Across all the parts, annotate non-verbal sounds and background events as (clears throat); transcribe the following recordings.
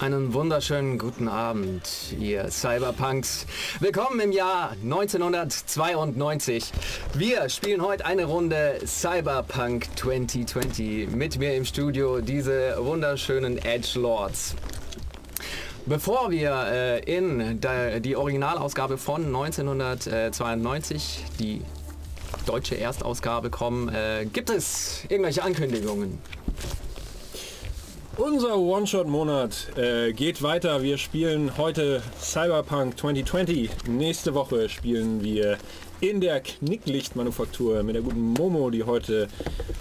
Einen wunderschönen guten Abend, ihr Cyberpunks. Willkommen im Jahr 1992. Wir spielen heute eine Runde Cyberpunk 2020. Mit mir im Studio diese wunderschönen Edge Lords. Bevor wir äh, in die Originalausgabe von 1992, die deutsche Erstausgabe kommen, äh, gibt es irgendwelche Ankündigungen? Unser One-Shot-Monat äh, geht weiter. Wir spielen heute Cyberpunk 2020. Nächste Woche spielen wir in der Knicklichtmanufaktur mit der guten Momo, die heute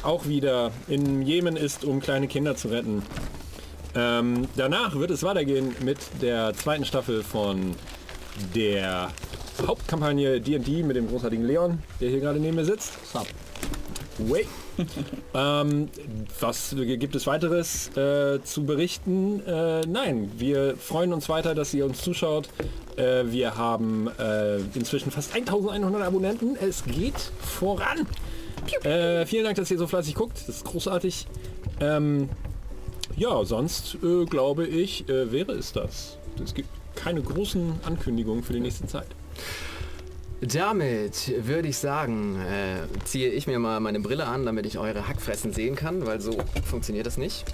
auch wieder in Jemen ist, um kleine Kinder zu retten. Ähm, danach wird es weitergehen mit der zweiten Staffel von der Hauptkampagne D&D mit dem großartigen Leon, der hier gerade neben mir sitzt. Wait. (laughs) ähm, was gibt es weiteres äh, zu berichten? Äh, nein, wir freuen uns weiter, dass ihr uns zuschaut. Äh, wir haben äh, inzwischen fast 1100 Abonnenten. Es geht voran. Äh, vielen Dank, dass ihr so fleißig guckt. Das ist großartig. Ähm, ja, sonst äh, glaube ich, wäre es das. Es gibt keine großen Ankündigungen für die nächste Zeit. Damit würde ich sagen, äh, ziehe ich mir mal meine Brille an, damit ich eure Hackfressen sehen kann, weil so funktioniert das nicht.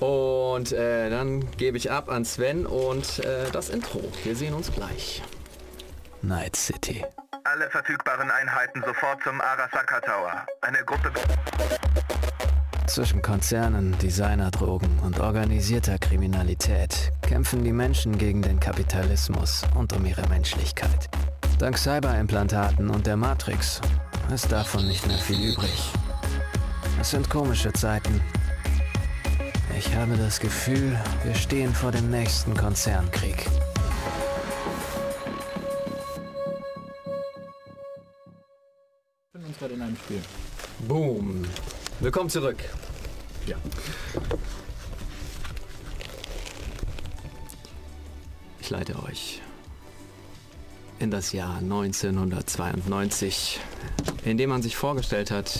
Und äh, dann gebe ich ab an Sven und äh, das Intro. Wir sehen uns gleich. Night City. Alle verfügbaren Einheiten sofort zum Arasaka Tower. Eine Gruppe... Zwischen Konzernen, Designerdrogen und organisierter Kriminalität kämpfen die Menschen gegen den Kapitalismus und um ihre Menschlichkeit. Dank Cyberimplantaten und der Matrix ist davon nicht mehr viel übrig. Es sind komische Zeiten. Ich habe das Gefühl, wir stehen vor dem nächsten Konzernkrieg. Wir uns gerade in einem Spiel. Boom. Willkommen zurück. Ja. Ich leite euch in das Jahr 1992, in dem man sich vorgestellt hat,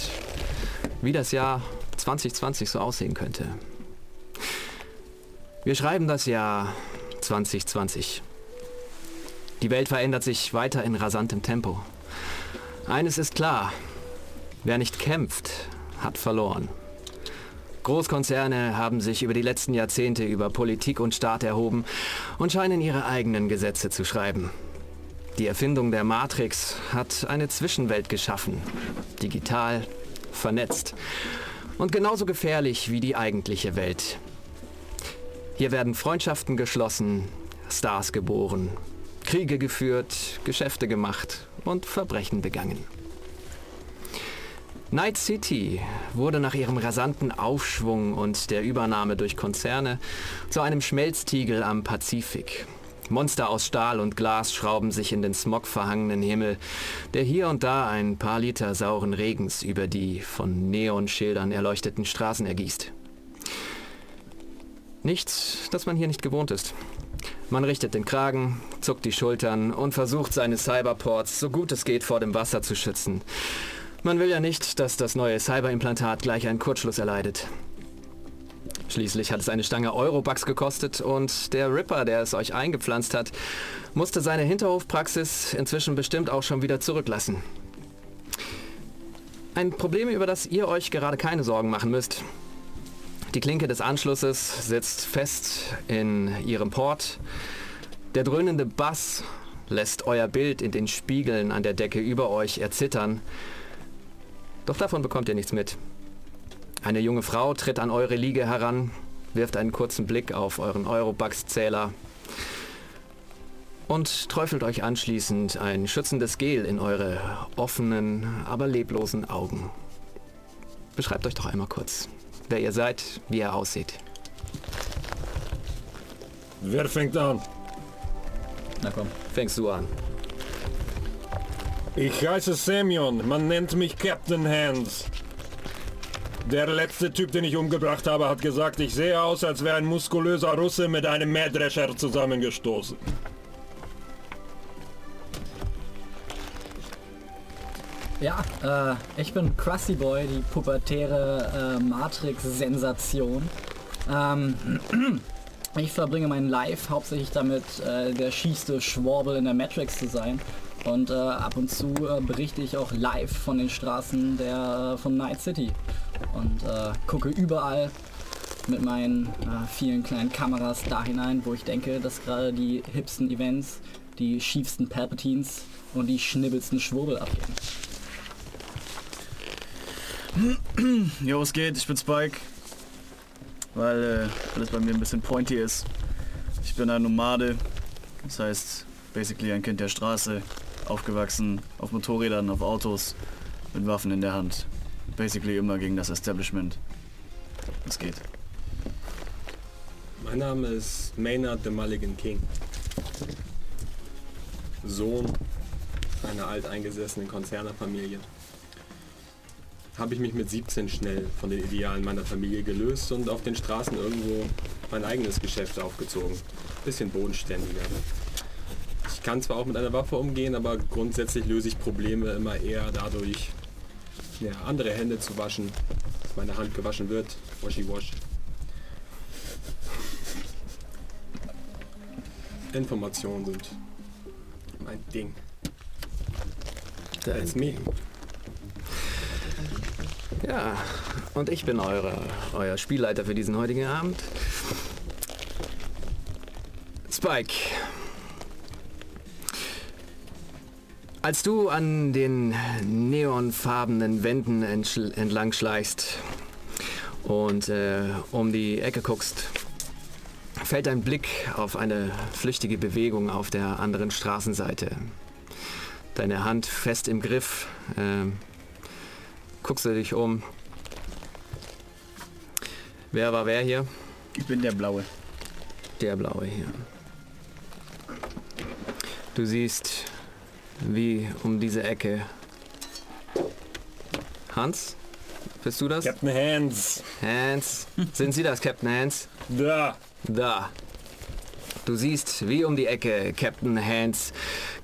wie das Jahr 2020 so aussehen könnte. Wir schreiben das Jahr 2020. Die Welt verändert sich weiter in rasantem Tempo. Eines ist klar, wer nicht kämpft, hat verloren. Großkonzerne haben sich über die letzten Jahrzehnte über Politik und Staat erhoben und scheinen ihre eigenen Gesetze zu schreiben. Die Erfindung der Matrix hat eine Zwischenwelt geschaffen. Digital, vernetzt und genauso gefährlich wie die eigentliche Welt. Hier werden Freundschaften geschlossen, Stars geboren, Kriege geführt, Geschäfte gemacht und Verbrechen begangen. Night City wurde nach ihrem rasanten Aufschwung und der Übernahme durch Konzerne zu einem Schmelztiegel am Pazifik Monster aus Stahl und Glas schrauben sich in den smogverhangenen Himmel, der hier und da ein paar Liter sauren Regens über die von Neonschildern erleuchteten Straßen ergießt. Nichts, das man hier nicht gewohnt ist. Man richtet den Kragen, zuckt die Schultern und versucht seine Cyberports so gut es geht vor dem Wasser zu schützen. Man will ja nicht, dass das neue Cyberimplantat gleich einen Kurzschluss erleidet. Schließlich hat es eine Stange Eurobucks gekostet und der Ripper, der es euch eingepflanzt hat, musste seine Hinterhofpraxis inzwischen bestimmt auch schon wieder zurücklassen. Ein Problem, über das ihr euch gerade keine Sorgen machen müsst. Die Klinke des Anschlusses sitzt fest in ihrem Port. Der dröhnende Bass lässt euer Bild in den Spiegeln an der Decke über euch erzittern. Doch davon bekommt ihr nichts mit. Eine junge Frau tritt an eure Liege heran, wirft einen kurzen Blick auf euren Eurobucks-Zähler und träufelt euch anschließend ein schützendes Gel in eure offenen, aber leblosen Augen. Beschreibt euch doch einmal kurz, wer ihr seid, wie ihr aussieht. Wer fängt an? Na komm, fängst du an. Ich heiße Semyon, man nennt mich Captain Hands. Der letzte Typ, den ich umgebracht habe, hat gesagt, ich sehe aus, als wäre ein muskulöser Russe mit einem Mähdrescher zusammengestoßen. Ja, äh, ich bin Krusty Boy, die pubertäre äh, Matrix-Sensation. Ähm, (clears throat) Ich verbringe mein Life hauptsächlich damit, äh, der schießte Schwurbel in der Matrix zu sein. Und äh, ab und zu äh, berichte ich auch live von den Straßen der, von Night City. Und äh, gucke überall mit meinen äh, vielen kleinen Kameras da hinein, wo ich denke, dass gerade die hipsten Events, die schiefsten Palpatines und die schnibbelsten Schwurbel abgehen. (clears throat) Jo, es geht, ich bin Spike. Weil äh, alles bei mir ein bisschen pointy ist. Ich bin ein Nomade, das heißt basically ein Kind der Straße, aufgewachsen auf Motorrädern, auf Autos, mit Waffen in der Hand. Basically immer gegen das Establishment. Es geht. Mein Name ist Maynard the Mulligan King. Sohn einer alteingesessenen Konzernerfamilie. Habe ich mich mit 17 schnell von den Idealen meiner Familie gelöst und auf den Straßen irgendwo mein eigenes Geschäft aufgezogen. Bisschen bodenständiger. Ich kann zwar auch mit einer Waffe umgehen, aber grundsätzlich löse ich Probleme immer eher dadurch, ja, andere Hände zu waschen, dass meine Hand gewaschen wird. Washy wash. Informationen sind mein Ding. That's me. Ja, und ich bin eure, euer Spielleiter für diesen heutigen Abend. Spike. Als du an den neonfarbenen Wänden entlang schleichst und äh, um die Ecke guckst, fällt dein Blick auf eine flüchtige Bewegung auf der anderen Straßenseite. Deine Hand fest im Griff. ähm, guckst du dich um. Wer war wer hier? Ich bin der Blaue. Der blaue hier. Du siehst, wie um diese Ecke. Hans? Bist du das? Captain Hands. Hans? Sind Sie das, Captain Hans? Da. Da. Du siehst, wie um die Ecke Captain Hans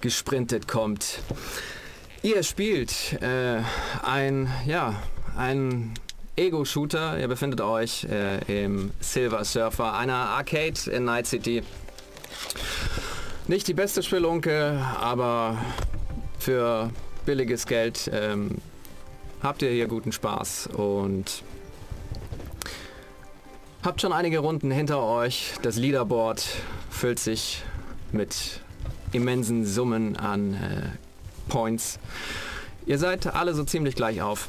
gesprintet kommt. Ihr spielt äh, ein, ja, ein Ego-Shooter. Ihr befindet euch äh, im Silver Surfer, einer Arcade in Night City. Nicht die beste Spelunke, aber für billiges Geld ähm, habt ihr hier guten Spaß und habt schon einige Runden hinter euch. Das Leaderboard füllt sich mit immensen Summen an äh, Points. Ihr seid alle so ziemlich gleich auf.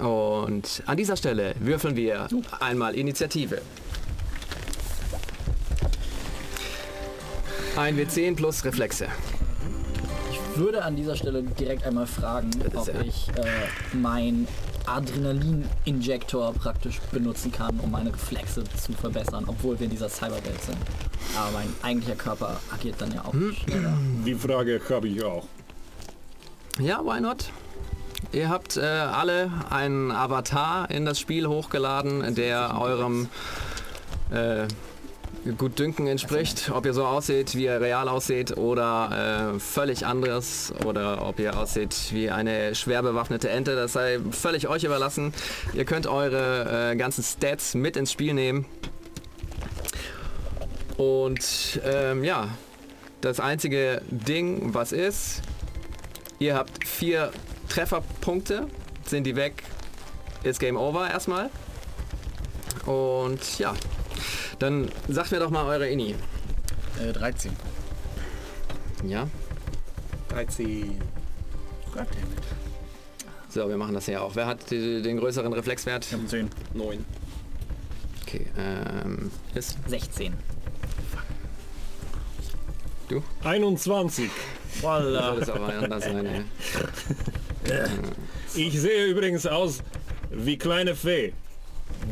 Und an dieser Stelle würfeln wir einmal Initiative. Ein W10 plus Reflexe. Ich würde an dieser Stelle direkt einmal fragen, ob ich äh, mein Adrenalin-Injektor praktisch benutzen kann, um meine Reflexe zu verbessern, obwohl wir in dieser Cyberwelt sind. Aber mein eigentlicher Körper agiert dann ja auch schneller. Die Frage habe ich auch. Ja, why not? Ihr habt äh, alle einen Avatar in das Spiel hochgeladen, der eurem äh, Gutdünken entspricht. Ob ihr so aussieht, wie ihr real aussieht oder äh, völlig anderes oder ob ihr aussieht wie eine schwer bewaffnete Ente, das sei völlig euch überlassen. Ihr könnt eure äh, ganzen Stats mit ins Spiel nehmen. Und ähm, ja, das einzige Ding, was ist, Ihr habt vier Trefferpunkte. Sind die weg, ist Game Over erstmal. Und ja, dann sagt mir doch mal eure Ini. Äh, 13. Ja, 13. Goddammit. so, wir machen das hier auch. Wer hat die, den größeren Reflexwert? Ich hab 10. 9. Okay, ähm, ist 16. du? 21. Soll das aber anders sein, ey. (laughs) Ich sehe übrigens aus wie kleine Fee.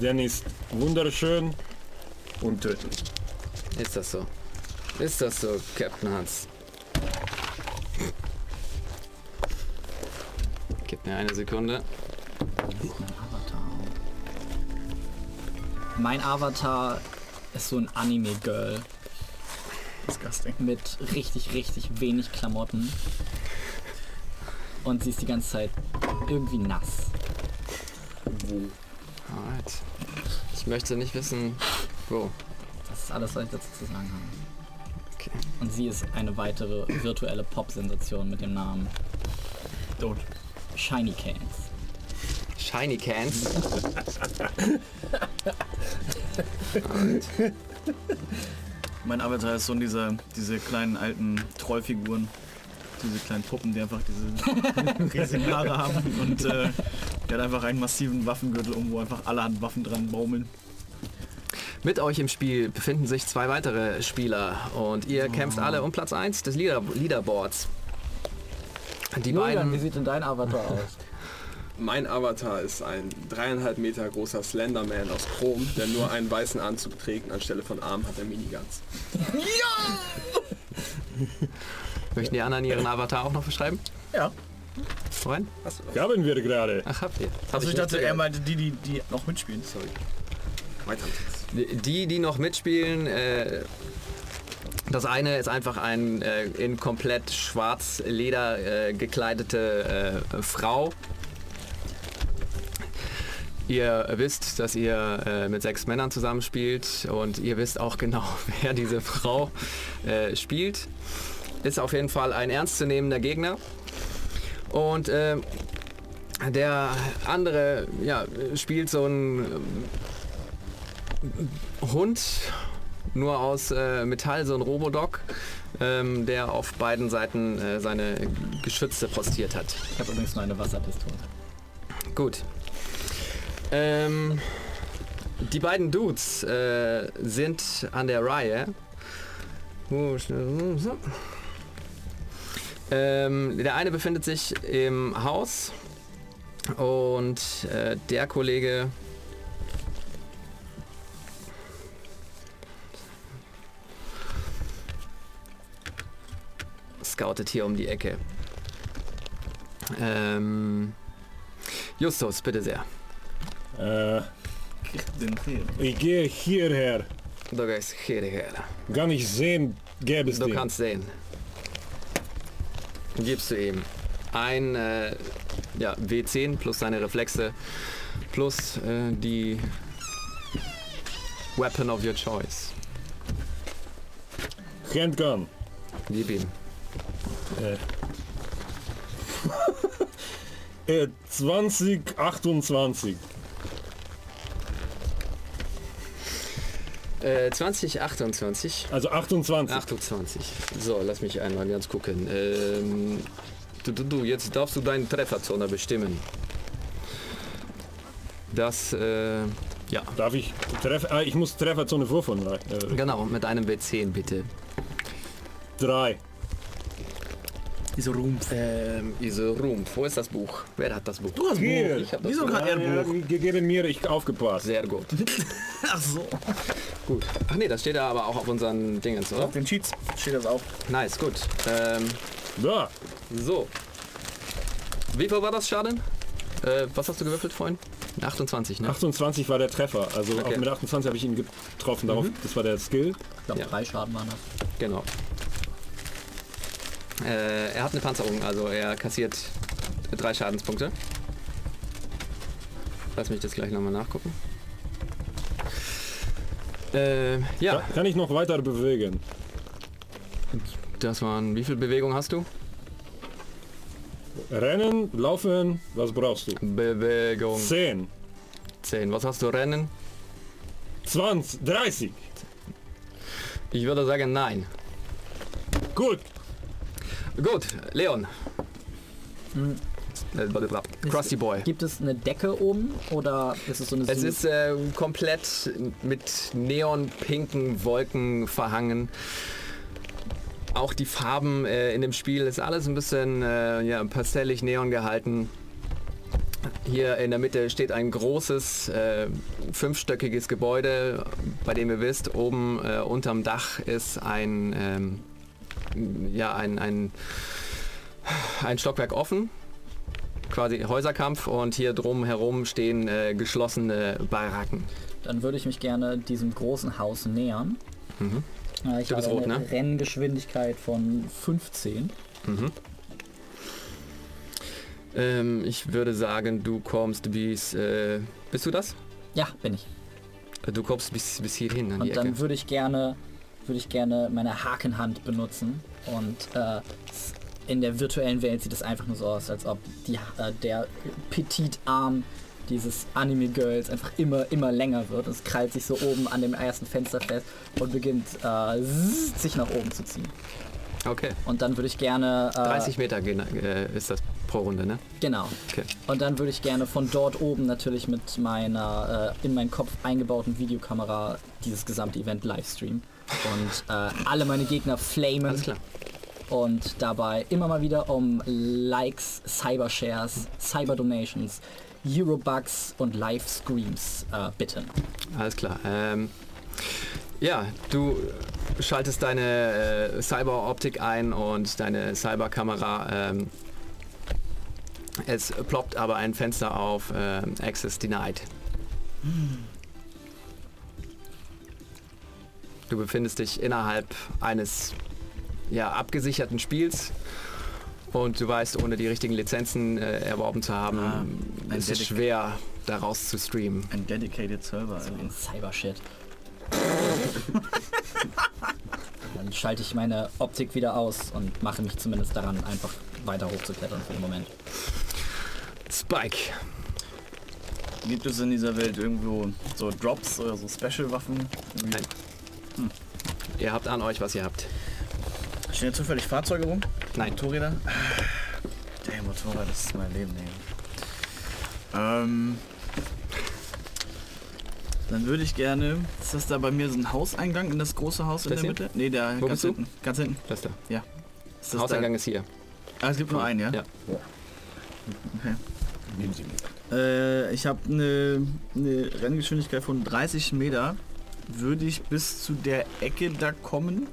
Denn ist wunderschön und tödlich. Ist das so? Ist das so, Captain Hans? Gib mir eine Sekunde. Avatar. Mein Avatar ist so ein Anime-Girl Disgusting. mit richtig, richtig wenig Klamotten. Und sie ist die ganze Zeit irgendwie nass. Alright. Ich möchte nicht wissen, wo. Das ist alles, was ich dazu zu sagen habe. Okay. Und sie ist eine weitere virtuelle Pop-Sensation mit dem Namen Tot. Shiny Cans. Shiny Cans. (laughs) Mein Avatar ist so in dieser, diese kleinen alten Trollfiguren. Diese kleinen Puppen, die einfach diese (laughs) riesigen Haare haben. Und äh, der hat einfach einen massiven Waffengürtel um, wo einfach alle Waffen dran baumeln. Mit euch im Spiel befinden sich zwei weitere Spieler und ihr kämpft alle um Platz 1 des Leader Leaderboards. Die Julian, wie beiden, sieht denn dein Avatar aus? (laughs) Mein Avatar ist ein dreieinhalb Meter großer Slenderman aus Chrom, der nur einen weißen Anzug trägt und anstelle von Arm hat er Miniguns. (laughs) möchten die anderen ihren Avatar auch noch beschreiben? Ja. Rein? Haben wir gerade. Ach, habt ihr. Also ich dachte, er meinte die, die, die noch mitspielen. Sorry. Weiter. Die, die noch mitspielen, äh, das eine ist einfach ein äh, in komplett schwarz Leder äh, gekleidete äh, Frau. Ihr wisst, dass ihr äh, mit sechs Männern zusammenspielt und ihr wisst auch genau, (laughs) wer diese Frau äh, spielt. Ist auf jeden Fall ein ernstzunehmender Gegner. Und der andere ja, spielt so ein Hund, nur aus äh, Metall, so ein Robodog, ähm, der auf beiden Seiten äh, seine Geschütze postiert hat. Ich habe übrigens nur eine Wasserpistole. Gut. Ähm, die beiden Dudes äh, sind an der Reihe. Ähm, der eine befindet sich im Haus und äh, der Kollege scoutet hier um die Ecke. Ähm, Justus, bitte sehr. Äh, ich gehe hierher. Du gehst hierher. Kann ich sehen, gäbe es Du den. kannst sehen. Gibst du ihm ein äh, ja, W10 plus seine Reflexe plus äh, die Weapon of your choice. Handgun. Gib ihm. Äh, 2028. (laughs) Äh, 2028. Also 28. 28. So, lass mich einmal ganz gucken. Ähm, du, du, du, jetzt darfst du deinen Trefferzone bestimmen. Das, äh, ja, Darf ich Treffer? Ah, ich muss Trefferzone würfeln. Äh, genau, mit einem W10 bitte. drei. Diese Rumpf. Ähm, Iso Rumpf, wo ist das Buch? Wer hat das Buch? Du hast Hier. Buch. Ich hab das Wieso Buch. hat er Ja, Buch? gegeben mir, ich aufgepasst. Sehr gut. (laughs) Ach so. Gut. Ach nee, das steht da aber auch auf unseren Dingens, oder? Auf den Cheats steht das auch. Nice, gut. Ähm, Da. so. Wie viel war das Schaden? Äh, was hast du gewürfelt vorhin? 28, ne? 28 war der Treffer. Also Okay. auch mit 28 habe ich ihn getroffen. Darauf, Das war der Skill. Ich glaube, Ja. drei Schaden waren das. Genau. Äh, er hat eine Panzerung, also er kassiert drei Schadenspunkte. Lass mich das gleich nochmal nachgucken. Äh, ja, Ka- Kann ich noch weiter bewegen? das waren. Wie viel Bewegung hast du? Rennen, laufen, was brauchst du? Bewegung 10, 10. Was hast du Rennen? 20, 30. Ich würde sagen nein. Gut. Gut, Leon. Hm. Äh, blablabla. Krusty Boy. Gibt es eine Decke oben oder ist es so eine Es ist äh, komplett mit neonpinken Wolken verhangen. Auch die Farben äh, in dem Spiel ist alles ein bisschen äh, ja, pastellig neon gehalten. Hier in der Mitte steht ein großes äh, fünfstöckiges Gebäude, bei dem ihr wisst, oben äh, unterm Dach ist ein, ähm, ja, ein, ein, ein Stockwerk offen quasi Häuserkampf und hier drum herum stehen äh, geschlossene Baracken. Dann würde ich mich gerne diesem großen Haus nähern. Mhm. Äh, Ich Du bist habe rot, eine ne? Renngeschwindigkeit von 15. Mhm. Ähm, ich würde sagen, du kommst bis... Äh, bist du das? Ja, bin ich. Du kommst bis, bis hierhin Und dann würde ich gerne, würde ich gerne meine Hakenhand benutzen und äh, in der virtuellen Welt sieht es einfach nur so aus, als ob die, äh, der Petit-Arm dieses Anime-Girls einfach immer, immer länger wird. Es krallt sich so oben an dem ersten Fenster fest und beginnt äh, sich nach oben zu ziehen. Okay. Und dann würde ich gerne... Äh, 30 Meter gehen, äh, ist das pro Runde, ne? Genau. Okay. Und dann würde ich gerne von dort oben natürlich mit meiner äh, in meinen Kopf eingebauten Videokamera dieses gesamte Event livestreamen. Und äh, alle meine Gegner flamen Alles klar. und dabei immer mal wieder um Likes, Cybershares, Cyberdonations, Eurobucks und Livestreams äh, bitten. Alles klar. Ähm, ja, du schaltest deine äh, Cyberoptik ein und deine Cyberkamera. Ähm, es ploppt aber ein Fenster auf ähm, Access Denied. Du befindest dich innerhalb eines ja, abgesicherten Spiels und du weißt, ohne die richtigen Lizenzen äh, erworben zu haben, Ah, ist es schwer, daraus zu streamen. Ein dedicated Server. So Also. ein Cybershit. Dann schalte ich meine Optik wieder aus und mache mich zumindest daran, einfach weiter hochzuklettern für den Moment. Spike. Gibt es in dieser Welt irgendwo so Drops oder so Special-Waffen? Ihr habt an euch, was ihr habt. Stehen hier zufällig Fahrzeuge rum? Nein. Motorräder? Der Motorrad, das ist mein Leben. Nee. Ähm, dann würde ich gerne. Ist das da bei mir so ein Hauseingang in das große Haus in Das der hier? Mitte? Nee, der Wo ganz bist du? hinten. Ganz hinten. Das da. Ist das Hauseingang ist hier. Da? Ah, es gibt nur einen, ja? Ja. Nehmen Sie mit. Äh, ich habe eine, eine Renngeschwindigkeit von 30 Meter. Würde ich bis zu der Ecke da kommen?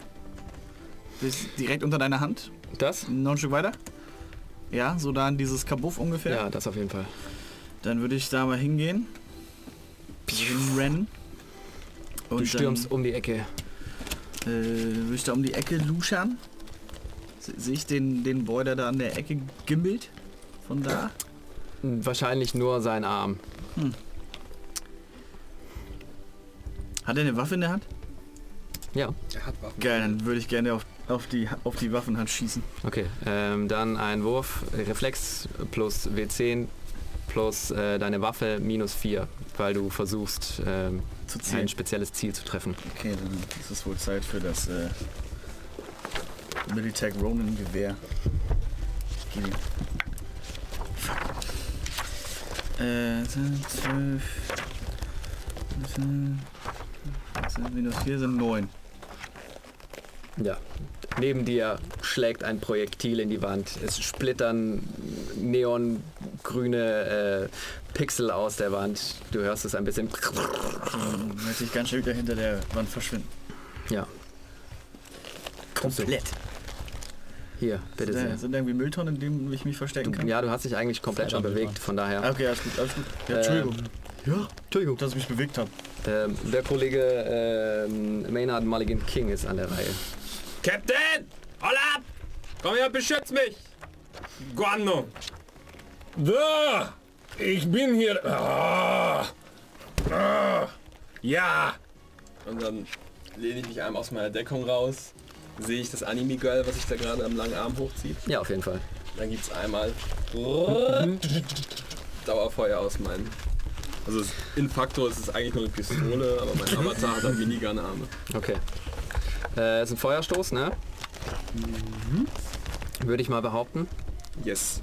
Bis direkt unter deiner Hand? Das? Noch ein Stück weiter? Ja, so da in dieses Kabuff ungefähr. Ja, das auf jeden Fall. Dann würde ich da mal hingehen. Hinrennen. Du stürmst um die Ecke. Äh, würde ich da um die Ecke luschern. Se- Sehe ich den, den Boy, der da an der Ecke gimmelt? Von da? Wahrscheinlich nur sein Arm. Hat er eine Waffe in der Hand? Ja. Er hat Waffen. Geil, dann würde ich gerne auf, auf, die, auf die Waffenhand schießen. Okay, ähm, dann ein Wurf, Reflex plus W10 plus äh, deine Waffe minus 4, weil du versuchst, ähm, ein spezielles Ziel zu treffen. Okay, dann ist es wohl Zeit für das äh, Militech Ronin Gewehr. Gib Äh, 12. 12 minus 4 sind 9. Ja. Neben dir schlägt ein Projektil in die Wand. Es splittern neongrüne äh, Pixel aus der Wand. Du hörst es ein bisschen. Möchte ich ganz schön wieder hinter der Wand verschwinden. Ja. Komplett. Hier, bitte sind, sehr. Sind irgendwie Mülltonnen, in denen ich mich verstecken du, kann? Ja, du hast dich eigentlich komplett schon bewegt, von daher. Okay, alles gut, alles gut. Ja, Entschuldigung. Ähm, ja, Entschuldigung. dass ich mich bewegt habe. Ähm, der Kollege ähm, Maynard Mulligan King ist an der Reihe. Captain! Hol ab! Komm her, beschütz mich! Guano! Da! Ich bin hier. Ah! Ah! Ja! Und dann lehne ich mich einmal aus meiner Deckung raus. Sehe ich das Anime-Girl, was sich da gerade am langen Arm hochzieht. Ja, auf jeden Fall. Dann gibt es einmal Dauerfeuer aus meinen. Also in Faktor ist es eigentlich nur eine Pistole, aber mein Avatar hat dann Minigun-Arme. Okay. Äh, ist ein Feuerstoß, ne? Würde ich mal behaupten. Yes.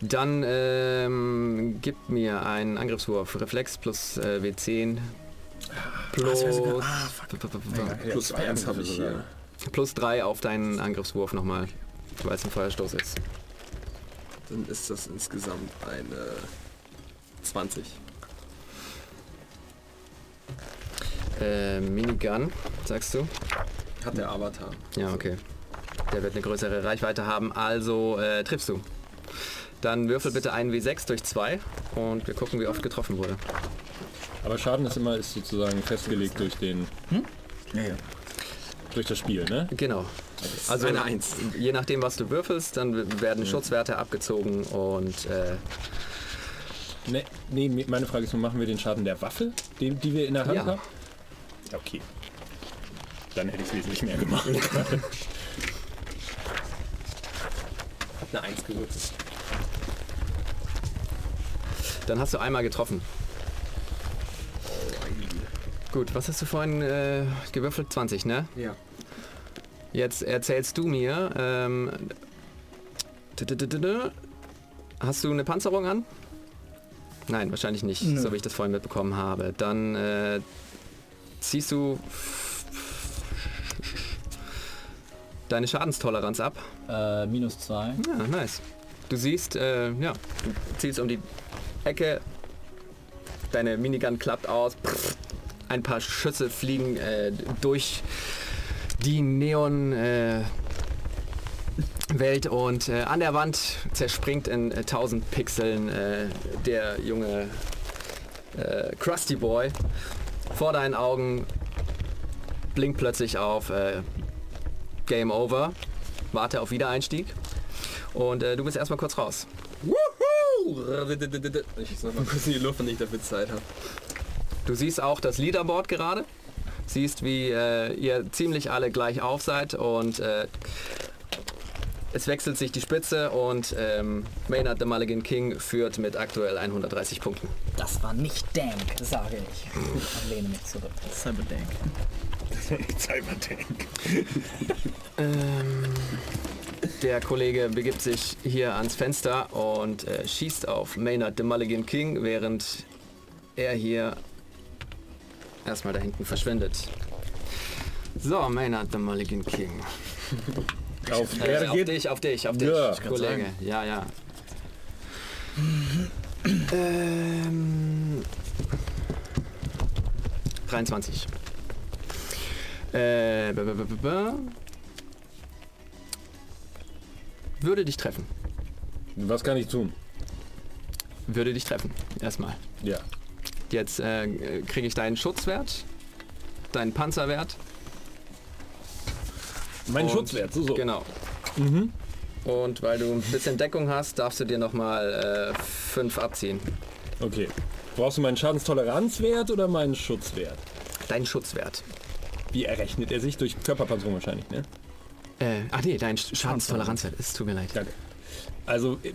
Dann ähm, gib mir einen Angriffswurf. Reflex plus äh, W10 plus, Plus eins habe ich hier. plus 3 auf deinen Angriffswurf nochmal, weil es ein Feuerstoß ist. Dann ist das insgesamt eine 20. Äh, Minigun, sagst du? Hat der Avatar. Ja, okay. Der wird eine größere Reichweite haben, also äh, triffst du. Dann würfel bitte einen W6 durch 2 und wir gucken, wie oft getroffen wurde. Aber Schaden ist immer ist sozusagen festgelegt durch den Ja, ja. durch das Spiel, ne? Genau. Also eine Eins. je nachdem, was du würfelst, dann werden Schutzwerte abgezogen und äh, Ne, nee, me- meine Frage ist nur, machen wir den Schaden der Waffe, die, die wir in der Hand Ja. haben? Okay. Dann hätte ich es wesentlich mehr gemacht. (laughs) Eine Eins gewürzt. Dann hast du einmal getroffen. Gut, was hast du vorhin äh, gewürfelt? 20, ne? Ja. Jetzt erzählst du mir, ähm, hast du eine Panzerung an? Nein, wahrscheinlich nicht, Nö. so wie ich das vorhin mitbekommen habe. Dann äh, ziehst du deine Schadenstoleranz ab. Äh, minus zwei. Ja, nice. Du siehst, äh, ja, du zielst um die Ecke, deine Minigun klappt aus, ein paar Schüsse fliegen äh, durch die Neon äh, Welt und äh, an der Wand zerspringt in äh, 1000 Pixeln äh, der junge äh, Krusty Boy. Vor deinen Augen blinkt plötzlich auf äh, Game Over. Warte auf Wiedereinstieg. Und äh, du bist erstmal kurz raus. Ich schieß noch mal kurz in die Luft, wenn ich dafür Zeit habe. Du siehst auch das Leaderboard gerade. Siehst, wie äh, ihr ziemlich alle gleich auf seid und äh, es wechselt sich die Spitze und ähm, Maynard the Mulligan King führt mit aktuell 130 Punkten. Das war nicht Dank, sage ich. Und lehne mich zurück. Cyberdank. (laughs) Cybertank. Ähm, der Kollege begibt sich hier ans Fenster und äh, schießt auf Maynard the Mulligan King, während er hier erstmal da hinten verschwindet. So, Maynard the Mulligan King. (laughs) Auf wer auf geht? dich, auf dich, auf dich, Ja, Kollege. Ja, ja. ähm, 23. Äh, b- b- b- würde dich treffen. Was kann ich tun? Würde dich treffen. Erstmal. Ja. Jetzt äh, kriege ich deinen Schutzwert, deinen Panzerwert. Mein Schutzwert, so, so. Genau. Mhm. Und weil du ein bisschen Deckung hast, darfst du dir nochmal 5 abziehen. Okay. Brauchst du meinen Schadenstoleranzwert oder meinen Schutzwert? Dein Schutzwert. Wie errechnet er sich? Durch Körperpanzerung wahrscheinlich, ne? Äh, ach nee, dein Schadenstoleranzwert. Es tut mir leid. Danke. Also äh,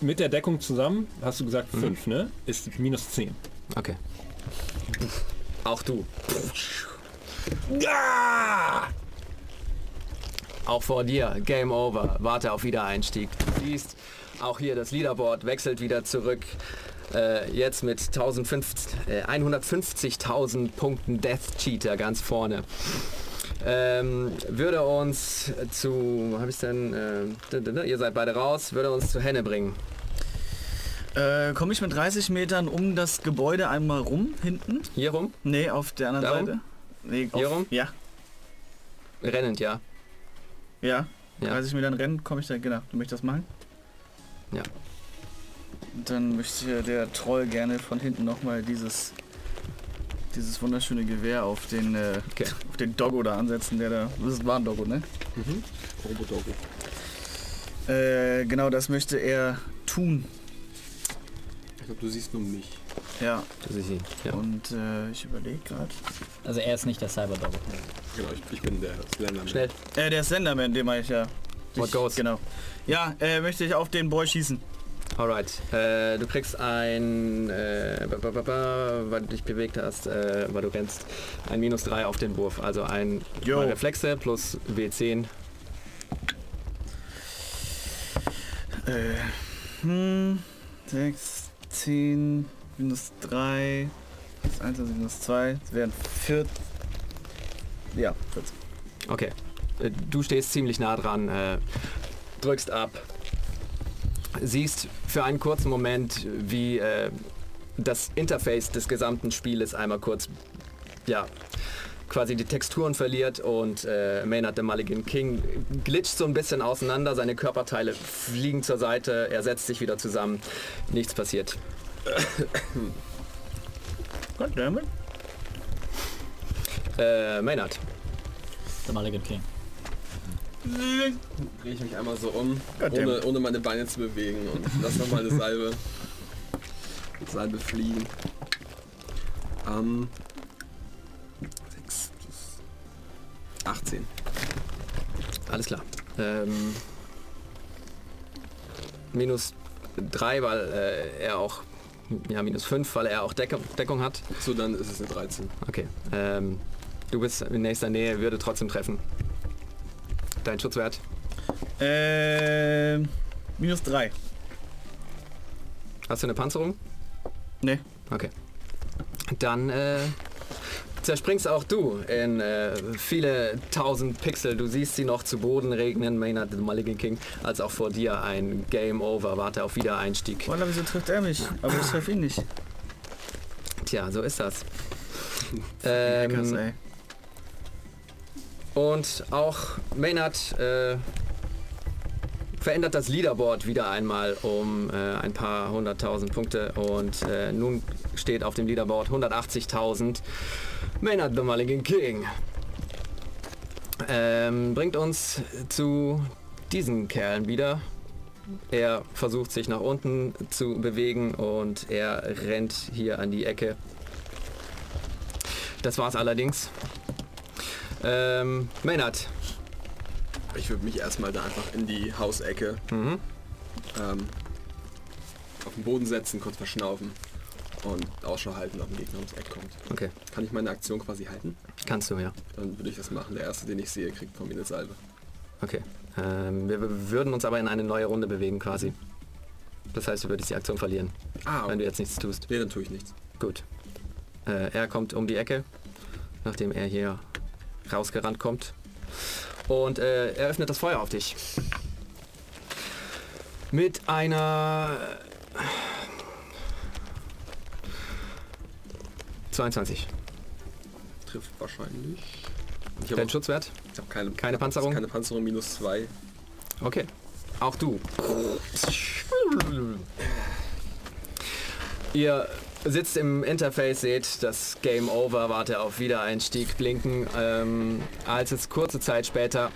mit der Deckung zusammen, hast du gesagt 5, ne? Ist minus 10. Okay. Auch du. Ja! Auch vor dir. Game over. Warte auf Wiedereinstieg. Du siehst, auch hier das Leaderboard wechselt wieder zurück. Äh, jetzt mit 1050, äh, 150.000 Punkten Death Cheater ganz vorne. Ähm, würde uns zu, habe ich denn, äh, ihr seid beide raus, würde uns zu Henne bringen. Äh, Komme ich mit 30 Metern um das Gebäude einmal rum, hinten? Hier rum, Nee, auf der anderen Darum? Seite. Nee, auf, Hier rum? Ja, rennend, ja. Ja. Ja. 30 Metern rennen, komme ich da, genau. Du möchtest das machen? Ja. Dann möchte der Troll gerne von hinten nochmal dieses dieses wunderschöne Gewehr auf den äh, Okay. auf den Doggo da ansetzen, der da. Das war ein Doggo, ne? Robodogo. Äh, genau, das möchte er tun. Ich glaube, du siehst nur mich. Ja. Das ist sie. Ja. Und äh, ich überlege gerade. Also er ist nicht der Cyberdog. Genau, ich, ich bin der Slenderman. Schnell. Äh, der Slenderman, den meine ich ja. What Ich- goes? Genau. Ja, äh, möchte ich auf den Boy schießen. Alright. Äh, du kriegst ein, äh, ba- ba- ba- ba, weil du dich bewegt hast, äh, weil du rennst, ein minus 3 auf den Wurf. Also ein Reflexe plus W10. Äh, hm, 6, 10, minus 3, plus 1, also minus 2, das wären 4. Ja, 14. Okay. Äh, Du stehst ziemlich nah dran, äh, drückst ab, siehst für einen kurzen Moment, wie äh, das Interface des gesamten Spieles einmal kurz, ja, quasi die Texturen verliert und äh, Maynard the Mulligan King glitscht so ein bisschen auseinander, seine Körperteile fliegen zur Seite, er setzt sich wieder zusammen, nichts passiert. Goddammit. Äh, Maynard, Der Mulligan King. Drehe ich mich einmal so um, ohne, ohne meine Beine zu bewegen und lass nochmal eine Salbe. Salbe fliegen. Ähm, 6 plus 18. Alles klar. Ähm, minus 3, weil äh, er auch, ja minus 5, weil er auch Deckung, Deckung hat. So, dann ist es eine 13. Okay. Ähm, du bist in nächster Nähe, würde trotzdem treffen. Dein Schutzwert? Ähm, minus 3. Hast du eine Panzerung? Ne. Okay. Dann äh, zerspringst auch du in äh, viele tausend Pixel. Du siehst sie noch zu Boden regnen, Maynard the Mulligan King, als auch vor dir ein Game Over. Warte auf Wiedereinstieg. Walla, wieso trifft er mich? Aber ich treffe ihn nicht. Tja, so ist das. (laughs) Hackers, ähm, ey. und auch Maynard äh, verändert das Leaderboard wieder einmal um äh, ein paar hunderttausend Punkte und äh, nun steht auf dem Leaderboard 180.000 Maynard the Mulligan King. Ähm, bringt uns zu diesen Kerlen wieder. Er versucht sich nach unten zu bewegen und er rennt hier an die Ecke. Das war's allerdings. Ähm, Maynard, Ich würde mich erstmal da einfach in die Hausecke Mhm. ähm, auf den Boden setzen, kurz verschnaufen und Ausschau halten, ob ein Gegner ums Eck kommt. Okay, Kann ich meine Aktion quasi halten? kannst du, ja. Dann würde ich das machen. Der erste, den ich sehe, kriegt von mir eine Salbe. Okay. Ähm, wir würden uns aber in eine neue Runde bewegen quasi. Das heißt, du würdest die Aktion verlieren, Ah, wenn du jetzt nichts tust. Nee, dann tue ich nichts. Gut. Äh, er kommt um die Ecke, nachdem er hier rausgerannt kommt. Und äh, er öffnet das Feuer auf dich. Mit einer... äh, 22. Trifft wahrscheinlich. Ich habe Dein Schutzwert? hab keine, Keine Panzerung? Keine Panzerung, minus 2. Okay. Auch du. Ihr sitzt im Interface, seht das Game Over, warte auf Wiedereinstieg blinken. Ähm, als es kurze Zeit später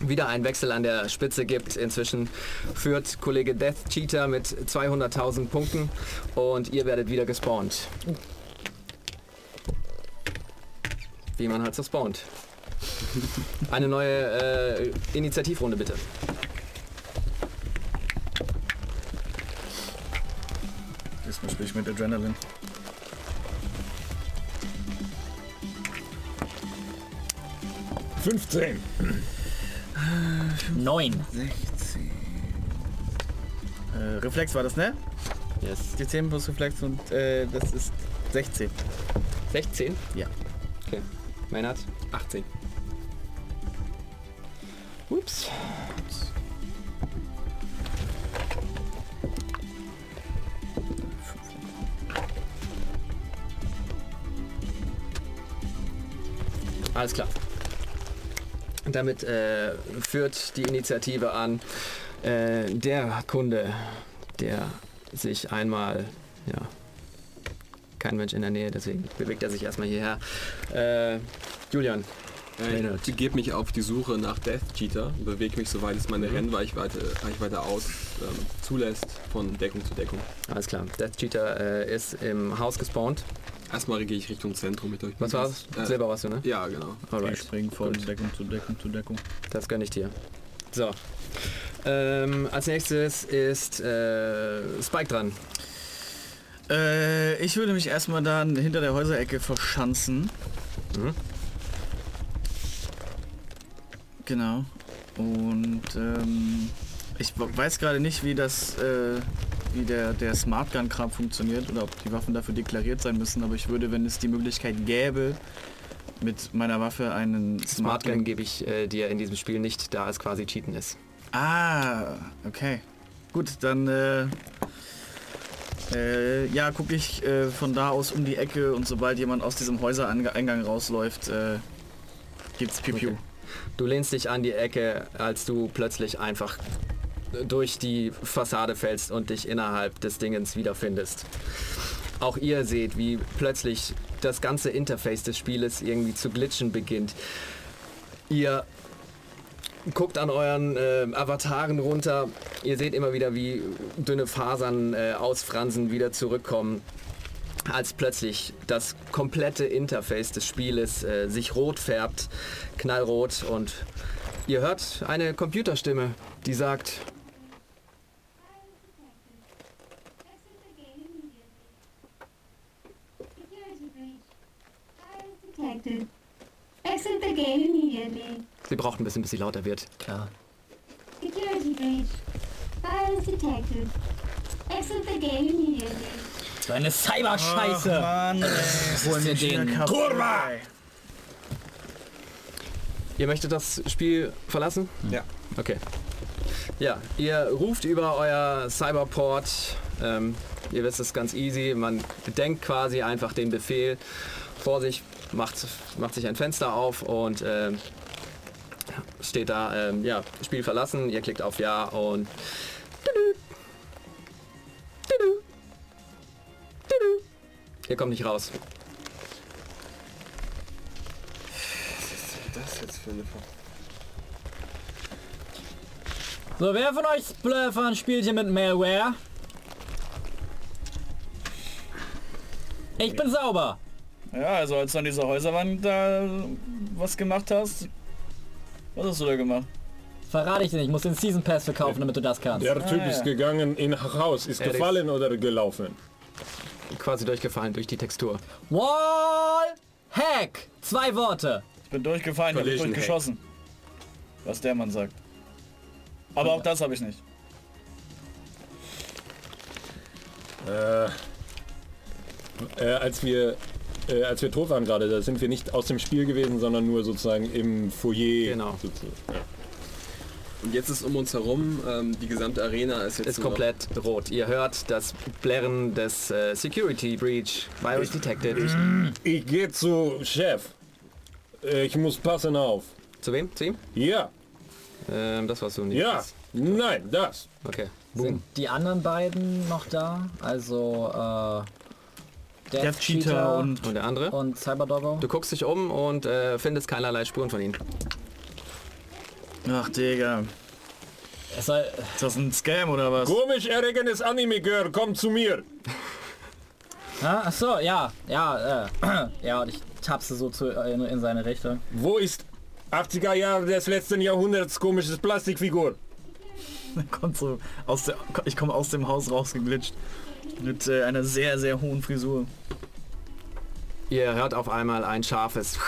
wieder einen Wechsel an der Spitze gibt. Inzwischen führt Kollege Death Cheater mit 200.000 Punkten und ihr werdet wieder gespawnt. Wie man halt so spawnt. (laughs) Eine neue äh, Initiativrunde bitte. Diesmal spiele ich mit Adrenalin. Fünfzehn. 9. 16. Äh, Reflex war das, ne? Yes. Die 10 plus Reflex und äh, das ist 16. 16? Ja. Okay. Meinert? 18. Ups. Alles klar. Damit äh, führt die Initiative an äh, der Kunde, der sich einmal, ja, kein Mensch in der Nähe, deswegen bewegt er sich erstmal hierher. Äh, Julian, ich begebe mich auf die Suche nach Death Cheater und bewege mich, soweit es meine Rennreichweite Reichweite aus ähm, zulässt, von Deckung zu Deckung. alles klar. Death Cheater äh, ist im Haus gespawnt. Erstmal gehe ich Richtung Zentrum mit euch. Was war's? Äh, Silber warst du, ne? Ja, genau. Ich Alright. springe von Gut. Deckung zu Deckung zu Deckung. Das gönne ich dir. So. Ähm, als nächstes ist äh, Spike dran. Äh, ich würde mich erstmal dann hinter der Häuserecke verschanzen. Mhm. Genau. Und ähm, ich weiß gerade nicht, wie das, äh, wie der, der Smart Gun Kram funktioniert oder ob die Waffen dafür deklariert sein müssen, aber ich würde, wenn es die Möglichkeit gäbe, mit meiner Waffe einen Smart Gun gebe ich äh, dir in diesem Spiel nicht, da es quasi Cheaten ist. Ah, okay. Gut, dann äh, äh, ja, gucke ich äh, von da aus um die Ecke und sobald jemand aus diesem Häusereingang rausläuft, äh, gibt's Piu Piu. Okay. Du lehnst dich an die Ecke, als du plötzlich einfach durch die Fassade fällst und dich innerhalb des Dingens wiederfindest. Auch ihr seht, wie plötzlich das ganze Interface des Spieles irgendwie zu glitschen beginnt. Ihr guckt an euren äh, Avataren runter. Ihr seht immer wieder, wie dünne Fasern äh, ausfransen, wieder zurückkommen. Als plötzlich das komplette Interface des Spieles äh, sich rot färbt, knallrot und ihr hört eine Computerstimme, die sagt, Security breach. Virus detected. Exit the game immediately. sie braucht ein bisschen, bis sie lauter wird. Klar. Security breach. Virus detected. Exit the game immediately. So eine Cyber-Scheiße. Mann, ey. Holen wir den. Kurva! Ihr möchtet das Spiel verlassen? Ja. Okay. Ja, ihr ruft über euer Cyberport. Ähm, ihr wisst es ganz easy. Man denkt quasi einfach den Befehl vor sich, macht, macht sich ein Fenster auf und ähm, steht da, ähm, ja, Spiel verlassen. Ihr klickt auf Ja und. Tudu. Tudu. Tudu. Ihr kommt nicht raus. Was ist das jetzt für eine So, wer von euch Splurfern spielt hier mit Malware? Ich bin sauber. Ja, also als du an dieser Häuserwand da was gemacht hast, was hast du da gemacht? Verrate ich dir nicht. Ich muss den Season Pass verkaufen, damit du das kannst. Der Typ Ah, ist ja. gegangen in Haus, ist ist- gefallen oder gelaufen? Quasi durchgefallen durch die Textur. Wall Hack. Zwei Worte. Ich bin durchgefallen, ich hab Collision durchgeschossen. Was der Mann sagt. Aber auch das habe ich nicht. Äh, äh, als wir äh, als wir tot waren gerade, da sind wir nicht aus dem Spiel gewesen, sondern nur sozusagen im Foyer. Genau. sozusagen. Ja. Und jetzt ist um uns herum, ähm, die gesamte Arena ist jetzt Ist komplett rot. Ihr hört das Blärren des äh, Security Breach. Virus detected. Ich gehe zu Chef. Äh, Ich muss passen auf. Zu wem? Zu ihm? Ja, Ähm, das warst du nicht. ja, nein, das. Okay. Sind die anderen beiden noch da? Also äh, Death, Death Cheater und Und der andere? und Cyberdoggo? Du guckst dich um und äh, findest keinerlei Spuren von ihnen. Ach Digga. Es soll, Ist das ein Scam oder was? Komisch erregendes Anime-Girl, komm zu mir. Ach so, ja, ja, äh, (clears throat) ja, und ich tapse so zu, in, in seine Richtung. Wo ist 80er Jahre des letzten Jahrhunderts komisches Plastikfigur? (laughs) Kommt so aus der, ich komme aus dem Haus rausgeglitscht. Mit äh, einer sehr, sehr hohen Frisur. Ihr hört auf einmal ein scharfes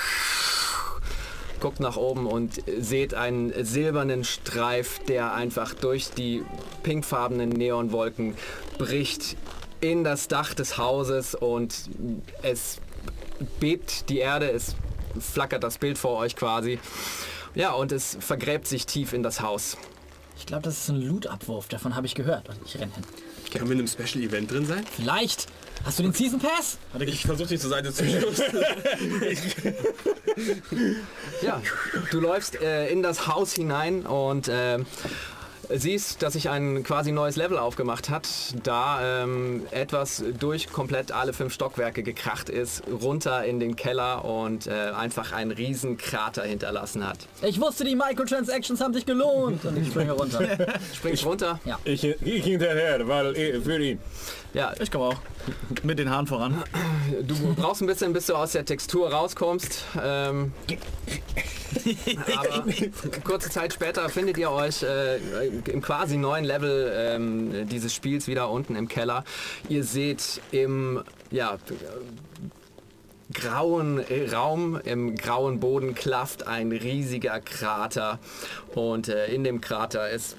guckt nach oben und seht einen silbernen Streif, der einfach durch die pinkfarbenen Neonwolken bricht in das Dach des Hauses und es bebt die Erde, es flackert das Bild vor euch quasi. Ja, und es vergräbt sich tief in das Haus. Ich glaube, das ist ein Loot-Abwurf, davon habe ich gehört. Und ich renn hin. Können wir in einem Special Event drin sein? Vielleicht. Hast du den Season Pass? Ich versuche dich zur Seite zu stoßen. (laughs) Ja, du läufst äh, in das Haus hinein und äh, siehst, dass sich ein quasi neues Level aufgemacht hat, da ähm, etwas durch komplett alle fünf Stockwerke gekracht ist, runter in den Keller und äh, einfach einen riesen Krater hinterlassen hat. Ich wusste, die Microtransactions haben sich gelohnt. Und ich springe runter. (laughs) Springst runter? Ich, ich hinterher, weil eh, für ihn. Ja, Ich komme auch. Mit den Haaren voran. du brauchst ein bisschen, bis du aus der Textur rauskommst. Ähm, aber kurze Zeit später findet ihr euch äh, im quasi neuen Level ähm, dieses Spiels wieder unten im Keller. Ihr seht im ja, grauen Raum, im grauen Boden klafft ein riesiger Krater und äh, in dem Krater ist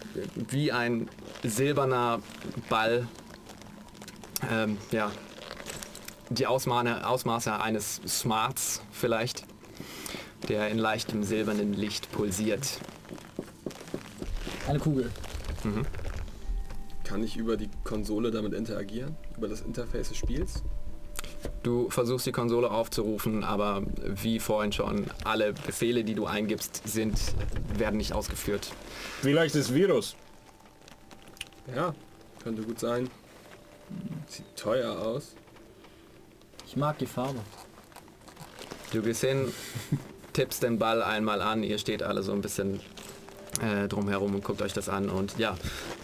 wie ein silberner Ball ähm, ja, die Ausmaße, Ausmaße eines Smarts vielleicht, der in leichtem silbernen Licht pulsiert. Eine Kugel. Kann ich über die Konsole damit interagieren? Über das Interface des Spiels? Du versuchst die Konsole aufzurufen, aber wie vorhin schon, alle Befehle, die du eingibst, sind, werden nicht ausgeführt. Vielleicht ist Virus. Ja, könnte gut sein. Sieht teuer aus. Ich mag die Farbe. Du gehst hin, (laughs) tippst den Ball einmal an, ihr steht alle so ein bisschen äh, drumherum und guckt euch das an und ja,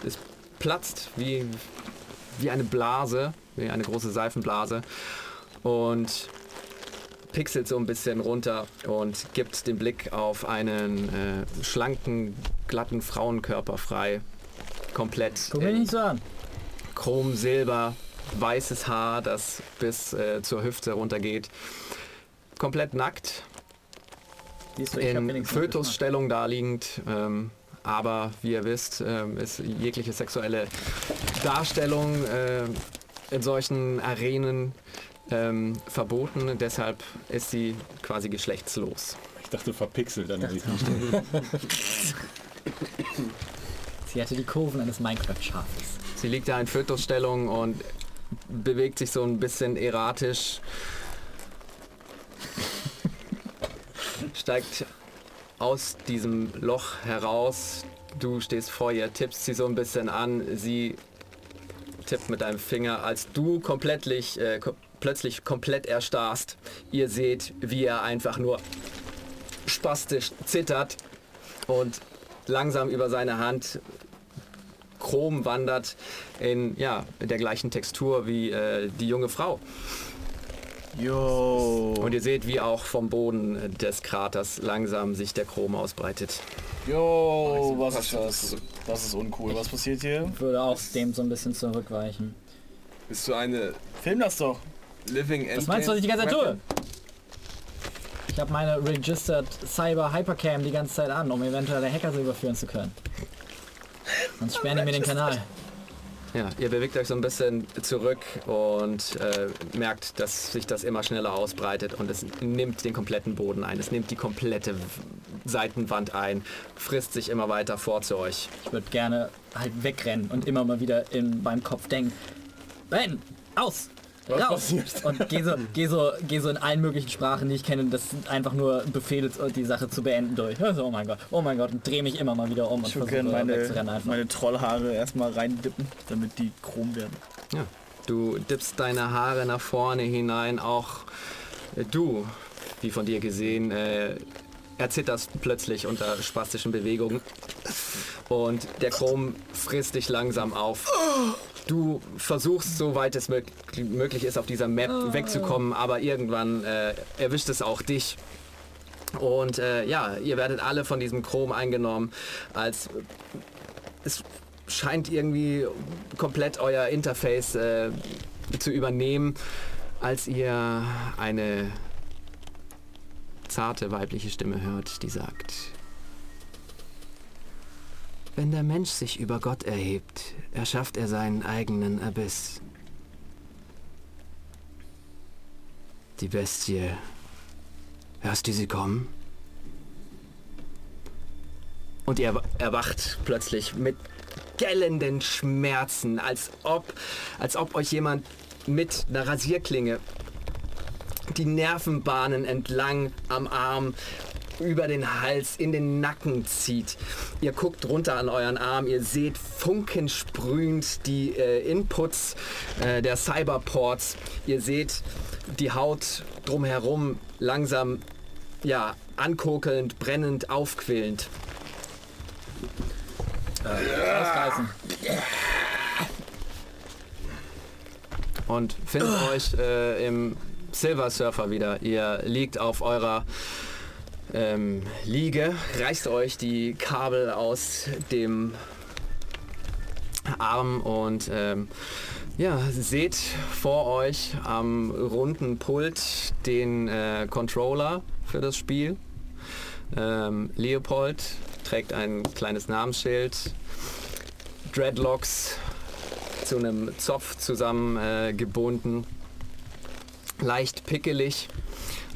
es platzt wie, wie eine Blase, wie eine große Seifenblase und pixelt so ein bisschen runter und gibt den Blick auf einen äh, schlanken, glatten Frauenkörper frei. Komplett Guck mich nicht so an. Chrom, Silber, weißes Haar, das bis äh, zur Hüfte runtergeht. Komplett nackt, Siehst du, in Fötusstellung daliegend. Ähm, aber wie ihr wisst, ähm, ist jegliche sexuelle Darstellung äh, in solchen Arenen ähm, verboten. Deshalb ist sie quasi geschlechtslos. Ich dachte verpixelt an die gemacht. (laughs) Sie hatte die Kurven eines Minecraft-Schafes. Sie liegt da in Fötusstellung und bewegt sich so ein bisschen erratisch. Steigt aus diesem Loch heraus. Du stehst vor ihr, tippst sie so ein bisschen an. Sie tippt mit deinem Finger, als du komplettlich, äh, ko plötzlich komplett erstarrst. Ihr seht, wie er einfach nur spastisch zittert und langsam über seine Hand Chrom wandert in ja, der gleichen Textur wie äh, die junge Frau. Yo. Und ihr seht, wie auch vom Boden des Kraters langsam sich der Chrom ausbreitet. Yo, was ist das? Das ist uncool. Was passiert hier? Ich würde auch dem so ein bisschen zurückweichen. Bist du eine Film das doch. Living Was meinst du, was ich die ganze Zeit tue? Ich habe meine Registered Cyber Hypercam die ganze Zeit an, um eventuelle Hacker so überführen zu können. Sonst sperren die mir den Kanal. Ja, ihr bewegt euch so ein bisschen zurück und äh, merkt, dass sich das immer schneller ausbreitet und es nimmt den kompletten Boden ein. Es nimmt die komplette Seitenwand ein, frisst sich immer weiter vor zu euch. Ich würde gerne halt wegrennen und immer mal wieder in meinem Kopf denken, Ben, aus! Was raus! passiert? Und geh so, geh, so, geh so in allen möglichen Sprachen, die ich kenne, das sind einfach nur Befehle, die Sache zu beenden durch. (laughs) Also, oh mein Gott, oh mein Gott, und drehe mich immer mal wieder um und Ich versuche meine, meine Trollhaare erstmal reindippen, damit die chrom werden. Ja, du dippst deine Haare nach vorne hinein, auch äh, du, wie von dir gesehen, äh, erzitterst plötzlich unter spastischen Bewegungen und der Chrom frisst dich langsam auf. Du versuchst, soweit es mög möglich ist, auf dieser Map wegzukommen, aber irgendwann äh, erwischt es auch dich. Und äh, ja, ihr werdet alle von diesem Chrom eingenommen, als es scheint irgendwie komplett euer Interface äh, zu übernehmen, als ihr eine zarte weibliche Stimme hört, die sagt, wenn der Mensch sich über Gott erhebt, erschafft er seinen eigenen Abyss. Die Bestie. Hörst du sie kommen? Und ihr erwacht plötzlich mit gellenden Schmerzen, als ob, als ob euch jemand mit einer Rasierklinge die Nervenbahnen entlang am Arm über den Hals in den Nacken zieht. Ihr guckt runter an euren Arm, ihr seht funkensprühend die äh, Inputs äh, der Cyberports. Ihr seht die Haut drumherum langsam ja, ankokelnd, brennend, aufquillend. Ausreißen. und findet euch äh, im Silver Surfer wieder. Ihr liegt auf eurer ähm, Liege, reißt euch die Kabel aus dem Arm und ähm, ja, seht vor euch am runden Pult den äh, Controller für das Spiel. Ähm, Leopold trägt ein kleines Namensschild. Dreadlocks zu einem Zopf zusammen äh. Leicht pickelig,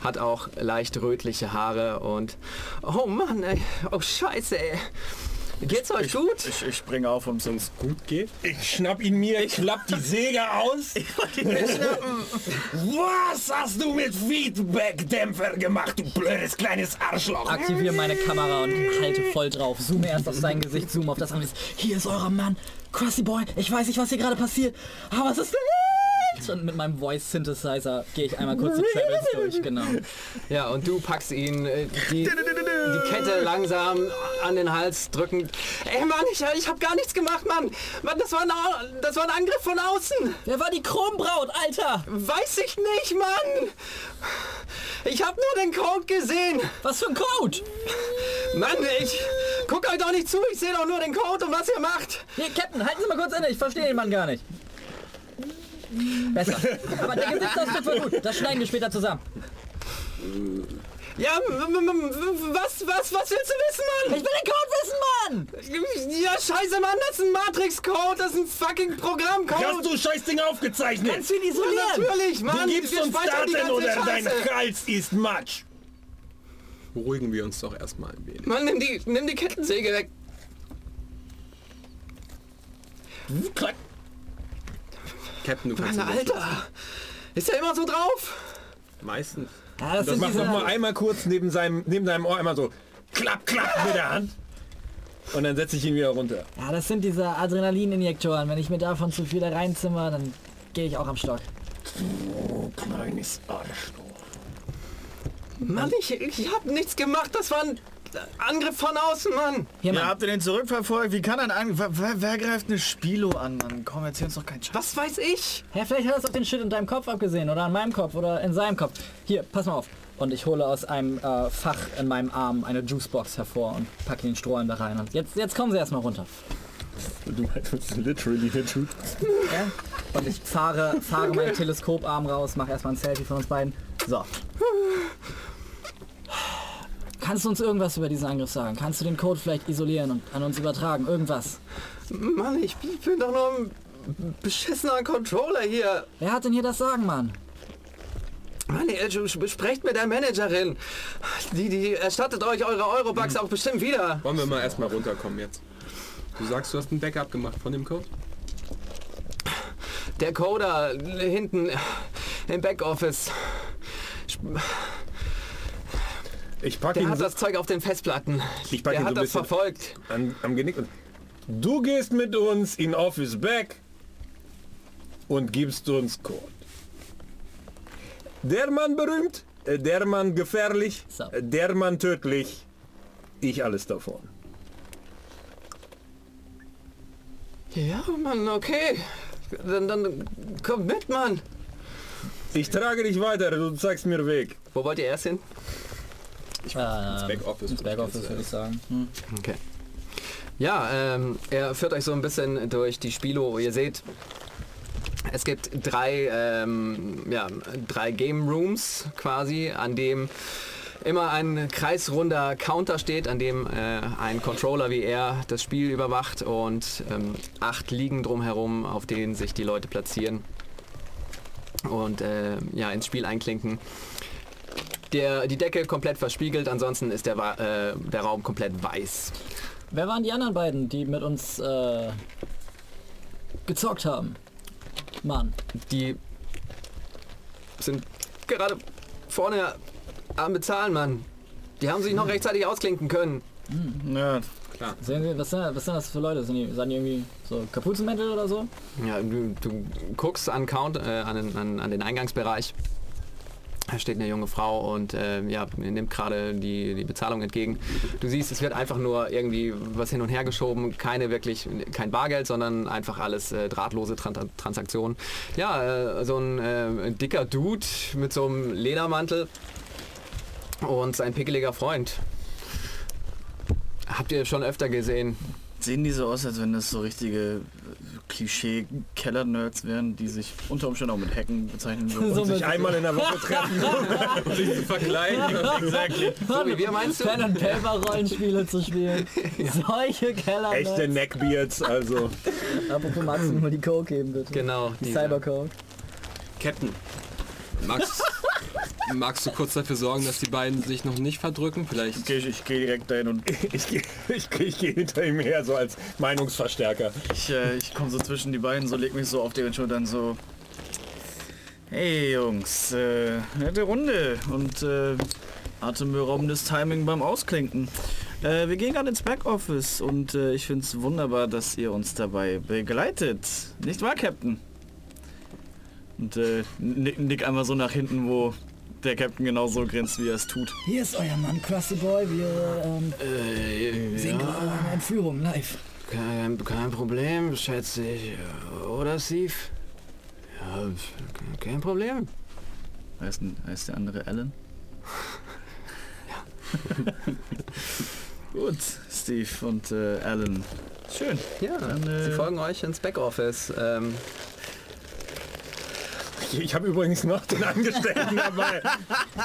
hat auch leicht rötliche Haare und oh Mann, ey, oh Scheiße, ey. Geht's euch gut? Ich, ich springe auf, um so Gut geht. Ich schnapp ihn mir, klapp die Säge aus. (laughs) Was hast du mit Feedback-Dämpfer gemacht, du blödes kleines Arschloch? Aktiviere meine Kamera und halte voll drauf. Zoome erst auf sein Gesicht, zoome auf das andere. Hier ist euer Mann. Krusty Boy, ich weiß nicht, was hier gerade passiert, aber es ist. Und mit meinem Voice Synthesizer gehe ich einmal kurz die Travels durch, genau. Ja, und du packst ihn äh, die, die Kette langsam an den Hals drückend. Ey Mann, ich, ich habe gar nichts gemacht, Mann. Mann, das war, ein, Au- das war ein Angriff von außen. Wer war die Chrombraut, Alter? Weiß ich nicht, Mann. Ich habe nur den Code gesehen. Was für ein Code? Mann, ich guck euch doch nicht zu. Ich sehe doch nur den Code und was ihr macht. Hier, Captain, halten Sie mal kurz inne. Ich verstehe den Mann gar nicht. Besser. Aber der Gesichtsausdruck war gut. Das schneiden wir später zusammen. Ja, was, was, was willst du wissen, Mann? Ich will den Code wissen, Mann! Ja, scheiße, Mann, das ist ein Matrix-Code, das ist ein fucking Programmcode. Hast du Scheißding aufgezeichnet? Kannst du ihn Ja, isolieren? natürlich, Mann. du gibst wir uns Daten oder dein Scheiße. Hals ist Matsch. Beruhigen wir uns doch erstmal ein wenig. Mann, nimm die, nimm die Kettensäge weg. Klack. Captain, du kannst Mann. Alter. Ist er immer so drauf? Meistens. Ja, das, Das macht noch mal einmal kurz neben seinem, neben seinem Ohr einmal so klapp, klapp mit der Hand. Und dann setze ich ihn wieder runter. ja, das sind diese Adrenalininjektoren. Wenn ich mir davon zu viele reinzimmer, dann gehe ich auch am Stock. Oh, kleines Arschloch. Mann, ich, ich hab nichts gemacht. Das war ein Angriff von außen, Mann. Hier, Ja, Mann. habt ihr den zurückverfolgt? Wie kann ein Angriff... Wer, wer greift eine Spilo an, Mann? Komm, erzähl uns doch keinen Scheiß. Was weiß ich? Ja, vielleicht hat er es auf den Shit in deinem Kopf abgesehen oder an meinem Kopf oder in seinem Kopf. Hier, pass mal auf. Und ich hole aus einem äh, Fach in meinem Arm eine Juicebox hervor und packe den Strohhalm da rein. Und jetzt, jetzt kommen sie erstmal runter. Du meinst (laughs) literally der Tut. Ja? Und ich fahre, fahre meinen Teleskoparm raus, mache erstmal ein Selfie von uns beiden. So. Kannst du uns irgendwas über diesen Angriff sagen? Kannst du den Code vielleicht isolieren und an uns übertragen? Irgendwas? Mann, ich bin doch nur ein beschissener Controller hier. Wer hat denn hier das Sagen, Mann? Mann, ihr sprecht mit der Managerin. Die, die erstattet euch eure Eurobucks auch bestimmt wieder. Wollen wir mal erstmal runterkommen jetzt. Du sagst, du hast ein Backup gemacht von dem Code? Der Coder hinten im Backoffice, Ich packe der ihn hat so das Zeug auf den Festplatten. Ich pack Der ihn so hat ein das bisschen- verfolgt. an, am Genick und du gehst mit uns in Office Back und gibst uns Code. Der Mann berühmt, äh, der Mann gefährlich, So. äh, der Mann tödlich. Ich alles davon. Ja, Mann, okay. Dann, dann kommt mit, Mann. Ich trage dich weiter, du zeigst mir Weg. Wo wollt ihr erst hin? Ich Ähm, ins Backoffice. Ins Backoffice würde ich sagen. Hm. Okay. Ja, ähm, er führt euch so ein bisschen durch die Spilo. Ihr seht, es gibt drei, ähm, ja, drei Game Rooms quasi, an dem immer ein kreisrunder Counter steht, an dem äh, ein Controller wie er das Spiel überwacht und ähm, acht liegen drumherum, auf denen sich die Leute platzieren und äh, ja, ins Spiel einklinken. Der, die Decke komplett verspiegelt, ansonsten ist der, äh, der Raum komplett weiß. Wer waren die anderen beiden, die mit uns äh, gezockt haben? Mann. Die sind gerade vorne am Bezahlen, Mann. Die haben sich noch rechtzeitig ausklinken können. Ja, Klar. Sehen Sie, was sind, was sind das für Leute? Sind die, sind die irgendwie so Kapuzenmäntel oder so? Ja, du, du guckst an, Count, äh, an, den- an, an den Eingangsbereich. Da steht eine junge Frau und äh, ja, nimmt gerade die, die Bezahlung entgegen. Du siehst, es wird einfach nur irgendwie was hin und her geschoben. Keine wirklich, kein Bargeld, sondern einfach alles äh, drahtlose Tran Transaktionen. Ja, äh, so ein äh, dicker Dude mit so einem Ledermantel und sein pickeliger Freund. Habt ihr schon öfter gesehen. Sehen die so aus, als wenn das so richtige Klischee-Keller-Nerds wären, die sich unter Umständen auch mit Hacken bezeichnen würden. So Sich mit- einmal in der Woche treffen. Um (laughs) sich zu verkleiden. (laughs) exactly. So wie wir meinst du? Pen and Paper Rollenspiele zu spielen. (laughs) Solche Keller. Echte Neckbeards, also. Apropos Max, nur die Coke geben bitte. Genau. Die. Cybercoke. Captain. Magst, magst du kurz dafür sorgen, dass die beiden sich noch nicht verdrücken? Vielleicht. Okay, ich, ich gehe direkt dahin und (laughs) Ich, geh- ich, geh- ich gehe hinter ihm her, so als Meinungsverstärker. ich, äh, ich komme so zwischen die beiden, so leg mich so auf deren Schultern so. Hey Jungs, äh, nette Runde und äh, atemberaubendes Timing beim Ausklinken. Äh, wir gehen gerade ins Backoffice und äh, ich finde es wunderbar, dass ihr uns dabei begleitet. Nicht wahr, Captain? Und äh, nick, nick einmal so nach hinten, wo der Captain genauso grinst, wie er es tut. Hier ist euer Mann, Krusty Boy. Wir ähm, Äh, sehen gerade eine Entführung live. kein, kein Problem, schätze ich. Oder, Steve? Ja, kein Problem. Heißt, heißt der andere Alan? (laughs) Gut, Steve und äh, Alan. Schön. Ja, Dann, äh, sie folgen euch ins Backoffice. Ähm, Ich, habe übrigens noch den Angestellten dabei.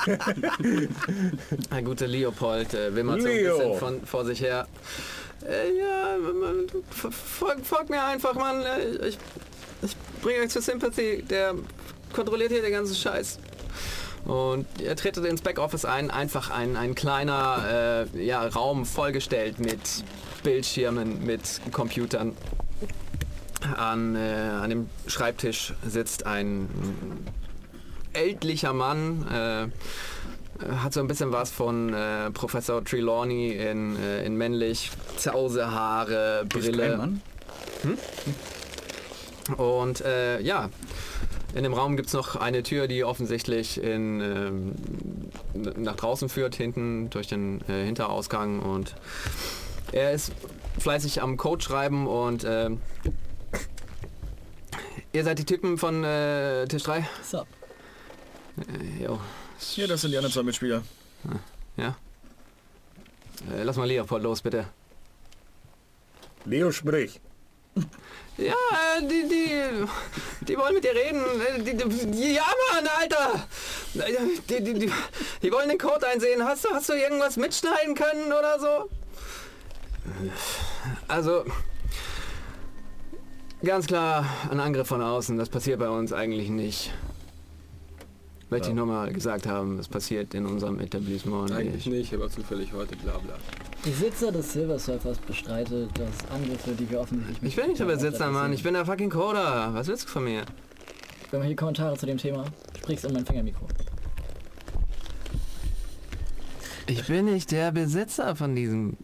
(laughs) der gute Leopold äh, wimmert so ein Leo. bisschen von, vor sich her. Äh, ja, man, folgt, folgt mir einfach, Mann. Äh, Ich, ich bringe euch zu Sympathy. Der kontrolliert hier den ganzen Scheiß. Und er tretet ins Backoffice ein, einfach ein, ein kleiner äh, ja, Raum vollgestellt mit Bildschirmen, mit Computern. An, äh, an dem Schreibtisch sitzt ein ältlicher Mann, äh, hat so ein bisschen was von äh, Professor Trelawney in, äh, in männlich, Zause, Haare, Brille. Mann? Und äh, ja, in dem Raum gibt es noch eine Tür, die offensichtlich in, ähm, nach draußen führt, hinten durch den äh, Hinterausgang. Und er ist fleißig am Code schreiben und ähm, ihr seid die Typen von äh, Tisch 3? So. Äh, jo. Hier, das sind die anderen zwei Mitspieler. Ja. Äh, lass mal Leopold los, bitte. Leo, sprich. Ja, äh, die, die, die wollen mit dir reden. Äh, Die, die, ja, Mann, Alter! Äh, Die, die, die, die wollen den Code einsehen. Hast du, hast du irgendwas mitschneiden können oder so? Also, ganz klar, ein Angriff von außen. Das passiert bei uns eigentlich nicht. Möchte ich nur mal gesagt haben, das passiert in unserem Etablissement Eigentlich nicht. nicht, aber zufällig heute, bla bla. Besitzer des Silver Surfers bestreitet, dass Angriffe, die wir offensichtlich... Ich bin nicht der Besitzer, Mann. Ich bin der fucking Coder. Was willst du von mir? Irgendwelche Kommentare zu dem Thema? Sprichst in mein Fingermikro. Ich bin nicht der Besitzer von diesem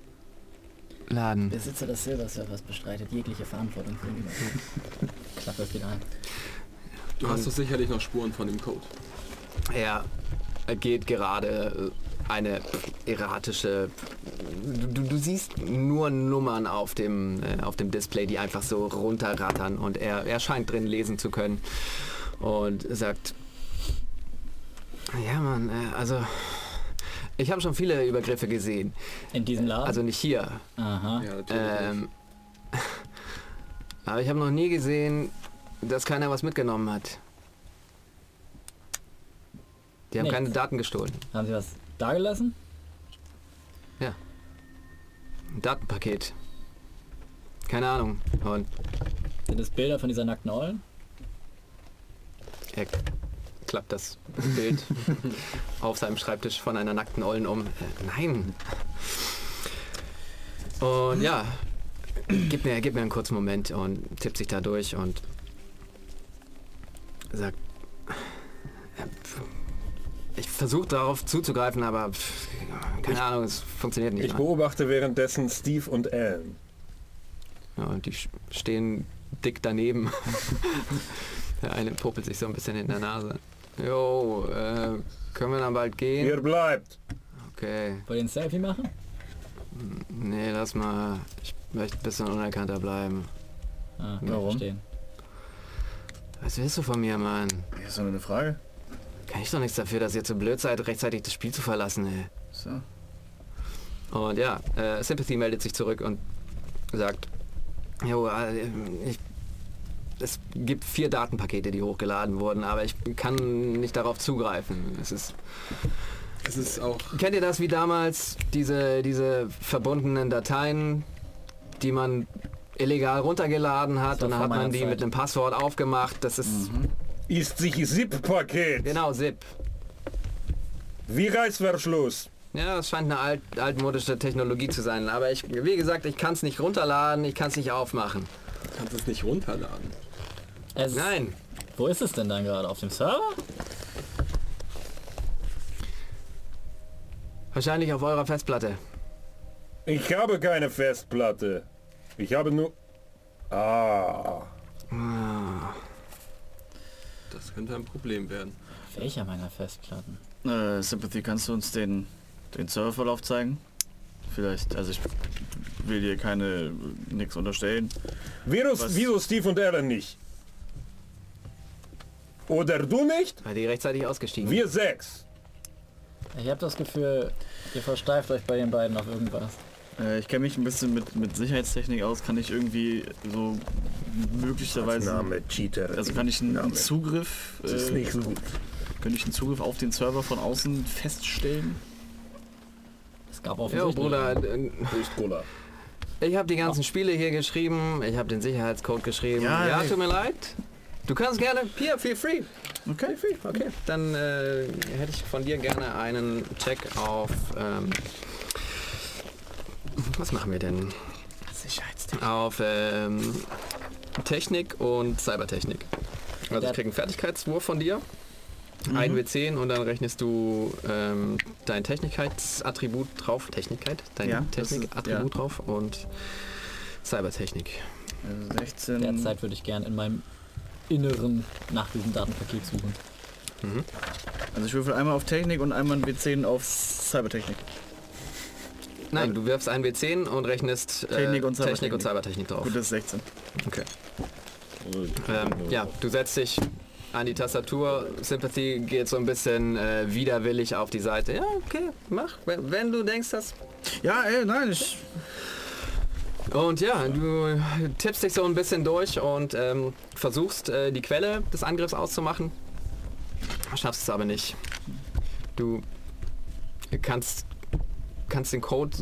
Laden. Besitzer des Silver Surfers bestreitet jegliche Verantwortung für den Überfall. (laughs) Klappe es wieder ein. Du hast doch sicherlich noch Spuren von dem Code. Er geht gerade äh, eine erratische. Du, du, du siehst nur Nummern auf dem, äh, auf dem Display, die einfach so runterrattern und er, er scheint drin lesen zu können und sagt: Ja, Mann, äh, also. Ich habe schon viele Übergriffe gesehen. In diesem Laden? Also nicht hier. Aha. Ja, natürlich. Ähm, (laughs) aber ich habe noch nie gesehen, dass keiner was mitgenommen hat. Die haben Nichts. keine Daten gestohlen. Haben Sie was dagelassen? Ein Datenpaket. Keine Ahnung. Und Sind es Bilder von dieser nackten Eulen? er klappt das Bild (laughs) auf seinem Schreibtisch von einer nackten Ollen um. Äh, nein. Und ja, gib mir, gib mir einen kurzen Moment und tippt sich da durch und sagt, äh, ich versuche darauf zuzugreifen, aber pff, keine Ahnung, es funktioniert nicht. Ich beobachte währenddessen Steve und Alan. Ja, und die stehen dick daneben. (laughs) Der eine popelt sich so ein bisschen in der Nase. Jo, äh, können wir dann bald gehen? Ihr bleibt. Okay. Wollt ihr ein Selfie machen? Nee, lass mal. Ich möchte ein bisschen unerkannter bleiben. Ah, kann Warum? verstehen. Was willst du von mir, Mann? Ist das nur eine Frage? Kann ich doch nichts dafür, dass ihr zu blöd seid, rechtzeitig das Spiel zu verlassen, ey. So. Und ja, äh, Sympathy meldet sich zurück und sagt, jo, äh, ich, es gibt vier Datenpakete, die hochgeladen wurden, aber ich kann nicht darauf zugreifen. Es ist, Es ist auch kennt ihr das wie damals, diese, diese verbundenen Dateien, die man illegal runtergeladen hat und dann hat man die Zeit. mit einem Passwort aufgemacht. Das ist Ist sich ZIP-Paket. genau ZIP. Wie Reißverschluss. Ja, das scheint eine alt, altmodische Technologie zu sein. Aber ich, wie gesagt, ich kann es nicht runterladen, ich kann es nicht aufmachen. du kannst es nicht runterladen. Es, Nein, Wo ist es denn dann gerade? Auf dem Server? wahrscheinlich auf eurer Festplatte. Ich habe keine Festplatte. Ich habe nur... Ah. Das könnte ein Problem werden. Welcher meiner Festplatten? Äh, Sympathy, kannst du uns den, den Serververlauf zeigen? Vielleicht, also ich will dir keine nichts unterstellen. Virus, Was? wieso Steve und Aaron nicht? Oder du nicht? Weil die rechtzeitig ausgestiegen. Wir sechs. Ich habe das Gefühl, ihr versteift euch bei den beiden auf irgendwas. Äh, ich kenne mich ein bisschen mit, mit Sicherheitstechnik aus. Kann ich irgendwie so möglicherweise... Name Cheater. Also kann ich einen Name. Zugriff... Das ist äh, nicht so gut. Könnte ich einen Zugriff auf den Server von außen feststellen? Es gab offensichtlich... Bruder, äh, Ist Cola. ich habe die ganzen Spiele hier geschrieben. Ich habe den Sicherheitscode geschrieben. Ja, Ja, tut mir leid. Du kannst gerne. Hier, feel free. Okay. Feel free. Okay. Dann äh, hätte ich von dir gerne einen Check auf. Ähm, was machen wir denn? Sicherheitstechnik. Auf ähm, Technik und Cybertechnik. Also Ja. ich kriege einen Fertigkeitswurf von dir. Ein W10 und dann rechnest du ähm, dein Technikheitsattribut drauf. Technikheit? Dein Ja, Technikattribut ja. drauf und Cybertechnik. Also 16... Derzeit würde ich gern in meinem Inneren nach diesem Datenpaket suchen. Also ich würfel einmal auf Technik und einmal ein W10 auf Cybertechnik. Nein, du wirfst ein W10 und rechnest äh, Technik und Technik und Cybertechnik. Cybertechnik drauf. Gut, das ist 16. Okay. Ähm, ja, du setzt dich an die Tastatur. Sympathy geht so ein bisschen äh, widerwillig auf die Seite. Ja, okay, mach, wenn, wenn du denkst das. Ja, ey, nein, ich... Und ja, du tippst dich so ein bisschen durch und ähm, versuchst äh, die Quelle des Angriffs auszumachen. Schaffst es aber nicht. Du kannst, kannst den Code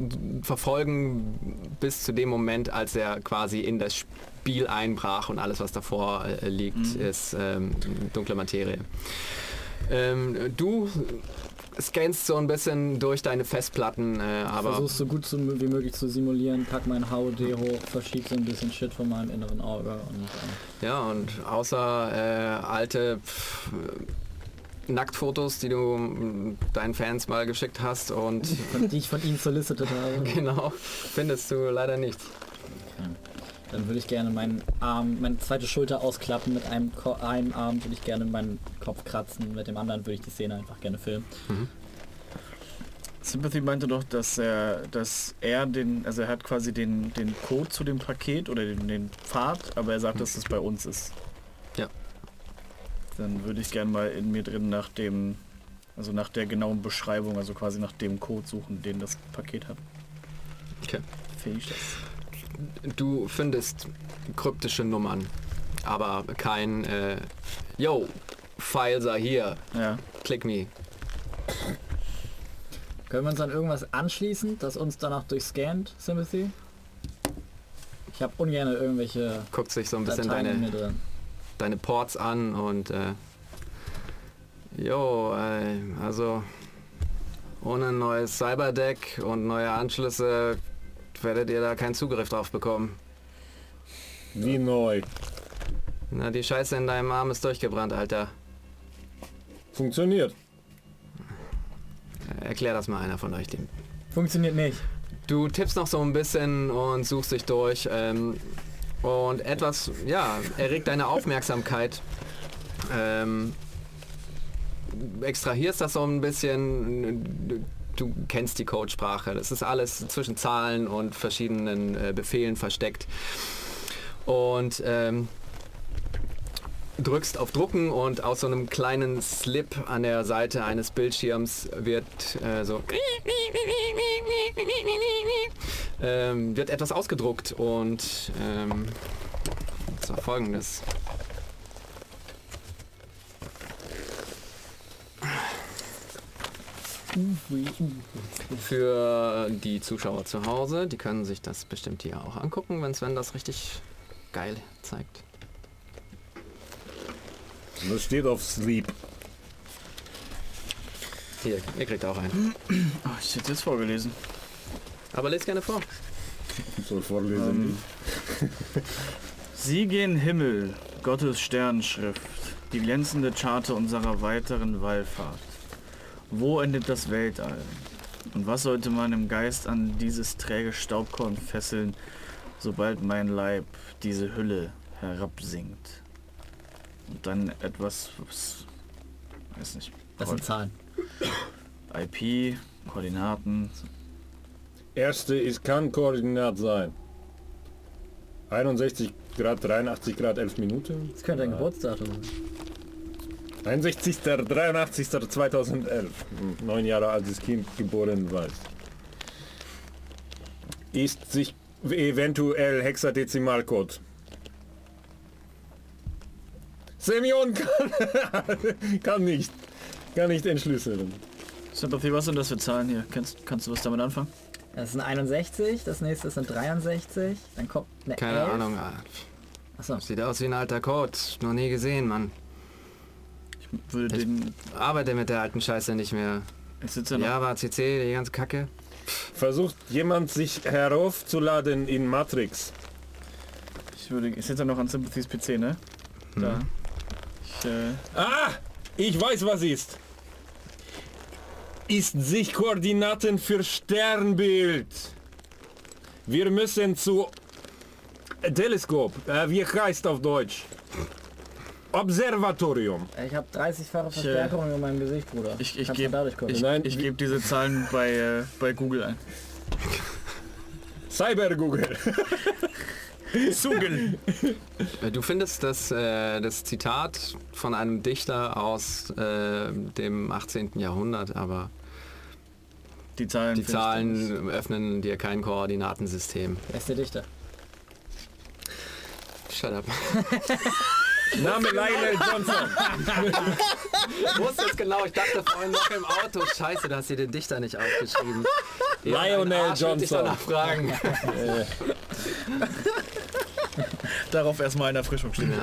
verfolgen bis zu dem Moment, als er quasi in das Spiel einbrach und alles, was davor äh, liegt, ist ähm, dunkle Materie. Ähm, du scannst so ein bisschen durch deine Festplatten, äh, aber Versuch's so gut zu, wie möglich zu simulieren, pack mein HUD hoch, verschieb so ein bisschen Shit von meinem inneren Auge und äh, Ja, und außer äh, alte pff, Nacktfotos, die du deinen Fans mal geschickt hast und die ich von ihnen solicited habe. (laughs) genau, findest du leider nichts. Dann würde ich gerne meinen Arm, meine zweite Schulter ausklappen, mit einem, Ko einem Arm würde ich gerne meinen Kopf kratzen, mit dem anderen würde ich die Szene einfach gerne filmen. Sympathy meinte doch, dass er, dass er den, also er hat quasi den, den Code zu dem Paket oder den, den Pfad, aber er sagt, dass es bei uns ist. Ja. Dann würde ich gerne mal in mir drin nach dem, also nach der genauen Beschreibung, also quasi nach dem Code suchen, den das Paket hat. Okay. Finde ich das? Du findest kryptische Nummern, aber kein äh, Yo, Files are here, Ja. click me. Können wir uns an irgendwas anschließen, das uns danach durchscannt, Sympathy? Ich habe ungern irgendwelche Guckt sich so ein bisschen Dateien deine, deine Ports an und äh, Jo, äh, also ohne neues Cyberdeck und neue Anschlüsse werdet ihr da keinen Zugriff drauf bekommen. Wie neu. Na, die Scheiße in deinem Arm ist durchgebrannt, Alter. Funktioniert. Erklär das mal einer von euch. Dem. Funktioniert nicht. Du tippst noch so ein bisschen und suchst dich durch. Ähm, und etwas, ja, erregt deine Aufmerksamkeit. Ähm, extrahierst das so ein bisschen. Du, kennst die Codesprache. Das ist alles zwischen Zahlen und verschiedenen äh, Befehlen versteckt. Und ähm, drückst auf Drucken und aus so einem kleinen Slip an der Seite eines Bildschirms wird äh, so ähm, wird etwas ausgedruckt und ähm, folgendes. Für die Zuschauer zu Hause, die können sich das bestimmt hier auch angucken, wenn Sven das richtig geil zeigt. Das steht auf Sleep. Hier, ihr kriegt auch einen. Oh, ich hätte jetzt vorgelesen. Aber lest gerne vor. Soll vorlesen. Sie gen Himmel, Gottes Sternschrift, die glänzende Charte unserer weiteren Wallfahrt. Wo endet das Weltall? Und was sollte man im Geist an dieses träge Staubkorn fesseln, sobald mein Leib diese Hülle herabsinkt? Und dann etwas, was, weiß nicht. Das sind Zahlen. IP, Koordinaten. Erste ist, kann Koordinat sein. 61 Grad, 83 Grad, 11 Minuten. Das könnte ein Geburtsdatum sein. 61. 83. 2011. Hm, Neun Jahre altes Kind geboren weiß. Ist sich eventuell Hexadezimalcode. Semyon kann, (laughs) kann nicht. Kann nicht entschlüsseln. Sympathy, was sind das für Zahlen hier? Kannst, kannst du was damit anfangen? Das sind 61, das nächste sind 63, dann kommt eine Keine 11. Ahnung. ah, Achso, Sieht aus wie ein alter Code. Noch nie gesehen, Mann. Ich würde Ich- den. Arbeite mit der alten Scheiße nicht mehr. Ich sitze ja noch. Java, CC, die ganze Kacke. Versucht jemand sich heraufzuladen in Matrix. Ich würde. Ich sitze ja noch an Sympathy's PC, ne? Da. Ich, äh, Ah! Ich weiß was ist. Ist sich Koordinaten für Sternbild. Wir müssen zu Teleskop. Äh, wie heißt auf Deutsch? Observatorium. ich habe 30-fache äh, Verstärkung in meinem Gesicht, Bruder. ich, ich Kannst du gebe ich, Nein, ich geb diese Zahlen (laughs) bei, äh, bei Google ein. Cyber Google. Google! Äh, Du findest das, äh, das Zitat von einem Dichter aus äh, dem 18. Jahrhundert, aber Die Zahlen. die ich Zahlen öffnen dir kein Koordinatensystem. Wer ist der Dichter? Shut up. (laughs) Name Lionel Johnson. (laughs) Ich wusste es genau, ich dachte vorhin noch im Auto, scheiße, da hast du den Dichter nicht aufgeschrieben. Lionel Johnson. fragen. (laughs) Darauf erstmal eine Erfrischung stehen.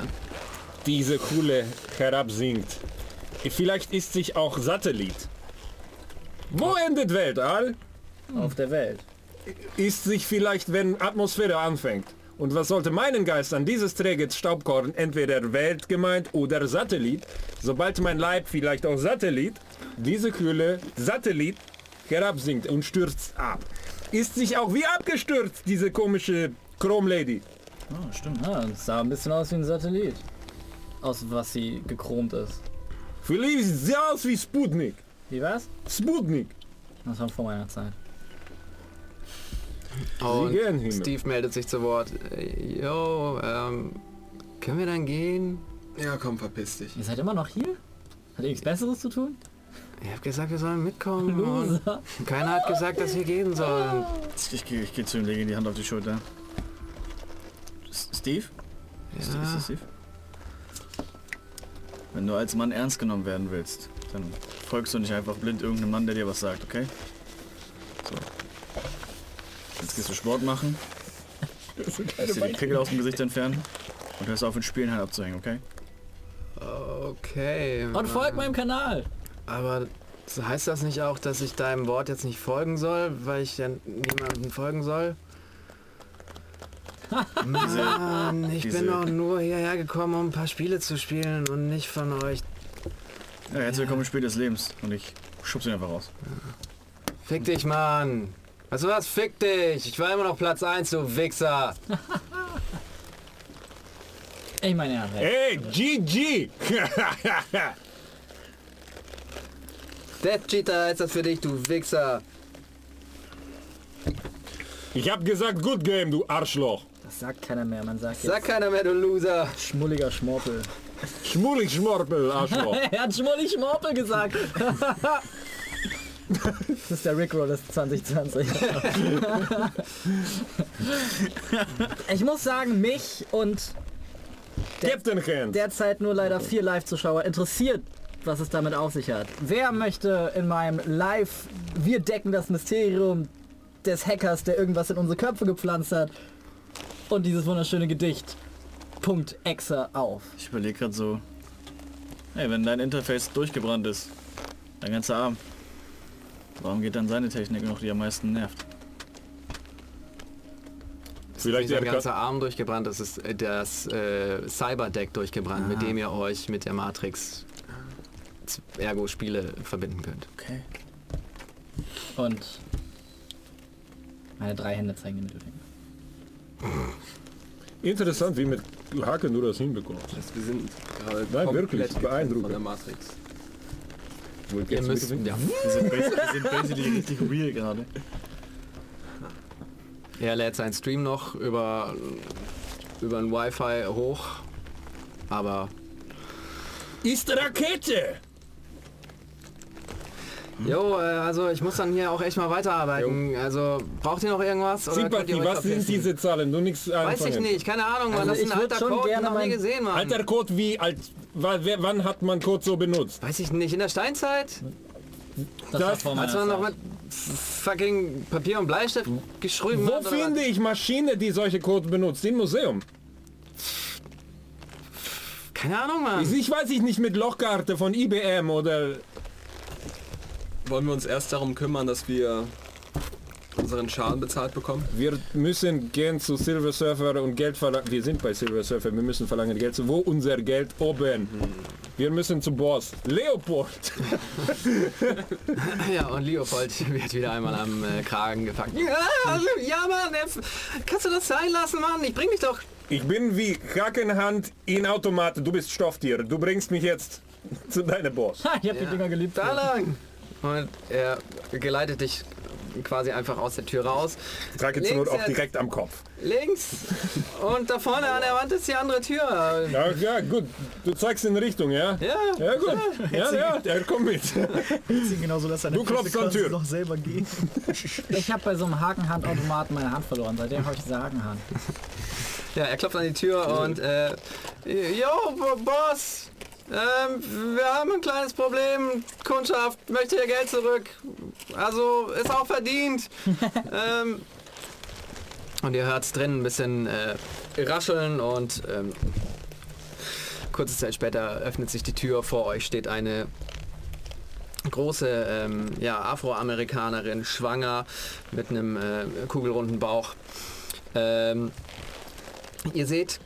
Diese Kuhle herabsinkt. Vielleicht ist sich auch Satellit. Wo endet Weltall? Auf der Welt. Ist sich vielleicht, wenn Atmosphäre anfängt. Und was sollte meinen Geist an dieses träge Staubkorn entweder Welt gemeint oder Satellit, sobald mein Leib vielleicht auch Satellit, diese Kühle Satellit herabsinkt und stürzt ab. Ist sich auch wie abgestürzt, diese komische Chrome Lady. Oh, stimmt. Ah, das sah ein bisschen aus wie ein Satellit. Aus was sie gechromt ist. Vielleicht sieht sie aus wie Sputnik. Wie war's? Sputnik. Das war vor meiner Zeit. Und gehen hin. Steve meldet sich zu Wort. Äh, Jo, ähm, können wir dann gehen? Ja, komm, verpiss dich. Ihr seid immer noch hier? Hat ihr nichts Besseres zu tun? Ich hab gesagt, wir sollen mitkommen. (laughs) und. Keiner hat gesagt, dass wir gehen sollen. Ich gehe geh zu ihm, lege ihm die Hand auf die Schulter. S- Steve? Ist, ist Ja, das Steve? Wenn du als Mann ernst genommen werden willst, dann folgst du nicht einfach blind irgendeinem Mann, der dir was sagt, okay? So. Jetzt gehst du Sport machen. (laughs) Lässt dir die Pickel aus dem Gesicht entfernen. Und hörst auf, in Spielen halt abzuhängen, okay? okay. Und folgt meinem Kanal. Aber heißt das nicht auch, dass ich deinem Wort jetzt nicht folgen soll, weil ich ja niemandem folgen soll? (laughs) Mann, ich diese- bin doch nur hierher gekommen, um ein paar Spiele zu spielen und nicht von euch. Ja, herzlich willkommen im Spiel des Lebens. Und ich schub's ihn einfach raus. Fick dich, Mann. Weißt du was? Fick dich. Ich war immer noch Platz 1, du Wichser. Ich meine ja, Hey, GG! (laughs) Death Cheater ist das für dich, du Wichser. ich hab gesagt, good game, du Arschloch. das sagt keiner mehr. Man sagt Sag jetzt keiner mehr, du Loser. schmulliger Schmorpel. Schmulig Schmorpel, Arschloch. (laughs) er hat schmullig Schmorpel gesagt. (laughs) (laughs) das ist der Rickroll des 2020. (laughs) ich muss sagen, mich und Hand. derzeit nur leider vier Live-Zuschauer interessiert, was es damit auf sich hat. Wer möchte in meinem Live, wir decken das Mysterium des Hackers, der irgendwas in unsere Köpfe gepflanzt hat und dieses wunderschöne Gedicht. Punkt Exe auf. Ich überlege gerade so. Hey, wenn dein Interface durchgebrannt ist, dein ganzer Arm, warum geht dann seine Technik noch, die am meisten nervt? Vielleicht Dieser der ganze Arm durchgebrannt, das ist äh, das äh, Cyberdeck durchgebrannt, mit dem ihr euch mit der Matrix ergo Spiele verbinden könnt. Okay. Und meine drei Hände zeigen den Mittelfinger. (laughs) Interessant, wie mit Haken du das hinbekommst. Das, wir sind gerade Nein, komplett wirklich, beeindruckend. von der Matrix. Ihr jetzt müsst, ja. Wir sind, wir sind basically richtig real gerade. Er lädt seinen Stream noch über, über ein Wi-Fi hoch, aber Ist Rakete! Jo, äh, also ich muss dann hier auch echt mal weiterarbeiten. Also braucht ihr noch irgendwas? Sympathie, euch was sind diese Zahlen? Du nichts Weiß ich nicht, keine Ahnung, Mann. Also das ist ein alter schon Code, gerne den noch nie gesehen, Mann. Alter Code wie alt? Wann hat man Code so benutzt? Weiß ich nicht, in der Steinzeit? Das, Das- Als man noch mit fucking Papier und Bleistift geschrieben Wo hat? finde ich Maschine, die solche Codes benutzt? Im Museum. Keine Ahnung, Mann. Ich, ich weiß ich nicht mit Lochkarte von IBM oder Wollen wir uns erst darum kümmern, dass wir unseren Schaden bezahlt bekommen? wir müssen gehen zu Silver Surfer und Geld verlangen. Wir sind bei Silver Surfer, wir müssen verlangen Geld. zu- Wo unser Geld oben? Wir müssen zum Boss. Leopold. (laughs) Ja, und Leopold wird wieder einmal am äh, Kragen gepackt. Ja, also, ja Mann, äh, kannst du das sein lassen, Mann? Ich bring dich doch. Ich bin wie Krakenhand in Automat. Du bist Stofftier. Du bringst mich jetzt (laughs) zu deinem Boss. Ha, ich hab die Ja. Dinger geliebt. Da lang. Und er geleitet dich quasi einfach aus der Tür raus. Trage zur Not auch jetzt. direkt am Kopf. Links. Und da vorne an der Wand ist die andere Tür. Ja, ja, gut. Du zeigst in Richtung, ja? Ja. Ja, gut. Ja, ja, der kommt mit. Genauso, dass Du klopfst an Tür. noch selber gehen. Ich habe bei so einem Hakenhandautomaten meine Hand verloren. Seitdem habe ich Sagenhand. Ja, er klopft an die Tür und äh, yo, Bo- Boss, ähm, wir haben ein kleines Problem. Kundschaft möchte ihr Geld zurück. Also ist auch verdient. (laughs) ähm, und ihr hört drin ein bisschen äh, rascheln und ähm, kurze Zeit später öffnet sich die Tür. Vor euch steht eine große ähm, ja, Afroamerikanerin, schwanger, mit einem äh, kugelrunden Bauch. Ähm, Ihr seht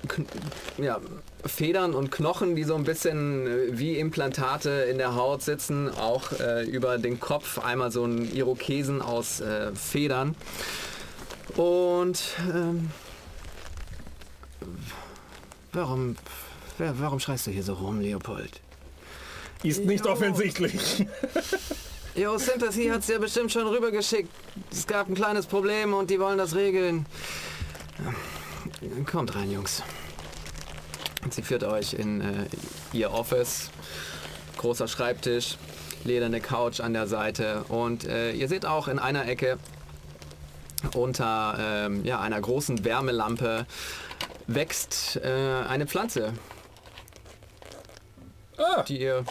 ja, Federn und Knochen, die so ein bisschen äh, wie Implantate in der Haut sitzen, auch äh, über den Kopf einmal so ein Irokesen aus äh, Federn. Und ähm, warum, warum schreist du hier so rum, Leopold? Ist nicht Jo. offensichtlich. (laughs) Jo, Sympathy hat es ja bestimmt schon rübergeschickt. Es gab ein kleines Problem und die wollen das regeln. Kommt rein, Jungs. Sie führt euch in äh, ihr Office. Großer Schreibtisch, lederne Couch an der Seite. Und äh, ihr seht auch in einer Ecke unter ähm, ja, einer großen Wärmelampe wächst äh, eine Pflanze, Ah, die ihr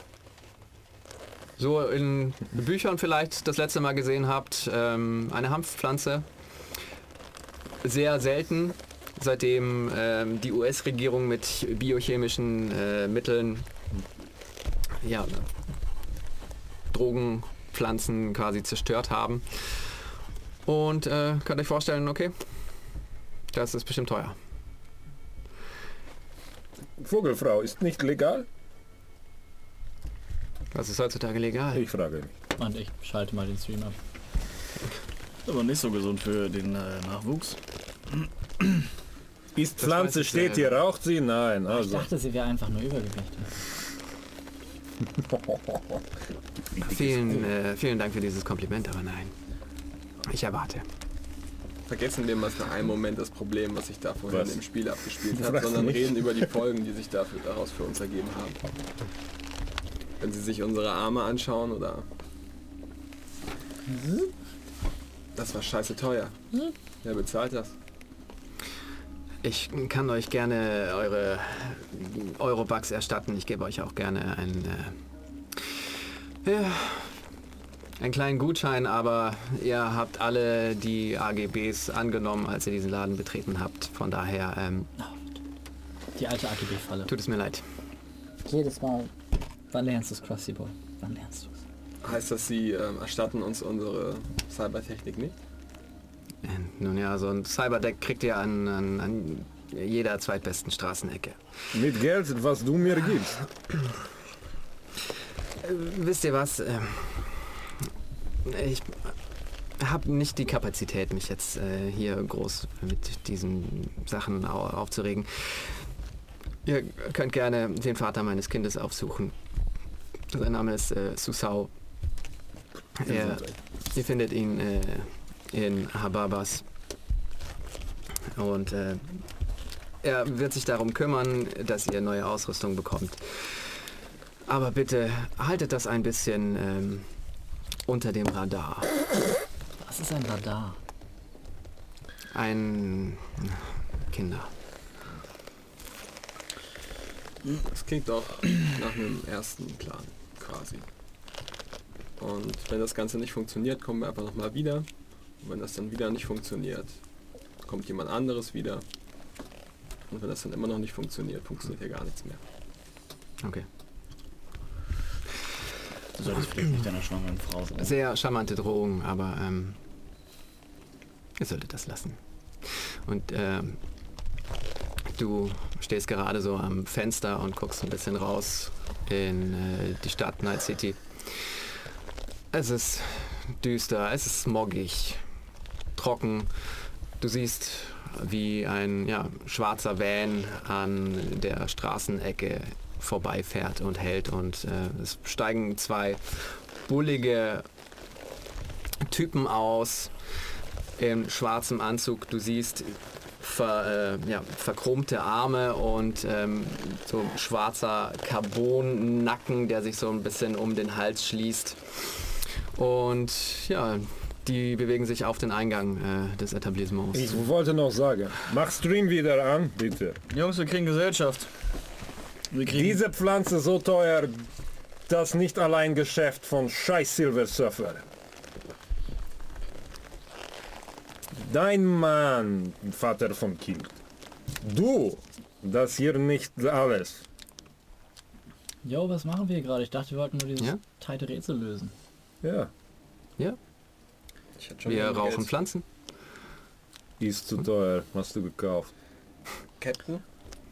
so in Büchern vielleicht das letzte Mal gesehen habt. Ähm, eine Hanfpflanze. Sehr selten, seitdem ähm, die US-Regierung mit biochemischen äh, Mitteln ja, Drogenpflanzen quasi zerstört haben. Und äh, könnt euch vorstellen, okay, das ist bestimmt teuer. Vogelfrau ist nicht legal? Das ist heutzutage legal. Ich frage mich. Und ich schalte mal den Stream ab. Aber nicht so gesund für den äh, Nachwuchs. Ist Das Pflanze, ich steht hier, raucht sie? Nein. Ich Also. dachte, sie wäre einfach nur übergewichtig. (laughs) Vielen, äh, vielen Dank für dieses Kompliment, aber nein. Ich erwarte. Vergessen wir mal für einen Moment das Problem, was sich da vorhin Was? im Spiel abgespielt (laughs) hat, sondern mich. reden über die Folgen, die sich dafür, daraus für uns ergeben haben. Wenn Sie sich unsere Arme anschauen oder... Das war scheiße teuer. Wer bezahlt das? Ich kann euch gerne eure Eurobucks erstatten. Ich gebe euch auch gerne einen, äh, ja, einen kleinen Gutschein, aber ihr habt alle die AGBs angenommen, als ihr diesen Laden betreten habt. Von daher ähm, Die alte AGB-Falle. tut es mir leid. Jedes Mal. Wann lernst du es, Krusty Boy? Wann lernst du es? Heißt das, Sie ähm, erstatten uns unsere Cybertechnik nicht? Nun ja, so ein Cyberdeck kriegt ihr an, an, an jeder zweitbesten Straßenecke. Mit Geld, was du mir gibst. Äh, wisst ihr was? Ähm, ich habe nicht die Kapazität, mich jetzt äh, hier groß mit diesen Sachen au aufzuregen. Ihr könnt gerne den Vater meines Kindes aufsuchen. Sein Name ist äh, Susao. Er, ihr findet ihn äh, in Hababas. Und äh, er wird sich darum kümmern, dass ihr neue Ausrüstung bekommt. Aber bitte haltet das ein bisschen ähm, unter dem Radar. Was ist ein Radar? Ein Kinder. Das klingt doch nach einem ersten Plan, quasi. Und wenn das Ganze nicht funktioniert, kommen wir einfach nochmal wieder. Und wenn das dann wieder nicht funktioniert, kommt jemand anderes wieder. Und wenn das dann immer noch nicht funktioniert, funktioniert hier gar nichts mehr. Okay. Du solltest vielleicht nicht deiner schwangeren Frau sagen. Sehr charmante Drohung, aber ähm, ihr solltet das lassen. Und ähm, du stehst gerade so am Fenster und guckst ein bisschen raus in äh, die Stadt Night City. Es ist düster, es ist smoggig, trocken. Du siehst, wie ein ja, schwarzer Van an der Straßenecke vorbeifährt und hält und äh, es steigen zwei bullige Typen aus in schwarzem Anzug. Du siehst ver, äh, ja, verchromte Arme und ähm, so schwarzer Carbon-Nacken, der sich so ein bisschen um den Hals schließt. Und ja, die bewegen sich auf den Eingang äh, des Etablissements. Ich wollte noch sagen, mach Stream wieder an, bitte. Jungs, wir kriegen Gesellschaft. Wir kriegen Diese Pflanze so teuer, das nicht allein Geschäft von scheiß Silver Surfer. Dein Mann, Vater vom Kind. Du, das hier nicht alles. Jo, was machen wir gerade? Ich dachte, wir wollten nur dieses Ja? teite Rätsel lösen. Ja, Ja, wir rauchen Geld. Pflanzen. ist zu teuer, hast du gekauft. Captain,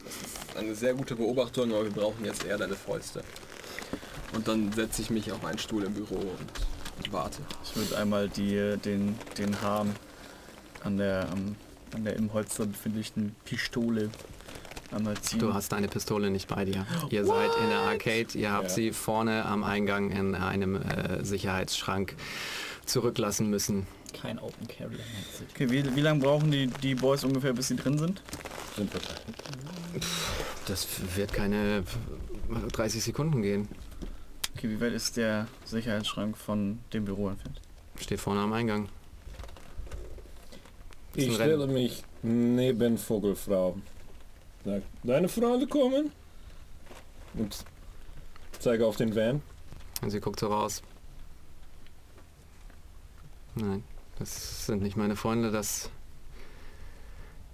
das ist eine sehr gute Beobachtung, aber wir brauchen jetzt eher deine Fäuste. Und dann setze ich mich auf einen Stuhl im Büro und, und warte. Ich würde einmal die, den, den Harm an der, an der im Holster befindlichen Pistole einmal ziehen. Du hast deine Pistole nicht bei dir. Ihr seid in der Arcade, ihr habt Ja. sie vorne am Eingang in einem äh, Sicherheitsschrank zurücklassen müssen. Kein Open Carrier. Okay, wie, wie lange brauchen die, die Boys ungefähr, bis sie drin sind? Sind wir Das wird keine 30 Sekunden gehen. Okay, wie weit ist der Sicherheitsschrank von dem Büro entfernt? Steht vorne am Eingang. Ist Ich ein stelle Rennen. mich neben Vogelfrau. Sag, deine Freunde kommen? Und zeige auf den Van. Und sie guckt so raus. Nein, das sind nicht meine Freunde, das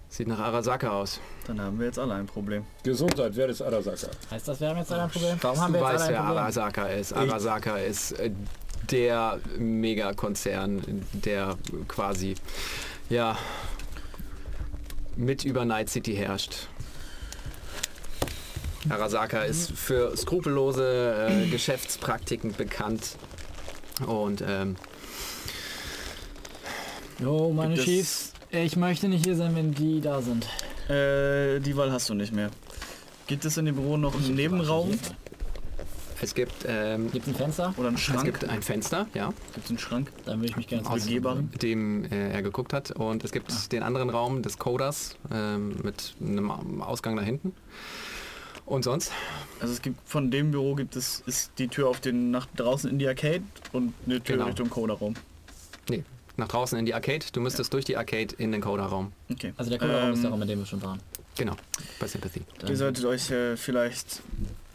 sieht nach Arasaka aus. Dann haben wir jetzt alle ein Problem. Gesundheit, wer ist Arasaka? Heißt das, wir haben jetzt ein Problem? Warum haben du wir jetzt weißt, alle wer ein Problem? Arasaka ist. Arasaka ist äh, der Megakonzern, der quasi, ja, mit über Night City herrscht. Arasaka ist für skrupellose äh, Geschäftspraktiken bekannt. Und ähm, Jo, meine Gibt es- Chiefs, ich möchte nicht hier sein, wenn die da sind. Äh, die Wahl hast du nicht mehr. Gibt es in dem Büro noch einen Nebenraum es gibt, ähm, Gibt es ein Fenster? oder einen es Schrank? gibt ein Fenster, ja, Gibt es einen Schrank? Dann würde ich mich gerne Aus- Begehbaren? dem äh, er geguckt hat. Und es gibt den anderen Raum des Coders ähm, mit einem Ausgang nach hinten. Und sonst? Also es gibt von dem Büro gibt es ist die Tür auf den nach draußen in die Arcade und eine Tür Genau. Richtung Coderraum. Nee, nach draußen in die Arcade. Du müsstest durch die Arcade in den Coder-Raum. Okay. Also der Coderraum ist der Ähm, Raum, in dem wir schon waren. Genau, bei Sympathy. Dann- Ihr solltet euch äh, vielleicht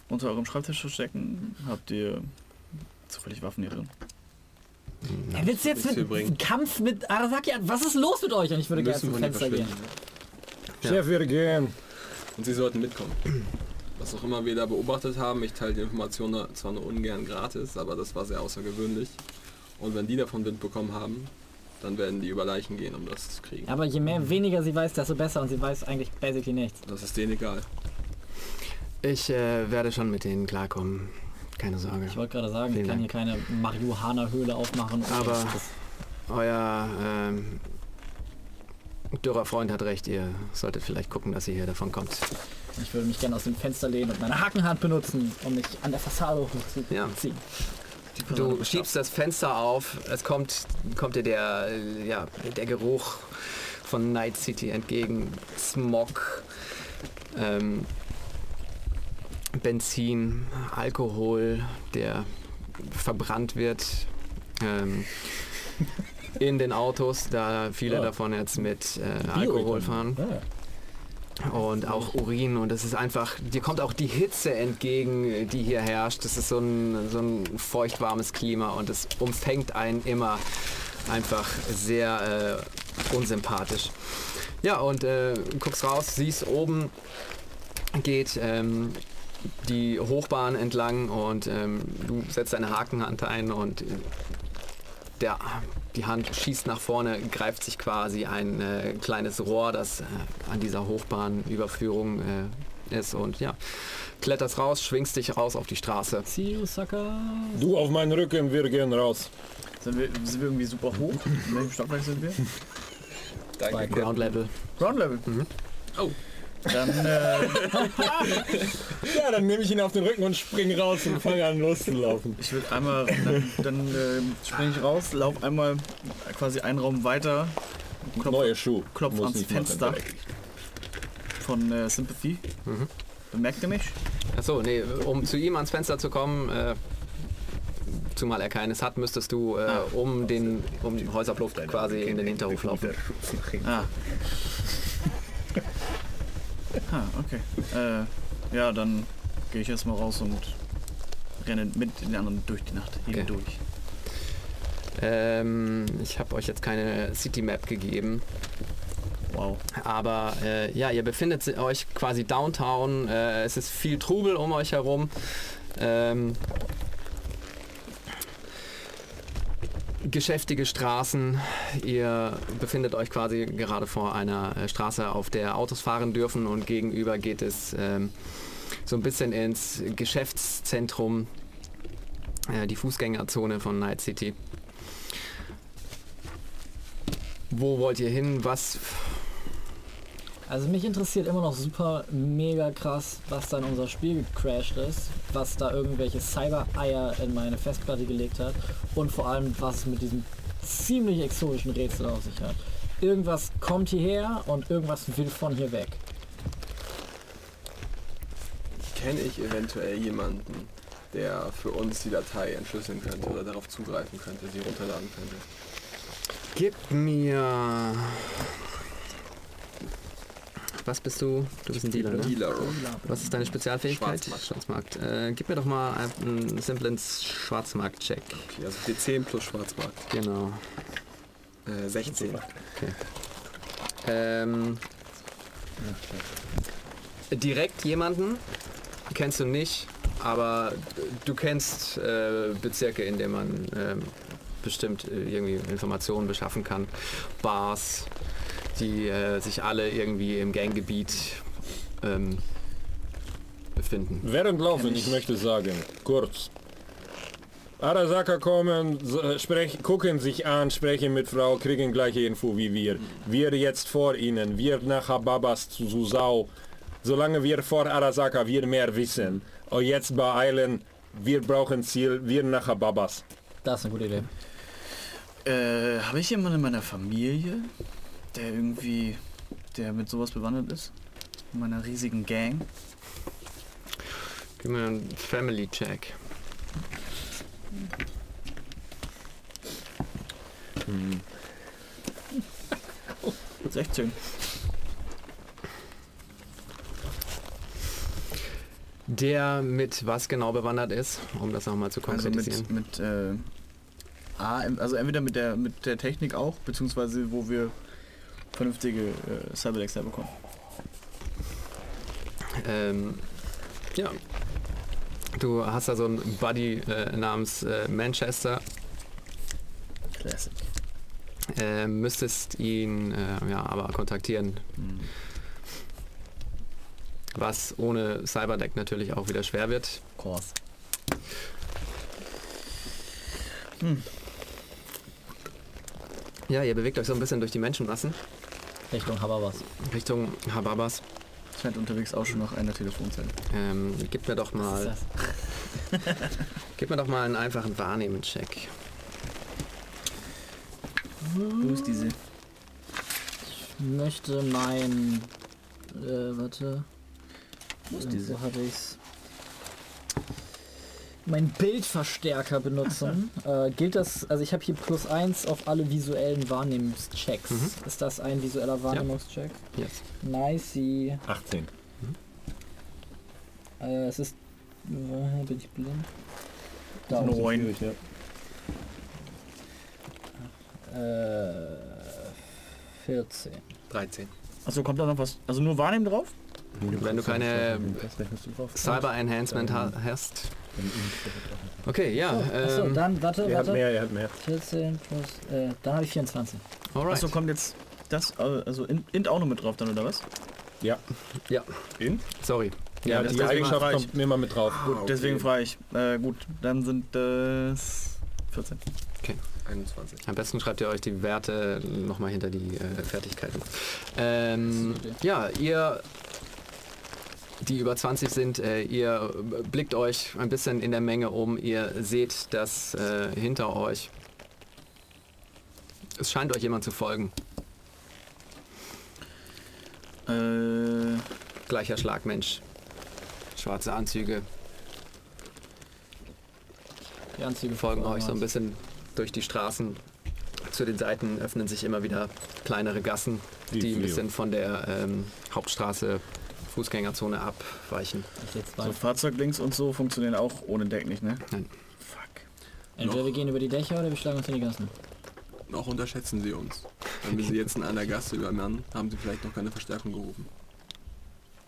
unter eurem Schreibtisch verstecken. Habt ihr zufällig Waffen hier drin? Ja, willst du jetzt mit Kampf mit Arasaki an? Was ist los mit euch? Und ich würde gerne zum Fenster gehen. Ja. Chef, wir gehen. Und sie sollten mitkommen. Was auch immer wir da beobachtet haben, ich teile die Informationen zwar nur ungern gratis, aber das war sehr außergewöhnlich. Und wenn die davon Wind bekommen haben, dann werden die über Leichen gehen, um das zu kriegen. Aber je mehr weniger sie weiß, desto besser. Und sie weiß eigentlich basically nichts. Das ist denen egal. Ich äh, werde schon mit denen klarkommen. Keine Sorge. Ich wollte gerade sagen, Vielen ich kann hier Dank. keine Marihuana-Höhle aufmachen. Aber- Euer ähm, dürrer Freund hat recht. Ihr solltet vielleicht gucken, dass ihr hier davon kommt. Ich würde mich gerne aus dem Fenster lehnen und meine Hakenhand benutzen, um mich an der Fassade hochzuziehen. Ja. Du schiebst das Fenster auf, es kommt, kommt dir der, äh, ja, der Geruch von Night City entgegen. Smog, ähm, Benzin, Alkohol, der verbrannt wird ähm, (laughs) in den Autos, da viele Ja. davon jetzt mit äh, Alkohol fahren und auch Urin und es ist einfach, dir kommt auch die Hitze entgegen, die hier herrscht. Das ist so ein, so ein feuchtwarmes Klima und es umfängt einen immer einfach sehr äh, unsympathisch. Ja, und äh, guckst raus, siehst oben geht ähm, die Hochbahn entlang und ähm, du setzt deine Hakenhand ein und äh, der, die Hand schießt nach vorne, greift sich quasi ein äh, kleines Rohr, das äh, an dieser Hochbahnüberführung äh, ist und ja, kletterst raus, schwingst dich raus auf die Straße. See you, sucker. Du auf meinen Rücken, wir gehen raus. Sind wir, sind wir irgendwie super hoch? In welchem Stockwerk sind wir? Bei Ground Level. Ground Level. Oh. Dann, äh, (laughs) Ja, dann nehme ich ihn auf den Rücken und springe raus und fange an loszulaufen. ich würde einmal, dann, dann äh, springe ich raus, lauf einmal quasi einen Raum weiter, klopf, Neue Schuh. klopf Muss ans nicht machen. Fenster von äh, Sympathy. Mhm. Bemerkt ihr mich? Achso, nee, um zu ihm ans Fenster zu kommen, äh, zumal er keines hat, müsstest du äh, Ah. um den um den Häuserpluft quasi in den Hinterhof laufen. Ah. Ah, okay. Äh, ja, dann gehe ich erstmal raus und renne mit den anderen durch die Nacht Okay. hindurch. Ähm, ich habe euch jetzt keine City Map gegeben, Wow. aber äh, ja, ihr befindet euch quasi downtown. Äh, es ist viel Trubel um euch herum. Ähm, geschäftige Straßen. Ihr befindet euch quasi gerade vor einer äh, Straße, auf der Autos fahren dürfen und gegenüber geht es ähm, so ein bisschen ins Geschäftszentrum, äh, die Fußgängerzone von Night City. Wo wollt ihr hin? Was? Also mich interessiert immer noch super mega krass, was da in unser Spiel gecrashed ist, was da irgendwelche Cyber-Eier in meine Festplatte gelegt hat und vor allem, was es mit diesem ziemlich exotischen Rätsel auf sich hat. Irgendwas kommt hierher und irgendwas will von hier weg. Kenne ich eventuell jemanden, der für uns die Datei entschlüsseln könnte oder darauf zugreifen könnte, sie runterladen könnte? Gib mir. Was bist du? Du bist ein Dealer, ne? Dealer. Was ist deine Spezialfähigkeit? Schwarzmarkt. Schwarzmarkt. Äh, gib mir doch mal einen simplen Schwarzmarkt-Check. Okay, also D10 plus Schwarzmarkt. Genau. Äh, 16. Ähm, direkt jemanden kennst du nicht, aber du kennst äh, Bezirke, in denen man ähm, bestimmt äh, irgendwie Informationen beschaffen kann. Bars, die äh, sich alle irgendwie im Ganggebiet ähm, befinden. Während Laufen, ich möchte sagen, kurz. Arasaka kommen, s- sprech, gucken sich an, sprechen mit Frau, kriegen gleiche Info wie wir. Wir jetzt vor ihnen, wir nach Hababas zu Susau. Solange wir vor Arasaka wir mehr wissen. Und jetzt beeilen, wir brauchen Ziel, wir nach Hababas. Das ist eine gute Idee. Äh, habe ich jemanden in meiner Familie, der irgendwie, der mit sowas bewandert ist? In meiner riesigen Gang? Gib mir einen Family-Check. 16. Der mit was genau bewandert ist, um das nochmal zu Also konkretisieren. mit, mit äh, A, also entweder mit der mit der Technik auch, beziehungsweise wo wir vernünftige äh, Cyberdex herbekommen. Ähm, ja. Du hast da so einen Buddy äh, namens äh, Manchester. Classic. Äh, müsstest ihn äh, ja, aber kontaktieren. Mhm. Was ohne Cyberdeck natürlich auch wieder schwer wird. Kurs. Ja, ihr bewegt euch so ein bisschen durch die Menschenmassen Richtung Hababas. Richtung Hababas. Scheint unterwegs auch schon noch einer Telefonzelle. Ähm, gib mir doch Was mal ist das? (laughs) Gib mir doch mal einen einfachen Wahrnehmen-Check. Wo ist diese? Ich möchte mein. Äh, warte. Wo ist diese? Wo habe ich's? Mein Bildverstärker benutzen. (laughs) äh, gilt das, also ich habe hier plus eins auf alle visuellen Wahrnehmungschecks. Mhm. Ist das ein visueller Wahrnehmungscheck? Yes. Nice. sie- 18. Äh, es ist. Äh, bin ich blind? Da. Neun. Ja. Äh, 14. 13. Achso, kommt da noch was? Also nur Wahrnehmen drauf? Wenn du keine Das rechnest du drauf. Cyber Enhancement ha hast. Okay, ja. Achso, Ähm, dann, warte, Er hat warte. mehr, er hat mehr. 14 plus. Äh, dann habe ich 24. alright. Achso, kommt jetzt das, also in- Int auch noch mit drauf dann, oder was? Ja. Ja, In? sorry. Ja, das die deswegen Eigenschaft kommt mir mal mit drauf. Gut, okay. deswegen frage ich. Äh, gut, dann sind das 14. 21. Am besten schreibt ihr euch die Werte nochmal hinter die äh, Fertigkeiten. Ähm, ja, ihr, die über 20 sind, äh, ihr blickt euch ein bisschen in der Menge um. Ihr seht, dass äh, hinter euch es scheint euch jemand zu folgen. Äh, Gleicher Schlagmensch. Schwarze Anzüge Die Anzüge folgen euch so ein bisschen durch die Straßen. Zu den Seiten öffnen sich immer wieder kleinere Gassen, Wie die ein bisschen von der ähm, Hauptstraße, Fußgängerzone abweichen. So Fahrzeuglinks und so funktionieren auch ohne Deck nicht, ne? Nein. Fuck. Entweder noch. wir gehen über die Dächer oder wir schlagen uns in die Gassen. Noch unterschätzen sie uns. Wenn wir sie jetzt in einer Gasse übermannen, haben sie vielleicht noch keine Verstärkung gerufen.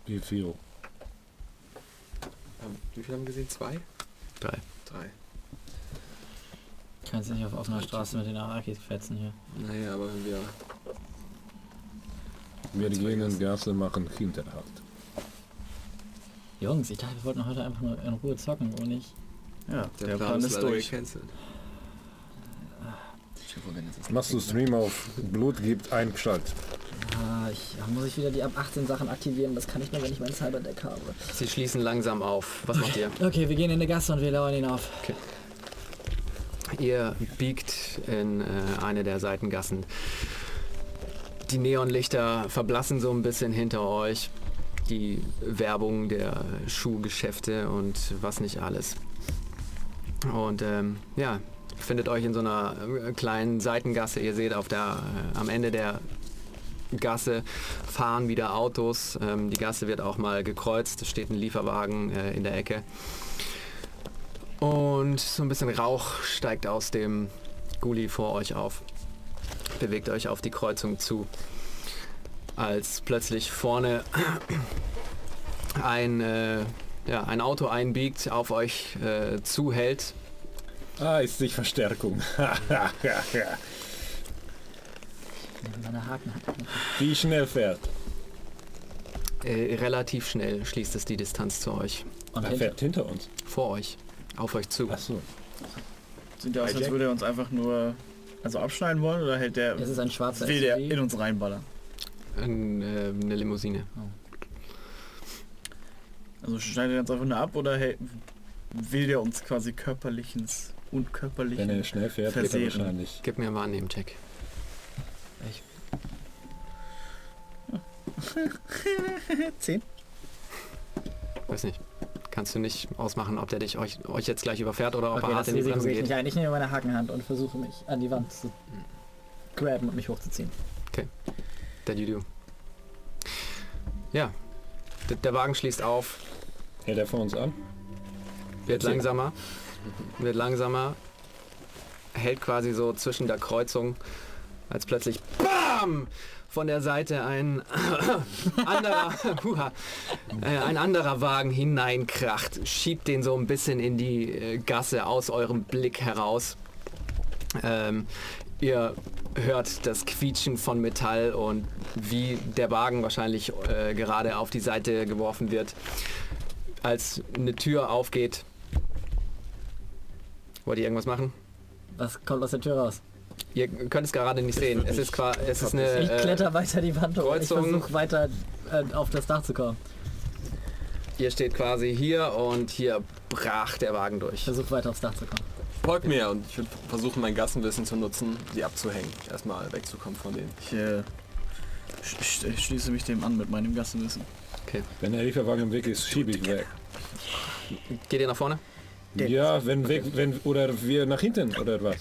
Wie viel? Ähm, wie viel haben wir gesehen? Zwei? Drei. Drei. Kannst nicht auf offener Straße mit den Arakis fetzen hier. Naja, aber wenn wir... Wir gehen in Gassen. Gasse machen Hinterhalt. Jungs, ich dachte, wir wollten heute einfach nur in Ruhe zocken und nicht. Ja, Der, der, Plan, Plan, ist durch. gecancelt. Machst du Stream auf Blut gibt eingeschaltet. Ah, ich, da muss ich wieder die ab 18 Sachen aktivieren. Das kann ich nur, wenn ich mein Cyberdeck habe. Sie schließen langsam auf. Was macht ihr? (laughs) Okay, wir gehen in eine Gasse und wir lauern ihn auf. Ihr biegt in äh, eine der Seitengassen. Die Neonlichter verblassen so ein bisschen hinter euch. Die Werbung der Schuhgeschäfte und was nicht alles. Und ähm, ja, findet euch in so einer äh, kleinen Seitengasse. Ihr seht auf der, äh, am Ende der Gasse fahren wieder Autos. Ähm, die Gasse wird auch mal gekreuzt. Es steht ein Lieferwagen äh, in der Ecke. Und so ein bisschen Rauch steigt aus dem Gully vor euch auf. Bewegt euch auf die Kreuzung zu. Als plötzlich vorne ein, äh, ja, ein Auto einbiegt, auf euch äh, zuhält. Ah, ist sich Verstärkung. (laughs) Wie schnell fährt? Äh, relativ schnell schließt es die Distanz zu euch. Und Er hinter. fährt hinter uns. Vor euch. Auf euch zu. Ach so. Sieht ja aus, als würde er uns einfach nur also abschneiden wollen oder hält der Es ist ein schwarzer will der in uns reinballern? Ein, äh, eine Limousine. Also schneidet er uns einfach nur ab oder hält, will der uns quasi körperliches und körperlich Wenn er schnell fährt, wird er wahrscheinlich. Gib mir einen Wahrnehmen-Check. (laughs) Zehn? Weiß nicht. Kannst du nicht ausmachen, ob der dich euch, euch jetzt gleich überfährt oder ob Okay, er hart in die Risiko Bremse ich geht. nicht ein. Ich nehme meine Hakenhand und versuche mich an die Wand zu graben und mich hochzuziehen. That you do. Ja. D der Wagen schließt auf, Hält er vor uns an? wird Erzähl. langsamer, wird langsamer, hält quasi so zwischen der Kreuzung, als plötzlich BAM! von der Seite ein (coughs) anderer, (laughs) huha, äh, ein anderer Wagen hineinkracht, schiebt den so ein bisschen in die äh, Gasse aus eurem Blick heraus. Ähm, ihr hört das Quietschen von Metall und wie der Wagen wahrscheinlich äh, gerade auf die Seite geworfen wird, als eine Tür aufgeht. Wollt ihr irgendwas machen? Was kommt aus der Tür raus? Ihr könnt es gerade nicht sehen. Es ist, qua- es ist eine. Ich äh, kletter weiter die Wand hoch. Ich versuche weiter äh, auf das Dach zu kommen. ihr steht quasi hier und hier brach der Wagen durch. Versuch weiter aufs Dach zu kommen. Folgt mir und ich würde versuchen, mein Gassenwissen zu nutzen, die abzuhängen. Erstmal wegzukommen von denen. Ich äh, sch sch schließe mich dem an mit meinem Gassenwissen. Wenn der Lieferwagen im Weg ist, schiebe ich weg. Geht ihr nach vorne? Ja, wenn weg, wenn oder wir nach hinten oder was?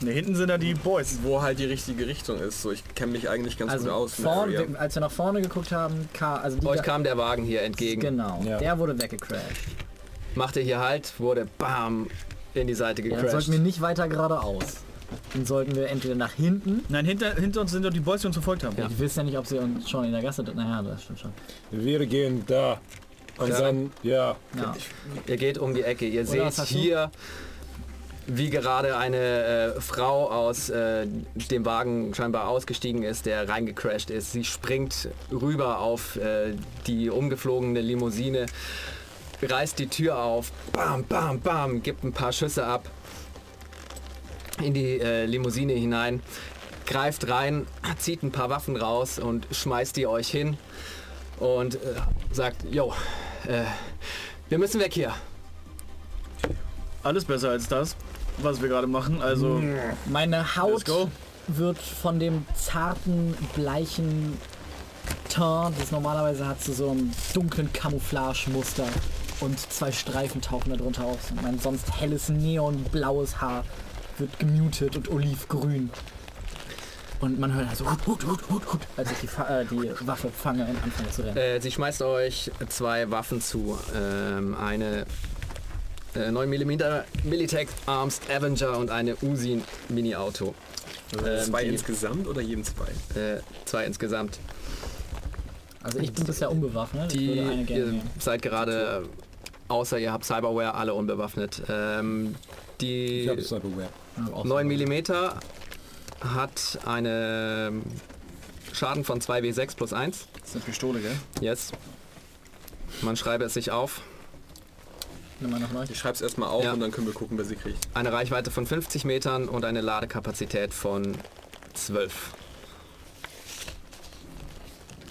Ne, hinten sind da die Boys. Wo halt die richtige Richtung ist. So, ich kenne mich eigentlich ganz gut Also aus. in der vorn, Area. als wir nach vorne geguckt haben, kam, also die Euch Ga- kam der Wagen hier entgegen. Genau, Ja. der wurde weggecrashed. Machte hier halt, wurde bam in die Seite Ja, dann gecrashed. sollten wir nicht weiter geradeaus. Dann sollten wir entweder nach hinten. Nein, hinter, hinter uns sind doch die Boys, die uns verfolgt haben. Ich weiß ja nicht, ob sie uns schon in der Gasse. Naja, das stimmt schon. Wir gehen da. Und Ja. dann, ja, Ja. Ihr geht um die Ecke. Ihr was seht hier, wie gerade eine äh, Frau aus äh, dem Wagen scheinbar ausgestiegen ist, der reingecrashed ist. Sie springt rüber auf äh, die umgeflogene Limousine, reißt die Tür auf, bam, bam, bam, gibt ein paar Schüsse ab in die äh, Limousine hinein, greift rein, zieht ein paar Waffen raus und schmeißt die euch hin und äh, sagt, yo, äh, wir müssen weg hier. Alles besser als das, was wir gerade machen. Also, Meine Haut wird von dem zarten, bleichen Teint, das normalerweise hat, zu so einem dunklen Camouflage-Muster. Und zwei Streifen tauchen darunter auf. Und mein sonst helles, neonblaues Haar wird gemutet und olivgrün. Und man hört also hut, hut, hut, hut, hut, als ich die, äh, die Waffe fange und anfange zu rennen. Äh, sie schmeißt euch zwei Waffen zu. Ähm, eine äh, 9 mm Militech Arms Avenger und eine Uzi Mini-Auto. Ähm, zwei die- insgesamt oder jedem zwei? Äh, zwei insgesamt. Also ich bin bisher unbewaffnet. Die, ihr seid gerade, außer ihr habt Cyberware, alle unbewaffnet. Ähm, die ich habe es Cyberware. Ja, auch 9 mm hat eine Schaden von 2W6 plus 1. Das ist eine Pistole, gell? Yes. Man schreibe es sich auf. Ich schreib's erstmal auf Ja. und dann können wir gucken, wer sie kriegt. Eine Reichweite von 50 Metern und eine Ladekapazität von 12.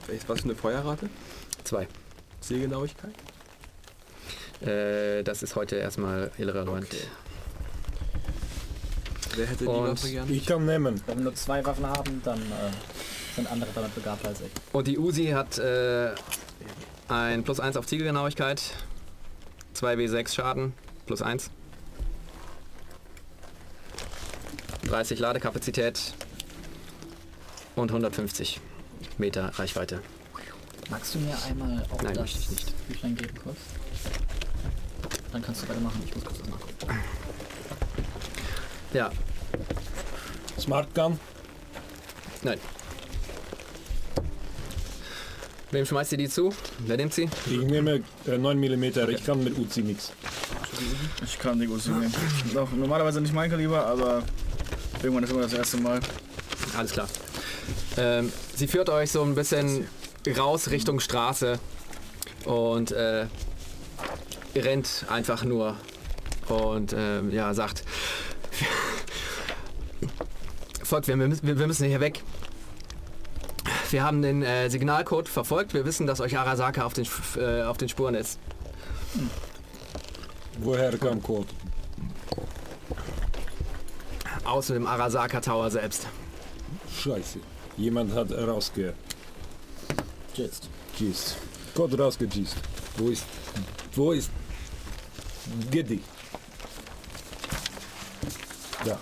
Welches- Was für eine Feuerrate? 2. Sehgenauigkeit? Äh, das ist heute erstmal irrelevant. Okay. Wer hätte die Und Waffe gerne? Ich kann nehmen. Wenn wir nur zwei Waffen haben, dann äh, sind andere damit begabter als ich. Und die Uzi hat äh, ein plus 1 auf Zielgenauigkeit, 2W6 Schaden, plus 1. 30 Ladekapazität und 150 Meter Reichweite. Magst du mir einmal auch Nein, das möchte ich nicht. Büchlein geben kurz? Dann kannst du weitermachen. Ich muss kurz was nachgucken. Ja, Smart Gun. nein. Wem schmeißt ihr die zu? Wer nimmt sie? Ich nehme äh, 9 mm. Ich kann mit Uzi nichts. Ich kann die Uzi nehmen. Doch, normalerweise nicht mein Kaliber, aber irgendwann ist immer das erste Mal. Alles klar. Ähm, sie führt euch so ein bisschen raus Richtung Straße und äh, rennt einfach nur und ähm, ja, sagt, folgt, wir, müssen- wir, wir müssen hier weg. Wir haben den äh, Signalcode verfolgt. Wir wissen, dass euch Arasaka auf den, äh, auf den Spuren ist. Woher kam Code? Aus dem Arasaka Tower selbst. Scheiße. Jemand hat rausge... Jetzt. Gießt. Code rausgegießt. Wo ist... Wo ist... Gedi. Da.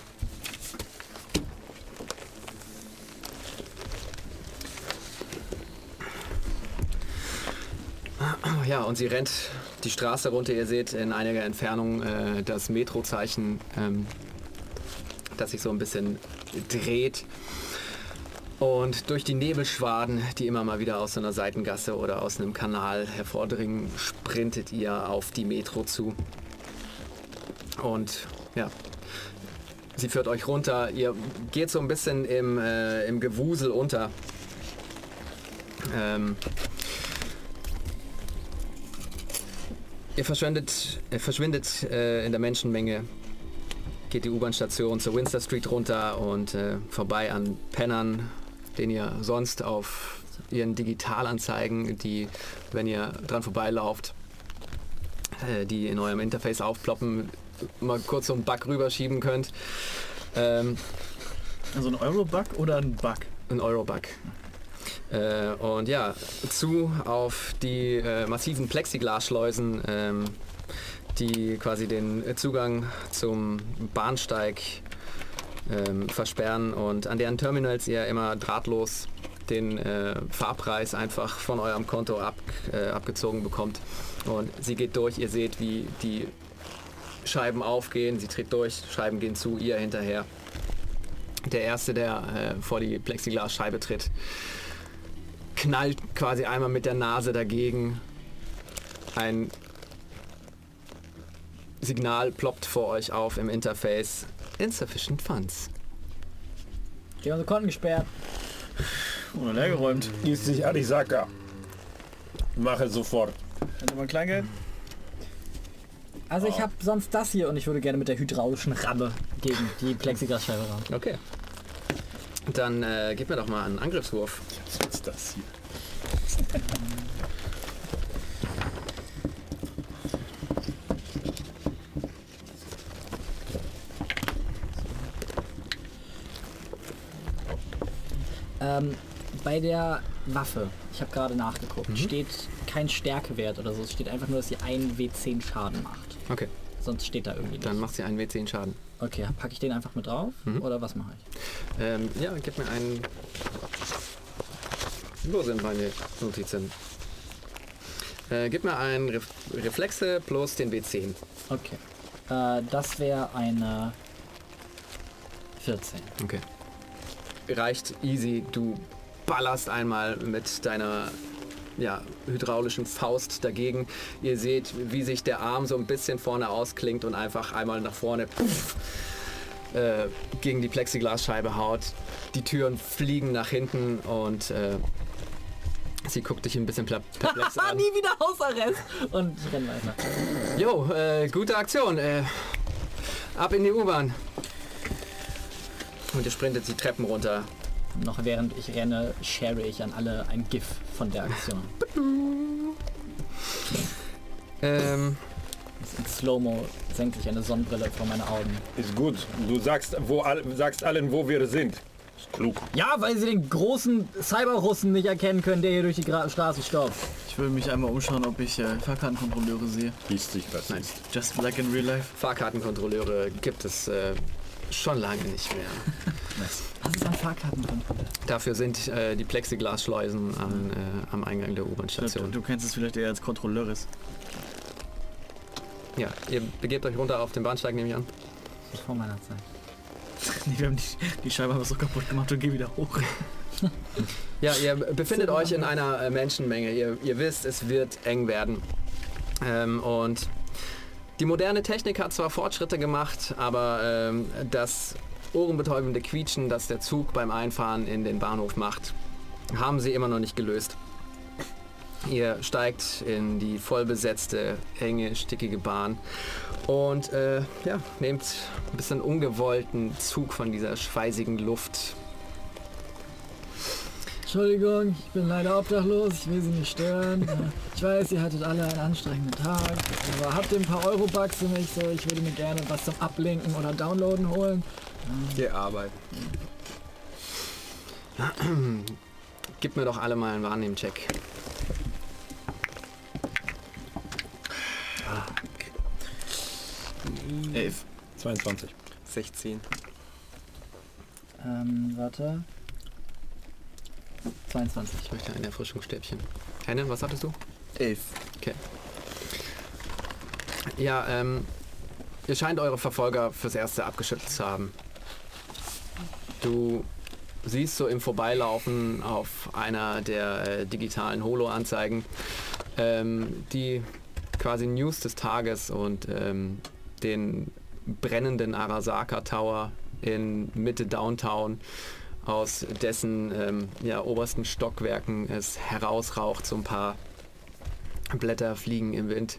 Ja, und sie rennt die Straße runter. Ihr seht in einiger Entfernung äh, das Metrozeichen, ähm, das sich so ein bisschen dreht. Und durch die Nebelschwaden, die immer mal wieder aus so einer Seitengasse oder aus einem Kanal hervordringen, sprintet ihr auf die Metro zu. Und ja, sie führt euch runter. Ihr geht so ein bisschen im, äh, im Gewusel unter. Ähm, Ihr verschwindet, ihr verschwindet äh, in der Menschenmenge, geht die U-Bahn-Station zur Windsor Street runter und äh, vorbei an Pennern, den ihr sonst auf ihren Digitalanzeigen, die, wenn ihr dran vorbeilauft, äh, die in eurem Interface aufploppen, mal kurz so einen Bug rüberschieben könnt. Ähm, Also ein Euro-Bug oder ein Bug? ein Euro-Bug. Äh, und ja, zu auf die äh, massiven Plexiglasschleusen, ähm, die quasi den Zugang zum Bahnsteig ähm, versperren und an deren Terminals ihr immer drahtlos den äh, Fahrpreis einfach von eurem Konto ab, äh, abgezogen bekommt. Und sie geht durch, ihr seht, wie die Scheiben aufgehen, sie tritt durch, Scheiben gehen zu, ihr hinterher. Der Erste, der äh, vor die Plexiglasscheibe tritt, knallt quasi einmal mit der Nase dagegen. Ein Signal ploppt vor euch auf im Interface. Insufficient Funds. Die haben unsere Konten gesperrt. Oder leergeräumt. Ist sich Arisaka. Mache sofort. Hat jemand Kleingeld? Also ich habe sonst das hier und ich würde gerne mit der hydraulischen Ramme gegen die Plexiglasscheibe ran. Okay. Dann äh, gib mir doch mal einen Angriffswurf. Was ist das hier? (laughs) Ähm, bei der Waffe, ich habe gerade nachgeguckt, Mhm. steht kein Stärkewert oder so. Es steht einfach nur, dass sie einen W10 Schaden macht. Okay, Sonst steht da irgendwie nicht. dann macht sie einen W10 Schaden. Okay, packe ich den einfach mit drauf Mhm. oder was mache ich? Ähm, ja, gib mir einen. Wo sind meine Notizen? Äh, gib mir einen Ref Reflexe plus den W10. Okay. Äh, das wäre eine 14. Okay. Reicht easy. Du ballerst einmal mit deiner ja, hydraulischen Faust dagegen. Ihr seht, wie sich der Arm so ein bisschen vorne ausklingt und einfach einmal nach vorne puff, äh, gegen die Plexiglasscheibe haut. Die Türen fliegen nach hinten und äh, sie guckt dich ein bisschen perplex (laughs) an. nie wieder Hausarrest! Und ich renn weiter. Jo, äh, gute Aktion. Äh, ab in die U-Bahn. Und ihr sprintet die Treppen runter. Noch während ich renne, share ich an alle ein GIF von der Aktion. Ähm, In Slow-Mo senkt sich eine Sonnenbrille vor meine Augen. Ist gut. Du sagst, wo all, sagst allen, wo wir sind. Ist klug. Ja, weil sie den großen Cyberrussen nicht erkennen können, der hier durch die Gra Straße stopft. Ich will mich einmal umschauen, ob ich äh, Fahrkartenkontrolleure sehe. Liest sich was. Nein. Just like in real life. Fahrkartenkontrolleure gibt es äh, schon lange nicht mehr. (laughs) Was ist ein Fahrkartenkontrolle? Dafür sind äh, die Plexiglasschleusen an, äh, am Eingang der Du, U-Bahn-Station. du kennst es vielleicht eher als Kontrolleures. Ja, ihr begebt euch runter auf den Bahnsteig, nehme ich an. Das ist vor meiner Zeit. (laughs) Nee, wir haben die, die Scheibe aber so kaputt gemacht und geh wieder hoch. (laughs) Ja, ihr befindet euch in einer äh, Menschenmenge. Ihr, ihr wisst, es wird eng werden. Ähm, und die moderne Technik hat zwar Fortschritte gemacht, aber ähm, das ohrenbetäubende Quietschen, das der Zug beim Einfahren in den Bahnhof macht, haben sie immer noch nicht gelöst. Ihr steigt in die vollbesetzte, enge, stickige Bahn und äh, ja, nehmt ein bisschen ungewollten Zug von dieser schweißigen Luft Entschuldigung, ich bin leider obdachlos, ich will Sie nicht stören. Ich weiß, ihr hattet alle einen anstrengenden Tag, aber habt ihr ein paar Euro-Bucks für mich? So, ich würde mir gerne was zum Ablenken oder Downloaden holen. Geh arbeiten. Gib mir doch alle mal einen Wahrnehmen-Check. Elf. 22. 16. Ähm, warte. 22. Ich möchte ein Erfrischungsstäbchen. Henne, was hattest du? Elf. Ja, ähm, ihr scheint eure Verfolger fürs Erste abgeschüttelt zu haben. Du siehst so im Vorbeilaufen auf einer der äh, digitalen Holo-Anzeigen ähm, die quasi News des Tages und ähm, den brennenden Arasaka Tower in Mitte Downtown, aus dessen ähm, ja, obersten Stockwerken es herausraucht, so ein paar Blätter fliegen im Wind.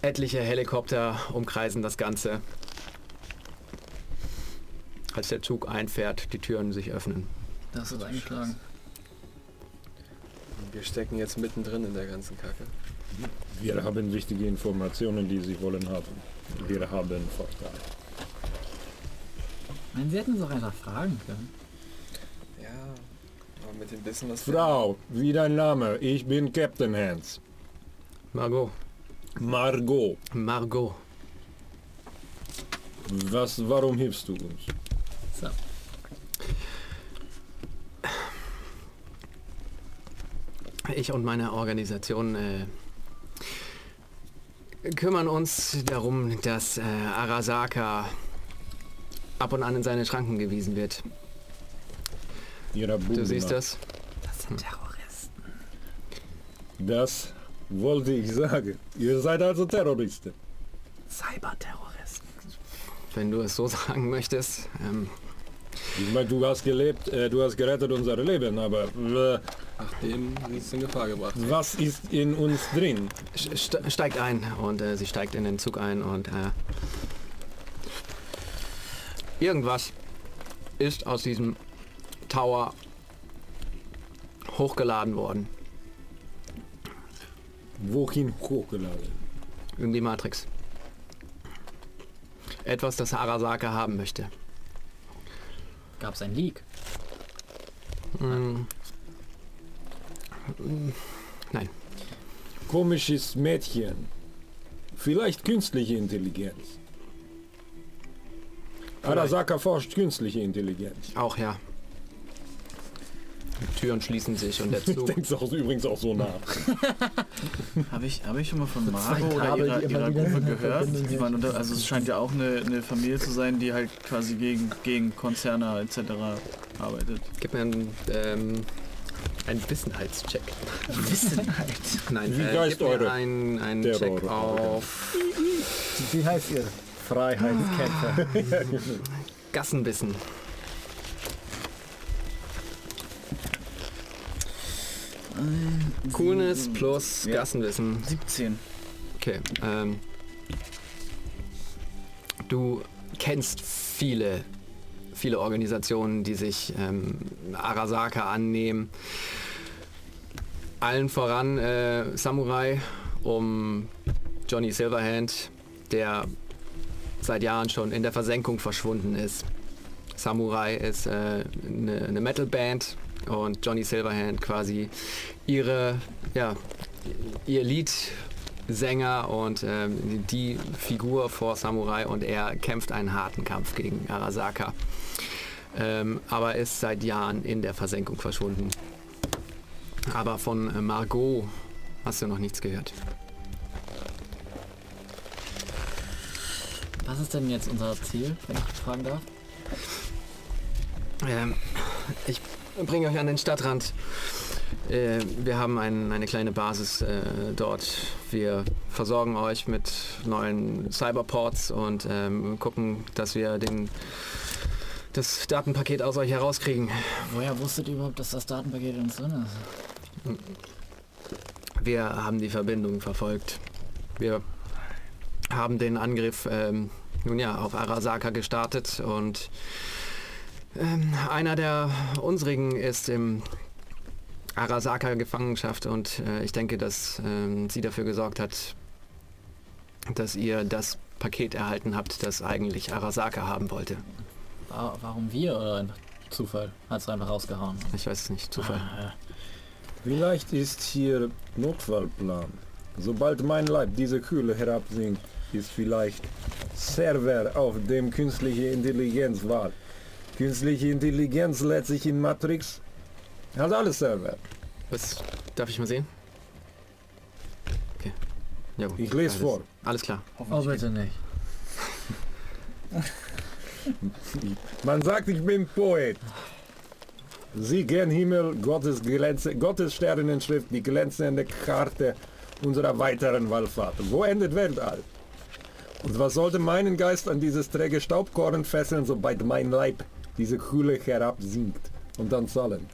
Etliche Helikopter umkreisen das Ganze. Als der Zug einfährt, die Türen sich öffnen. Das ist eingeschlagen. Wir stecken jetzt mittendrin in der ganzen Kacke. Wir haben wichtige Informationen, die Sie wollen haben. Wir haben Vorteil. Nein, Sie hätten uns auch einfach fragen können. Ja, aber mit dem Wissen, was wir- Frau, wie dein Name? Ich bin Captain Hans. Margot. Margot, Margot. was, warum hilfst du uns? So. Ich und meine Organisation äh, kümmern uns darum, dass äh, Arasaka ab und an in seine Schranken gewiesen wird. Du siehst das? Das sind Terroristen. Das wollte ich sagen. Ihr seid also Terroristen. Cyberterroristen. Wenn du es so (laughs) sagen möchtest. Ähm, Ich meine, du hast gelebt, äh, du hast gerettet unser Leben, aber äh, Ach, dem ist in Gefahr gebracht. was ist in uns drin? st steigt ein und äh, sie steigt in den Zug ein und äh, irgendwas ist aus diesem Tower hochgeladen worden Wohin hochgeladen? in die Matrix. Etwas, das Arasaka haben möchte. Gab es ein Leak? Mm, Nein, Komisches Mädchen. Vielleicht künstliche Intelligenz. Arasaka forscht künstliche Intelligenz. auch ja. Die Türen schließen sich und der (laughs) Ich Zug. denke auch übrigens auch so nach. (laughs) Habe ich, hab ich schon mal von Margot oder Kabel, ihrer, die immer ihrer Gruppe gehört? Die waren unter, also es scheint ja auch eine, eine Familie zu sein, die halt quasi gegen, gegen Konzerne etc. arbeitet. Gib mir einen, ähm, einen Wissenheitscheck. (laughs) Wissenheit. Nein, Wie äh, heißt gib mir eure einen, einen Check auf Wie heißt ihr? Freiheitskämpfer. (laughs) Gassenwissen. Coolness plus Ja. Gassenwissen. 17. Okay. Ähm, du kennst viele, viele Organisationen, die sich ähm, Arasaka annehmen. Allen voran äh, Samurai um Johnny Silverhand, der seit Jahren schon in der Versenkung verschwunden ist. Samurai ist äh, eine, eine Metalband und Johnny Silverhand quasi ihre, ja, ihr Liedsänger und ähm, die Figur vor Samurai und er kämpft einen harten Kampf gegen Arasaka. Ähm, aber ist seit Jahren in der Versenkung verschwunden. Aber von äh, Margot hast du noch nichts gehört. Was ist denn jetzt unser Ziel, wenn ich fragen darf? Ähm, ich bringe euch an den Stadtrand. Äh, wir haben ein, eine kleine Basis äh, dort. Wir versorgen euch mit neuen Cyberports und ähm, gucken, dass wir den, das Datenpaket aus euch herauskriegen. Woher wusstet ihr überhaupt, dass das Datenpaket in uns drin ist? Wir haben die Verbindung verfolgt. Wir haben den Angriff ähm, nun ja, auf Arasaka gestartet und ähm, einer der unsrigen ist im Arasaka Gefangenschaft und äh, ich denke, dass ähm, sie dafür gesorgt hat, dass ihr das Paket erhalten habt, das eigentlich Arasaka haben wollte. Wa- Warum wir oder ein Zufall? Hat es einfach rausgehauen. Ich weiß es nicht, Zufall. Ah, Vielleicht ist hier Notfallplan. Sobald mein Leib diese Kühle herabsinkt, ist vielleicht Server, auf dem künstliche Intelligenz war. Künstliche Intelligenz lädt sich in Matrix. Hat alles Server. Was darf ich mal sehen? Okay. Ja, gut. Ich lese alles, vor. Alles klar. Oh, bitte nicht. (laughs) Man sagt, ich bin Poet. Sieh gern Himmel, Gottes, Glänze, Gottes Sternenschrift, die glänzende Karte unserer weiteren Wallfahrt. Wo endet Weltall? Und was sollte meinen Geist an dieses träge Staubkorn fesseln, sobald mein Leib diese Kühle herabsinkt? Und dann zahlen.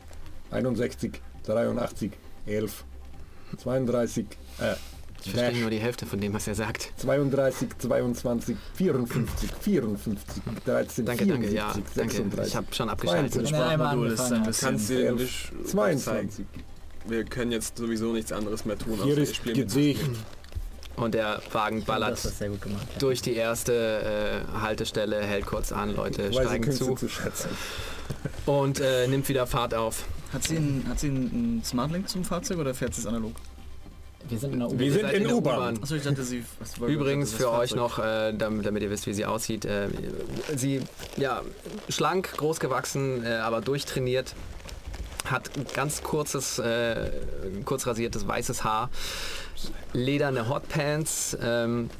61, 83, 11, 32, äh, Ich verstehe Dash. nur die Hälfte von dem, was er sagt. 32, 22, 54, 54, 13, Danke, danke, ja, 74, danke. 36, Ich habe schon abgeschaltet. Wenn er einmal Sprachmodul ist angefangen ein bisschen... Kannst du elf, Englisch 22, wir können jetzt sowieso nichts anderes mehr tun. Hier ist Spiel mit Gedicht. Und der Wagen ballert hast das sehr gut gemacht. durch die erste äh, Haltestelle, hält kurz an, Leute Weise steigen zu zu und äh, nimmt wieder Fahrt auf. Hat sie einen, hat sie einen Smartlink zum Fahrzeug oder fährt sie es analog? Wir sind in der U. Wir sind seid in der U-Bahn. Achso, ich dachte, sie. (laughs) Übrigens für euch noch, äh, damit, damit ihr wisst, wie sie aussieht. Äh, sie, ja, schlank, groß gewachsen, äh, aber durchtrainiert. Hat ein ganz kurzes, äh, kurz rasiertes weißes Haar, lederne Hotpants ähm,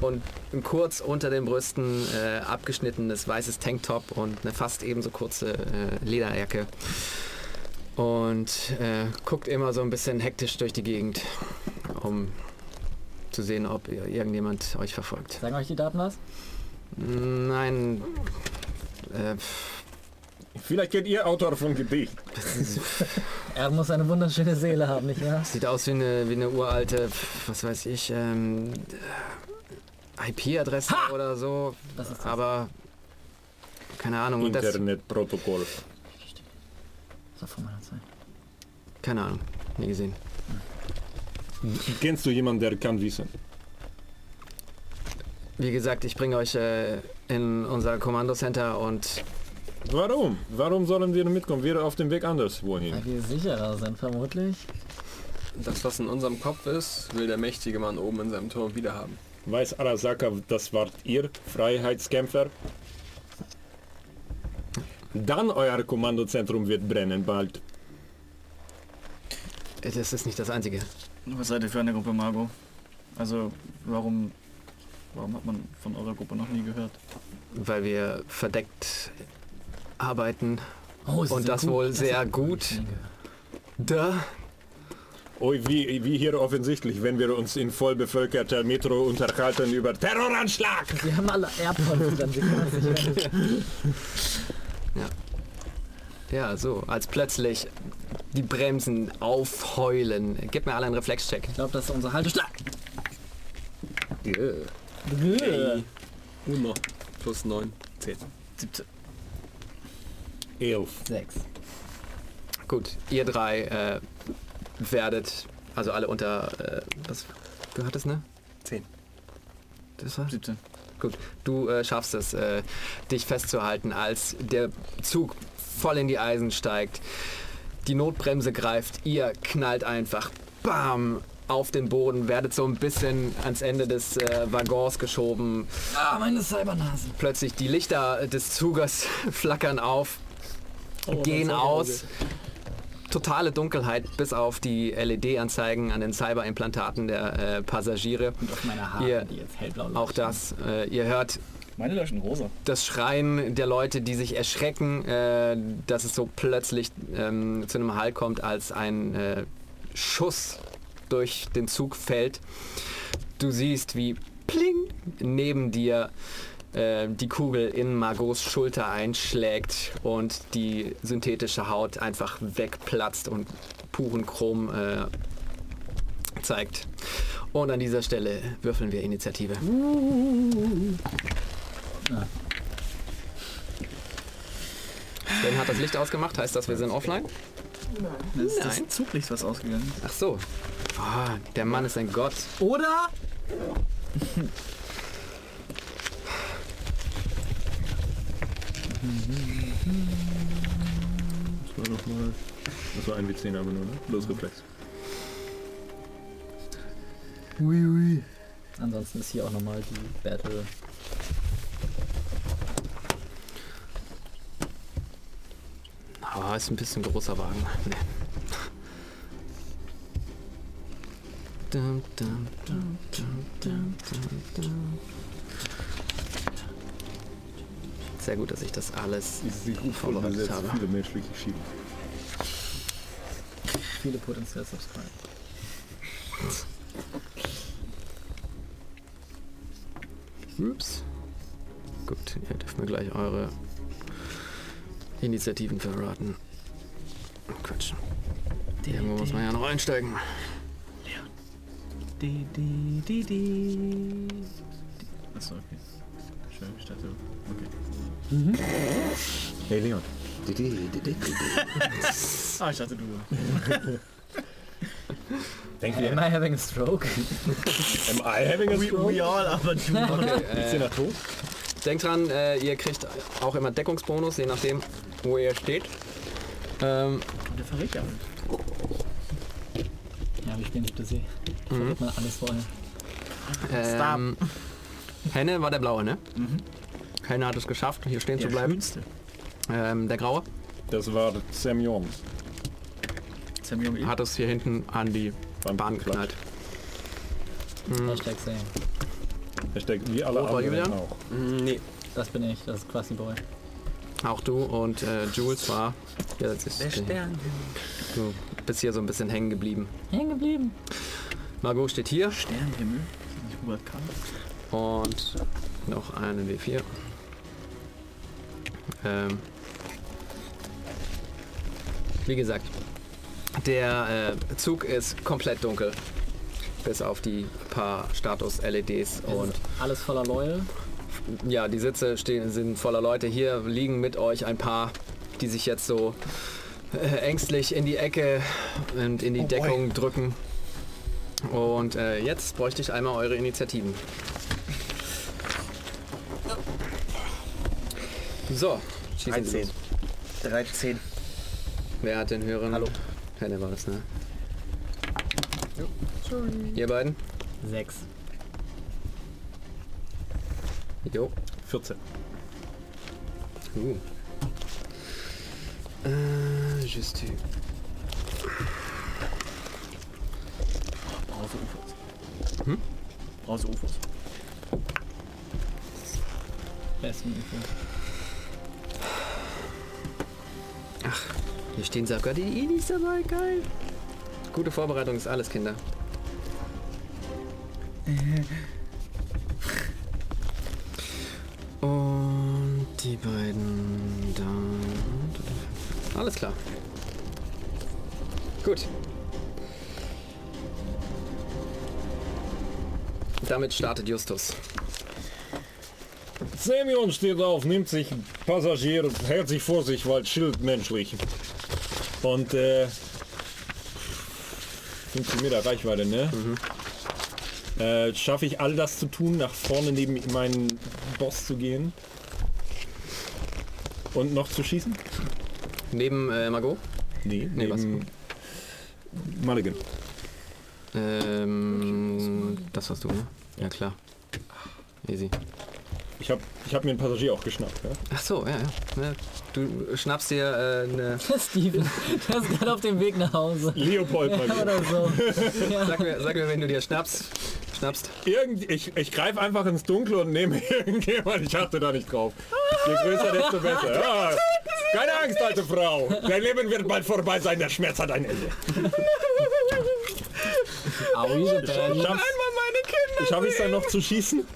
und ein kurz unter den Brüsten äh, abgeschnittenes weißes Tanktop und eine fast ebenso kurze äh, Lederjacke. Und äh, guckt immer so ein bisschen hektisch durch die Gegend, um zu sehen, ob irgendjemand euch verfolgt. Sagen euch die Daten was? Nein. Äh, Vielleicht kennt ihr Autor von Gedicht. (laughs) Er muss eine wunderschöne Seele haben, nicht wahr? sieht aus wie eine, wie eine uralte, was weiß ich, ähm, IP-Adresse oder so. Was ist das? Aber keine Ahnung. Internetprotokoll. Das war vor meiner Zeit. keine Ahnung. Nie gesehen. Kennst du jemanden, der kann wissen? Wie gesagt, ich bringe euch äh, in unser Kommandocenter und Warum? Warum sollen wir mitkommen? Wir auf dem Weg anders wohin. Weil wir sicherer sind, vermutlich. Das, was in unserem Kopf ist, will der mächtige Mann oben in seinem Turm wiederhaben. Weiß Arasaka, das wart ihr, Freiheitskämpfer? Dann euer Kommandozentrum wird brennen bald. das ist nicht das Einzige. Was seid ihr für eine Gruppe, Margot? Also, warum. Warum hat man von eurer Gruppe noch nie gehört? Weil wir verdeckt arbeiten. Oh, Und das wohl Das sehr hat- gut. Da. Oi, wie, wie hier offensichtlich, wenn wir uns in vollbevölkerter Metro unterhalten über Terroranschlag. Sie haben alle AirPods sich (laughs) ja. Ja, so, als plötzlich die Bremsen aufheulen. Gib mir alle einen Reflexcheck. Ich glaube, das ist unsere Haltestelle. Ey. Uno. Plus 9. 10. 17. Elf. Sechs. Gut, ihr drei äh, werdet, also alle unter, äh, was, du hattest, ne? 10. Das war? 17. Gut, du äh, schaffst es, äh, dich festzuhalten, als der Zug voll in die Eisen steigt. Die Notbremse greift, ihr knallt einfach, bam, auf den Boden, werdet so ein bisschen ans Ende des äh, Waggons geschoben. Ah, meine Cybernase. Plötzlich die Lichter des Zuges (laughs) flackern auf, gehen aus. Totale Dunkelheit, bis auf die LED-Anzeigen an den Cyberimplantaten der äh, Passagiere. Und auf meine Haare, Hier, die jetzt hellblau leuchten. Auch das, äh, ihr hört Meine löschen rosa. das Schreien der Leute, die sich erschrecken, äh, dass es so plötzlich ähm, zu einem Halt kommt, als ein äh, Schuss durch den Zug fällt. Du siehst, wie pling neben dir äh, die Kugel in Margots Schulter einschlägt und die synthetische Haut einfach wegplatzt und puren Chrom äh, zeigt. Und an dieser Stelle würfeln wir Initiative. Sven hat das Licht ausgemacht, heißt das, wir sind offline? Das ist Nein. das Zuglicht, was ausgegangen ist. Ach so. Ah, der Mann ist ein Gott. Oder? Das war nochmal. Das war ein W10 aber nur, ne? Bloß Reflex. Ansonsten ist hier auch nochmal die Battle. Ah, ist ein bisschen großer Wagen. (laughs) Nee. Dum, dum, dum, dum, dum, dum, dum. Sehr gut, dass ich das alles vorbereitet habe. viele menschliche Schienen. Viele potenzielle Subscribe. Ups. Gut, ihr dürft mir gleich eure Initiativen verraten. Quatsch. Irgendwo muss man ja noch einsteigen. Achso, okay. Ich dachte. Okay. Hey Leon. Ah, ich dachte du. Denkt Am ihr, I having a stroke? am I having a We, stroke? we all, aber du. Okay, äh, nach tot? denkt dran, äh, ihr kriegt auch immer Deckungsbonus, je nachdem, wo ihr steht. Ähm, Der verrät ja. Ja, wir spielen nicht per se. Verrät man alles vorher. ähm, Henne war der Blaue, ne? Henne hat es geschafft, hier stehen Der zu bleiben. schönste. Ähm, der Graue Das war Sam Jones. Sam Jung, hat es hier hinten an die Bahn Klatsch. geknallt. Hashtag same. Hashtag wie alle Rot anderen auch. Nee. Das bin ich, das ist Quasi Boy. Auch du und äh, Jules war. Ja, das ist, Du bist hier so ein bisschen hängen geblieben. Hängen geblieben. Margot steht hier Sternenhimmel. Ist das nicht Hubert Kahn? Und noch eine W4. Ähm, wie gesagt, der äh, Zug ist komplett dunkel. Bis auf die paar Status-LEDs und Alles voller Loyal. ja, die Sitze stehen, sind voller Leute. Hier liegen mit euch ein paar, die sich jetzt so äh, ängstlich in die Ecke und in die Deckung drücken. Und äh, jetzt bräuchte ich einmal eure Initiativen. So, schießen Sie 13. los. 13. Wer hat den höheren? Hallo. Henne war das, ne? Ihr beiden? Sechs. Jo. 14. Uh. Äh, just Brause Ufos. Hm? Brause Ufos. Besten Info. Hier stehen sogar die Inis dabei, geil. Gute Vorbereitung ist alles, Kinder. (laughs) Und die beiden da. Alles klar. Gut. Damit startet Justus. Semyon steht auf, nimmt sich Passagier, hält sich vor sich, weil Schild menschlich. Und äh, 15 Meter Reichweite, ne? Äh, Schaffe ich all das zu tun, nach vorne neben meinen Boss zu gehen? Und noch zu schießen? Neben äh, Margot. Nee, Nee, was? neben Mulligan. Ähm, das warst du, ne? Ja, klar. Easy. Ich habe ich hab mir einen Passagier auch geschnappt. Ja? Ach so, ja, ja. Du schnappst dir äh, eine. (laughs) Steven, der ist gerade auf dem Weg nach Hause. Leopold mal wieder. Oder so. (laughs) Sag mir, sag mir, wenn du dir schnappst. Schnappst. Irgend, ich, ich greife einfach ins Dunkle und nehme (laughs) irgendjemand, ich achte da nicht drauf. Je größer, desto besser. Ja. Keine Angst, alte Frau. Dein Leben wird bald vorbei sein, der Schmerz hat ein Ende. Aui, ich es dann noch zu schießen?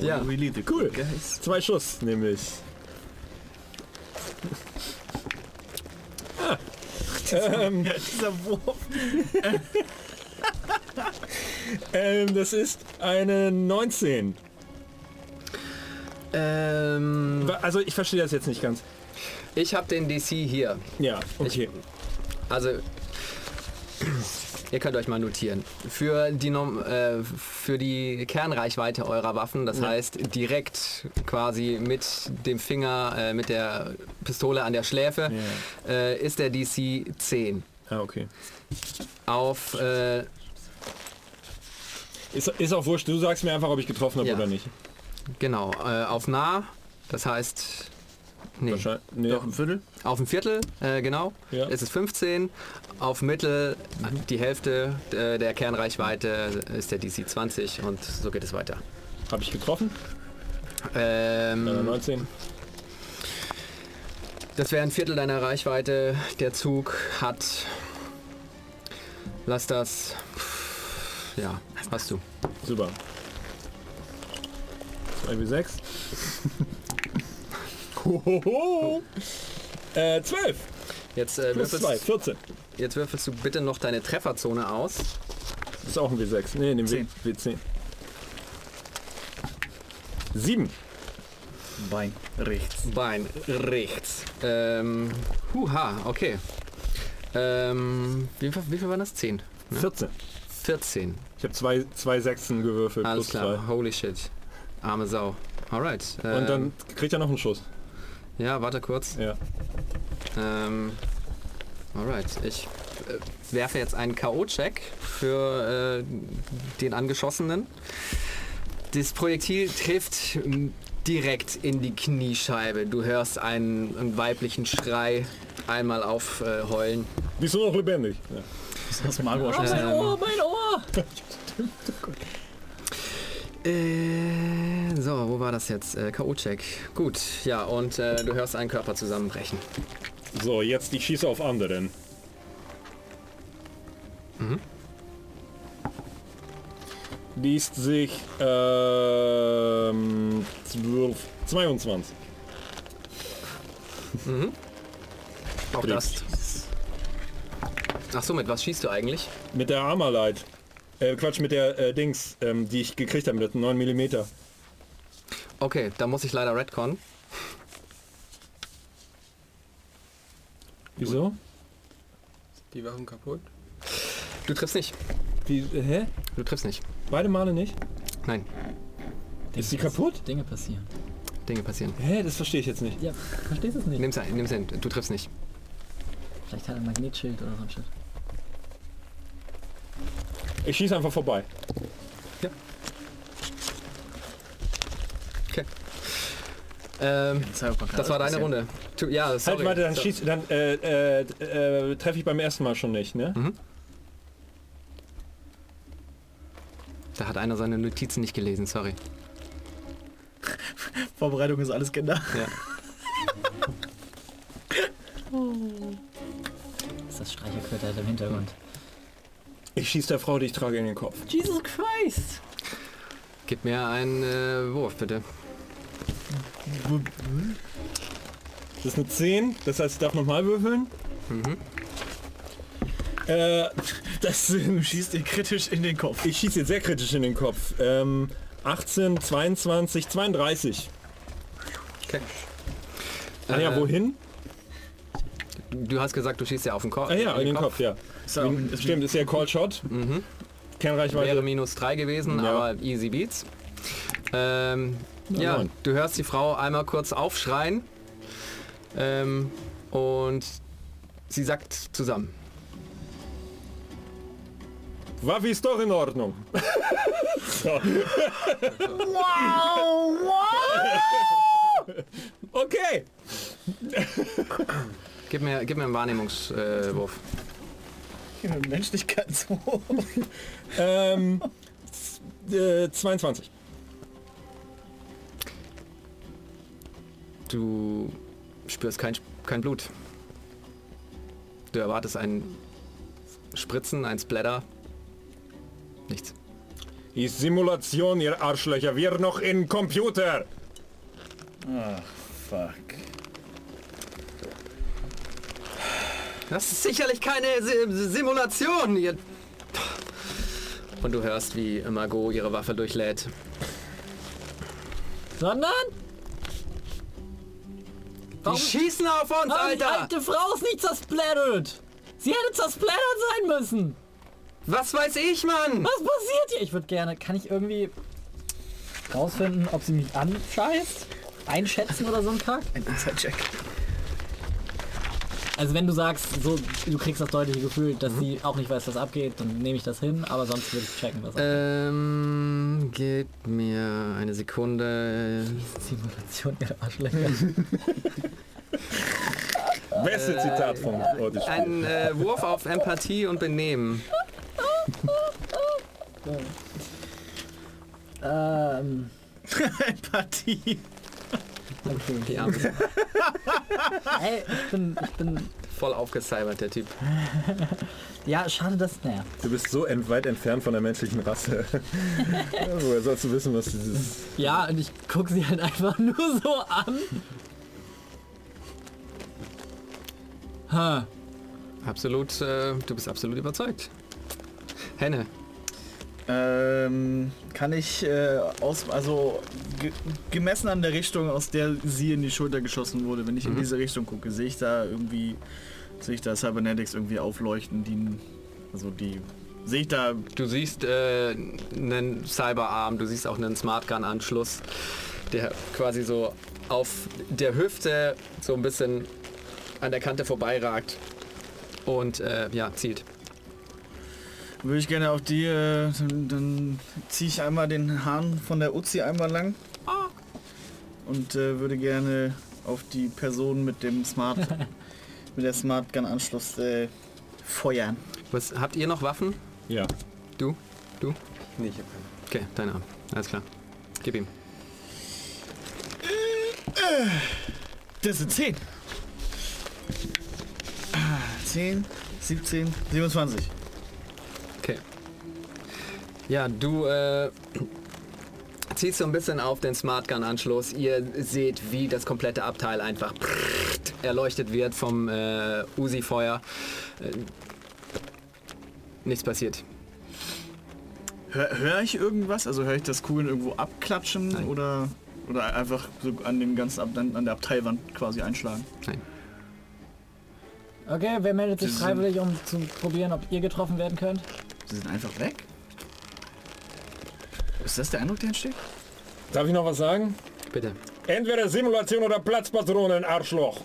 Oh, Ja. really the Cool. guys. Zwei Schuss, nämlich. Ah. Ähm, (laughs) Dieser Wurf. (laughs) ähm, das ist eine 19. Ähm, Also ich verstehe das jetzt nicht ganz. ich habe den DC hier. Ja, okay. Also, ihr könnt euch mal notieren. Für die, Norm- äh, für die Kernreichweite eurer Waffen, das heißt direkt quasi mit dem Finger, äh, mit der Pistole an der Schläfe, äh, ist der DC 10. Ah, okay. Auf, äh, Ist, ist auch wurscht, du sagst mir einfach, ob ich getroffen habe Ja. oder nicht. genau, äh, auf nah, das heißt, nee, Wahrscheinlich. Nee. Doch, ein Viertel? auf ein Viertel, äh, genau, Ja. ist es 15. Auf Mittel, die Hälfte äh, der Kernreichweite ist der DC 20 und so geht es weiter. Habe ich getroffen? Ähm, Äh, 19. Das wäre ein Viertel deiner Reichweite. Der Zug hat. Lass das. Ja, hast du. Super. 2 wie 6. (laughs) Hohoho. Äh, 12. Jetzt, äh, Plus 2. würfelst, 14. jetzt würfelst du bitte noch deine Trefferzone aus. Das ist auch ein W6. Nee, in dem W, Zehn. W10. 7. Bein rechts. Bein rechts. Ähm, huha, okay. Ähm, wie, viel- wie viel waren das? 10. 14. 14. Ich habe zwei, zwei Sechsen gewürfelt. Alles plus klar. Holy shit. Arme Sau. Alright. Zwei. Und dann kriegt er noch einen Schuss. Ja, warte kurz. Ja. Ähm, alright. Ich äh, werfe jetzt einen K.O.-Check für äh, den Angeschossenen. Das Projektil trifft m, direkt in die Kniescheibe. Du hörst einen, einen weiblichen Schrei einmal aufheulen. Bist du noch lebendig? Ja. Das hast Margot schon Ähm, Mein Ohr, mein Ohr! (laughs) (laughs) Äh, so, wo war das jetzt? Äh, K.O.-Check. Gut, ja, und äh, du hörst einen Körper zusammenbrechen. So, jetzt ich schieße auf anderen. Mhm. Liest sich ähm, 12, 22. Auch das. Ach so, mit was schießt du eigentlich? Mit der Armalite. Äh, Quatsch, mit der äh, Dings, ähm, die ich gekriegt habe, mit der 9 mm. Okay, da muss ich leider retcon. Wieso? Die Waffen kaputt. Du triffst nicht. Wie, hä? Du triffst nicht. Beide Male nicht? Nein, Ist die kaputt? Dinge passieren. Dinge passieren. Hä, das verstehe ich jetzt nicht. Ja, verstehst du es nicht? Nimm's, ein- nimm's hin. Du triffst nicht. Vielleicht hat er ein Magnetschild oder so ein Shit. Ich schieße einfach vorbei. Okay. Ähm, das war deine. Runde. Tu, ja, sorry. Halt, warte, dann So- schieß, dann äh, äh, äh, treffe ich beim ersten Mal schon nicht, ne? Mhm. Da hat einer seine Notizen nicht gelesen, sorry. (laughs) Vorbereitung ist alles Kinder. Ja. Das (laughs) ist das Streicherquartett im Hintergrund. Ich schieße der Frau, die ich trage, in den Kopf. Jesus Christ! Gib mir einen äh, Wurf, bitte. Das ist eine 10, das heißt, ich darf nochmal würfeln. Mhm. Äh, das Du sind... schießt dir kritisch in den Kopf. Ich schieße jetzt sehr kritisch in den Kopf. Ähm, 18, 22, 32. Okay. Ah ja, Äh, wohin? Du hast gesagt, du schießt ja auf den Kopf. Ah ja, in den Kopf, ja. Ist ja ist Stimmt, ist ja Call Shot. Mhm. Kernreichweite. Wäre minus 3 gewesen, Ja. aber easy beats. Ähm, ja, du hörst die Frau einmal kurz aufschreien ähm, und sie sagt zusammen. Waffe ist doch in Ordnung. (laughs) so. (laughs) okay. Gib mir, gib mir einen Wahrnehmungswurf. Äh, (laughs) Menschlichkeit so. (laughs) Ähm, äh, 22. du spürst kein, kein Blut. Du erwartest ein Spritzen, ein Splatter. Nichts. Ist Simulation, ihr Arschlöcher. Wir noch in Computer. Ach, fuck. Das ist sicherlich keine Si- Simulation. Ihr und du hörst, wie Margot ihre Waffe durchlädt. Sondern? Die Warum- schießen auf uns, die Alter! alte Frau ist nicht zersplattert! Sie hätte zersplattert sein müssen! Was weiß ich, Mann? Was passiert hier? Ich würde gerne, kann ich irgendwie rausfinden, ob sie mich anscheißt? Einschätzen oder so ein Kack? Ein Inside-Check. Also wenn du sagst, so, du kriegst das deutliche Gefühl, dass sie auch nicht weiß, was abgeht, dann nehme ich das hin, aber sonst würde ich checken, was abgeht. Ähm, gib mir eine Sekunde. Simulation ihrer Arschlöcher. (laughs) Beste Zitat vom Spiel. Ein äh, Wurf auf Empathie und Benehmen. (laughs) ähm, (laughs) Empathie. Okay. Die Arme (laughs) Ey, ich bin, ich bin, voll aufgecybert, der Typ. ja, schade, dass, naja. Du bist so ent weit entfernt von der menschlichen Rasse. (laughs) Woher sollst du wissen, was dieses... Ja, und ich gucke sie halt einfach nur so an. Ha. Absolut, äh, du bist absolut überzeugt. Henne, Ähm, kann ich äh, aus, also ge gemessen an der Richtung, aus der sie in die Schulter geschossen wurde, wenn ich in diese Richtung gucke, sehe ich da irgendwie, sehe ich da Cybernetics irgendwie aufleuchten, die, also die Sehe ich da. Du siehst äh, einen Cyberarm, du siehst auch einen Smart Gun Anschluss, der quasi so auf der Hüfte so ein bisschen an der Kante vorbeiragt und äh, ja, zielt. Würde ich gerne auf die, äh, dann, dann ziehe ich einmal den Hahn von der Uzi einmal lang. Und äh, würde gerne auf die Person mit dem Smart, (laughs) mit der Smart Gun Anschluss äh, feuern. Was, habt ihr noch Waffen? Ja. Du? Du? Nee, ich hab keine. Okay, dein Arm. Alles klar. Gib ihm. Das sind 10. Ah, 10, 17, 27. Ja, du äh, ziehst so ein bisschen auf den Smart Gun Anschluss. Ihr seht, wie das komplette Abteil einfach erleuchtet wird vom äh, Uzi-Feuer. Äh, nichts passiert. Hör, hör ich irgendwas? Also höre ich das Kugeln irgendwo abklatschen Nein. oder oder einfach so an den ganzen Ab an der Abteilwand quasi einschlagen? Okay, wer meldet sich freiwillig, um zu probieren, ob ihr getroffen werden könnt? Sie sind einfach weg? Ist das der Eindruck, der entsteht? Darf ich noch was sagen? Bitte. Entweder Simulation oder Platzpatronen, Arschloch.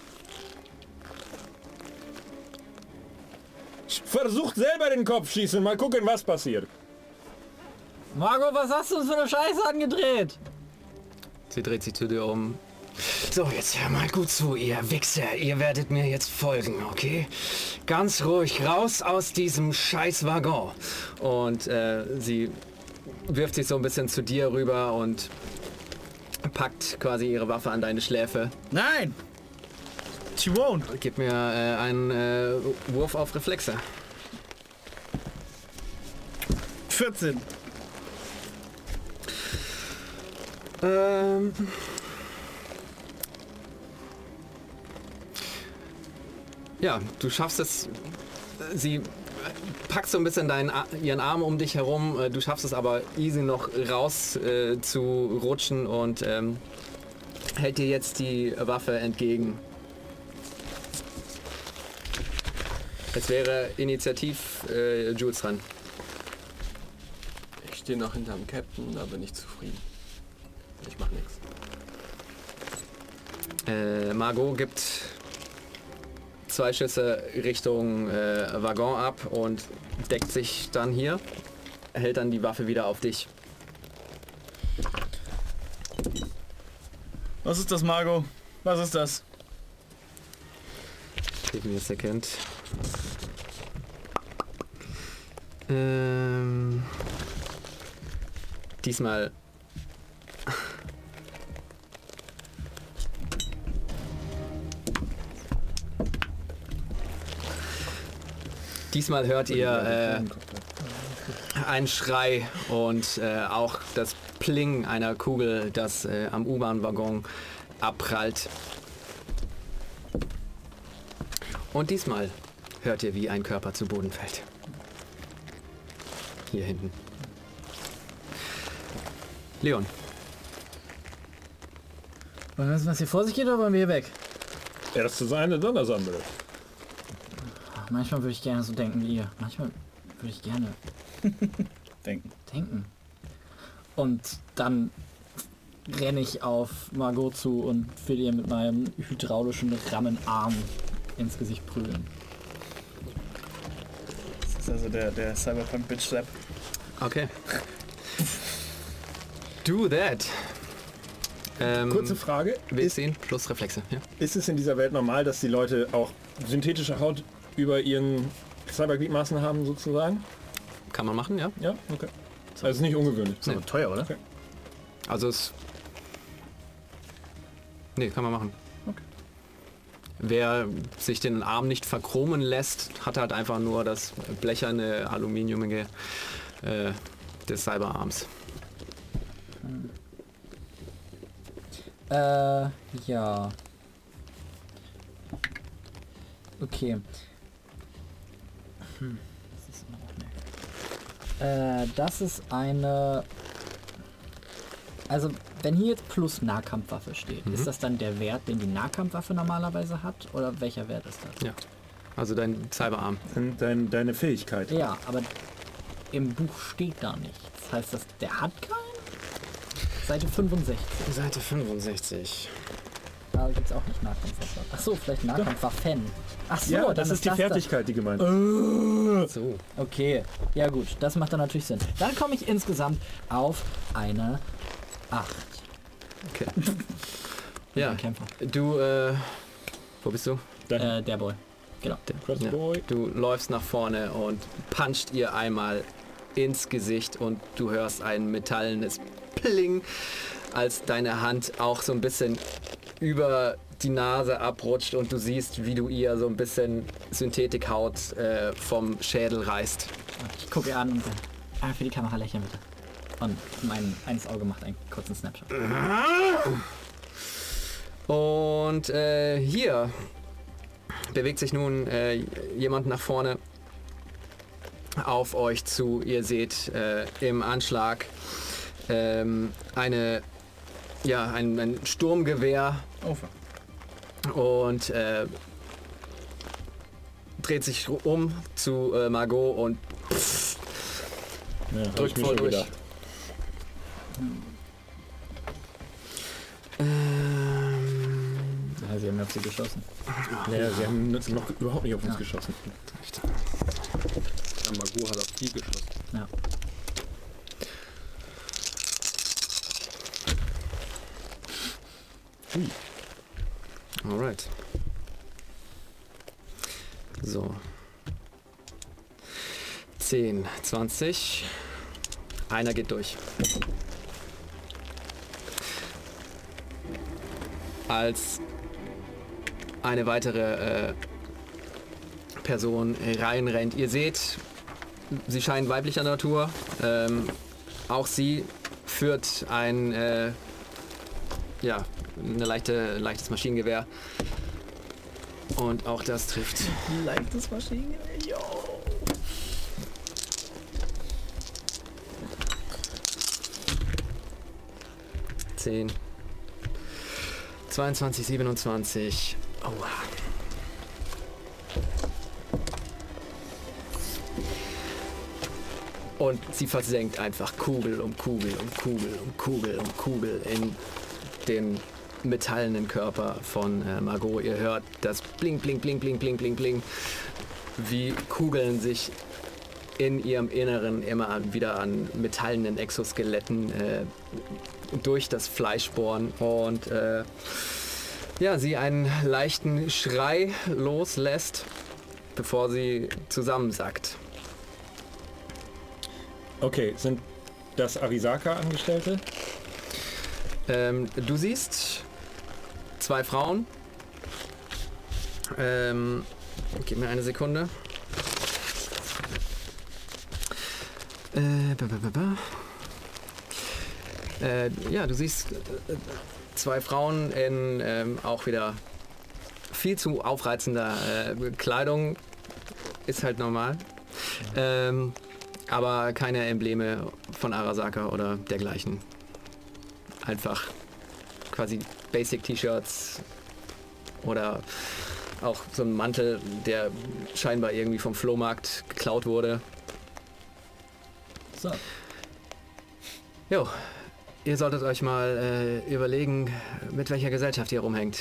Versucht selber den Kopf schießen, mal gucken, was passiert. Margot, was hast du uns für eine Scheiße angedreht? Sie dreht sich zu dir um. So, jetzt hör mal gut zu, ihr Wichser. Ihr werdet mir jetzt folgen, okay? Ganz ruhig raus aus diesem scheiß Waggon. Und äh, sie wirft sich so ein bisschen zu dir rüber und packt quasi ihre Waffe an deine Schläfe. Nein! She won't. Gib mir äh, einen äh, Wurf auf Reflexe. 14. Ähm. Ja, du schaffst es. Sie packt so ein bisschen deinen, ihren Arm um dich herum. äh, Du schaffst es aber easy noch raus äh, zu rutschen und ähm, hält dir jetzt die Waffe entgegen. Es wäre Initiativ äh, Jules dran. Ich stehe noch hinterm Captain, da bin ich zufrieden. Ich mach nichts. Äh, Margot gibt zwei Schüsse Richtung äh, Waggon ab und deckt sich dann hier, hält dann die Waffe wieder auf dich. Was ist das, Margot? Was ist das? Give me a second. Ähm, diesmal. Diesmal hört ihr äh, einen Schrei und äh, auch das Pling einer Kugel, das äh, am U-Bahn-Waggon abprallt. Und diesmal hört ihr, wie ein Körper zu Boden fällt. Hier hinten. Leon, Wollen wir wissen, was hier vor sich geht oder wollen wir hier weg? Erst das eine, dann das andere. Manchmal würde ich gerne so denken wie ihr. Manchmal würde ich gerne (laughs) Denken. denken. Und dann renne ich auf Margot zu und will ihr mit meinem hydraulischen Rammenarm ins Gesicht prügeln. Das ist also der, der Cyberpunk Bitch Slap. okay. Do that. Ähm, Kurze Frage. Willst sehen? Plus Reflexe. Ja. Ist es in dieser Welt normal, dass die Leute auch synthetische Haut über ihren Cybergliedmaßen haben sozusagen? Kann man machen, ja. Ja, okay. Also ist nicht ungewöhnlich. Ist aber teuer, oder? Also es. Nee, kann man machen. Wer sich den Arm nicht verchromen lässt, hat halt einfach nur das blecherne, aluminiumige äh, des Cyberarms. Äh, ja. Okay. Hm. Das ist immer noch mehr. Äh, das ist eine. Also, wenn hier jetzt plus Nahkampfwaffe steht, Mhm. ist das dann der Wert, den die Nahkampfwaffe normalerweise hat? Oder welcher Wert ist das? Ja. Also dein Cyberarm. Dein, dein, deine Fähigkeit. Ja, aber im Buch steht da nichts. Heißt das, der hat keinen? Seite 65. Seite 65. Da gibt es auch nicht Nahkampfwaffe. Achso, vielleicht Nahkampfwaffen. Achso, ja, das ist die das Fertigkeit, die gemeint ist. So. Da. Okay, ja gut, das macht dann natürlich Sinn. Dann komme ich insgesamt auf eine 8. Okay. (laughs) Ja, Kämpfer. du, äh, wo bist du? Äh, der Boy. Genau. Cross Ja. Boy. Du läufst nach vorne und puncht ihr einmal ins Gesicht und du hörst ein metallenes Pling, als deine Hand auch so ein bisschen über die Nase abrutscht und du siehst, wie du ihr so ein bisschen Synthetikhaut äh, vom Schädel reißt. Ich gucke ihr an und sage, ah, für die Kamera lächeln bitte. Und mein eines Auge macht einen kurzen Snapshot. Und äh, hier bewegt sich nun äh, jemand nach vorne auf euch zu. Ihr seht äh, im Anschlag ähm, eine, ja, ein, ein Sturmgewehr Oh, fuck. und äh, dreht sich um zu äh, Margot und Ja, hab drückt voll durch. Ähm, Ja, sie haben auf sie geschossen. Naja, sie haben noch überhaupt nicht auf uns Ja. geschossen. Ja, Magu hat auf die geschossen. Ja. Alright. So. 10, 20. Einer geht durch. Als eine weitere äh, Person reinrennt. Ihr seht, sie scheinen weiblicher Natur. Ähm, auch sie führt ein äh, ja, eine leichte, ein leichtes Maschinengewehr. Und auch das trifft. Leichtes Maschinengewehr, yo. Zehn. 22, 27. Aua. Und sie versenkt einfach Kugel um Kugel um Kugel um Kugel um Kugel in den metallenen Körper von äh, Margot. Ihr hört das Bling, Bling, Bling, Bling, Bling, Bling, Bling, wie Kugeln sich in ihrem Inneren immer wieder an metallenen Exoskeletten äh, durch das Fleisch bohren und äh, ja, sie einen leichten Schrei loslässt, bevor sie zusammensackt. Okay, sind das Arisaka-Angestellte? Ähm, du siehst zwei Frauen. Ähm, gib mir eine Sekunde. Äh, ba, ba, ba. Äh, ja, du siehst äh, zwei Frauen in ähm, auch wieder viel zu aufreizender äh, Kleidung. Ist halt normal. Ähm, aber keine Embleme von Arasaka oder dergleichen. Einfach quasi Basic T-Shirts oder auch so ein Mantel, der scheinbar irgendwie vom Flohmarkt geklaut wurde. So, Jo, ihr solltet euch mal äh, überlegen, mit welcher Gesellschaft ihr rumhängt.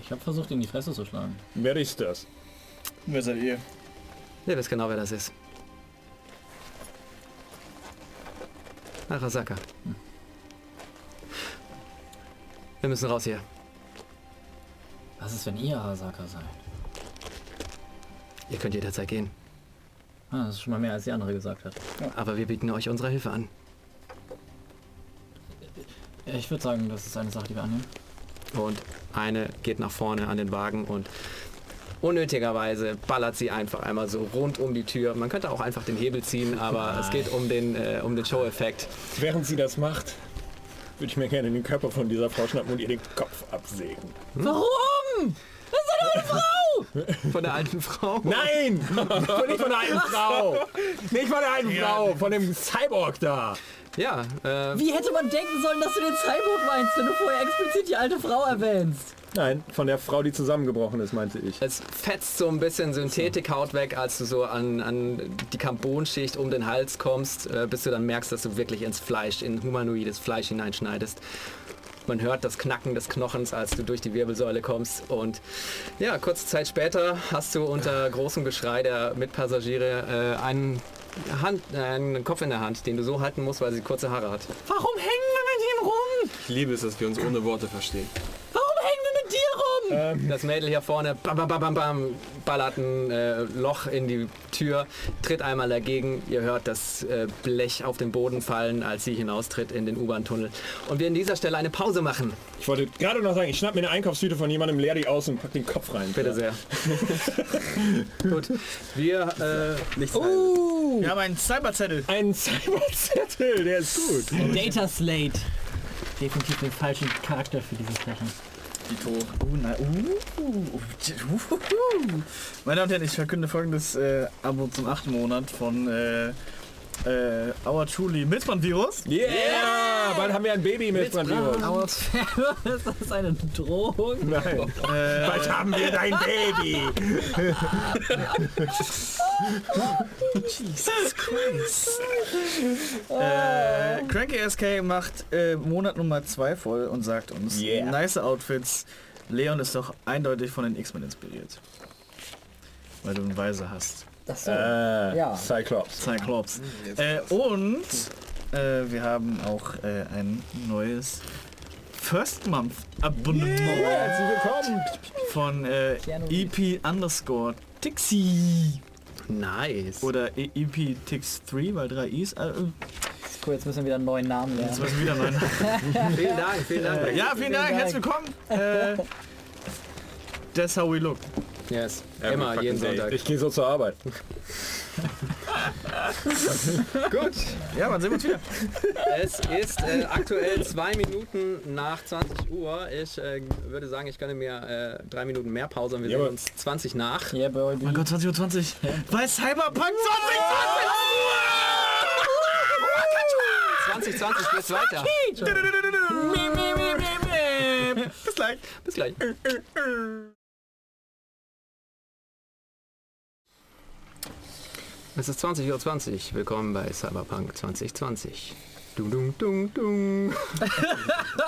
ich habe versucht, ihn in die Fresse zu schlagen. Wer ist das? Wer seid ihr? Ihr wisst genau, wer das ist. Arasaka. Wir müssen raus hier. Was ist, wenn ihr Arasaka seid? Ihr könnt jederzeit gehen. Ah, das ist schon mal mehr, als die andere gesagt hat. Aber wir bieten euch unsere Hilfe an. Ich würde sagen, das ist eine Sache, die wir annehmen. Und eine geht nach vorne an den Wagen und unnötigerweise ballert sie einfach einmal so rund um die Tür. Man könnte auch einfach den Hebel ziehen, aber es geht um den, äh, um den Show-Effekt. Während sie das macht, würde ich mir gerne den Körper von dieser Frau schnappen und ihr den Kopf absägen. Warum? Von der alten Frau. Nein! nicht von der alten Frau! Nicht von der alten Frau! Von dem Cyborg da! Ja, äh, Wie hätte man denken sollen, dass du den Cyborg meinst, wenn du vorher explizit die alte Frau erwähnst? Nein, von der Frau, die zusammengebrochen ist, meinte ich. Es fetzt so ein bisschen Synthetikhaut weg, als du so an, an die Carbonschicht um den Hals kommst, äh, bis du dann merkst, dass du wirklich ins Fleisch, in humanoides Fleisch hineinschneidest. Man hört das Knacken des Knochens, als du durch die Wirbelsäule kommst. Und ja, kurze Zeit später hast du unter großem Geschrei der Mitpassagiere äh, einen, Hand, äh, einen Kopf in der Hand, den du so halten musst, weil sie kurze Haare hat. Warum hängen wir mit ihm rum? Ich liebe es, dass wir uns ohne Worte verstehen. Dir rum? Das Mädel hier vorne bam, bam, bam, bam, bam, ballert ein äh, Loch in die Tür, tritt einmal dagegen. Ihr hört das äh, Blech auf den Boden fallen, als sie hinaustritt in den U-Bahn-Tunnel. Und wir an dieser Stelle eine Pause machen. Ich wollte gerade noch sagen, ich schnapp mir eine Einkaufstüte von jemandem, leer die aus und pack den Kopf rein. Bitte sehr. (laughs) Gut, wir... Äh, nichts Wir haben einen Cyberzettel. Ein Cyberzettel, der ist gut. Data Slate. Definitiv den falschen Charakter für dieses Sprechen. Dito. Uh, na, uh, uh, uh, Meine Damen und Herren, ich verkünde folgendes äh, Abo zum achten Monat von äh, äh, Our Truly Milzbrand-Virus. Yeah! Bald haben wir ein Baby mit Brandvirus. Aber ist das eine Drohung? Nein. Äh, Bald haben wir dein Baby. Äh, Cranky SK macht äh, Monat Nummer 2 voll und sagt uns, Yeah. nice Outfits. Leon ist doch eindeutig von den X-Men inspiriert. Weil du einen Weise hast. Das so. Äh, Ja. Cyclops. Cyclops. Äh, und äh, wir haben auch äh, ein neues First Month Abonnement Herzlich willkommen. von äh, EP underscore Tixi. nice. Oder E- EP Tix 3, weil drei Is. Äh, Cool, jetzt müssen wir wieder einen neuen Namen jetzt lernen. müssen wir wieder neuen. (laughs) Vielen Dank, vielen Dank. Äh, ja, vielen Dank, Dank. herzlich willkommen. Äh, that's how we look. Yes, Every immer, jeden day. Sonntag. Ich gehe so zur Arbeit. (laughs) Gut, Ja, wann sehen wir uns wieder? es ist äh, aktuell zwei Minuten nach 20 Uhr. Ich äh, würde sagen, ich gönne mir äh, drei Minuten mehr Pause und wir Ja, sehen uns 20 nach. Yeah, boy. Mein Gott, 20.20 Uhr. 20. Weil Cyberpunk 2020! 2020 geht's weiter. Bis gleich. Bis gleich. Es ist 20.20 Uhr. 20. Willkommen bei Cyberpunk 2020. Dung, dung, dung, dung.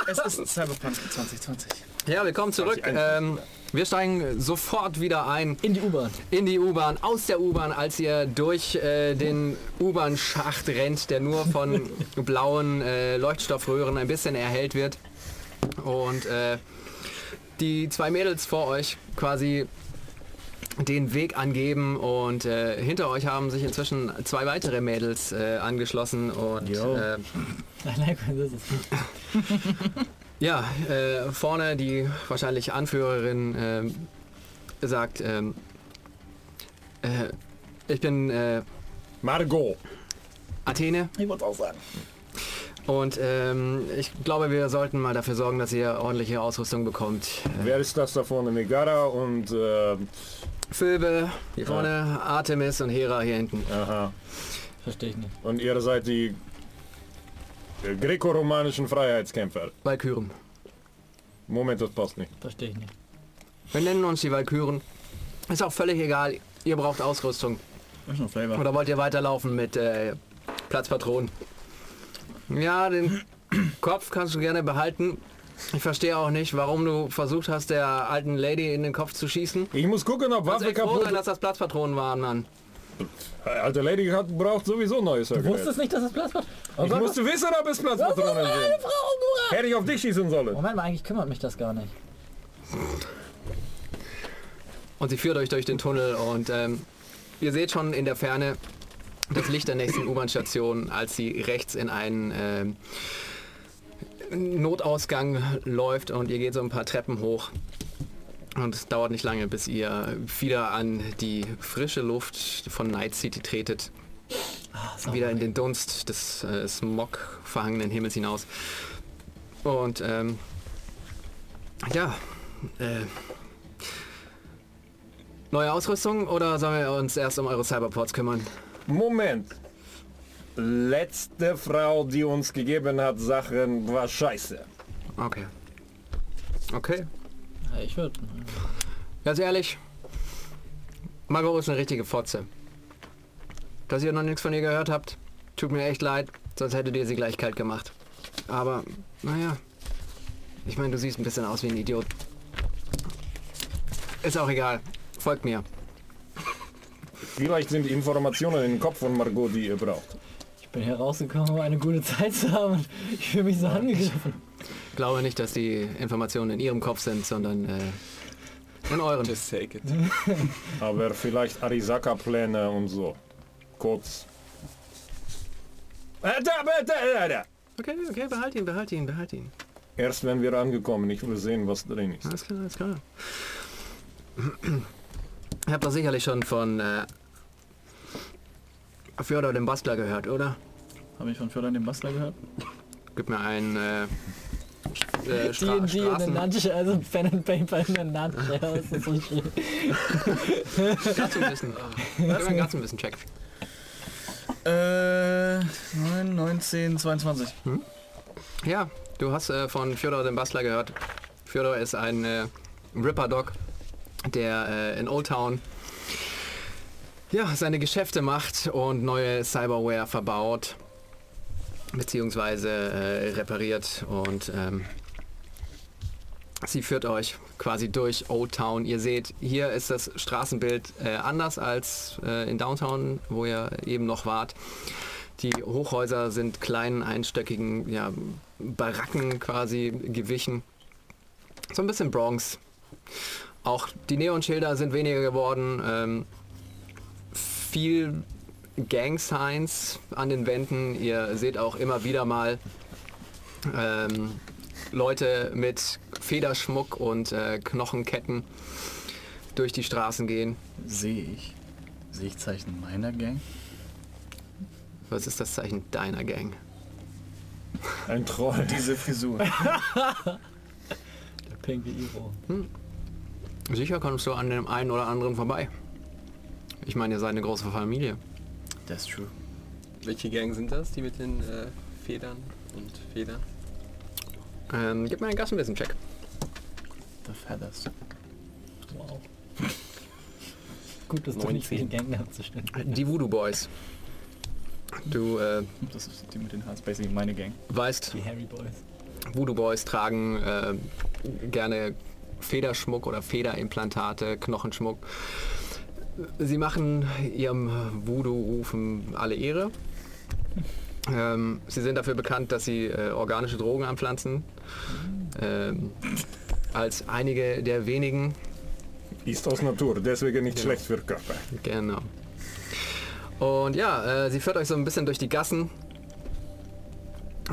Es ist Cyberpunk 2020. Ja, willkommen zurück. Ähm, wir steigen sofort wieder ein In die U-Bahn. in die U-Bahn, aus der U-Bahn, als ihr durch äh, den U-Bahn-Schacht rennt, der nur von (laughs) blauen äh, Leuchtstoffröhren ein bisschen erhellt wird. Und äh, die zwei Mädels vor euch quasi den Weg angeben und äh, hinter euch haben sich inzwischen zwei weitere Mädels äh, angeschlossen und äh, (laughs) ja, äh, vorne die wahrscheinlich Anführerin ähm, sagt, ähm, äh, ich bin äh, Margot. Athene Ich wollte auch sagen. Und ähm, ich glaube, wir sollten mal dafür sorgen, dass ihr ordentliche Ausrüstung bekommt. Äh, Wer ist das da vorne? Megara und... Äh, Phoebe hier vorne, Artemis und Hera hier hinten. aha. Verstehe ich nicht. Und ihr seid die äh, grekoromanischen Freiheitskämpfer. Walküren. Moment, das passt nicht. Verstehe ich nicht. Wir nennen uns die Walküren. Ist auch völlig egal. Ihr braucht Ausrüstung. Ich noch Flavor. Oder wollt ihr weiterlaufen mit äh, Platzpatronen? Ja, den Kopf kannst du gerne behalten. Ich verstehe auch nicht, warum du versucht hast, der alten Lady in den Kopf zu schießen. Ich muss gucken, ob Waffe echt froh kaputt sein, dass das Platzpatronen waren, Mann. Alte Lady hat, braucht sowieso neues Du Hörgerät. wusstest nicht, dass es Platz macht? Oh Ich Gott, musste wissen, ob es Platzpatronen sind. Hätte ich auf dich schießen sollen. Moment mal, eigentlich kümmert mich das gar nicht. Und sie führt euch durch den Tunnel und ähm, ihr seht schon in der Ferne das Licht der nächsten U-Bahn-Station, als sie rechts in einen ähm, Notausgang läuft und ihr geht so ein paar Treppen hoch. Und es dauert nicht lange, bis ihr wieder an die frische Luft von Night City tretet. wieder in den Dunst des äh, smog-verhangenen Himmels hinaus. Und ähm, ja, äh, neue Ausrüstung oder sollen wir uns erst um eure Cyberports kümmern? Moment. Letzte Frau, die uns gegeben hat Sachen, war scheiße. Okay. Okay. Ich würde. Ganz ehrlich, Margot ist eine richtige Fotze. Dass ihr noch nichts von ihr gehört habt, tut mir echt leid, sonst hättet ihr sie gleich kalt gemacht. Aber, naja, ich meine, du siehst ein bisschen aus wie ein Idiot. Ist auch egal. Folgt mir. Vielleicht sind die Informationen im Kopf von Margot, die ihr braucht. Ich bin hier rausgekommen, um eine gute Zeit zu haben. Ich fühle mich so angegriffen. Ich glaube nicht, dass die Informationen in ihrem Kopf sind, sondern äh, in eurem. Just take it. (laughs) Aber vielleicht Arisaka-Pläne und so. Kurz. Äh. Okay, okay, behalt ihn, behalt ihn, behalt ihn. Erst wenn wir angekommen, ich will sehen, was drin ist. Alles klar, alles klar. Ihr habt doch sicherlich schon von äh, Fjodor dem Bastler gehört, oder? Habe ich von Fjodor den Bastler gehört? Gib mir einen äh, äh, (laughs) Stra in der. Nutshell, also Pen and Paper in der Nutshell. (laughs) Das ist so schön. Gatzenwissen. Gib (laughs) mir einen Gatzenwissen-Check. Äh, 9, 19, 22. Ja, du hast äh, von Fjodor dem Bastler gehört. Fjodor ist ein äh, Ripper-Dog, der äh, in Old Town ja, seine Geschäfte macht und neue Cyberware verbaut beziehungsweise äh, repariert und ähm, sie führt euch quasi durch Old Town. Ihr seht, hier ist das Straßenbild äh, anders als äh, in Downtown, wo ihr eben noch wart. Die Hochhäuser sind kleinen, einstöckigen ja, Baracken quasi gewichen. So ein bisschen Bronx. Auch die Neonschilder sind weniger geworden. Ähm, viel Gang-Signs an den Wänden. Ihr seht auch immer wieder mal ähm, Leute mit Federschmuck und äh, Knochenketten durch die Straßen gehen. Sehe ich. Sehe ich Zeichen meiner Gang? Was ist das Zeichen deiner Gang? Ein Troll. Diese Frisur. (laughs) Der pinke Iro. Sicher kommst du an dem einen oder anderen vorbei. Ich meine, ihr seid eine große Familie. That's true. Welche Gang sind das, die mit den äh, Federn und Federn? Ähm, gib mir einen Gassenwissen-Check. The Feathers. Wow. (laughs) Gut, dass du nicht den 19. Gang abzustimmen. Die Voodoo Boys. Du äh, Das ist die mit den Haaren, basically meine Gang. weißt, Die Harry Boys. Voodoo Boys tragen äh, gerne Federschmuck oder Federimplantate, Knochenschmuck. Sie machen ihrem Voodoo-Rufen alle Ehre. Ähm, sie sind dafür bekannt, dass sie äh, organische Drogen anpflanzen. Ähm, als einige der wenigen. Ist aus Natur, deswegen nicht Genau. schlecht für Körper. Genau. Und ja, äh, sie führt euch so ein bisschen durch die Gassen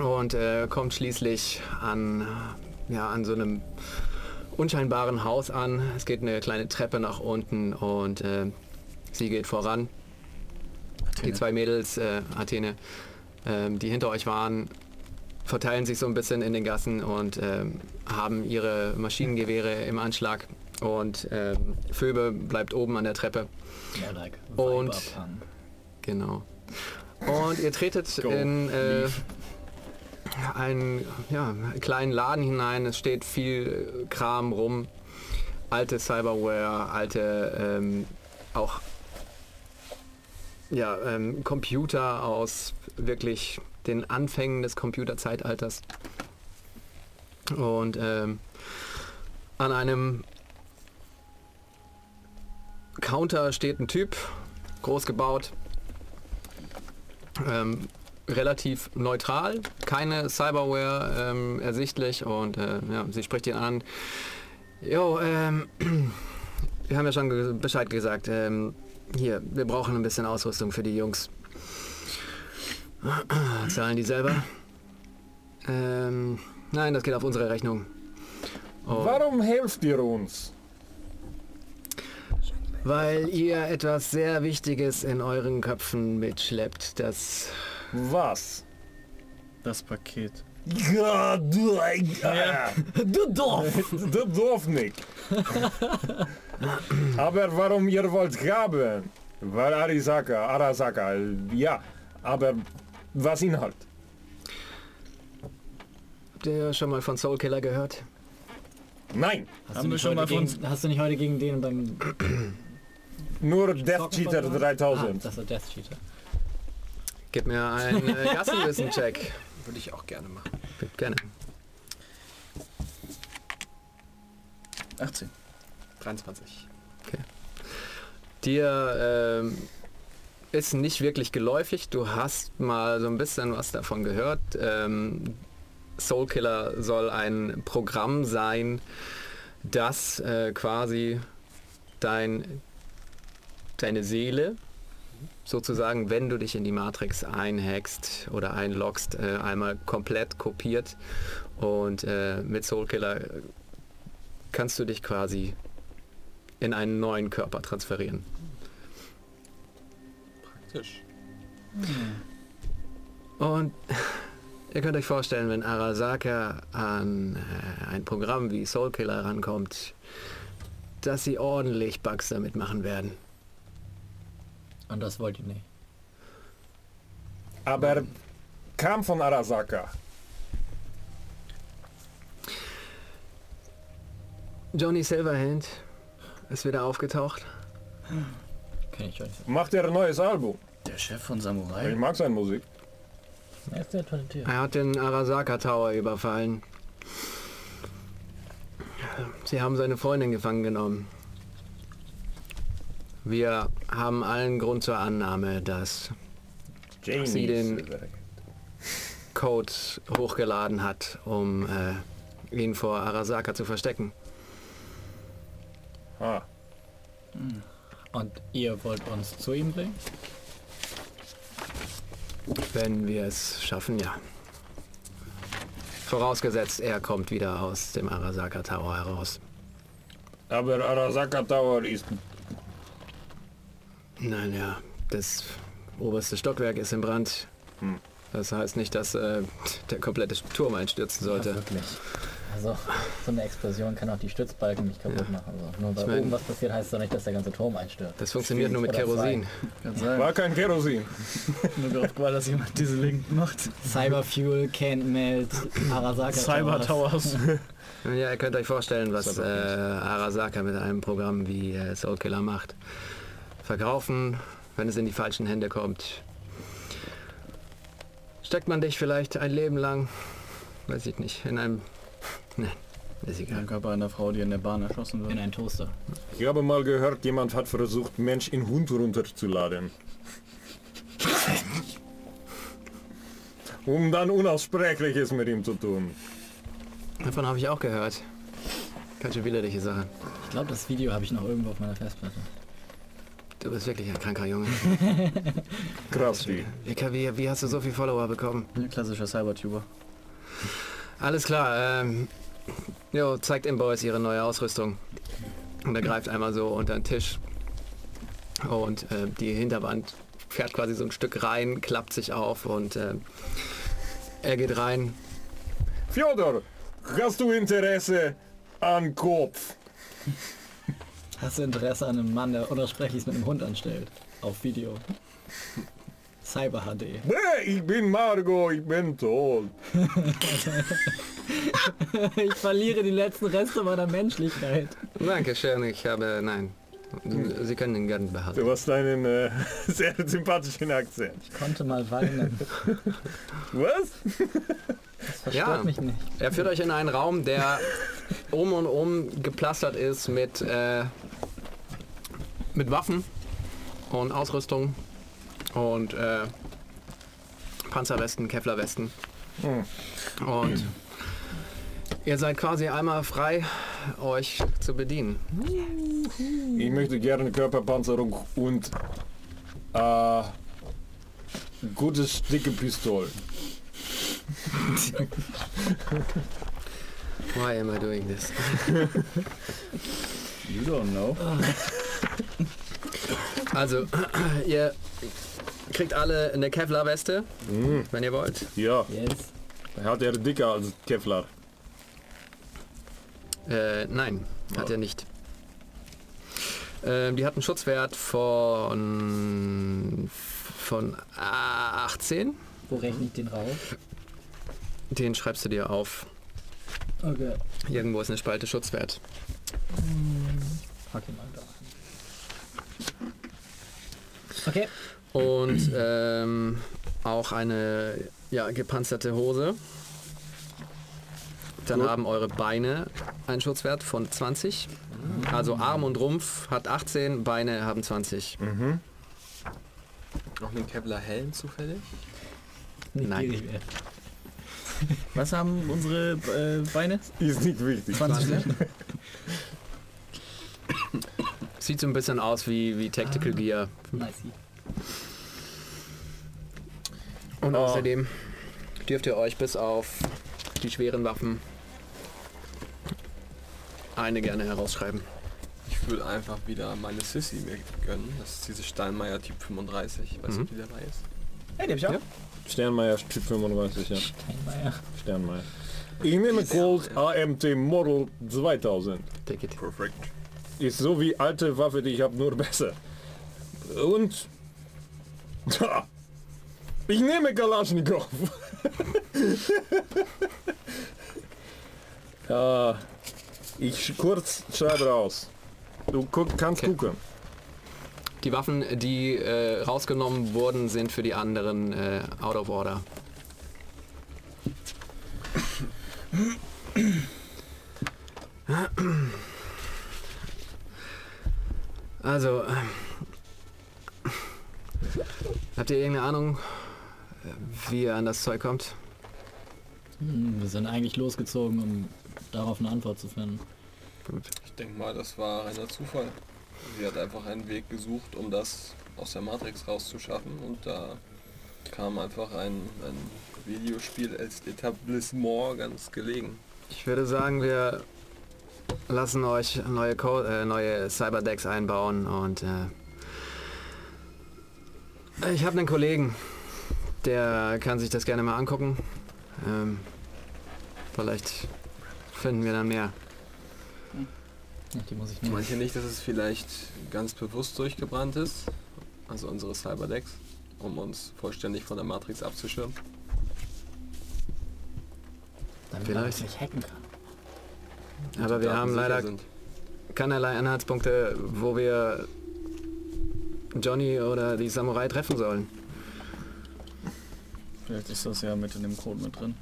und äh, kommt schließlich an, ja, an so einem unscheinbaren Haus an. Es geht eine kleine Treppe nach unten und äh, sie geht voran. Die zwei Mädels, äh, Athene, ähm, die hinter euch waren, verteilen sich so ein bisschen in den Gassen und ähm, haben ihre Maschinengewehre im Anschlag. Und ähm, Phoebe bleibt oben an der Treppe. More like Und-. Genau. Und ihr tretet Go, in äh, einen ja, kleinen Laden hinein. Es steht viel Kram rum. Alte Cyberware, alte ähm, auch ja, ähm, Computer aus wirklich den Anfängen des Computerzeitalters. Und ähm, an einem Counter steht ein Typ, groß gebaut, ähm, relativ neutral, keine Cyberware ähm, ersichtlich und äh, ja, sie spricht ihn an. Jo, ähm, (clears throat) wir haben ja schon Bescheid gesagt. Ähm, hier, wir brauchen ein bisschen Ausrüstung für die Jungs. (clears throat) Zahlen die selber? Ähm, nein, das geht auf unsere Rechnung. Und Warum helft ihr uns? Weil ihr etwas sehr Wichtiges in euren Köpfen mitschleppt, das Was? Das Paket. Ja, du ein... Ja. Du Dorf! (laughs) Du darf nicht. (laughs) aber warum ihr wollt haben? Weil Arisaka, Arasaka, ja. Aber was Inhalt? Habt ihr schon mal von Soul Killer gehört? Nein, Hast Haben du wir nicht schon heute mal von gegen, Hast du nicht heute gegen den beim nur Death Cheater verloren? 3000. Ah, das ist der Death Cheater. Gib mir einen äh, (laughs) Gassenwissen-Check. Würde ich auch gerne machen. Gerne. 18. 23. Dir ähm, ist nicht wirklich geläufig. Du hast mal so ein bisschen was davon gehört. Ähm, Soulkiller soll ein Programm sein, das äh, quasi dein, deine Seele sozusagen, wenn du dich in die Matrix einhackst oder einloggst, äh, einmal komplett kopiert. Und äh, mit Soulkiller kannst du dich quasi in einen neuen Körper transferieren. Praktisch. Und (laughs) ihr könnt euch vorstellen, wenn Arasaka an äh, ein Programm wie Soulkiller rankommt, dass sie ordentlich Bugs damit machen werden. Und das wollt ihr nicht. Aber kam von Arasaka. Johnny Silverhand ist wieder aufgetaucht. Kenn ich euch. Macht er ein neues Album. Der Chef von Ich Samurai? mag seine Musik. Er ist talentiert. Er hat den Arasaka Tower überfallen. Sie haben seine Freundin gefangen genommen. Wir haben allen Grund zur Annahme, dass Jamie. Sie den-. Code hochgeladen hat, um äh, ihn vor Arasaka zu verstecken. Ah, Und ihr wollt uns zu ihm bringen? Wenn wir es schaffen, ja. Vorausgesetzt, er kommt wieder aus dem Arasaka Tower heraus. aber Arasaka Tower ist Nein, ja, das oberste Stockwerk ist in Brand. Hm. Das heißt nicht, dass äh, der komplette Turm einstürzen sollte. Ja, wirklich. Also, so eine Explosion kann auch die Stützbalken nicht kaputt Ja. machen. Also, nur weil Ich mein- oben was passiert, heißt es doch nicht, dass der ganze Turm einstürzt. Das funktioniert nur mit Kerosin. War kein Kerosin. (laughs) Nur darauf gewartet, dass jemand diese Link macht. Cyberfuel can't melt Arasaka Cyber Towers. (laughs) Ja, ihr könnt euch vorstellen, was äh, Arasaka mit einem Programm wie äh, Soulkiller macht. Verkaufen, wenn es in die falschen Hände kommt. Steckt man dich vielleicht ein Leben lang, weiß ich nicht, in einem... (laughs) Nein, ist Ein egal. Körper einer Frau, die in der Bahn erschossen In wird. einen Toaster. Ich habe mal gehört, jemand hat versucht, Mensch in Hund runterzuladen. um dann Unaussprechliches mit ihm zu tun. Davon habe ich auch gehört. Ganz schön widerliche Sache. Ich glaube, das Video habe ich noch irgendwo auf meiner Festplatte. Du bist wirklich ein kranker Junge. (laughs) Krass, wie. Wie, hast du so viele Follower bekommen? Ein klassischer Cybertuber. Alles klar, ähm, jo, zeigt Inboys ihre neue Ausrüstung. Und er greift einmal so unter den Tisch. Und äh, die Hinterwand fährt quasi so ein Stück rein, klappt sich auf und äh, er geht rein. Fjodor, hast du Interesse an Kopf? Hast du Interesse an einem Mann, der Unaussprechliches mit einem Hund anstellt? Auf Video. Cyber HD. Nee, ich bin Margot, ich bin tot. (laughs) Ich verliere die letzten Reste meiner Menschlichkeit. Dankeschön, ich habe, nein, Sie können den gern behalten. Du hast einen äh, (laughs) sehr sympathischen Akzent. Ich konnte mal weinen. Was? Das verstört Ja. mich nicht. Er führt euch in einen Raum, der um und um gepflastert ist mit, äh, mit Waffen und Ausrüstung und äh, Panzerwesten, Kevlarwesten. Und ihr seid quasi einmal frei, euch zu bedienen. Ich möchte gerne Körperpanzerung und äh, gutes dicke Pistole. (laughs) Why am I doing this? (laughs) You don't know. Also, ihr kriegt alle eine Kevlar-Weste, wenn ihr wollt. Ja, Yes. hat er dicker als Kevlar. Äh, nein, hat er nicht. Ähm, die hat einen Schutzwert von von 18. Wo rechne ich den rauf? Den schreibst du dir auf. Okay. Irgendwo ist eine Spalte Schutzwert. Pack ihn mal da. Okay. Und ähm, auch eine ja, gepanzerte Hose. Dann Gut. haben eure Beine einen Schutzwert von 20. Also Arm und Rumpf hat 18, Beine haben 20. Noch einen Kevlar Helm zufällig? Nicht Nein. Was haben unsere äh, Beine? Ist nicht wichtig. 20 Wert? (laughs) Sieht so ein bisschen aus wie, wie Tactical Gear. Nice. Und Oh. außerdem dürft ihr euch bis auf die schweren Waffen eine gerne herausschreiben. Ich würde einfach wieder meine Sissy mir gönnen. Das ist diese Steinmeier Typ 35. Ich weiß Mhm. nicht, wie der dabei ist. Hey, die hab ich auch. Ja. Sternmeier Typ 35, ja. Steinmeier. Sternmeier. Ich nehme Colt AMT Model 2000. Take it. Perfekt. Ist so wie alte Waffe, die ich habe, nur besser. Und... Ha, ich nehme Kalaschnikow. (laughs) ich kurz schreibe raus. Du guck, kannst Okay. gucken. Die Waffen, die äh, rausgenommen wurden, sind für die anderen äh, out of order. Also, äh, habt ihr irgendeine Ahnung, wie ihr an das Zeug kommt? Hm, Wir sind eigentlich losgezogen, um darauf eine Antwort zu finden. Gut. Ich denke mal, das war reiner Zufall. Sie hat einfach einen Weg gesucht, um das aus der Matrix rauszuschaffen und da kam einfach ein, ein Videospiel als Etablissement ganz gelegen. Ich würde sagen, wir lassen euch neue, Co äh, neue Cyberdecks einbauen und äh, ich habe einen Kollegen, der kann sich das gerne mal angucken. Ähm, vielleicht finden wir dann mehr. Die muss ich nehmen. Meint ihr nicht, dass es vielleicht ganz bewusst durchgebrannt ist? Also unsere Cyberdecks, um uns vollständig von der Matrix abzuschirmen? Damit Vielleicht. man nicht hacken kann. Aber wir haben leider Sind. keinerlei Anhaltspunkte, wo wir Johnny oder die Samurai treffen sollen. Vielleicht ist das ja mit in dem Code mit drin.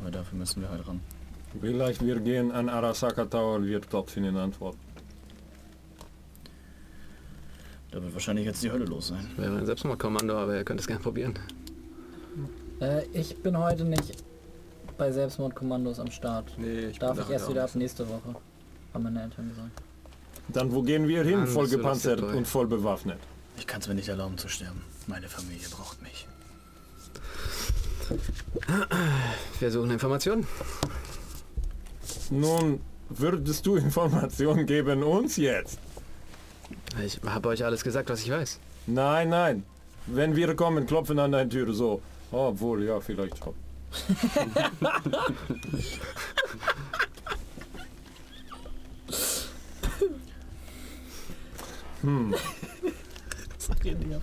Aber dafür müssen wir halt ran. Vielleicht wir gehen an Arasaka Tower, wir dort finden Antwort. Da wird wahrscheinlich jetzt die Hölle los sein. Wäre ein Selbstmordkommando, aber ihr könnt es gerne probieren. Äh, ich bin heute nicht bei Selbstmordkommandos am Start. Nee, ich Darf ich erst wieder ab nächste Woche. Haben meine Eltern gesagt. Dann wo gehen wir hin? Mann, voll gepanzert und voll bewaffnet. Ich kann es mir nicht erlauben zu sterben. Meine Familie braucht mich. Wir suchen Informationen. Nun, würdest du (laughs) Informationen geben uns jetzt? Ich habe euch alles gesagt, was ich weiß. Nein, nein. Wenn wir kommen, klopfen an deine Tür so. Oh, Obwohl, ja, vielleicht schon. hm.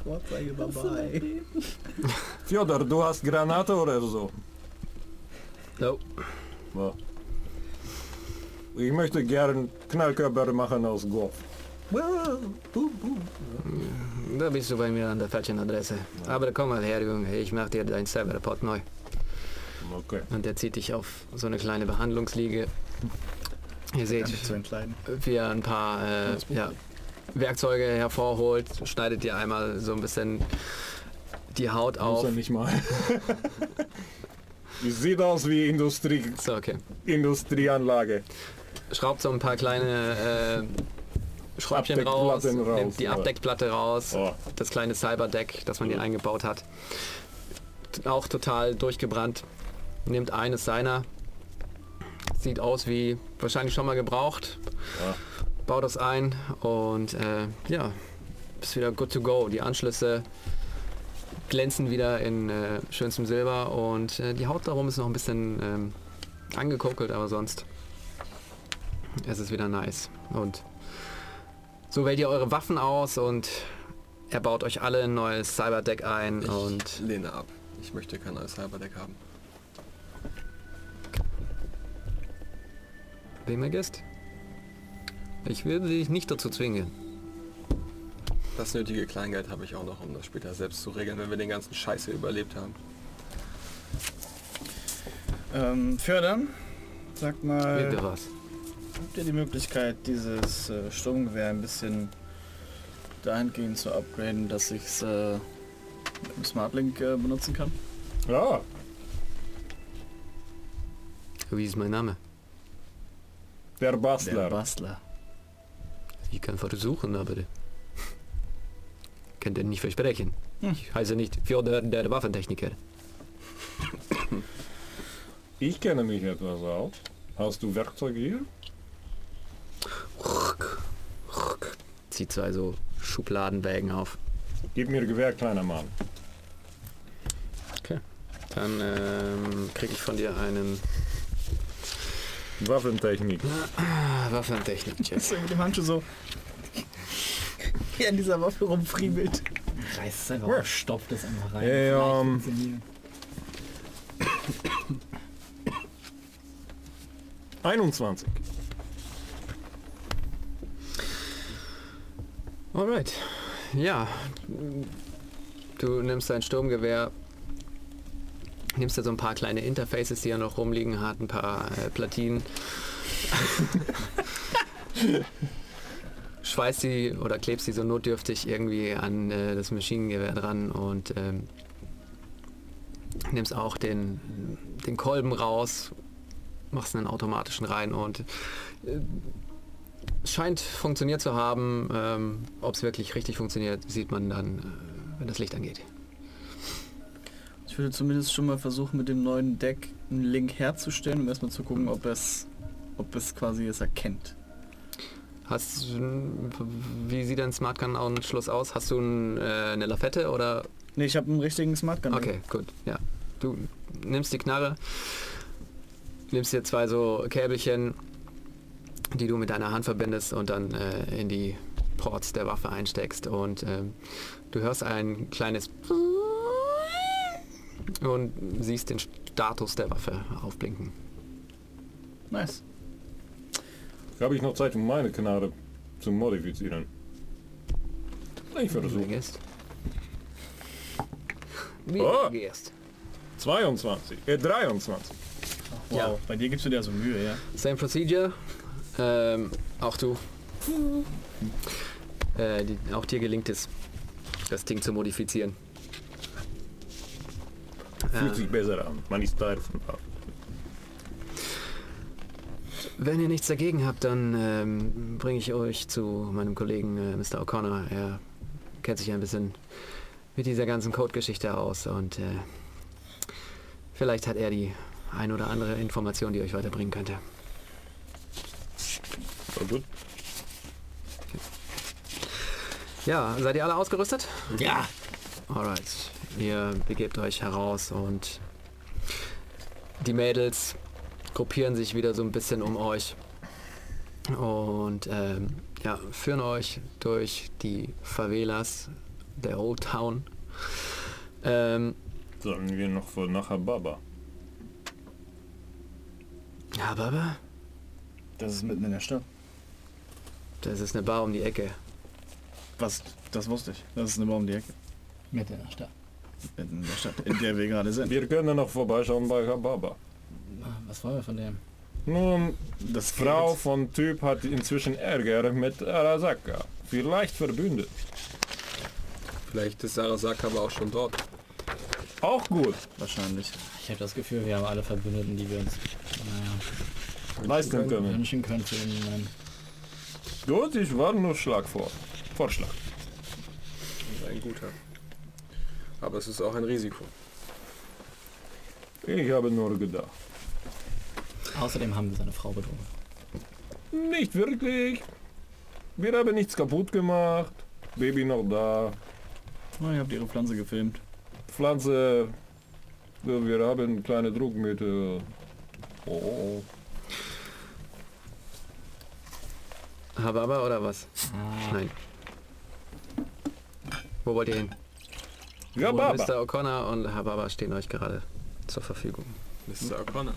Vorzeige dabei. Fjodor, du hast Granate oder so? No. Ja. Ich möchte gern Knallkörper machen aus Golf. Da bist du bei mir an der falschen Adresse. Aber komm mal her, Junge. Ich mach dir dein Cyberport neu. Okay. Und der zieht dich auf so eine kleine Behandlungsliege. Ihr seht, entkleiden. wie er ein paar äh, ja, Werkzeuge hervorholt, schneidet dir einmal so ein bisschen die Haut Muss auf. er nicht mal. (laughs) Sieht aus wie Industrie, So, okay. Industrieanlage. Schraubt so ein paar kleine äh, Schräubchen raus, raus, nimmt die ja. Abdeckplatte raus, Oh. das kleine Cyberdeck, das man hier eingebaut hat. Auch total durchgebrannt. Nimmt eines seiner. Sieht aus wie wahrscheinlich schon mal gebraucht. Ja. Baut das ein und äh, ja, ist wieder good to go. Die Anschlüsse glänzen wieder in äh, schönstem Silber und äh, die Haut darum ist noch ein bisschen ähm, angekokelt, aber sonst es ist wieder nice. Und so wählt ihr eure Waffen aus und er baut euch alle ein neues Cyberdeck ein Ich und lehne ab. Ich möchte kein neues Cyberdeck haben. Bemegest? Ich würde dich nicht dazu zwingen. Das nötige Kleingeld habe ich auch noch, um das später selbst zu regeln, wenn wir den ganzen Scheiß hier überlebt haben. Ähm, Fördern, sag mal, Bitte was. Habt ihr die Möglichkeit, dieses äh, Sturmgewehr ein bisschen dahingehend zu upgraden, dass ich es äh, mit dem Smartlink äh, benutzen kann? Ja, Wie ist mein Name? der Der Bastler. Bastler. Ich kann versuchen, aber könnt ihr nicht versprechen. Hm. Ich heiße nicht Fjodor der Waffentechniker. Ich kenne mich etwas aus. Hast du Werkzeuge hier? Zieht zwei so Schubladenwägen auf. Gib mir Gewehr, kleiner Mann. Dann ähm, kriege ich von dir einen Waffentechnik. ah, Waffentechnik-Check. Ist irgendwie dem Handschuh so hier an dieser Waffe rumfriemelt. Reißt es einfach, stopft es einfach rein. Ey, Vielleicht ähm, funktioniert. 21. Alright. Ja. Du nimmst dein Sturmgewehr, nimmst dir so ein paar kleine Interfaces, die er noch rumliegen hat, ein paar äh, Platinen. (laughs) schweißt sie oder klebst sie so notdürftig irgendwie an äh, das Maschinengewehr dran und ähm, nimmst auch den, den Kolben raus, machst einen automatischen rein und äh, scheint funktioniert zu haben. Ähm, Ob es wirklich richtig funktioniert, sieht man dann, äh, wenn das Licht angeht. Ich würde zumindest schon mal versuchen, mit dem neuen Deck einen Link herzustellen, um erstmal zu gucken, ob es, ob es quasi es erkennt. Hast, wie sieht dein Smart Gun Anschluss aus? Hast du ein, äh, eine Lafette oder? Ne, ich habe einen richtigen Smart Gun. Okay, gut, ja. Du nimmst die Knarre, nimmst dir zwei so Käbelchen, die du mit deiner Hand verbindest und dann äh, in die Ports der Waffe einsteckst und ähm, du hörst ein kleines und siehst den Status der Waffe aufblinken. Nice. Habe ich noch Zeit, um meine Knarre zu modifizieren? Ich versuche. Gehst. Wie Oh. du gehst. 22. Äh, 23. Wow. Ja. Bei dir gibst du dir also Mühe, ja? Same procedure. Ähm, auch du. Äh, die, auch dir gelingt es, das Ding zu modifizieren. Fühlt Äh, sich besser an. Man ist Teil von Waffen. wenn ihr nichts dagegen habt, dann ähm, bringe ich euch zu meinem Kollegen äh, Mr. O'Connor. Er kennt sich ein bisschen mit dieser ganzen Code-Geschichte aus und äh, vielleicht hat er die ein oder andere Information, die euch weiterbringen könnte. War gut. Ja, seid ihr alle ausgerüstet? Ja! Alright, ihr begebt euch heraus und die Mädels gruppieren sich wieder so ein bisschen um euch und ähm, ja, führen euch durch die Favelas der Old Town. Ähm, Sollen wir noch vor nachher Baba? ja, Baba, Das ist mitten in der Stadt. das ist eine Bar um die Ecke. Was? Das wusste ich. Das ist eine Baum um die Ecke. Mitten in der Stadt. Mitten in der Stadt, in der wir gerade sind. Wir können noch vorbeischauen bei Hababa. Was wollen wir von dem? Nun, Das Frau geht. von Typ hat inzwischen Ärger mit Arasaka. Vielleicht verbündet. Vielleicht ist Sarasaka aber auch schon dort. Auch gut. Wahrscheinlich. Ich habe das Gefühl, wir haben alle Verbündeten, die wir uns naja, Leisten können. für den Moment. Gut, ich war nur Schlag vor. Vorschlag. Ein guter. Aber es ist auch ein Risiko. Ich habe nur gedacht. Außerdem haben wir seine Frau betrogen. Nicht wirklich. Wir haben nichts kaputt gemacht. Baby noch da. Oh, ihr habt ihre Pflanze gefilmt. Pflanze. Wir haben kleine Druckmittel. Oh. Hababa oder was? Ah, Nein. Wo wollt ihr hin? Ja, Wo Baba. Mr. O'Connor und Hababa stehen euch gerade zur Verfügung. Mr. O'Connor.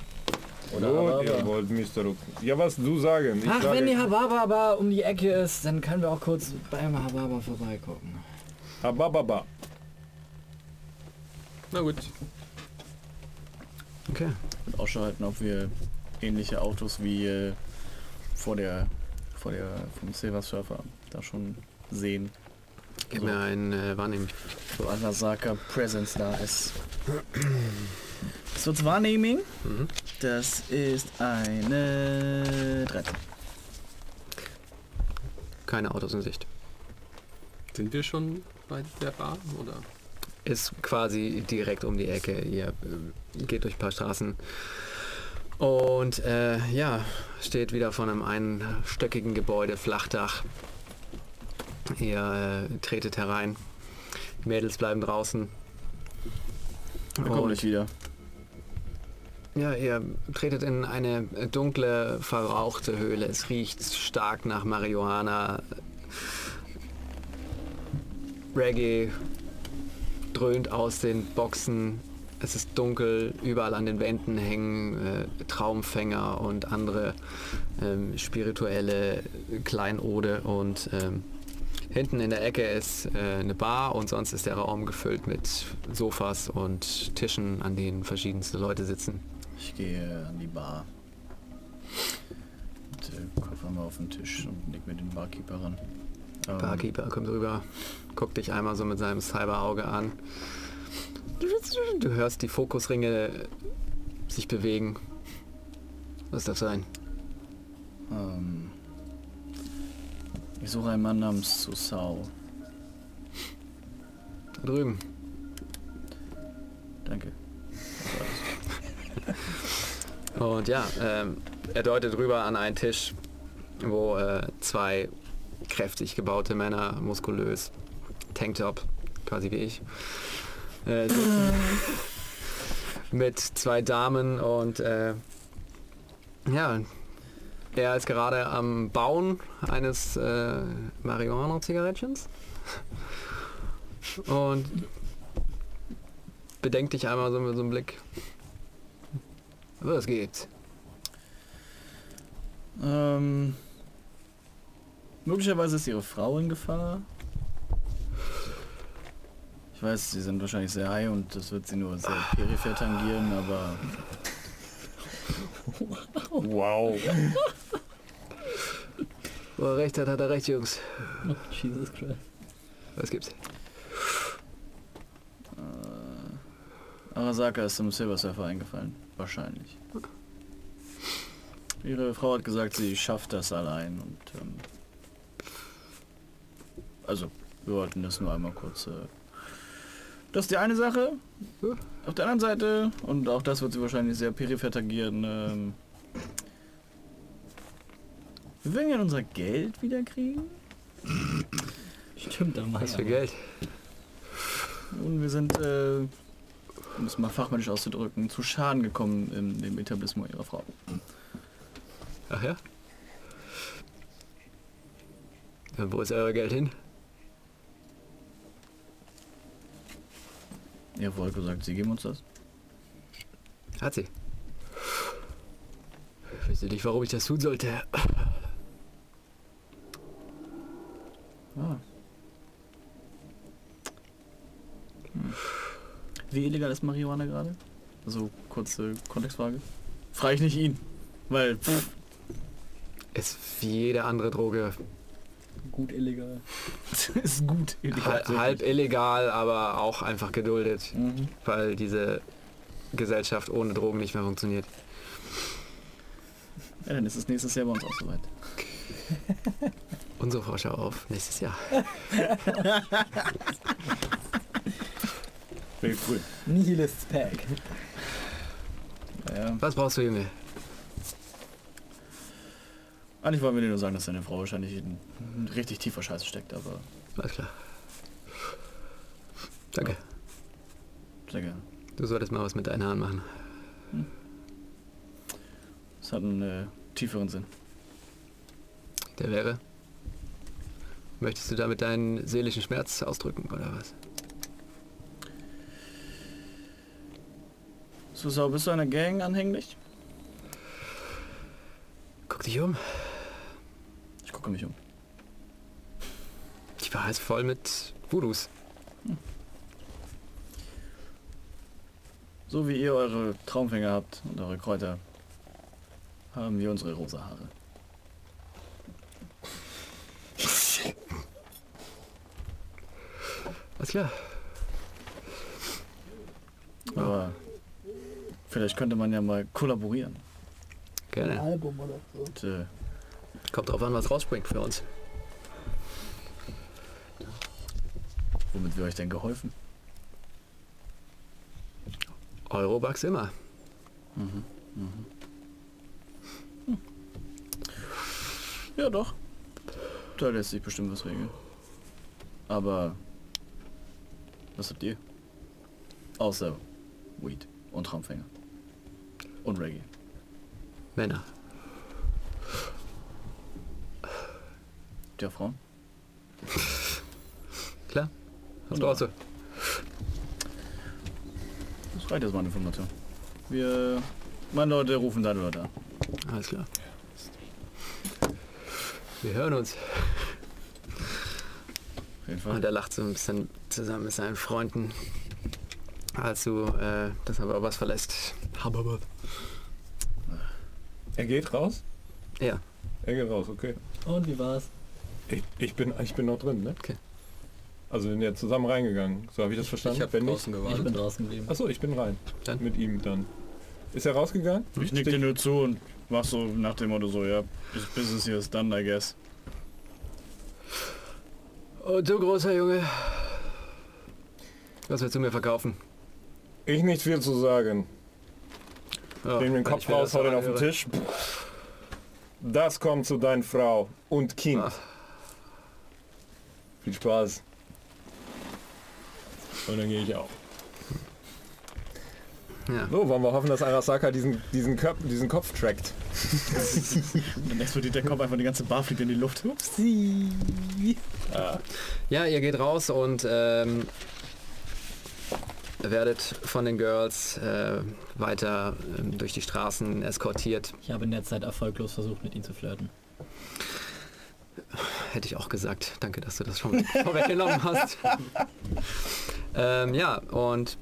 Oder aber, ihr aber. wollt Mr. Ruck. Ja, was du sagen? Ich Ach, sage, wenn die Hababa um die Ecke ist, dann können wir auch kurz beim Hababa vorbeigucken. Habababa. Na gut. Okay. Und Ausschau halten, ob wir ähnliche Autos wie äh, vor der vor der vom Silver Surfer da schon sehen. Gib mir einen äh, Wahrnehmen. So Arasaka Presence da ist. Das wird's Wahrnehming. Mhm. Das ist eine 13. Keine Autos in Sicht. Sind wir schon bei der Bar oder? Ist quasi direkt um die Ecke. Ihr äh, geht durch ein paar Straßen. Und äh, ja, steht wieder von einem einstöckigen Gebäude, Flachdach. Ihr äh, tretet herein. Die Mädels bleiben draußen. Wir kommen gleich wieder. Ja, ihr tretet in eine dunkle, verrauchte Höhle. Es riecht stark nach Marihuana. Reggae dröhnt aus den Boxen. Es ist dunkel, überall an den Wänden hängen äh, Traumfänger und andere ähm, spirituelle Kleinode und ähm, hinten in der Ecke ist äh, eine Bar und sonst ist der Raum gefüllt mit Sofas und Tischen, an denen verschiedenste Leute sitzen. Ich gehe an die Bar. Und äh, Kopf einmal auf den Tisch und leg mir den Barkeeper ran. Ähm, Barkeeper kommt rüber, guckt dich einmal so mit seinem Cyberauge an. Du hörst die Fokusringe sich bewegen. Was darf sein? Ähm, ich suche einen Mann namens Susao. Da drüben. Danke. (laughs) Und ja, ähm, er deutet rüber an einen Tisch, wo äh, zwei kräftig gebaute Männer, muskulös, Tanktop, quasi wie ich, äh, mit zwei Damen und äh, ja, er ist gerade am Bauen eines äh, Marihuana-Zigarettchens und bedenkt dich einmal so mit so einem Blick. Was geht? Ähm, möglicherweise ist Ihre Frau in Gefahr. Ich weiß, Sie sind wahrscheinlich sehr high und das wird Sie nur sehr peripher tangieren, aber (laughs) Wow. Wo er recht hat, hat er recht, Jungs. Jesus Christ. Was gibt's? äh, Arasaka ist zum Silver Surfer eingefallen. Wahrscheinlich. Ihre Frau hat gesagt, sie schafft das allein und ähm, also wir wollten das nur einmal kurz. Äh, das ist die eine Sache. Auf der anderen Seite, und auch das wird sie wahrscheinlich sehr peripher tangieren, ähm, wir werden ja unser Geld wieder kriegen. Stimmt, da mal. Was für Geld? Und wir sind, äh, um es mal fachmännisch auszudrücken, zu Schaden gekommen in dem Etablissement ihrer Frau. Ach ja? Und wo ist euer Geld hin? Ihr habt wohl gesagt, sie geben uns das. Hat sie. Ich wüsste nicht, warum ich das tun sollte. Ah. Hm. Wie illegal ist Marihuana gerade? Also kurze Kontextfrage. Frage ich nicht ihn, weil pff, Ist wie jede andere Droge. Gut illegal. (laughs) ist gut. Hal- halb illegal, aber auch einfach geduldet. Mhm. Weil diese Gesellschaft ohne Drogen nicht mehr funktioniert. Ja, dann ist es nächstes Jahr bei uns auch soweit. (laughs) Unsere Vorschau auf nächstes Jahr. Very cool. Nihilists Pack. Ja, Was brauchst du, Junge? Eigentlich wollen wir dir nur sagen, dass deine Frau wahrscheinlich in richtig tiefer Scheiße steckt, aber Alles klar. Danke. sehr gerne. Du solltest mal was mit deinen Haaren machen. Es hat einen äh, tieferen Sinn. Der wäre. Möchtest du damit deinen seelischen Schmerz ausdrücken oder was? Susau, bist du einer Gang anhänglich? Guck dich um. Ich gucke mich um. Die Bar ist voll mit Voodoos. So wie ihr eure Traumfänger habt und eure Kräuter, haben wir unsere rosa Haare. Alles klar. Aber vielleicht könnte man ja mal kollaborieren. Gerne. Album oder so. Und, äh, Kommt drauf an, was rausspringt für uns. womit wir euch denn geholfen? Eurobucks immer. Ja, doch. Da lässt sich bestimmt was regeln. Aber was habt ihr? Außer Weed und Traumfänger. Und Reggae. Männer. Der Frauen? (laughs) Klar. Hast du auch so. Das reicht als meine Information. Wir. Meine Leute rufen deine Leute an. Alles klar. Wir hören uns. Auf jeden Fall. Und er lacht so ein bisschen zusammen mit seinen Freunden, als du äh, das aber was verlässt. Hababa. Er geht raus? Ja, Er geht raus, okay. Und wie war's? Ich, ich, bin, ich bin noch drin, ne? Okay. Also wir sind ja zusammen reingegangen. So habe ich das verstanden? Ich habe Wenn nicht. draußen Ich gewartet. bin draußen geblieben. Achso, ich bin rein. Dann. Mit ihm dann. Ist er rausgegangen? Ich nick dir nur zu und mach so nach dem Motto so, ja, business here is done, I guess. Und du großer Junge. Was willst du mir verkaufen? Ich nicht viel zu sagen. Oh, Nehm den Kopf ich raus, hau den auf den. Tisch. Das kommt zu deiner Frau und Kind. Ach. Viel Spaß. Und dann gehe ich auch. Ja. So, wollen wir hoffen, dass Arasaka diesen, diesen, Köp diesen Kopf trackt. Dann explodiert der Kopf einfach die ganze Bar fliegt in die Luft. ja, ihr geht raus und ähm, werdet von den Girls äh, weiter ähm, durch die Straßen eskortiert. Ich habe in der Zeit erfolglos versucht, mit ihm zu flirten. Hätte ich auch gesagt. Danke, dass du das schon (laughs) vorweggenommen hast. ähm, ja, und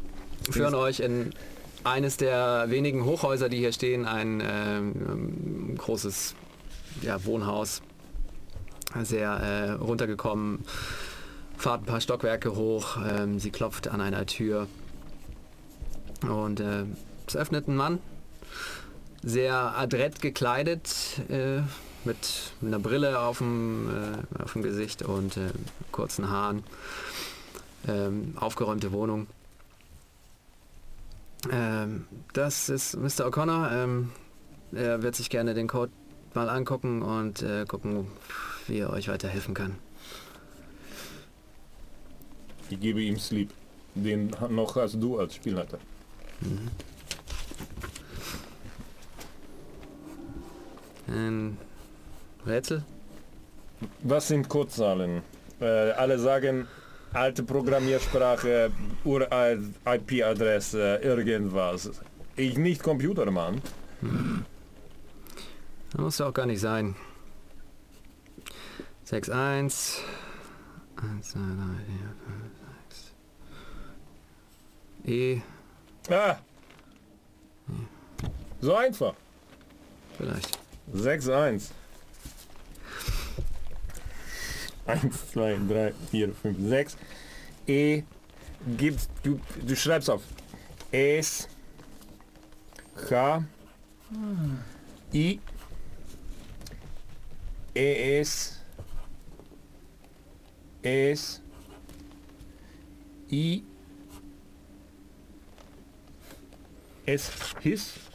führen euch in eines der wenigen Hochhäuser, die hier stehen, ein ähm, großes ja, Wohnhaus. Sehr äh, runtergekommen, fahrt ein paar Stockwerke hoch, ähm, sie klopft an einer Tür und äh, es öffnet ein Mann, sehr adrett gekleidet, äh, mit einer Brille auf dem, äh, auf dem Gesicht und äh, kurzen Haaren. Ähm, aufgeräumte Wohnung. Ähm, das ist Mr. O'Connor. Ähm, er wird sich gerne den Code mal angucken und äh, gucken, wie er euch weiterhelfen kann. Ich gebe ihm Sleep. Den noch als du als Spielleiter. Ein Rätsel? Was sind Codezahlen? Äh, alle sagen alte Programmiersprache, uralt IP-Adresse, irgendwas. Ich nicht Computermann. Das muss ja auch gar nicht sein. 6, 1, 1, 2, 3, 4, 5, 6. E, Ah! So einfach. vielleicht. 6-1. 1, 2, 3, 4, 5, 6. E gibt, du, du schreibst auf. S H I E S S I S His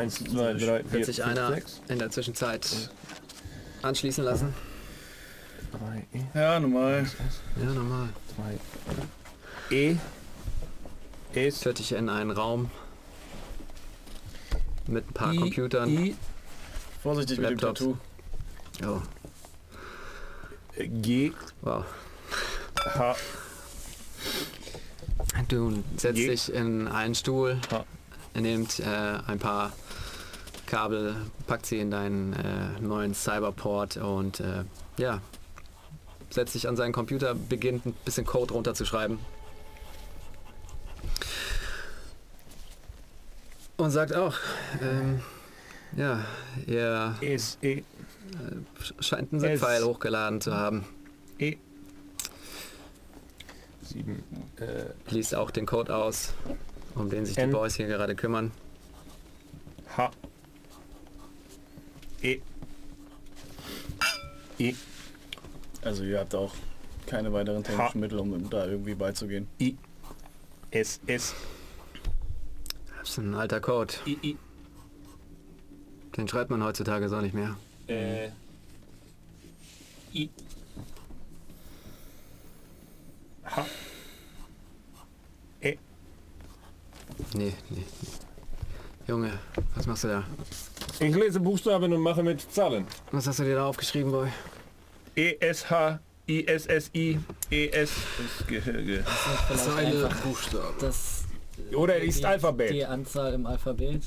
Eins, zwei, drei, vier, Wird sich fünf, einer sechs. in der Zwischenzeit anschließen lassen? Drei, E, Ja, normal. Ja, normal. zwei. E. S. Führt dich in einen Raum mit ein paar I, Computern. I, Vorsichtig mit dem Laptops. Tattoo. Oh, G. wow. H. Du setzt Je- dich in einen Stuhl, er nimmt äh, ein paar Kabel, packt sie in deinen äh, neuen Cyberport und äh, ja, setzt sich an seinen Computer, beginnt ein bisschen Code runterzuschreiben. Und sagt auch, ähm, ja, ihr S, E, sch- scheint einen Es- ZIP-File hochgeladen zu haben. E. 7, äh, Liest auch den Code aus, um den sich die N. Boys hier gerade kümmern. H. E. E. Also ihr habt auch keine weiteren Ha. technischen Mittel, um da irgendwie beizugehen. I. S, S. Das ist ein alter Code. I, I. Den schreibt man heutzutage so nicht mehr. Äh. I. H. E. Nee, nee, nee. Junge, was machst du da? Ich lese Buchstaben und mache mit Zahlen. Was hast du dir da aufgeschrieben, Boy? E, S, H, I, S, S, I, E, S. Das Zeile, einfach Buchstaben. das, Oder ist die, Alphabet. Die Anzahl im Alphabet.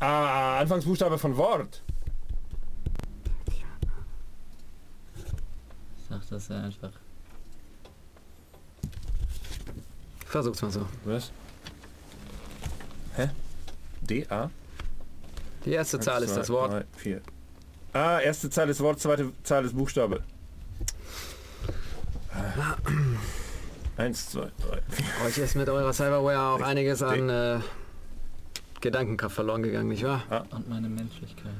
Ah, Anfangsbuchstabe von Wort. Ich dachte, das wäre einfach. Versuch's mal so. Was? Hä? D, A? Die erste Zahl ist das Wort. Drei, vier. Ah, erste Zahl ist Wort, zweite Zahl ist Buchstabe. Eins, zwei, drei, vier. Euch ist mit eurer Cyberware auch einiges an äh, Gedankenkraft verloren gegangen, nicht wahr? Und meine Menschlichkeit.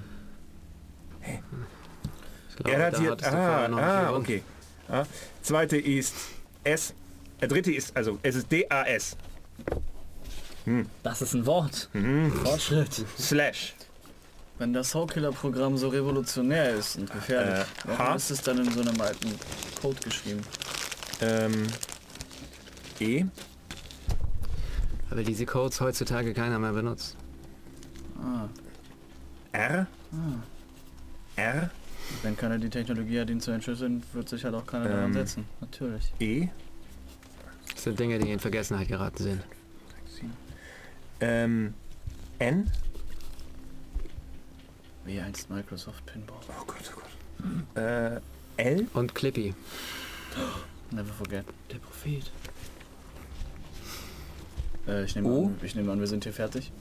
Ich glaube, Er hat da hier. hattest du Ah, vorher noch nicht ah okay. Ah, zweite ist S. Der dritte ist, also es ist D-A-S. Das ist ein Wort. Mhm. Fortschritt. Slash. Wenn das Soulkiller-Programm so revolutionär ist und gefährlich, Äh, warum H? ist es dann in so einem alten Code geschrieben? Ähm, E. Weil diese Codes heutzutage keiner mehr benutzt. Ah, R. R. wenn keiner die Technologie hat, ihn zu entschlüsseln, wird sich halt auch keiner daran Ähm. setzen. Natürlich. E. Das sind Dinge, die in Vergessenheit geraten sind. Ähm, N. Wie einst Microsoft Pinball. Oh Gott, oh Gott. Äh, L. Und Clippy. Never forget. Der Prophet. Äh, ich, nehme an, ich nehme an, wir sind hier fertig.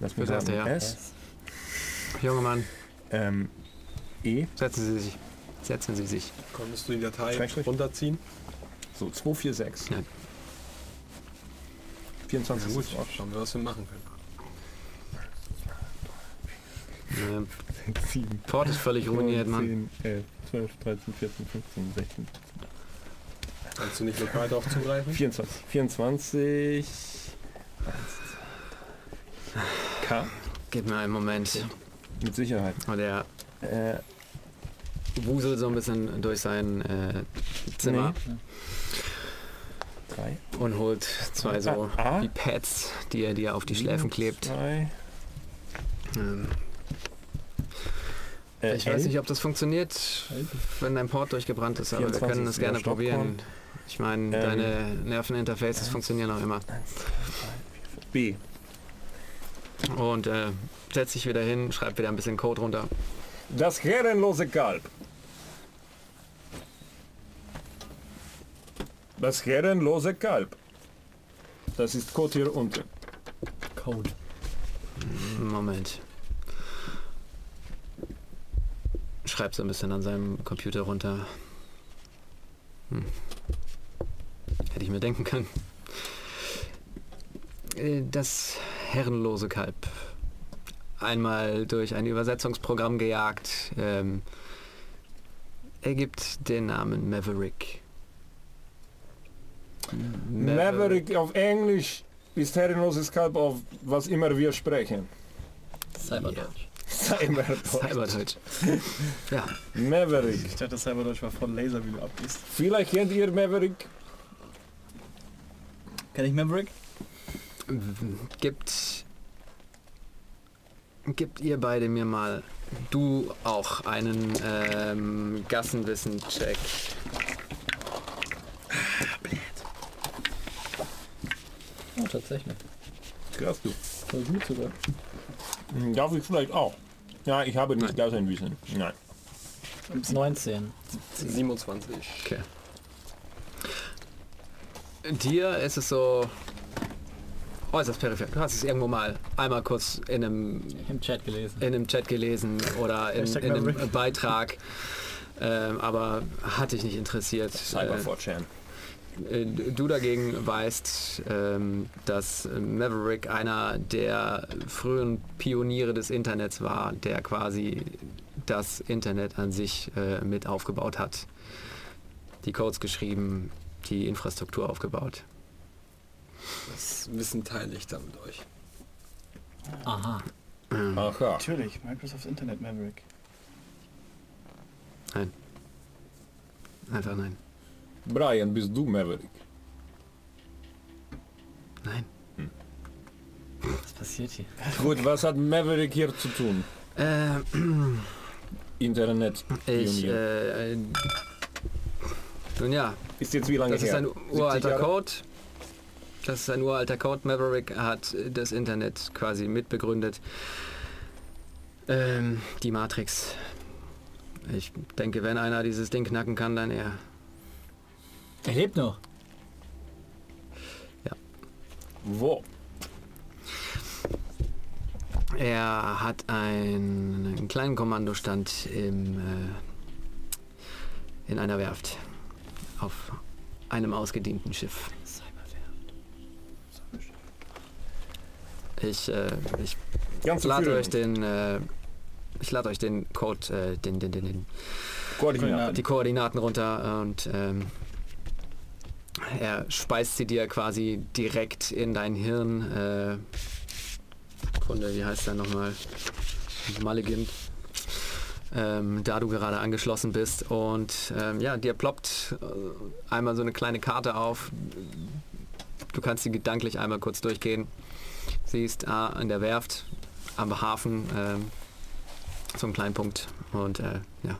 Lass Fürs erste, ja. S. Junge Mann, Ähm, E. setzen Sie sich. Setzen Sie sich. Konntest du die Datei Schrägstrich. runterziehen? So, 246. Nein. 24 Gut, ist Wort. schauen wir, was wir machen können. Ähm, 7. Port ist völlig ruiniert, Mann. 10, 11, 12, 13, 14, 15, 16, Kannst du nicht lokal darauf zugreifen? 24. 24. K. Gib mir einen Moment. Mit Sicherheit. Und er Äh, wuselt so ein bisschen durch sein äh, Zimmer Nee. 3. und holt zwei so Ah, ah. Pads, die er dir auf die Schläfen klebt. 2. Ähm, Äh, ich weiß nicht, ob das funktioniert, wenn dein Port durchgebrannt ist, aber wir 24 können wieder gerne Stockholm. probieren. Ich meine, Ähm, deine Nerveninterfaces funktionieren auch immer. B. Und äh, setz dich wieder hin, schreib wieder ein bisschen Code runter. Das herrenlose Kalb. Das herrenlose Kalb. Das ist Code hier unten. Code. Moment. Schreib so ein bisschen an seinem Computer runter. Hm. Hätte ich mir denken können. Äh, Das herrenlose Kalb. Einmal durch ein Übersetzungsprogramm gejagt, ähm, ergibt den Namen Maverick. Maverick auf Englisch ist herrenloses Kalb auf was immer wir sprechen. Cyberdeutsch. Cyberdeutsch. Cyberdeutsch. (laughs) ja, Maverick. Ich dachte, Cyberdeutsch war voll Laser, wie du abgehst. Vielleicht kennt ihr Maverick. Kenn ich Maverick? gibt gibt ihr beide mir mal du auch einen ähm, Gassenwissen-Check. tatsächlich. Krass, du. Voll gut sogar. Hm, Darf ich vielleicht auch? Ja, ich habe nicht das Wissen. Nein. 19. 27. Okay. Dir ist es so äußerst peripher. Du hast es irgendwo mal einmal kurz in einem, Im Chat gelesen. in einem Chat gelesen oder in, Hashtag in einem. Beitrag, ähm, aber hat dich nicht interessiert. Cyber Äh, 4chan. Äh, Du dagegen weißt, ähm, dass Maverick einer der frühen Pioniere des Internets war, der quasi das Internet an sich äh, mit aufgebaut hat. Die Codes geschrieben, die Infrastruktur aufgebaut. Das Wissen teile ich dann mit euch. Aha. Aha. Natürlich, Microsoft Internet Maverick. Nein. Einfach nein. Brian, bist du Maverick? Nein. Was passiert hier? Gut, was hat Maverick hier zu tun? Äh, Internet. ich, äh, nun ja, ist jetzt wie lange Das ist her? ein 70 uralter Jahre? Code. Das ist ein uralter Code. Maverick hat das Internet quasi mitbegründet. Ähm, die Matrix. Ich denke, wenn einer dieses Ding knacken kann, dann er. Er lebt noch. Wo? Er hat einen, einen kleinen Kommandostand im, äh, in einer Werft. Auf einem ausgedienten Schiff. Ich, äh, ich Ganz lade euch den, äh, ich lade euch den Code, äh, den, den, den, den, Koordinaten. die Koordinaten runter und ähm, er speist sie dir quasi direkt in dein Hirn. Äh, Kunde, wie heißt der nochmal? Maligint. Ähm, da du gerade angeschlossen bist und ähm, ja, dir ploppt äh, einmal so eine kleine Karte auf. Du kannst sie gedanklich einmal kurz durchgehen. Siehst ah, an der Werft, am Hafen, ähm, so einen kleinen Punkt und äh, ja.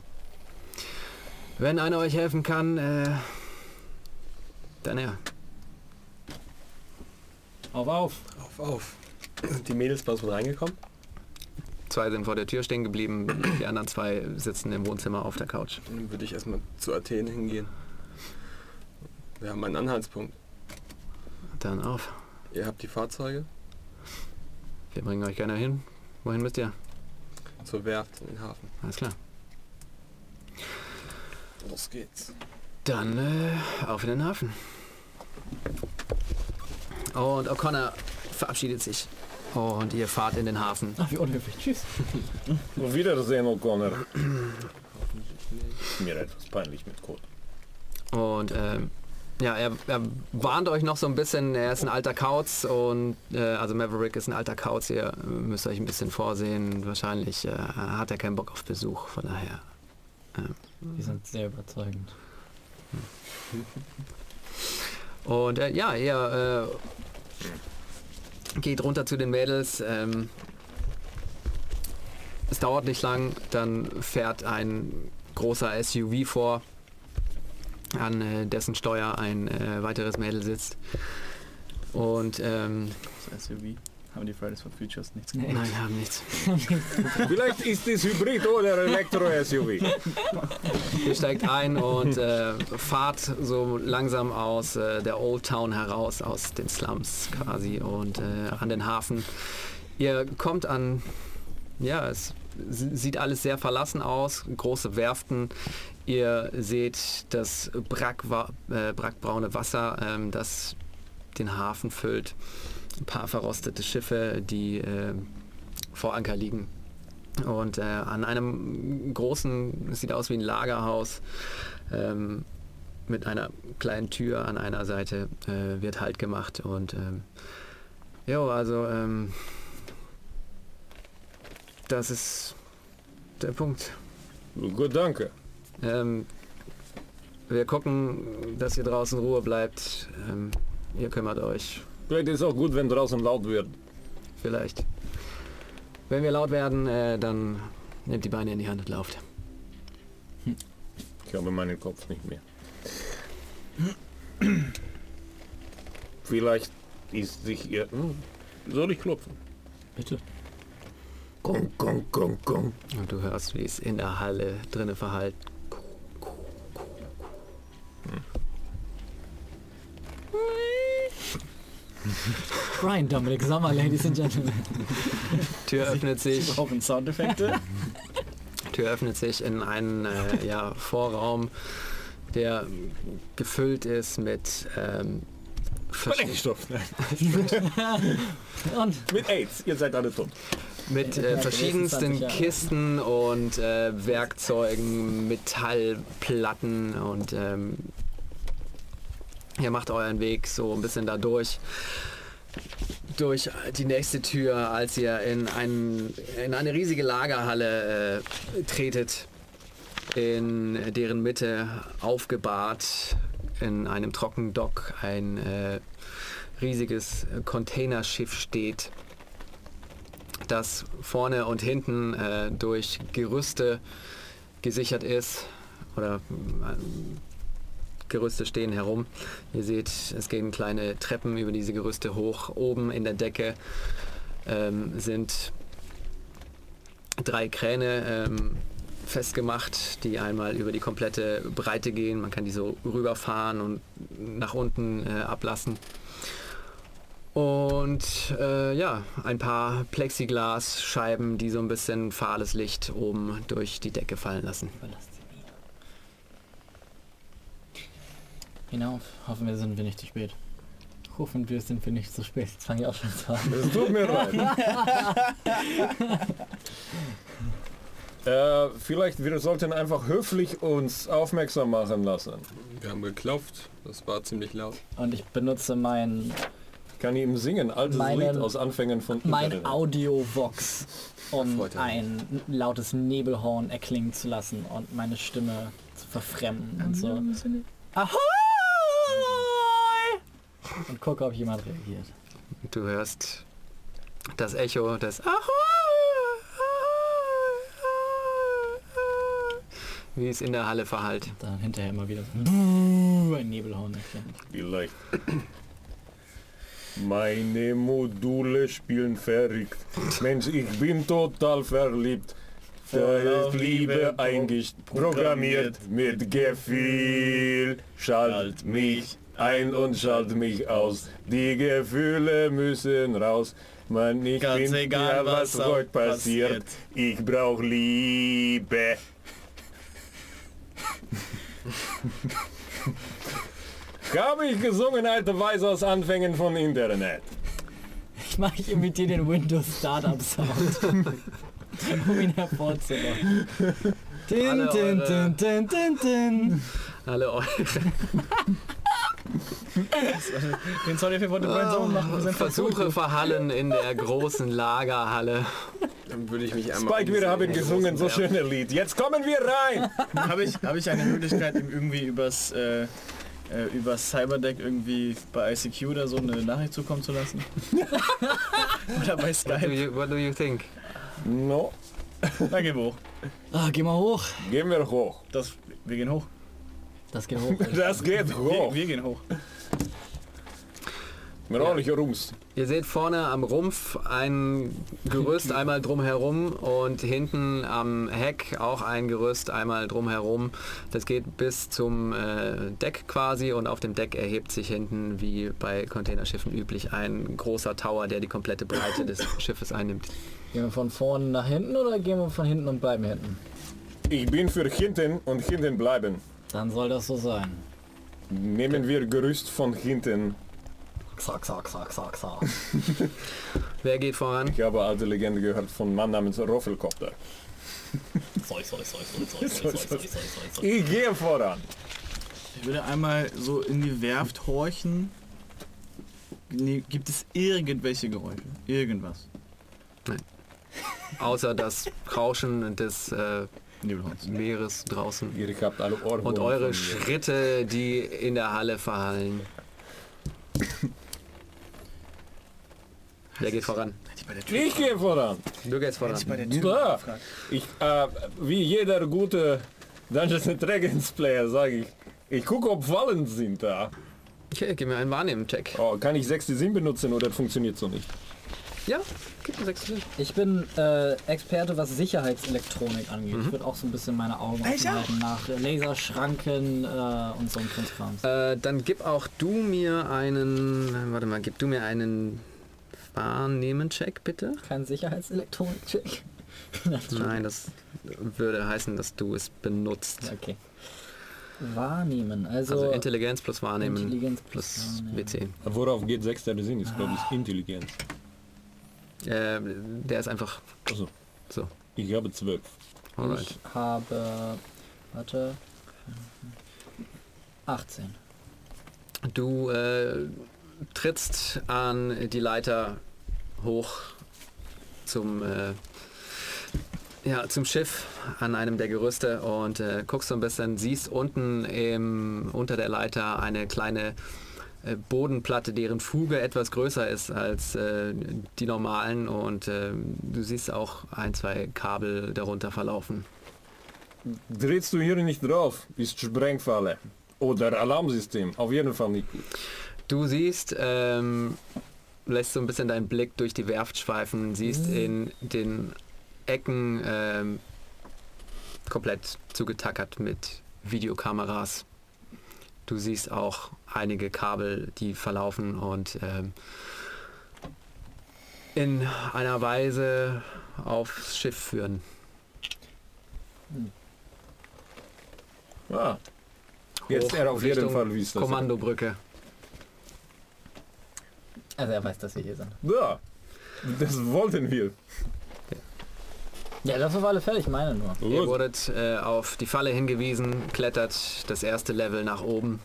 Wenn einer euch helfen kann, äh, dann ja. Auf, auf. Auf, auf. Sind (clears throat) die Mädels bei uns mit reingekommen? Zwei sind vor der Tür stehen geblieben, die anderen zwei sitzen im Wohnzimmer auf der Couch. Dann würde ich erstmal zu Athen hingehen. Wir haben einen Anhaltspunkt. Dann auf. Ihr habt die Fahrzeuge Wir bringen euch gerne hin. Wohin müsst ihr? zur Werft in den Hafen. Alles klar. Los geht's. Dann äh, auf in den Hafen. Und O'Connor verabschiedet sich. Und ihr fahrt in den Hafen. Ach, wie unhöflich. Tschüss. (laughs) Auf Wiedersehen, O'Connor. Mir etwas peinlich mit Code. Und ähm, ja, er, er warnt euch noch so ein bisschen, er ist ein alter Kauz und äh, also Maverick ist ein alter Kauz, ihr müsst euch ein bisschen vorsehen. Wahrscheinlich äh, hat er keinen Bock auf Besuch, von daher. Die sind sehr überzeugend. Und äh, ja, ihr äh, geht runter zu den Mädels. Ähm, es dauert nicht lang, dann fährt ein großer SUV vor, an äh, dessen Steuer ein äh, weiteres Mädel sitzt. Und ähm, SUV. Haben die Fridays for Futures nichts gemacht? nein, haben nichts. (laughs) Vielleicht ist es Hybrid oder Elektro-SUV. Ihr steigt ein und äh, fahrt so langsam aus äh, der Old Town heraus, aus den Slums quasi und äh, an den Hafen. Ihr kommt an, ja, es sieht alles sehr verlassen aus, große Werften. Ihr seht das äh, brackbraune Wasser, ähm, das den Hafen füllt. Ein paar verrostete Schiffe, die äh, vor Anker liegen. Und äh, an einem großen, sieht aus wie ein Lagerhaus, ähm, mit einer kleinen Tür an einer Seite äh, wird Halt gemacht. Und ähm, jo, also ähm, das ist der Punkt. Gut, danke. Ähm, wir gucken, dass ihr draußen Ruhe bleibt. Ähm, ihr kümmert euch Vielleicht ist es auch gut, wenn draußen laut wird. vielleicht. Wenn wir laut werden, äh, dann nehmt die Beine in die Hand und lauft. Ich habe meinen Kopf nicht mehr. Vielleicht ist sich ihr... Hm, Soll ich klopfen? Bitte. Gong, gong, gong, gong. Und du hörst, wie es in der Halle drinne verhallt. (laughs) Brian Dominic Sommer, Ladies and Gentlemen. Tür öffnet sich. Brauchen Soundeffekte? Tür öffnet sich in einen äh, ja, Vorraum, der gefüllt ist mit ähm, Sprengstoff. (laughs) Und Mit AIDS. Ihr seid alle tot. mit äh, verschiedensten 20 Jahre. Kisten und äh, Werkzeugen, Metallplatten und ähm, ihr macht euren Weg so ein bisschen da durch durch die nächste Tür, als ihr in, ein, in eine riesige Lagerhalle äh, tretet, in deren Mitte aufgebahrt in einem Trockendock ein äh, riesiges Containerschiff steht, das vorne und hinten äh, durch Gerüste gesichert ist oder äh, Gerüste stehen herum. Ihr seht, es gehen kleine Treppen über diese Gerüste hoch. Oben in der Decke ähm, sind drei Kräne ähm, festgemacht, die einmal über die komplette Breite gehen. Man kann die so rüberfahren und nach unten äh, ablassen. Und äh, ja, ein paar Plexiglasscheiben, die so ein bisschen fahles Licht oben durch die Decke fallen lassen. Verlasst sie wieder. Hinauf. Hoffen wir, sind wir nicht zu spät. Hoffen wir, sind wir nicht zu spät. Jetzt fange ich auch schon zu an. Es tut mir (laughs) leid. äh, vielleicht wir sollten einfach höflich uns aufmerksam machen lassen. Wir haben geklopft, das war ziemlich laut. Und ich benutze mein, Ich kann ihm singen, altes Meinen- Lied aus Anfängen von mein Internet. Audio-Vox, um ein lautes Nebelhorn erklingen zu lassen und meine Stimme zu verfremden und so. Ahoi! Und gucke, ob jemand reagiert. Du hörst das Echo des! Wie es in der Halle verhallt. Dann hinterher immer wieder so (laughs) ein Nebelhorn. Vielleicht. Meine Module spielen verrückt. Mensch, ich bin total verliebt. Da ist Liebe eingeprogrammiert mit Gefühl. Schalt mich ein und schalt mich aus. Die Gefühle müssen raus. Man, ich Ganz bin egal, ja, was was heute passiert. passiert. Ich brauch Liebe. Habe ich gesungen, alte Weise aus Anfängen von Internet. Ich mache ich imitiere den Windows Startup Sound. (laughs) um ihn hervorzuholen. Tin, Alle tin, tin, tin, tin, tin. Alle eure (laughs) (laughs) Den Soundeffekt wollte Brian Sommer machen. Wir sind Versuche verhallen in der großen Lagerhalle. Dann würde ich mich einmal... Spike, wir haben gesungen, so schöne Lied. Jetzt kommen wir rein. (laughs) Habe ich, hab ich eine Möglichkeit, ihm irgendwie übers, äh, äh, übers Cyberdeck irgendwie bei ICQ oder so eine Nachricht zukommen zu lassen? (laughs) oder bei What do, Skype? you, what do you think? No, Dann gehen wir hoch. Ah, geh mal hoch. gehen wir hoch. Das, wir gehen hoch. Das geht hoch. Das geht Wir, hoch. wir gehen hoch. Mir auch nicht rums. Ihr seht vorne am Rumpf ein Gerüst einmal drumherum und hinten am Heck auch ein Gerüst einmal drumherum. Das geht bis zum äh, Deck quasi und auf dem Deck erhebt sich hinten, wie bei Containerschiffen üblich, ein großer Tower, der die komplette Breite des (laughs) Schiffes einnimmt. Gehen wir von vorne nach hinten oder gehen wir von hinten und bleiben hinten? Ich bin für hinten und hinten bleiben. Dann soll das so sein. Nehmen wir Gerüst von hinten. Zack, zack, zack, zack, zack. (laughs) Wer geht voran? Ich habe alte Legende gehört von einem Mann namens Roffelkopter. Ich gehe voran. Ich würde einmal so in die Werft horchen. Nee, gibt es irgendwelche Geräusche? Irgendwas? Nein. Außer das Rauschen des äh, Meeres draußen. Ihr habt alle Ohrwurm Und eure. Schritte, die in der Halle verhallen. Wer geht voran? Ich der gehe voran. Du gehst voran. Ich bei der Tür Ja. Ich, äh, wie jeder gute Dungeons and Dragons Player sage ich, ich gucke, ob Fallen sind da. Okay, gib mir einen Wahrnehmen-Check. Oh, kann ich sechste Sinn benutzen oder funktioniert so nicht? Ja. Ich bin äh, Experte, was Sicherheitselektronik angeht. Mhm. Ich würde auch so ein bisschen meine Augen halten nach Laserschranken äh, und so ein Krimskrams. Äh, dann gib auch du mir einen, warte mal, gib du mir einen Wahrnehmen-Check, bitte. Kein Sicherheitselektronik-Check. (laughs) Nein, das würde heißen, dass du es benutzt. Okay. Wahrnehmen, also, Also Intelligenz plus Wahrnehmen Intelligenz plus plus WC. Worauf geht sechster Sinn? Ist glaube ich Intelligenz. Äh, der ist einfach Also, so. ich habe zwölf. Alright. Ich habe, warte, 18. Du äh, trittst an die Leiter hoch zum, äh, ja, zum Schiff an einem der Gerüste und äh, guckst so ein bisschen, siehst unten im, unter der Leiter eine kleine äh, Bodenplatte, deren Fuge etwas größer ist als äh, die normalen und äh, du siehst auch ein, zwei Kabel darunter verlaufen. Drehst du hier nicht drauf, ist Sprengfalle. Oder Alarmsystem. Auf jeden Fall nicht gut. Du siehst, ähm, lässt so ein bisschen deinen Blick durch die Werft schweifen, siehst in den Ecken ähm, komplett zugetackert mit Videokameras. Du siehst auch einige Kabel, die verlaufen und ähm, in einer Weise aufs Schiff führen. Ah. Jetzt er auf jeden Fall, wie es das Kommandobrücke. Also er weiß, dass wir hier sind. Ja, das wollten wir. Ja, das auf alle Fälle, ich meine nur. Ihr Gut. wurdet äh, auf die Falle hingewiesen, klettert das erste Level nach oben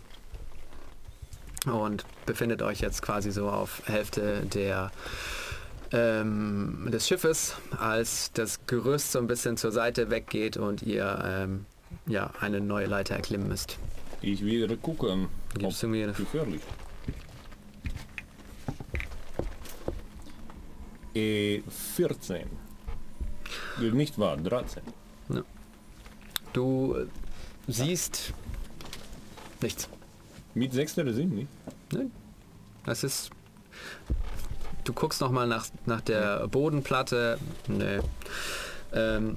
und befindet euch jetzt quasi so auf Hälfte der, ähm, des Schiffes, als das Gerüst so ein bisschen zur Seite weggeht und ihr ähm, ja, eine neue Leiter erklimmen müsst. Ich wieder gucken. Gibst du mir Gefährlich. E 14. Nicht wahr, 13. Du äh, siehst nichts. Mit sechster Sinn nicht? Das ist. Du guckst noch mal nach, nach der Bodenplatte. Nee. Ähm,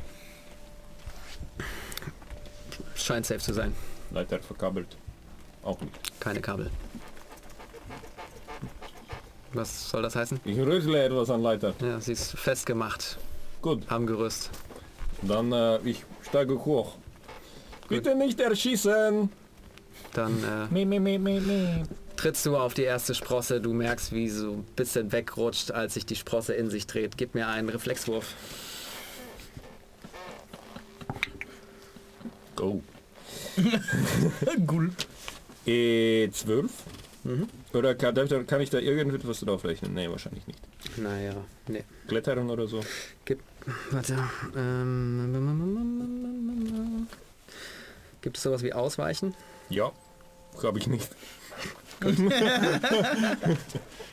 scheint safe zu sein. Leiter verkabelt. Auch nicht. Keine Kabel. Was soll das heißen? Ich rüttle etwas an Leiter. Ja, sie ist festgemacht Gut, am Gerüst. dann äh, ich steige hoch. Bitte nicht erschießen! Dann äh, Me, me, me, me, me. trittst du auf die erste Sprosse. Du merkst, wie so ein bisschen wegrutscht, als sich die Sprosse in sich dreht. Gib mir einen Reflexwurf. Go. (laughs) E 12? Oder kann, darf da- kann ich da irgendetwas draufrechnen? Nee, wahrscheinlich nicht. Naja, nee. Klettern oder so? Gib, warte. Ähm, gibt es sowas wie Ausweichen? Ja, habe ich nicht. (laughs)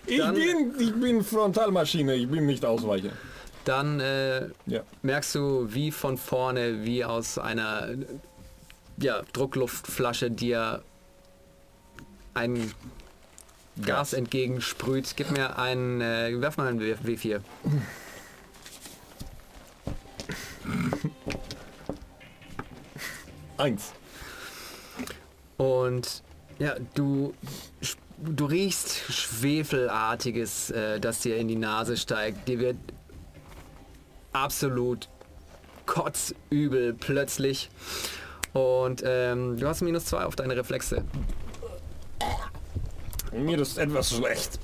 ich, Dann- bin, ich bin Frontalmaschine, ich bin nicht Ausweicher. Dann äh, Ja. merkst du, wie von vorne, wie aus einer ja, Druckluftflasche dir ein Gas entgegensprüht. Gib mir einen, äh, werf mal einen W- W4. Eins. Und ja, du, du riechst Schwefelartiges, äh, das dir in die Nase steigt. Dir wird absolut kotzübel plötzlich. Und ähm, du hast minus zwei auf deine Reflexe. Mir ist etwas schlecht.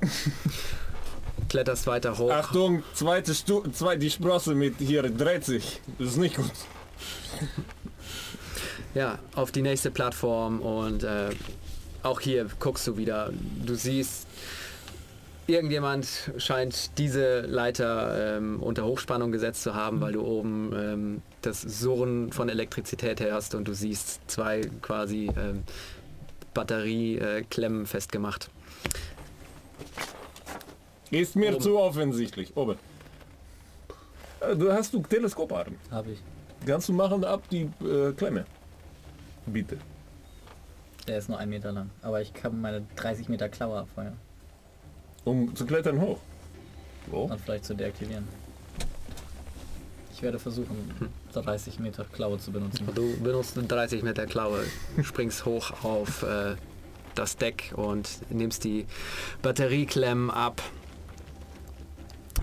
(laughs) Kletterst weiter hoch. Achtung, zweite Stu zwei, die Sprosse mit hier dreht sich. Das ist nicht gut. Ja, auf die nächste Plattform und äh, auch hier guckst du wieder. Du siehst, irgendjemand scheint diese Leiter ähm, unter Hochspannung gesetzt zu haben, weil du oben ähm, das Surren von Elektrizität hörst und du siehst zwei quasi ähm, Batterieklemmen festgemacht. Ist mir Oben. zu offensichtlich. Oben. Äh, Du hast du Teleskoparm. Habe ich. Kannst du machen ab die äh, Klemme. Bitte. Der ist nur ein Meter lang. Aber ich kann meine 30 Meter Klaue abfeuern. Um zu klettern hoch. Wo? Dann vielleicht zu deaktivieren. Ich werde versuchen, 30 Meter Klaue zu benutzen. Du benutzt eine 30 Meter Klaue, springst hoch auf äh, das Deck und nimmst die Batterieklemmen ab.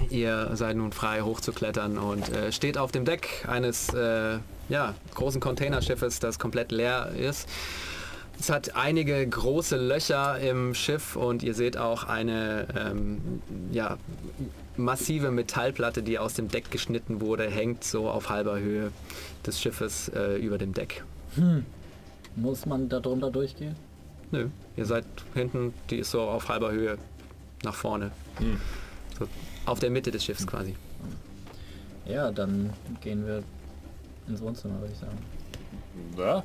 Ihr seid nun frei hochzuklettern und äh, steht auf dem Deck eines äh, ja, großen Containerschiffes, das komplett leer ist. Es hat einige große Löcher im Schiff und ihr seht auch eine ähm, ja, massive Metallplatte, die aus dem Deck geschnitten wurde, hängt so auf halber Höhe des Schiffes äh, über dem Deck. Muss man da drunter durchgehen? Nö, ihr seid hinten, die ist so auf halber Höhe nach vorne. Hm. So auf der Mitte des Schiffs quasi. Ja, dann gehen wir ins Wohnzimmer, würde ich sagen. Da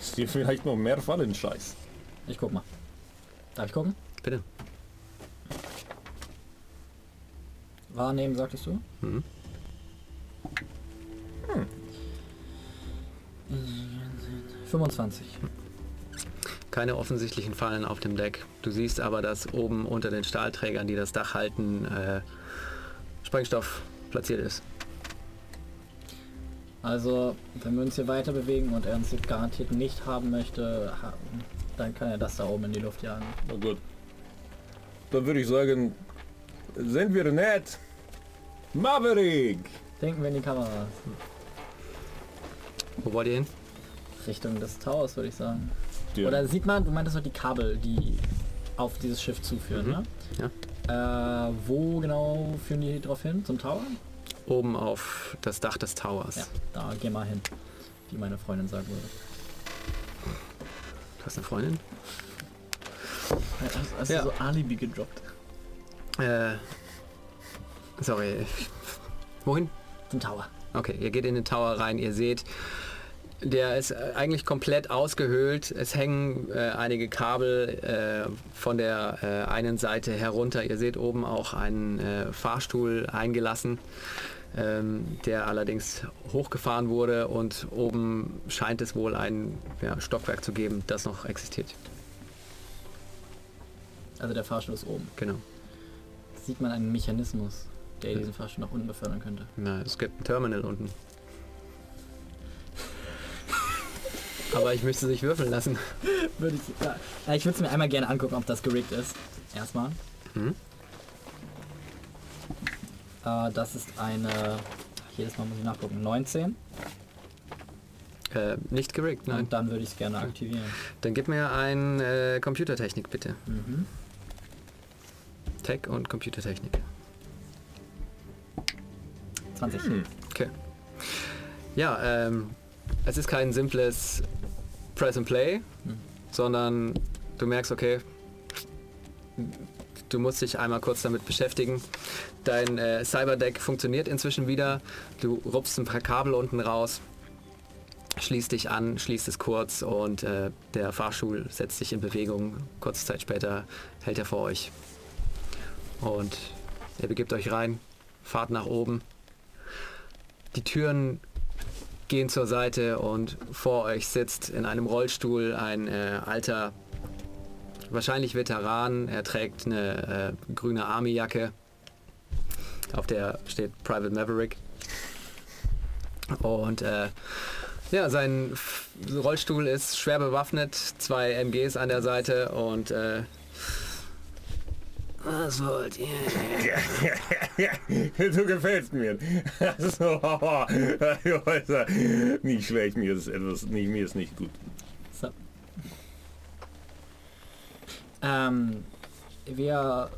ist hier vielleicht noch mehr Fallenscheiß. Ich guck mal. Darf ich gucken? Bitte. Wahrnehmen, sagtest du? Mhm. 25. Keine offensichtlichen Fallen auf dem Deck. Du siehst aber, dass oben unter den Stahlträgern, die das Dach halten, äh, Sprengstoff platziert ist. Also, wenn wir uns hier weiter bewegen und er uns hier garantiert nicht haben möchte, dann kann er das da oben in die Luft jagen. Na gut. Dann würde ich sagen, sind wir nett. Maverick! Denken wir in die Kamera. Wo wollt ihr hin? Richtung des Towers, würde ich sagen. Ja. Oder sieht man, du meintest doch die Kabel, die auf dieses Schiff zuführen, Mhm. ne? Ja. Äh, wo genau führen die drauf hin? Zum Tower? Oben auf das Dach des Towers. Ja, da geh mal hin. Wie meine Freundin sagen würde. Du hast eine Freundin? Hast, hast Ja. du so Alibi gedroppt? Äh, sorry. Wohin? Zum Tower. Okay, ihr geht in den Tower rein, ihr seht, der ist äh, eigentlich komplett ausgehöhlt. Es hängen äh, einige Kabel äh, von der äh, einen Seite herunter. Ihr seht oben auch einen äh, Fahrstuhl eingelassen, ähm, der allerdings hochgefahren wurde und oben scheint es wohl ein ja, Stockwerk zu geben, das noch existiert. Also der Fahrstuhl ist oben. Genau. Sieht man einen Mechanismus, der diesen Fahrstuhl nach unten befördern könnte. Na, es gibt ein Terminal unten. Aber ich müsste sich würfeln lassen. (laughs) Würde ich, ja. Ich würde es mir einmal gerne angucken, ob das gerickt ist. Erstmal. Mhm. Äh, das ist eine. Jedes Mal muss ich nachgucken. 19. Äh, nicht gerickt, nein. Und dann würde ich es gerne aktivieren. Dann gib mir ein äh, Computertechnik bitte. Mhm. Tech und Computertechnik. 20. Okay. Ja, ähm, es ist kein simples Press and Play, Hm. sondern du merkst, okay, du musst dich einmal kurz damit beschäftigen. Dein äh, Cyberdeck funktioniert inzwischen wieder. Du rupfst ein paar Kabel unten raus, schließt dich an, schließt es kurz und äh, der Fahrstuhl setzt sich in Bewegung. Kurze Zeit später hält er vor euch. Und ihr begibt euch rein, fahrt nach oben. Die Türen gehen zur Seite und vor euch sitzt in einem Rollstuhl ein äh, alter, wahrscheinlich Veteran. Er trägt eine äh, grüne Army-Jacke, auf der steht Private Maverick. Und äh, ja, sein Rollstuhl ist schwer bewaffnet, zwei MGs an der Seite und äh, was wollt ihr? (laughs) du gefällst mir. (laughs) so, nicht schlecht, mir ist etwas, nicht, mir ist nicht gut. So. Ähm, wir.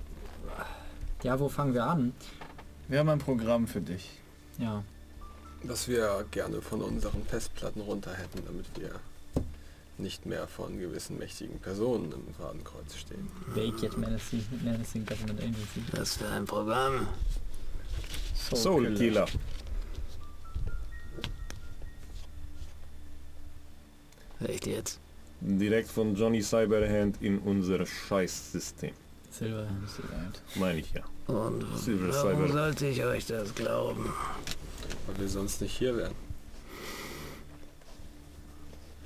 Ja, wo fangen wir an? Wir haben ein Programm für dich. Ja. Was wir gerne von unseren Festplatten runter hätten, damit wir nicht mehr von gewissen mächtigen Personen im Fadenkreuz stehen. Naked Menacing, Menacing Government Agency. Was für ein Programm? Soul Killer. Echt jetzt? Direkt von Johnny Cyberhand in unser Scheißsystem. Silver Silverhand. Meine ich ja. Und Silver warum Cyber. sollte ich euch das glauben? Weil wir sonst nicht hier wären.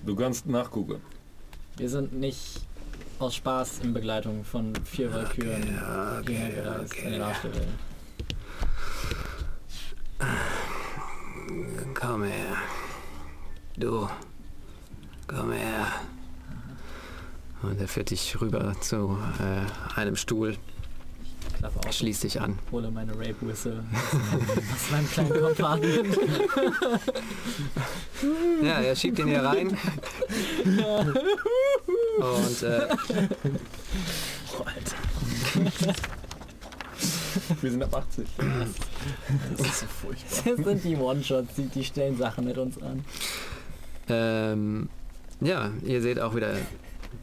Du kannst nachgucken. Wir sind nicht aus Spaß in Begleitung von vier Valkyren ja, okay, hierher gereist in den okay. Welt. Komm her. Du. Komm her. Und er führt dich rüber zu äh, einem Stuhl, Klappe auf, schließt dich an. hole meine Rape Whistle (laughs) aus meinem kleinen Kompartment. (laughs) Ja, er schiebt ihn hier rein. Und äh, (laughs) Wir sind ab 80. Das ist so furchtbar. Das sind die One-Shots, die, die stellen Sachen mit uns an. ähm, ja, ihr seht auch wieder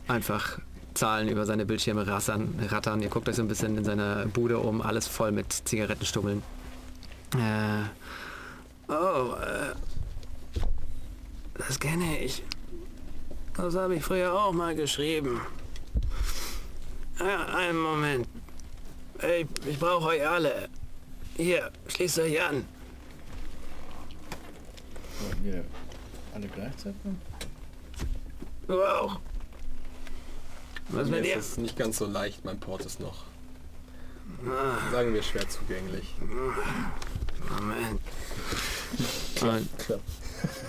einfach Zahlen über seine Bildschirme rassern, rattern. Ihr guckt euch so ein bisschen in seiner Bude um, alles voll mit Zigarettenstummeln. Äh, oh, äh, das kenne ich. Das habe ich früher auch mal geschrieben. Ja, einen Moment. Ich, ich brauche euch alle. Hier, schließt euch an. Wollen wir alle gleichzeitig? Du auch. Was Mir ist es nicht ganz so leicht, mein Port ist noch, sagen wir, schwer zugänglich. Moment. Und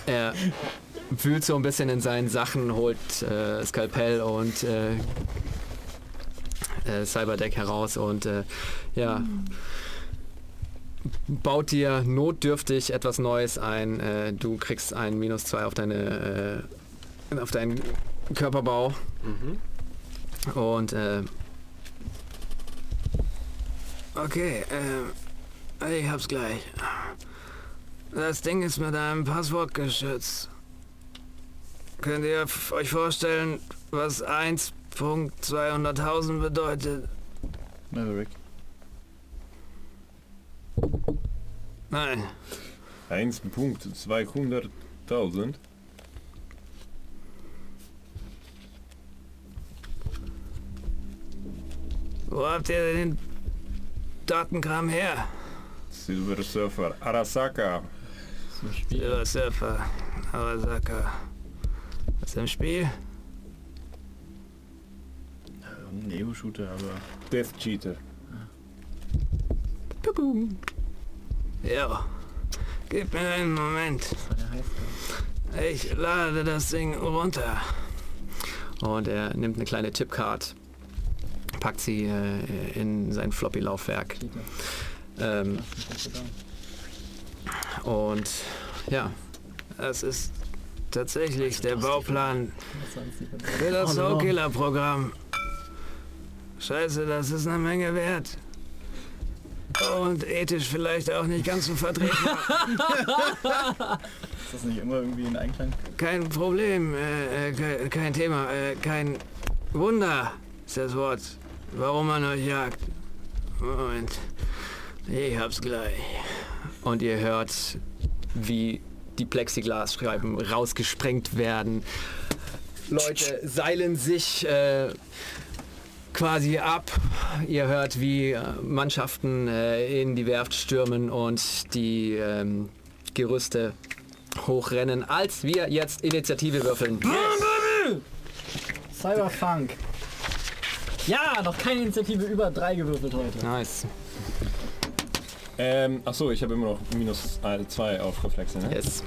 er wühlt so ein bisschen in seinen Sachen, holt äh, Skalpell und äh, äh, Cyberdeck heraus und äh, ja, baut dir notdürftig etwas Neues ein. Äh, du kriegst ein Minus 2 auf deine äh, auf deinen Körperbau Mhm. Und äh, okay, äh, ich hab's gleich. Das Ding ist mit einem Passwort geschützt. Könnt ihr euch vorstellen, was 1.200.000 bedeutet? Maverick. Nein, 1.200.000. wo habt ihr den Datenkram her? Silver Surfer Arasaka. Silver Surfer, Arasaka. Was im Spiel? Neo-Shooter, aber Death Cheater. Ja. Gib mir einen Moment. Ich lade das Ding runter. Und er nimmt eine kleine Chipcard, packt sie äh, in sein Floppy-Laufwerk. Ähm, und ja, es ist tatsächlich der Bauplan für das. Soulkiller-Programm. Scheiße, das ist eine Menge wert. Und ethisch vielleicht auch nicht ganz so vertretbar. (laughs) ist das nicht immer irgendwie in Einklang? Kein Problem, äh, äh, kein, kein Thema, äh, kein Wunder ist das Wort, warum man euch jagt. Moment, ich hab's gleich. Und ihr hört, wie die Plexiglasscheiben rausgesprengt werden. Leute seilen sich äh, quasi ab. Ihr hört, wie äh, Mannschaften äh, in die Werft stürmen und die ähm, Gerüste hochrennen, als wir jetzt Initiative würfeln. Cyberpunk. Ja, noch keine Initiative über drei gewürfelt heute. Nice. Ähm, achso, ich habe immer noch minus 2 auf Reflexe, ne? Yes.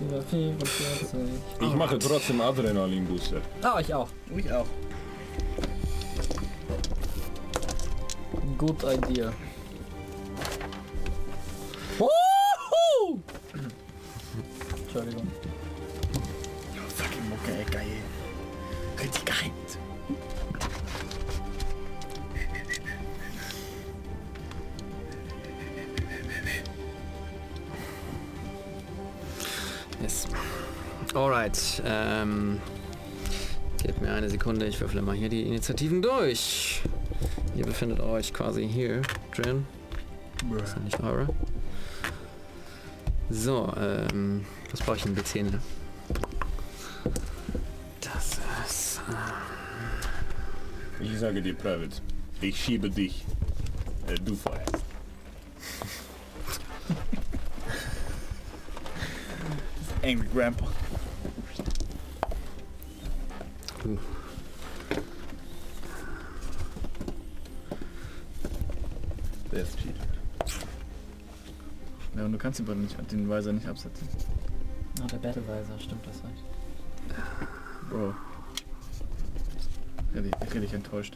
Über 44. Ich mache trotzdem Adrenalin-Booster. Ah, ich auch. Ich auch. Good idea. Entschuldigung. Alright. Ähm, gebt mir eine Sekunde, ich würfle mal hier die Initiativen durch. Ihr befindet euch quasi hier drin. Das sind nicht eure. So, ähm, was brauche ich denn BC, ne? Das ist. Ich sage dir, Private, ich schiebe dich. Äh, du feuerst. (laughs) Angry Grandpa. Der ist cheat. Ja, und du kannst den, Ball nicht, den Weiser nicht absetzen. Ah, der Battlevisor, stimmt das recht. Bro. Richtig, richtig enttäuscht.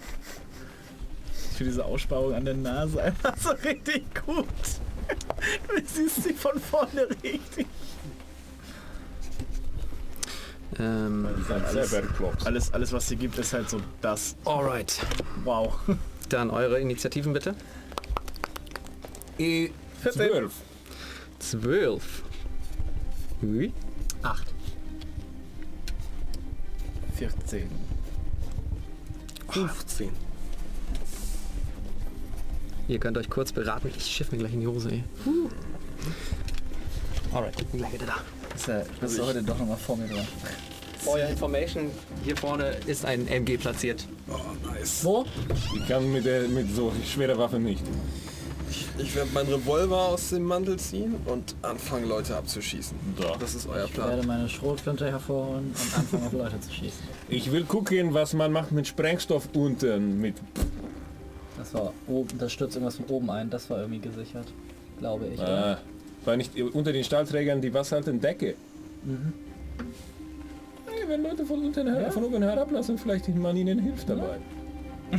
Ich finde diese Aussparung an der Nase einfach so richtig gut. (laughs) Du siehst sie von vorne richtig. Ähm, Alles, alles, alles, was sie gibt, ist halt so das. alright. Wow. Dann eure Initiativen bitte. E 12. 12. Hui. Acht. 14. 15. Ihr könnt euch kurz beraten. Ich schiff mir gleich in die Hose, ey. Alright, ich bin gleich wieder da. Ist ja, bist du heute doch nochmal vor mir dran. For your information, hier vorne ist ein MG platziert. Oh, nice. Wo? Ich kann mit, der, mit so schwerer Waffe nicht. Ich werde meinen Revolver aus dem Mantel ziehen und anfangen, Leute abzuschießen. So. Das ist euer Ich werde Plan. meine Schrotflinte hervorholen und anfangen auf Leute zu schießen. Ich will gucken, was man macht mit Sprengstoff unten. Mit Das war oben, das stürzt irgendwas von oben ein, das war irgendwie gesichert. Glaube ich. ah, war nicht unter den Stahlträgern die wasserhaltende Decke. Hey, wenn Leute von, unten her, von oben herablassen, vielleicht man ihnen hilft dabei. (laughs)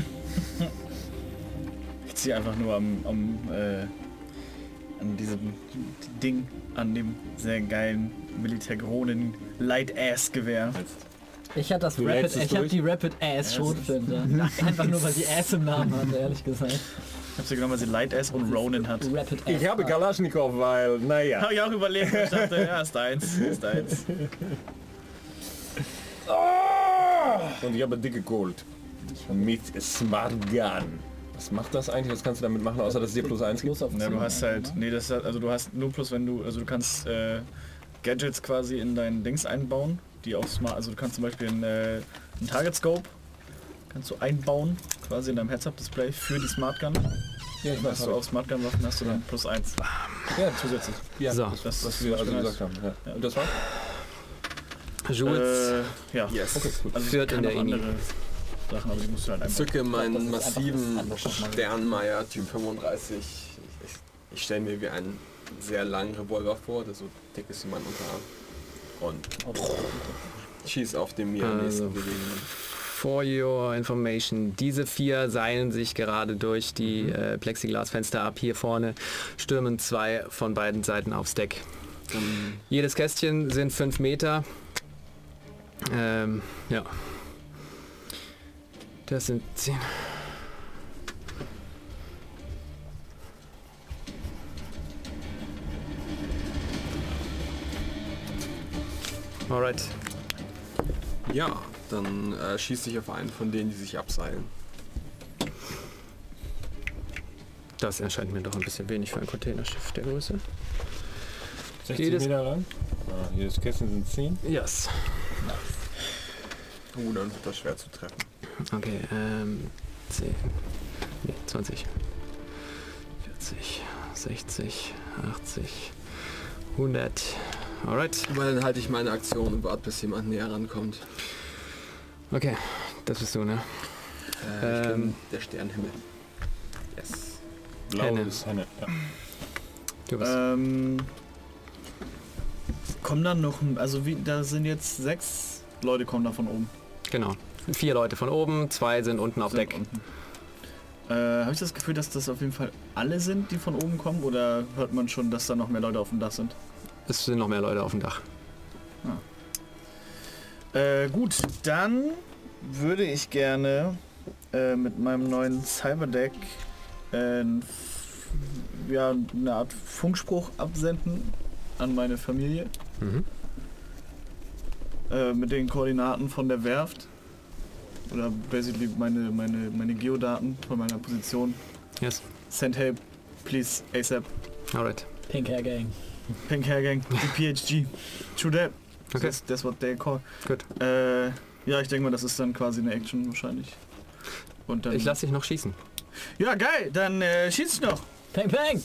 Ich ziehe einfach nur am, am äh, an diesem Ding, an dem sehr geilen Militärgronen Light Ass Gewehr. Ich hatte das Du Rapid, ich habe die Rapid Ass Schrotflinte. Einfach nur, weil sie Ass im Namen hatte, ehrlich gesagt. (laughs) Ich hab sie genommen, weil sie Light Ass und Ronin hat. Ich habe Kalaschnikow, weil, naja. Habe ich auch überlegt, ich dachte, ja, ist eins, ist eins. Und ich habe dicke Gold. Mit Smart Gun. Was macht das eigentlich? Was kannst du damit machen, außer dass es dir plus eins gibt? Ja, du hast halt, nee, das hat, also du hast nur plus, wenn du, also du kannst äh, Gadgets quasi in dein Dings einbauen, die auch smart, also du kannst zum Beispiel einen, äh, einen Target Scope kannst du einbauen, quasi in deinem Heads-Up-Display für die Smart Gun. Ja, ich Hast du auf Smart Gun Waffen hast du dann plus eins. Ja, zusätzlich. Ja, So. das, was wir also gesagt haben. Ja. Und das war? Jules Äh, ja. Yes. Okay, gut. Also führt in der andere Sachen, aber die musst du halt einfach. Zücke meinen das massiven das. Sternmeier Typ 35. Ich, ich stelle mir wie einen sehr langen Revolver vor, der so dick ist wie mein Unterarm. Und schieß auf den mir am Also, nächsten Gelegenen. For your information, diese vier seilen sich gerade durch die äh, Plexiglasfenster ab hier vorne, stürmen zwei von beiden Seiten aufs Deck. Jedes Kästchen sind fünf Meter. Ähm, ja. Das sind zehn. Alright. Ja, dann äh, schieße ich auf einen von denen, die sich abseilen. Das erscheint mir doch ein bisschen wenig für ein Containerschiff der Größe. 60 Jedes- Meter lang. Ah, jedes Kästchen sind 10. Yes. Uh, dann wird das schwer zu treffen. Okay, ähm, 10, nee, 20, 40, 60, 80, 100. Alright. Aber dann halte ich meine Aktion und warte, bis jemand näher rankommt. Okay, das bist du, ne? Äh, ich bin Ähm. der Sternhimmel. Yes. Blau Henne. ist Henne. Ja. Du bist. Ähm, kommen dann noch, also wie, da sind jetzt sechs Leute kommen da von oben. Genau. Vier Leute von oben, zwei sind unten auf Sind Deck. unten. Äh, Habe ich das Gefühl, dass das auf jeden Fall alle sind, die von oben kommen? Oder hört man schon, dass da noch mehr Leute auf dem Dach sind? Es sind noch mehr Leute auf dem Dach. Äh, gut, dann würde ich gerne äh, mit meinem neuen Cyberdeck äh, ja, eine Art Funkspruch absenden an meine Familie Mhm. äh, mit den Koordinaten von der Werft. Oder basically meine, meine, meine Geodaten von meiner Position. Yes. Send help, please, ASAP. Alright. Pink Hair Gang. Pink Hair Gang, die PHG. True that. Okay. That's, that's what they call. Gut. Äh, ja, ich denke mal, das ist dann quasi eine Action wahrscheinlich. Und dann. Ich lasse dich noch schießen. ja, geil, dann äh, schieß ich noch. Peng Peng!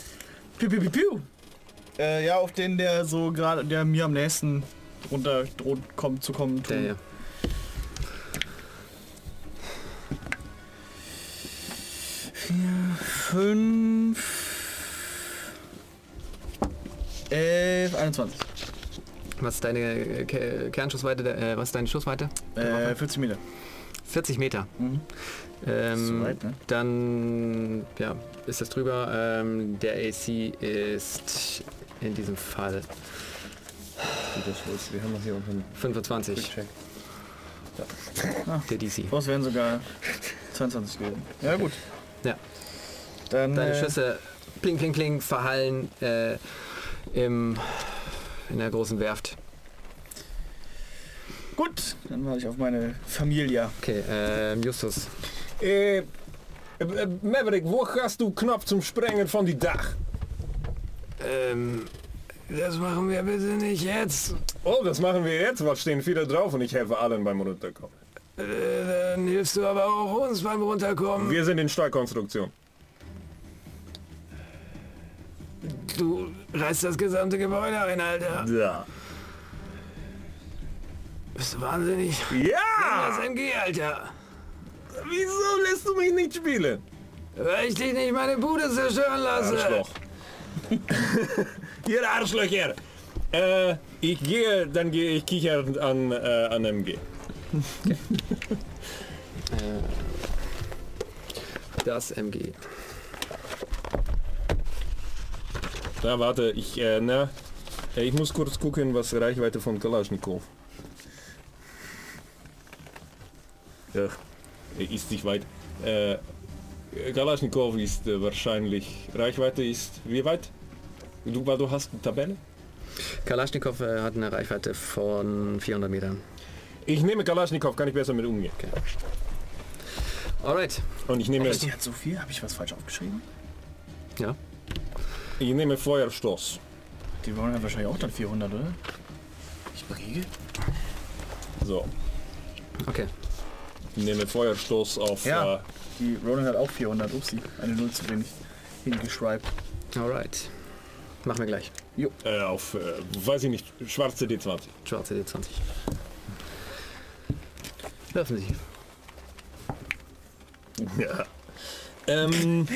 Piu, piu, piu, piu. Äh, ja, auf den, der so gerade, der mir am nächsten runter droht kommen, zu kommen tun. Der hier. Fünf. Elf, 21. Was ist deine äh, Ke- Kernschussweite? Äh, was ist deine Schussweite? Äh, 40 Meter. 40 Meter. Mhm. Ähm, weit, ne? Dann ja, ist das drüber. Ähm, der AC ist in diesem Fall das. Wir haben noch hier unten 25. Check. Der DC. Es wären sogar 22 gewesen. Ja gut. Ja. Dann Deine äh, Schüsse pling pling pling verhallen äh, im, in der großen Werft. Dann warte ich auf meine Familie. Okay, ähm, Justus. Äh, äh, Maverick, wo hast du Knopf zum Sprengen von die Dach? Ähm, das machen wir bitte nicht jetzt. Oh, das machen wir jetzt. Was stehen viele drauf und ich helfe allen beim Runterkommen. Äh, dann hilfst du aber auch uns beim Runterkommen. Wir sind in Stahlkonstruktion. Du reißt das gesamte Gebäude ein, Alter. Ja. Bist du wahnsinnig? Ja! Das MG, Alter. Wieso lässt du mich nicht spielen? Weil ich dich nicht meine Bude zerstören lasse. Arschloch. (laughs) Ihr Arschlöcher. Äh, ich gehe, dann gehe ich kichern an, äh, an MG. Das MG. Da warte, ich, äh, äh, ich muss kurz gucken, was Reichweite von Kalaschnikow. Ja, er ist nicht weit. Äh, Kalaschnikow ist äh, wahrscheinlich, Reichweite ist, wie weit? Du, weil du hast eine Tabelle? Kalaschnikow äh, hat eine Reichweite von 400 Metern. Ich nehme Kalaschnikow, kann ich besser mit umgehen. Alright. Und ich nehme, Die hat so viel. Habe ich was falsch aufgeschrieben? Ja. ich nehme Feuerstoß. Die wollen ja wahrscheinlich auch dann 400, oder? Ich briege. So, Okay. Ich nehme Feuerstoß auf, Ja. äh, Die Ronan hat auch 400. Upsi, eine Null zu wenig hingeschreibt. Alright. Machen wir gleich. äh, auf, äh, weiß ich nicht, schwarze D20. Schwarze D20. Werfen Sie. Ja. Ähm,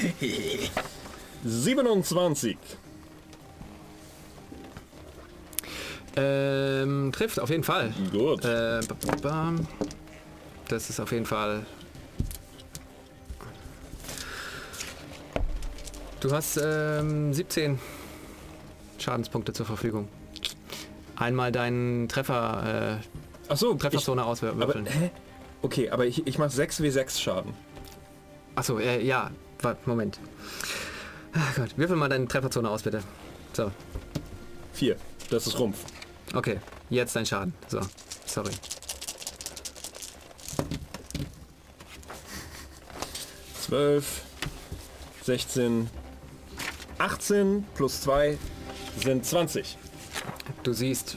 27. Ähm, trifft auf jeden Fall. Gut. Äh, ba- ba- bam. Das ist auf jeden Fall. Du hast ähm, 17 Schadenspunkte zur Verfügung. Einmal deinen Treffer, äh, Achso, Trefferzone aber, auswürfeln. hä? Okay, aber ich, ich mache 6 W6 Schaden. Achso, äh, ja. Warte, Moment. Ach Gott, würfel mal deine Trefferzone aus, bitte. So, 4. Das ist Rumpf. okay. Jetzt dein Schaden. So, sorry. Zwölf, 16, 18 plus 2 sind 20. Du siehst,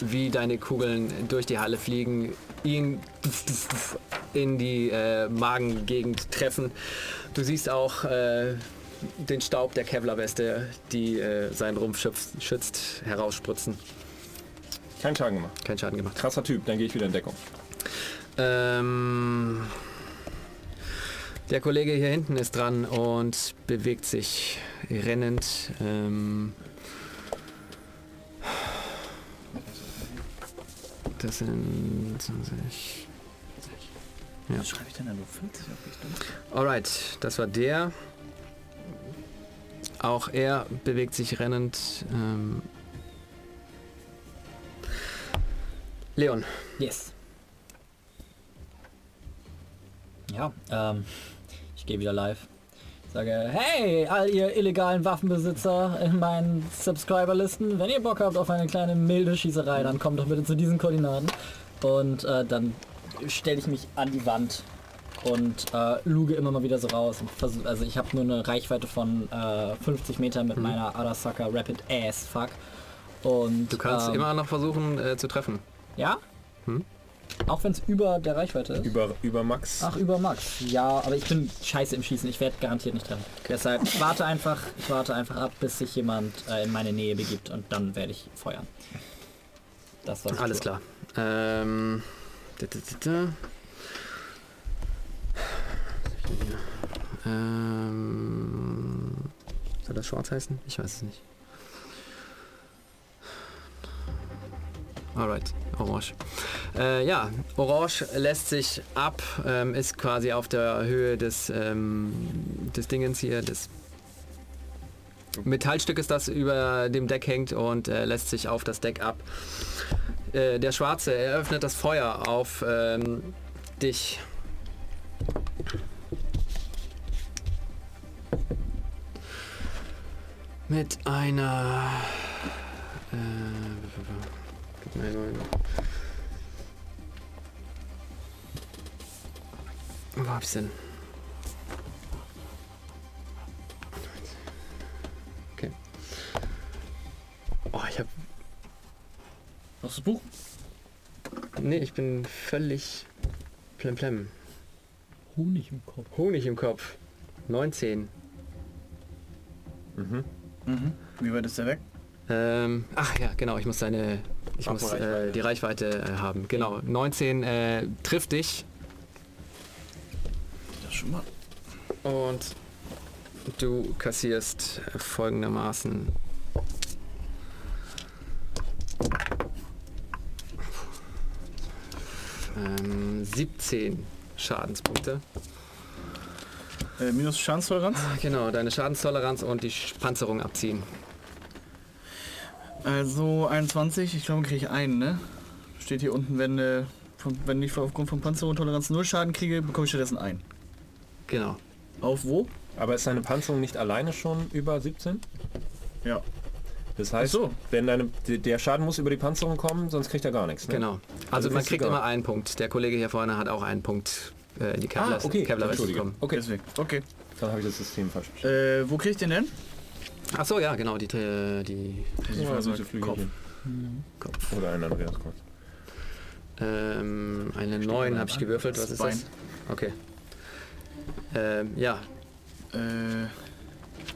wie deine Kugeln durch die Halle fliegen, ihn in die äh, Magengegend treffen. Du siehst auch äh, den Staub der Kevlar-Weste, die äh, seinen Rumpf schützt, schützt, herausspritzen. Kein Schaden gemacht. Kein Schaden gemacht. Krasser Typ, dann gehe ich wieder in Deckung. Ähm, der Kollege hier hinten ist dran und bewegt sich rennend. Ähm, das sind 20. Ja. Schreibe ich denn da nur 40 auf Richtung? Alright, das war der. Auch er bewegt sich rennend. Ähm, Leon, Yes. Ja, ähm, ich gehe wieder live. Sage, hey, all ihr illegalen Waffenbesitzer in meinen Subscriberlisten, wenn ihr Bock habt auf eine kleine milde Schießerei, dann kommt doch bitte zu diesen Koordinaten. Und äh, dann stelle ich mich an die Wand und äh, luge immer mal wieder so raus. Und versuch, also ich habe nur eine Reichweite von äh, 50 Metern mit meiner Arasaka Rapid Ass Fuck. Und du kannst ähm, immer noch versuchen äh, zu treffen. Ja? Auch wenn es über der Reichweite ist? Über, über Max. Ach, über Max. Ja, aber ich bin scheiße im Schießen. Ich werde garantiert nicht treffen. Deshalb ich warte einfach, ich warte einfach ab, bis sich jemand äh, in meine Nähe begibt und dann werde ich feuern. Das war Alles klar. Ähm, da, da, da, da. Was hab ich denn hier? Ähm, soll das schwarz heißen? Ich weiß es nicht. Alright, orange. Äh, ja, orange lässt sich ab, ähm, ist quasi auf der Höhe des, ähm, des Dingens hier, des Metallstückes, das über dem Deck hängt und äh, lässt sich auf das Deck ab. Äh, der Schwarze eröffnet das Feuer auf ähm, dich. Mit einer... Äh, gib mir einen- Wo hab ich's denn? Okay. Oh, ich hab Hast du das Buch? Nee, ich bin völlig plemplem. Honig im Kopf. Honig im Kopf. 19. Mhm. Wie weit ist der weg? Ähm, ach ja, genau, ich muss seine. Ich Ach, muss Reichweite. äh, die Reichweite äh, haben. Genau. 19 äh, trifft dich Das schon mal. und du kassierst folgendermaßen. Ähm, 17 Schadenspunkte. Äh, minus Schadenstoleranz. Genau, deine Schadenstoleranz und die Panzerung abziehen. Also 21, ich glaube, kriege ich einen, ne? Steht hier unten, wenn, äh, von, wenn ich aufgrund von Panzerungtoleranz null Schaden kriege, bekomme ich stattdessen einen. Genau. Auf wo? Aber ist deine Panzerung nicht alleine schon über 17? Ja. Das heißt, Ach so. wenn deine, der Schaden muss über die Panzerung kommen, sonst kriegt er gar nichts. Ne? Genau. Also, Also man kriegt immer einen Punkt. Der Kollege hier vorne hat auch einen Punkt äh, in die Kevlar, Ah, okay. Kevlar Entschuldige. bekommen. Okay, Deswegen. Okay. dann habe ich das System falsch verstanden. Äh, wo krieg ich den denn? Ach so, ja, genau, die, äh, die Ja, süße Flügelchen. Kopf. Oder ein Andreas Kopf. Ähm, eine 9 habe ich gewürfelt. Was ist das? Bein. Okay. Ähm, ja, Äh,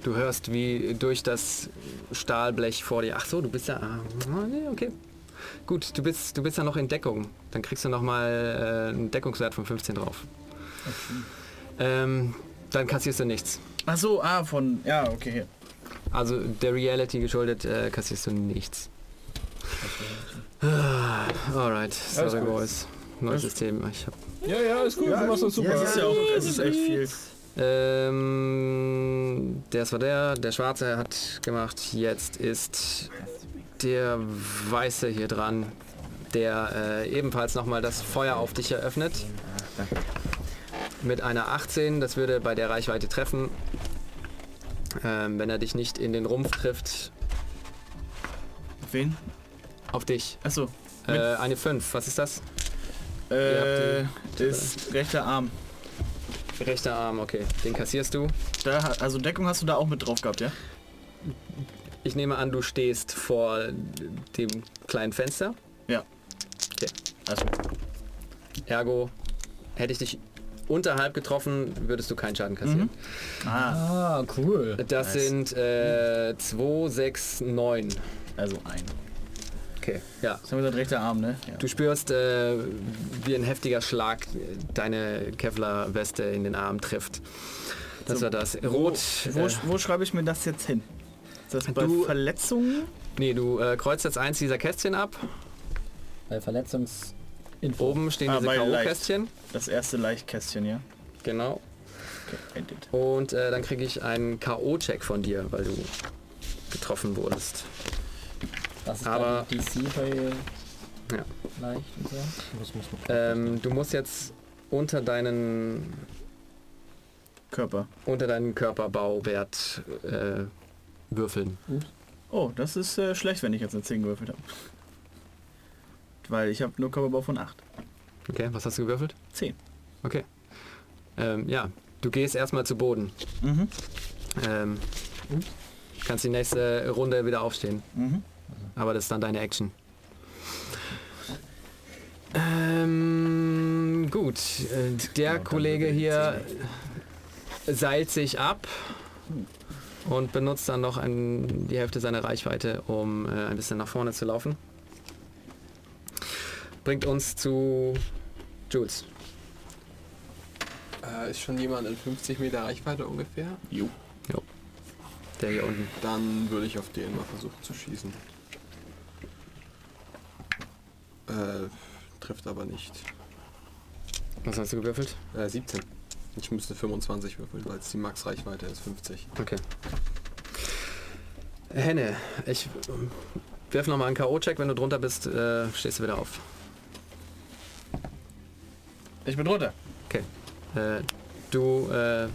du hörst wie durch das Stahlblech vor dir. Ach so, du bist ja. Ah, nee, okay. Gut, du bist, du bist ja noch in Deckung. Dann kriegst du nochmal äh, einen Deckungswert von 15 drauf. Ähm, dann kassierst du nichts. ach so, ah, von. Ja, okay. Also der Reality geschuldet äh, kassierst du nichts. Ah, Alright, Alles sorry boys. Neues System. Ich hab, Ja, ja, ist gut, du machst das super. Ja, das ist ja auch. Es ist echt viel. ähm, das war der, der Schwarze hat gemacht. Jetzt ist der Weiße hier dran, der äh, ebenfalls nochmal das Feuer auf dich eröffnet. Mit einer 18, das würde bei der Reichweite treffen. Ähm, wenn er dich nicht in den Rumpf trifft, Wen? auf dich. Achso. Äh, eine 5, was ist das? Äh, ist rechter Arm. Rechter Arm, okay. Den kassierst du. Da, also Deckung hast du da auch mit drauf gehabt, ja? Ich nehme an, du stehst vor dem kleinen Fenster. Ja. Okay. Also, Ergo, hätte ich dich unterhalb getroffen, würdest du keinen Schaden kassieren. ah, Ah, cool. Das Nice. sind äh, 2, 6, 9. also ein. Okay, ja. Das haben wir gesagt, rechter Arm, ne? Ja. Du spürst, äh, wie ein heftiger Schlag deine Kevlar-Weste in den Arm trifft. Das So, war das. Rot. Wo, äh, wo schreibe ich mir das jetzt hin? Ist das bei Du- Verletzungen? nee, du äh, kreuzt jetzt eins dieser Kästchen ab. Bei Verletzungsinfo. Oben stehen Ah, diese. K.O.-Kästchen. Das erste Leichtkästchen, ja? Genau. Okay, ended. Und äh, dann kriege ich einen K.O.-Check von dir, weil du getroffen wurdest. Was ist Aber- DC bei Ja. leicht und so? Das muss man Ähm, du musst jetzt unter deinen, Körper. unter deinen Körperbauwert äh, würfeln. Oh, das ist äh, schlecht, wenn ich jetzt eine 10 gewürfelt habe. Weil ich habe nur Körperbau von 8. Okay, was hast du gewürfelt? 10. Okay. Ähm, ja, du gehst erstmal zu Boden. Mhm. Ähm, kannst die nächste Runde wieder aufstehen. Mhm. Aber das ist dann deine Action. Ähm, gut, der Kollege hier seilt sich ab und benutzt dann noch ein, die Hälfte seiner Reichweite, um äh, ein bisschen nach vorne zu laufen. Bringt uns zu Jules. Äh, ist schon jemand in 50 Meter Reichweite ungefähr? Jo. Der hier unten. Dann würde ich auf den mal versuchen zu schießen. Äh, trifft aber nicht. Was hast du gewürfelt? Äh, 17. Ich müsste 25 würfeln, weil es die Max-Reichweite ist 50. Okay. Henne, ich ähm, wirf nochmal einen K.O.-Check. Wenn du drunter bist, äh, stehst du wieder auf. Ich bin drunter. Okay. Äh, du äh,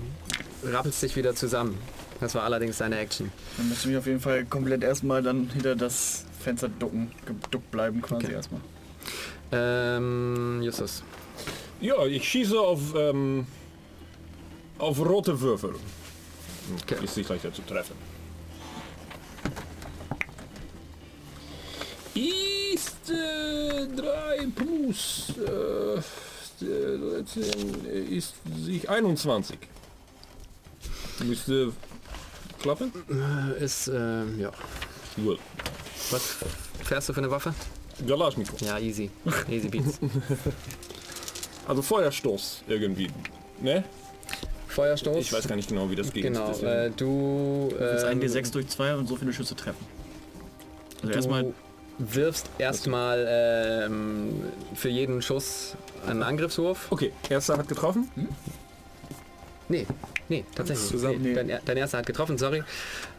rappelst dich wieder zusammen. Das war allerdings deine Action. Dann müsste ich mich auf jeden Fall komplett erstmal dann hinter das Fenster ducken, geduckt bleiben quasi Okay. erstmal. Ähm, Justus. Ja, ich schieße auf, ähm, auf rote Würfel. Okay. Ist nicht leichter zu treffen. Ist äh, 3 plus äh, 13 ist sich 21. Müsste klappen? Äh, ist, äh, ja. Gut. Was fährst du für eine Waffe? Galaschnikow. Ja, easy. Easy Beats. (laughs) Also Feuerstoß irgendwie. Ne? Feuerstoß. Ich weiß gar nicht genau, wie das geht. Genau, äh, du, Jetzt ein ähm, D6 durch 2 und so viele Schüsse treffen. Also du erstmal wirfst erstmal ähm, für jeden Schuss einen Angriffswurf. Okay, erster hat getroffen. Nee, nee, tatsächlich. Zusammen? Nee, dein, dein erster hat getroffen, sorry.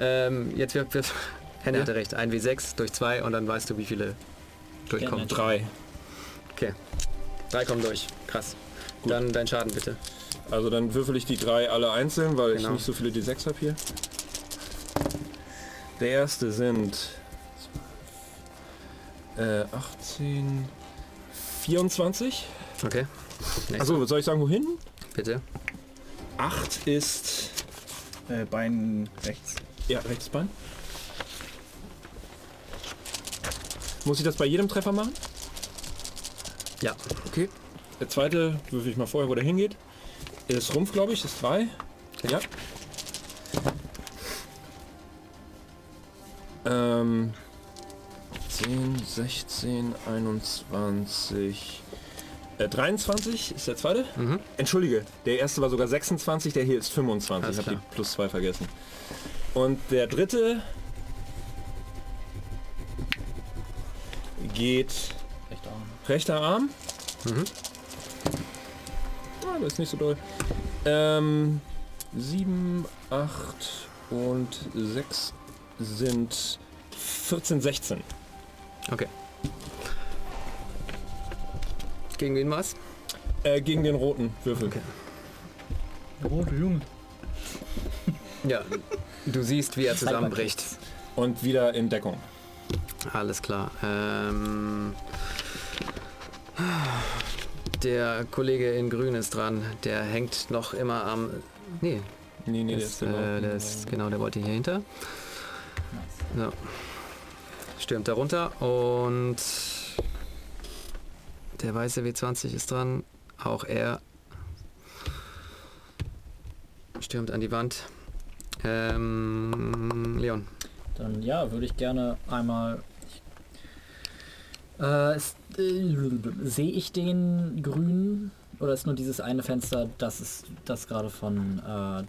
Ähm, jetzt wirft, wirft (laughs) Henne Ja. hatte recht, ein W6 durch zwei und dann weißt du, wie viele durchkommen. Gerne. Drei. Okay. Drei kommen durch. Krass. Dann dein Schaden bitte. Also dann würfel ich die drei alle einzeln, weil ich Genau. nicht so viele D6 habe hier. Der erste sind äh, 18, 24. Okay. Nächster, Also soll ich sagen wohin? bitte. 8 ist äh, Bein rechts. ja rechtes Bein. Muss ich das bei jedem Treffer machen? Ja. Okay. Der zweite würfel ich mal vorher, wo der hingeht. Ist Rumpf, glaube ich, ist 3. Ja. Ähm, 10, 16, 21, äh, 23 ist der zweite. Mhm. Entschuldige, der erste war sogar 26, der hier ist 25. Alles Ich habe die plus 2 vergessen. Und der dritte geht Rechter Arm. rechter Arm. Mhm. Ah, das ist nicht so doll. Ähm, 7, 8 und 6 sind 14, 16. Okay. Gegen wen war's? Äh, gegen den roten Würfel. Okay. Rote Junge. Ja. Du siehst, wie er zusammenbricht. Und wieder in Deckung. Alles klar. Ähm, der Kollege in Grün ist dran. Der hängt noch immer am. Nee, Nee, nee, der der ist, ist genau. äh, der ist genau, der wollte hier hinter. So. Stürmt da runter und der weiße W20 ist dran. Auch er stürmt an die Wand. Ähm, Leon. Dann ja, würde ich gerne einmal. Äh, äh, Sehe ich den grünen oder ist nur dieses eine Fenster, das ist das gerade von. Äh,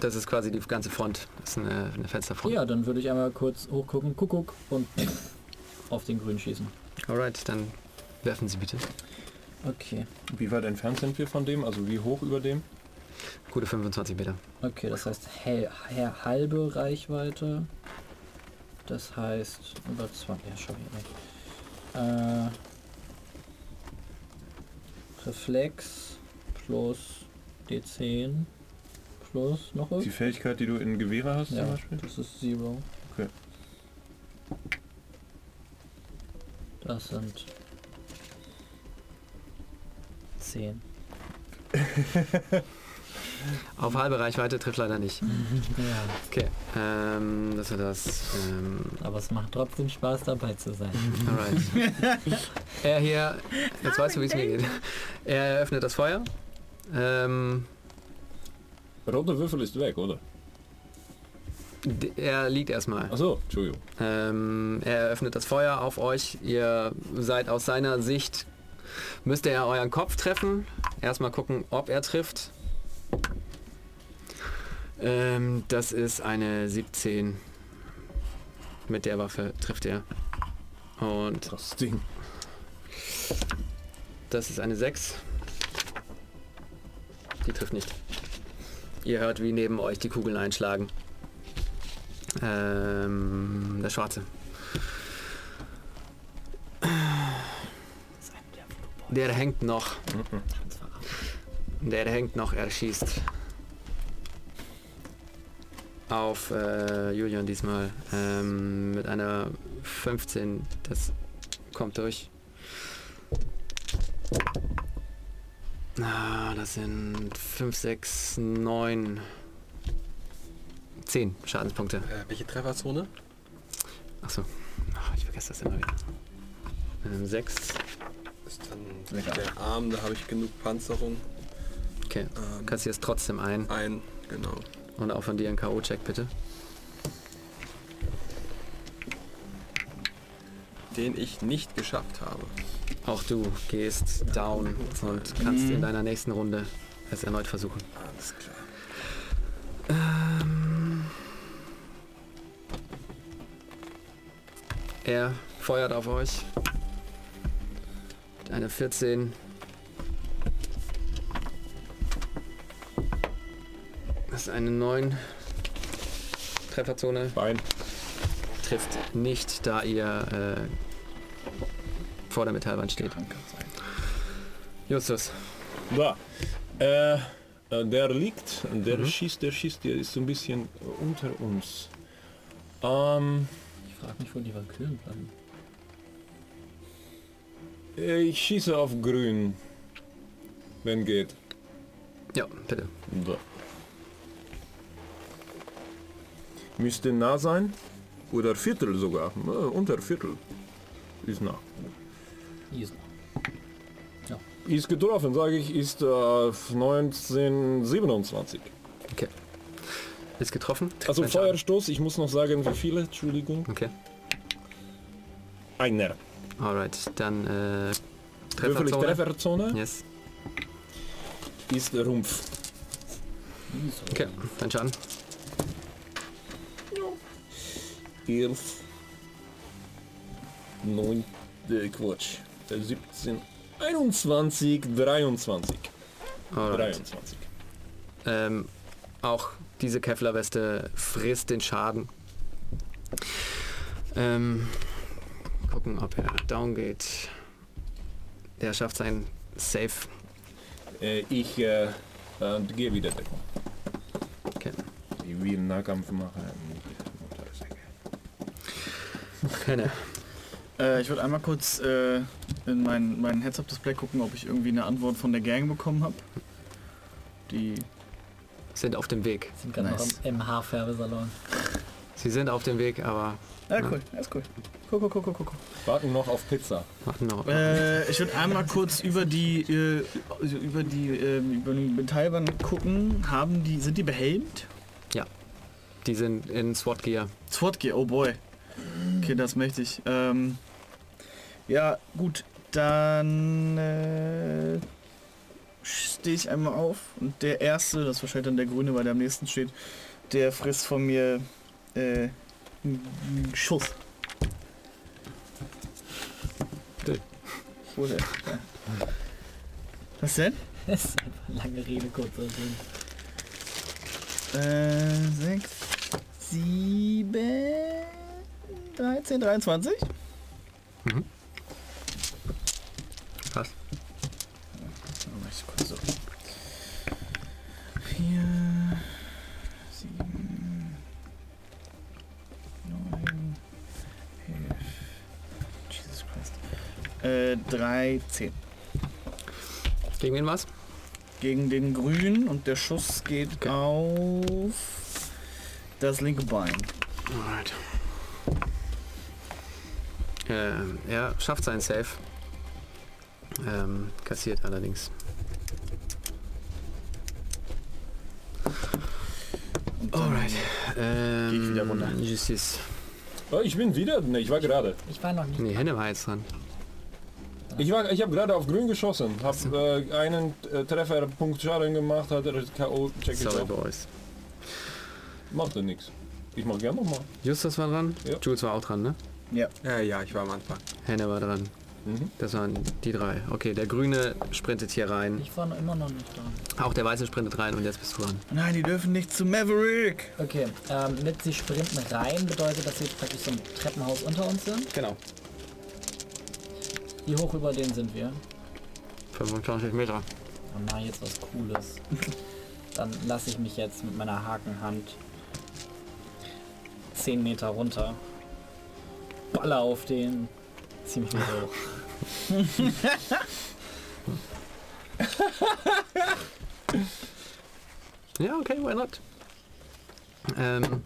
Das ist quasi die ganze Front. Das ist eine, eine Fensterfront. ja, dann würde ich einmal kurz hochgucken, Kuckuck und auf den grünen schießen. Alright, dann werfen Sie bitte. Okay. Wie weit entfernt sind wir von dem? Also wie hoch über dem? Gute 25 Meter. Okay, das heißt hell, hell, halbe Reichweite. Das heißt über 20. Ja, schau hier nicht. Äh, Reflex plus D10 plus noch Die was? Fähigkeit, die du in Gewehre hast Ja, zum Beispiel? das ist Zero. Okay. Das sind 10. (laughs) Auf halbe Reichweite trifft leider nicht. (laughs) Ja, Okay, ähm, das war das. Ähm, aber es macht trotzdem Spaß dabei zu sein. (laughs) alright. er hier, jetzt weißt du, wie es mir geht. Er eröffnet das Feuer. Ähm, Rote Würfel ist weg, oder? d- er liegt erstmal. Achso, Entschuldigung. Ähm, er eröffnet das Feuer auf euch. Ihr seid aus seiner Sicht müsst ihr euren Kopf treffen. Erstmal gucken, ob er trifft. Ähm, das ist eine 17. Mit der Waffe trifft er. Und Das Ding. das ist eine 6. Die trifft nicht. Ihr hört, wie neben euch die Kugeln einschlagen. Ähm, der Schwarze. Der hängt noch. Der hängt noch, er schießt. Auf äh, Julian diesmal. Ähm, mit einer 15. Das kommt durch. Ah, das sind 5, 6, 9, 10 Schadenspunkte. Äh, welche Trefferzone? Achso, Ach, ich vergesse das immer wieder. Ähm, 6. Ist dann der Arm, da habe ich genug Panzerung. Okay, Ähm, kassierst trotzdem ein. ein, genau. Und auch von dir ein K.O.-Check bitte. Den ich nicht geschafft habe. Auch du gehst down und kannst in deiner nächsten Runde es erneut versuchen. Alles klar. Ähm, er feuert auf euch. Mit einer 14. Das ist eine 9. Trefferzone Bein. trifft nicht, da ihr äh, vor der Metallwand steht. Justus, Da. Äh, äh, der liegt, der Mhm. schießt, der schießt, der ist so ein bisschen unter uns. Ähm, Ich frage mich, wo die Valkyren bleiben. äh, ich schieße auf grün. Wenn geht. ja, bitte. Da. Müsste nah sein. Oder Viertel sogar. Äh, unter Viertel. Ist nah. Easy. Ist getroffen, sage ich, ist äh, 1927. Okay. Ist getroffen. Also. Feuerstoß, ich muss noch sagen, wie viele, Entschuldigung. Okay. Einer. Alright, dann äh, Würfel Trefferzone. Trefferzone, Yes. ist Rumpf. Okay, dein Schaden. 11, 9, äh, Quatsch, 17, 21, 23. Alright. 23. Ähm, auch diese Kevlar-Weste frisst den Schaden. Ähm, gucken, ob er down geht. Der schafft sein Safe. Äh, ich äh, äh, gehe wieder Deckung. Okay. Ich will Nahkampf machen. Keine. Äh, ich würde einmal kurz äh, in mein, mein Heads-Up-Display gucken, ob ich irgendwie eine Antwort von der Gang bekommen habe. Die. Sind auf dem Weg. Sind gerade Nice. noch im MH-Färbesalon. Sie sind auf dem Weg, aber Ja, cool, alles cool. Cool, cool, cool, cool, cool. Warten noch auf Pizza. warten noch. Äh, ich würde einmal kurz über die äh, über die äh, über die Metallwand gucken. Haben die sind die behelmt? Die sind in SWAT Gear. SWAT Gear, oh boy. Okay, das ist mächtig. Ähm, ja, gut, dann äh, stehe ich einmal auf und der erste, das ist wahrscheinlich dann der Grüne, weil der am nächsten steht, der frisst von mir äh, einen Schuss. Wo? Da. Was denn? (laughs) Das ist einfach lange Rede, kurzer Sinn. Äh, 6, 7, 13, 23. Passt. Oh, ich kurz so. 4, 7, 9, 11, Jesus Christ. Äh, 13. Gegen wen was? Gegen den Grün und der Schuss geht auf das linke Bein. Alright. Ähm, er schafft seinen Safe. Ähm, kassiert allerdings. Alright. Ähm, Geh ich wieder runter. Justice. Oh, ich bin wieder? Ne, ich war gerade. Ich war noch nicht. Nee, Henne war jetzt dran. Ich, war- ich habe gerade auf grün geschossen, habe äh, einen äh, Treffer, Punkt Schaden gemacht, hatte das K.O. Check ich Sorry, auch. Boys. Macht ja nichts. Ich mach gerne nochmal. Justus war dran. Ja. Jules war auch dran, ne? Ja. Ja, ja, ich war am Anfang. Henne war dran. Mhm. Das waren die drei. Okay, der Grüne sprintet hier rein. Ich war noch immer noch nicht dran. Auch der Weiße sprintet rein und jetzt bist du dran. Nein, die dürfen nicht zu Maverick. Okay, ähm, mit sie sprinten rein bedeutet, dass sie jetzt praktisch so ein Treppenhaus unter uns sind. Genau. Wie hoch über denen sind wir? 25 Meter. Mach ich jetzt was Cooles. (laughs) Dann lasse ich mich jetzt mit meiner Hakenhand 10 Meter runter. Baller auf den. Ziemlich hoch. (laughs) Ja, okay, why not? Ähm,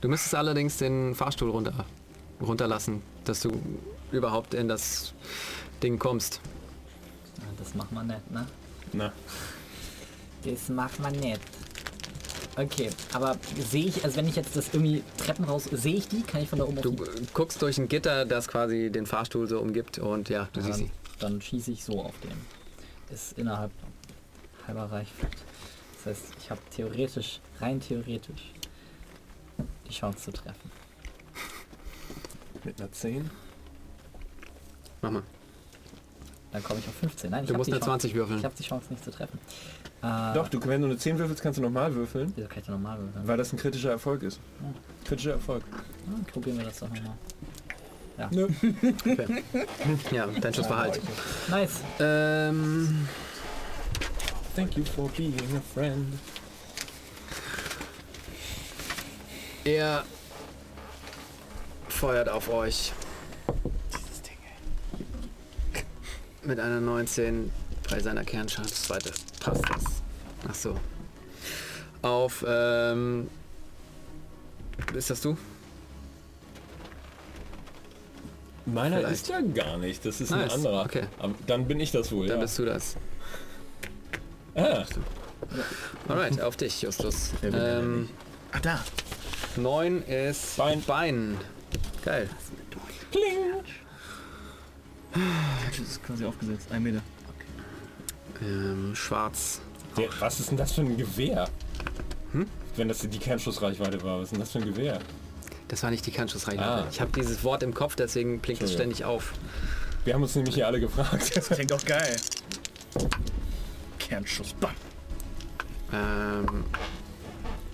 du müsstest allerdings den Fahrstuhl runter, runterlassen, dass du überhaupt in das Ding kommst. Das macht man nicht, ne? Na, Das macht man nicht. Okay, aber sehe ich, also wenn ich jetzt das irgendwie Treppen raus, sehe ich die? Kann ich von da oben Du guckst durch ein Gitter, das quasi den Fahrstuhl so umgibt und ja, du Ja, siehst dann, sie. dann schieße ich so auf den. Ist innerhalb halber Reichweite. Das heißt, ich habe theoretisch, rein theoretisch, die Chance zu treffen. mit einer 10. Mach mal. Dann komme ich auf 15. Nein, ich Du habe musst eine Chance- 20 würfeln. ich hab die Chance nicht zu treffen. Äh, Doch, du, wenn du eine 10 würfelst, kannst du nochmal würfeln, Wieso kann ich da normal würfeln? weil das ein kritischer Erfolg ist. Kritischer Erfolg. Ja, probieren wir das doch nochmal. Nö. Okay. Ja, dein Schuss war halt. Nice. Ähm, Thank you for being a friend. er feuert auf euch. Mit einer 19 bei seiner Kernschadensweite. Passt das? Ach so. Auf, ähm, ist das du? Meiner Vielleicht. ist ja gar nicht, das ist ein Nice, anderer. okay. Aber dann bin ich das wohl, Dann ja. bist du das. Ah, Alright, auf dich, Justus. Ähm, Ah, da. 9 ist Bein. Bein. Geil. Das ist quasi aufgesetzt. Ein Meter. Ähm, schwarz. der, was ist denn das für ein Gewehr? Wenn das die Kernschussreichweite war, was ist denn das für ein Gewehr? Das war nicht die Kernschussreichweite. Ah. Ich habe dieses Wort im Kopf, deswegen blinkt es ständig auf. Wir haben uns nämlich hier alle gefragt. Das klingt doch geil. Kernschuss. Bam. Ähm,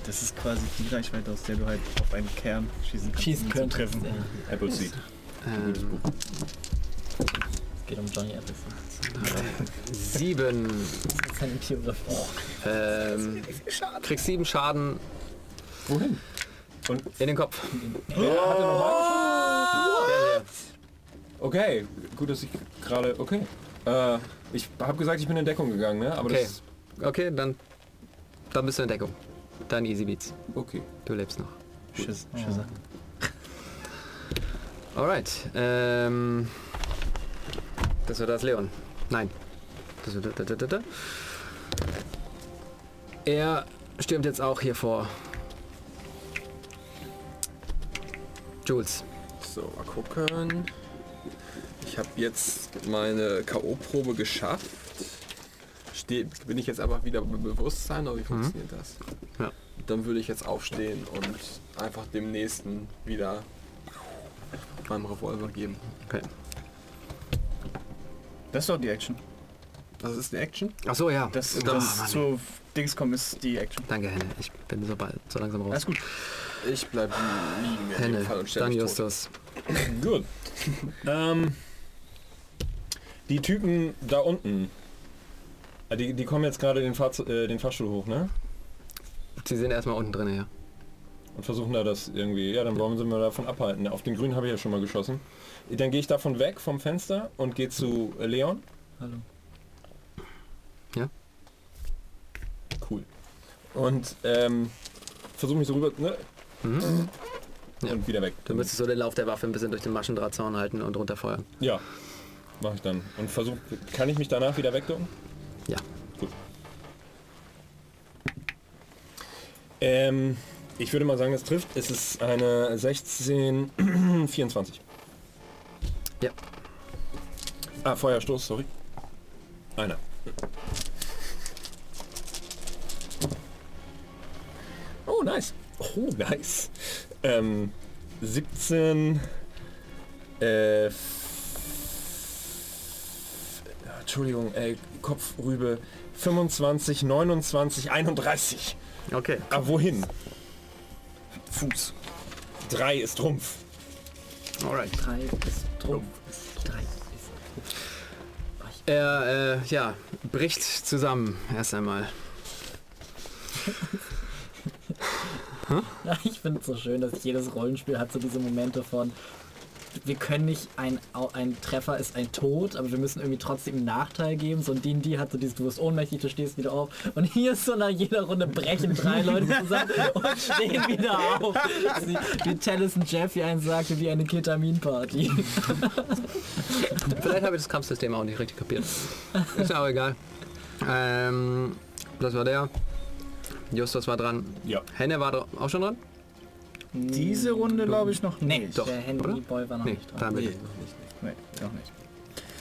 Das ist quasi die Reichweite, aus der du halt auf einen Kern schießen kannst. Schießen könntest. treffen. Ja. Appleseed. Gutes ähm, Buch. Geht um Johnny Appleseed. sieben. Das ist ein Biografie. Ähm, kriegst sieben Schaden Wohin? in den Kopf. Wer hatte nochmal Okay, gut, dass ich gerade. Okay. Äh, ich habe gesagt, ich bin in Deckung gegangen, ne? Aber Okay. das. Okay, dann, dann bist du in Deckung. Dann Easy Beats. Okay. Du lebst noch. Schiss, Schisse. Alright. Ähm, das wird das Leon. Nein. Das wird da, da, da, da. Er stürmt jetzt auch hier vor. Jules. So, mal gucken. Ich habe jetzt meine K.O.-Probe geschafft. Steh, bin ich jetzt einfach wieder bei Bewusstsein oder wie funktioniert das? Ja. Dann würde ich jetzt aufstehen und einfach dem nächsten wieder meinem Revolver geben. Okay. Das ist doch die Action. Das ist die Action? Ach so, ja. Das, Oh, das Mann. zu Dings kommen ist die Action. Danke, Henne. Ich bin so, bald, so langsam raus. Alles gut. Ich bleib liegen in Henne, dem Fall und stell dann mich. Justus. Gut. (laughs) ähm, die Typen da unten. äh, Die, die kommen jetzt gerade den, äh, den Fahrstuhl hoch, ne? Sie sind erstmal unten drin, ja. Und versuchen da das irgendwie. Ja, dann wollen sie mal davon abhalten. Auf den Grünen habe ich ja schon mal geschossen. Dann gehe ich davon weg vom Fenster und gehe zu Leon. Hallo. Cool. Und ähm, versuche mich so rüber. Ne? Mhm. Ja. Und wieder weg. Du müsstest so den Lauf der Waffe ein bisschen durch den Maschendrahtzaun halten und runterfeuern. Ja, mache ich dann. Und versuche. Kann ich mich danach wieder wegducken? Ja. Gut. Ähm, ich würde mal sagen, es trifft. Es ist eine 16, 24. Ja. Ah, Feuerstoß, sorry. Einer. Oh, nice. Oh, nice. Ähm, 17. Äh, Entschuldigung, ey, Kopfrübe. 25, 29, 31. Okay. Ah, wohin? Fuß. 3 ist Trumpf. Alright. Drei ist Trumpf. Drei Er, äh, ja, bricht zusammen erst einmal. (laughs) Ich finde es so schön, dass jedes Rollenspiel hat so diese Momente von wir können nicht ein, ein Treffer ist ein Tod, aber wir müssen irgendwie trotzdem einen Nachteil geben. So ein D&D hat so dieses, du wirst ohnmächtig, du stehst wieder auf. Und hier ist so nach jeder Runde brechen drei Leute zusammen (laughs) und stehen wieder auf. Wie, wie Tennyson Jeff hier einen sagte, wie eine Ketaminparty. Vielleicht habe ich das Kampfsystem auch nicht richtig kapiert. Ist ja auch egal. Ähm, das war der. Justus war dran. Ja. Henne war doch auch schon dran? Diese Runde glaube ich noch Nee, nicht. Doch, der Henry oder? Boy war noch Nee, nicht dran. bin Nee, ich. noch nicht. Nee, noch nicht.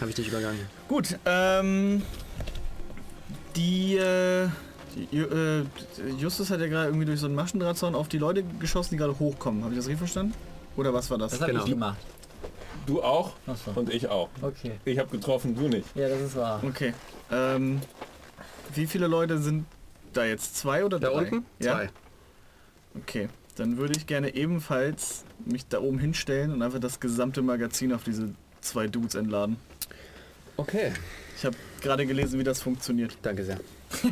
Habe ich dich übergangen. Gut, ähm, die, äh, die, äh, Justus hat ja gerade irgendwie durch so einen Maschendrahtzaun auf die Leute geschossen, die gerade hochkommen. Habe ich das richtig verstanden? Oder was war das? Das habe Genau. ich gemacht. Du auch Achso. und ich auch. Okay. Ich habe getroffen, du nicht. Ja, das ist wahr. Okay. Ähm, wie viele Leute sind da jetzt? Zwei oder Da drei? unten? Ja. Zwei. Okay. Dann würde ich gerne ebenfalls mich da oben hinstellen und einfach das gesamte Magazin auf diese zwei Dudes entladen. Okay. Ich habe gerade gelesen, wie das funktioniert. Danke sehr. (laughs)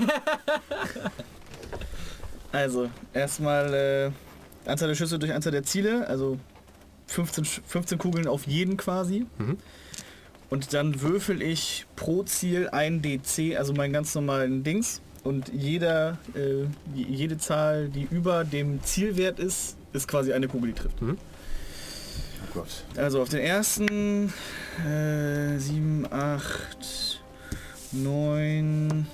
Also, erstmal äh, Anzahl der Schüsse durch Anzahl der Ziele, also 15, Sch- 15 Kugeln auf jeden quasi. Mhm. Und dann würfel ich pro Ziel ein DC, also meinen ganz normalen Dings. Und jeder, äh, je- jede Zahl, die über dem Zielwert ist, ist quasi eine Kugel, die trifft. Oh Gott. Also auf den ersten äh, 7, 8, 9,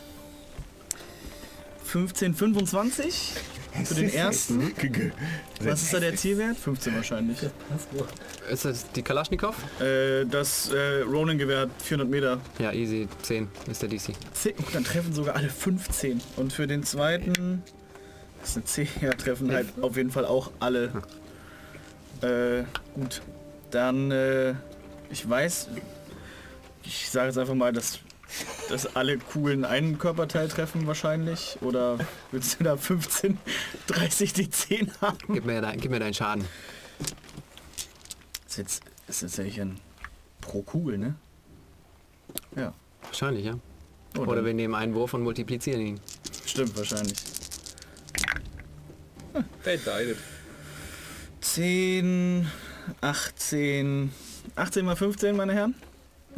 15, 25 für den ersten. Was ist da der Zielwert? 15 wahrscheinlich. Ist das die Kalaschnikow? Äh, das äh, Ronin-Gewehr hat 400 Meter. Ja, easy. 10 ist der DC. 10, oh, dann treffen sogar alle 15. Und für den zweiten, das sind 10, ja, treffen halt auf jeden Fall auch alle. Äh, gut. Dann, äh, ich weiß, ich sage jetzt einfach mal, dass, dass alle Kugeln einen Körperteil treffen wahrscheinlich. Oder willst du da 15, 30 die 10 haben? Gib mir, dein, gib mir deinen Schaden. Das ist jetzt, das ist ja ein pro Kugel, ne? Ja. Wahrscheinlich, ja. Oh, Oder dann- wir nehmen einen Wurf und multiplizieren ihn. Stimmt wahrscheinlich. It. 10, 18, 18 mal 15, meine Herren.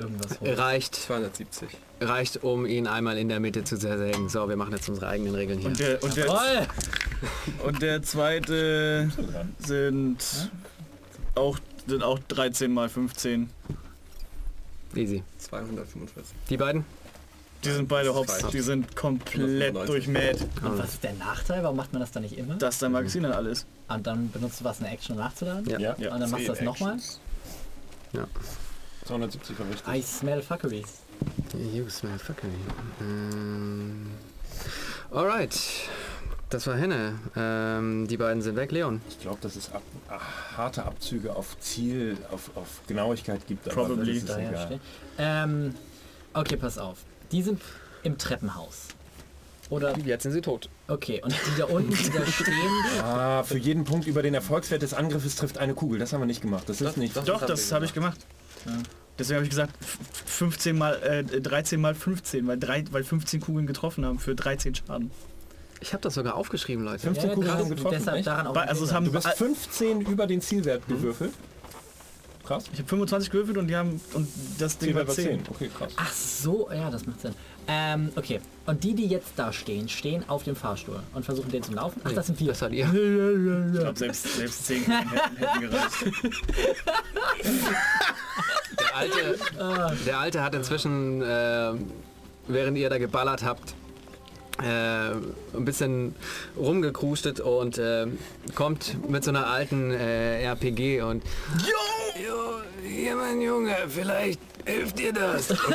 Irgendwas hoch. Reicht, 270. reicht, um ihn einmal in der Mitte zu zersägen. So, wir machen jetzt unsere eigenen Regeln hier. Und der, und der, Toll! (laughs) und der zweite sind auch, sind auch 13 mal 15. Easy. 245. Die beiden? Die sind beide hops, die sind komplett 195. durchmäht, Und was ist der Nachteil? Warum macht man das dann nicht immer? dass dein Magazin dann alles. Und dann benutzt du was, eine Action um nachzuladen? Ja. Ja. Und dann machst du das nochmal? 270 war richtig. I smell fuckery. You smell fuckery. Ähm, alright. Das war Henne. Ähm, die beiden sind weg. Leon. Ich glaube, dass es ab, ach, harte Abzüge auf Ziel, auf, auf Genauigkeit gibt. aber Probably. das ist Daher. Ähm, okay, pass auf. Die sind im Treppenhaus. Oder, Jetzt sind sie tot. okay, und die da unten, die da stehen, (laughs) Ah, für jeden Punkt über den Erfolgswert des Angriffes trifft eine Kugel. Das haben wir nicht gemacht. Das ist nicht. das- Doch, das habe ich gemacht. Deswegen habe ich gesagt, f- 15 mal, äh, 13 mal 15, weil, drei, weil 15 Kugeln getroffen haben für 13 Schaden. Ich habe das sogar aufgeschrieben, Leute. 15 Ja, Kugeln haben getroffen. deshalb daran auch also es haben Du bist all- 15 über den Zielwert gewürfelt. Krass. Ich habe 25 gewürfelt und die haben und das Ding Zielwert war 10. 10. Okay, krass. Ach so, ja, das macht Sinn. Ähm, okay. Und die, die jetzt da stehen, stehen auf dem Fahrstuhl und versuchen den zum Laufen. Ach, das sind wir. Das hat ihr. Ich glaube, selbst, selbst 10 Kugeln hätten, hätten gereicht. Der Alte, der Alte hat inzwischen, äh, während ihr da geballert habt, äh, ein bisschen rumgekrustet und äh, kommt mit so einer alten äh, RPG und Jo! Jo, hier mein Junge, vielleicht Hilft dir das? (laughs) Super!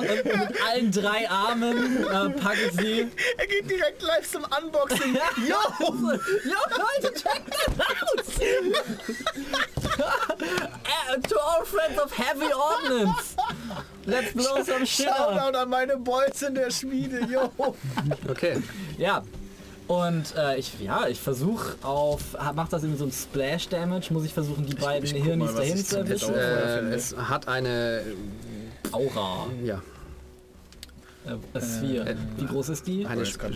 Und mit allen drei Armen äh, packe ich sie. Er geht direkt live zum Unboxing. Yo! Yo, Leute, check that out! Uh, to all friends of Heavy Ordnance! Let's blow some shit! Shoutout an meine Boys in der Schmiede, yo! Okay. Ja. Und äh, ich, ja, ich versuche auf, macht das irgendwie so ein Splash Damage? Muss ich versuchen, die beiden ich guck Hirnis mal, dahin ich zu erwischen? Äh, es hat eine, Aura. ja, Äh, Sphere. Wie groß ist die? eine ich Sp-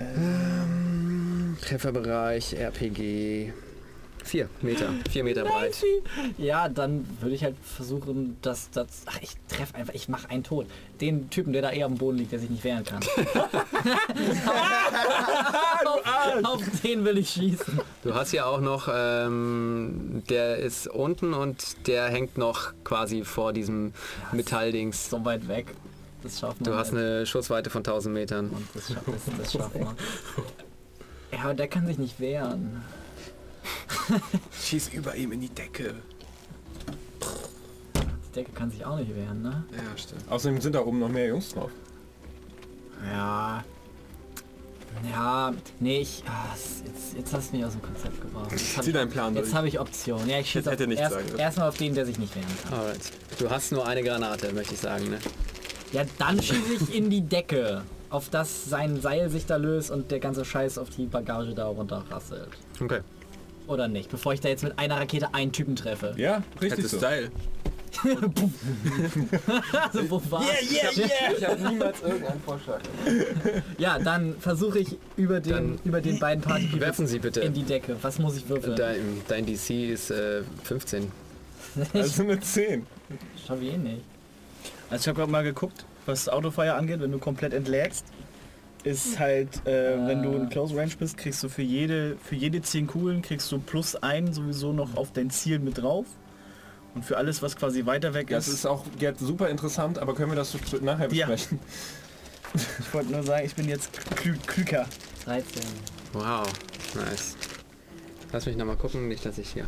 ähm, Trefferbereich, RPG, 4 Meter, 4 Meter breit. Ja, dann würde ich halt versuchen, dass das. Ach, ich treffe einfach, ich mache einen tot. Den Typen, der da eher am Boden liegt, der sich nicht wehren kann. (laughs) (laughs) auf, auf den will ich schießen. Du hast ja auch noch, ähm, der ist unten und der hängt noch quasi vor diesem Metalldings. So weit weg. Das schafft man. Du hast halt. eine Schussweite von 1000 Metern. Und das, scha das, das schafft man. Ja, aber der kann sich nicht wehren. (laughs) Schieß über ihm in die Decke. Die Decke kann sich auch nicht wehren, ne? Ja, stimmt. Außerdem sind da oben noch mehr Jungs drauf. Ja. Ja, nee, ich. Ah, es- jetzt, jetzt hast du mich aus dem Konzept gebracht. Jetzt habe Zieh ich, deinen Plan jetzt durch. hab ich Optionen. Ja, ich schieße hätte auf- nichts erst, sagen dürfen. erstmal auf den, der sich nicht wehren kann. Alright. Du hast nur eine Granate, möchte ich sagen. Ne? Ja, dann schieße ich in die Decke, auf das sein Seil sich da löst und der ganze Scheiß auf die Bagage da runterrasselt. Okay. Oder nicht? Bevor ich da jetzt mit einer Rakete einen Typen treffe. Ja, richtig so. Style. (laughs) Also, wo war's? Ich habe niemals irgendeinen Vorschlag. Ja, dann versuche ich über den, Dann über den beiden Party Werfen Sie bitte. in die Decke. Was muss ich würfeln? Dein, dein DC ist äh, 15. (laughs) Also eine 10. Schau ich eh nicht. Also ich habe gerade mal geguckt, was Autofeuer angeht, wenn du komplett entlägst, ist halt, äh, wenn du in Close Range bist, kriegst du für jede, für jede 10 Kugeln kriegst du plus ein sowieso noch auf dein Ziel mit drauf. Und für alles, was quasi weiter weg Das ist, ist auch Gerd, super interessant, aber können wir das so nachher Ja. besprechen? ich wollte nur sagen, ich bin jetzt klü klüger. 13. Wow. Nice. Lass mich nochmal gucken, nicht dass ich hier.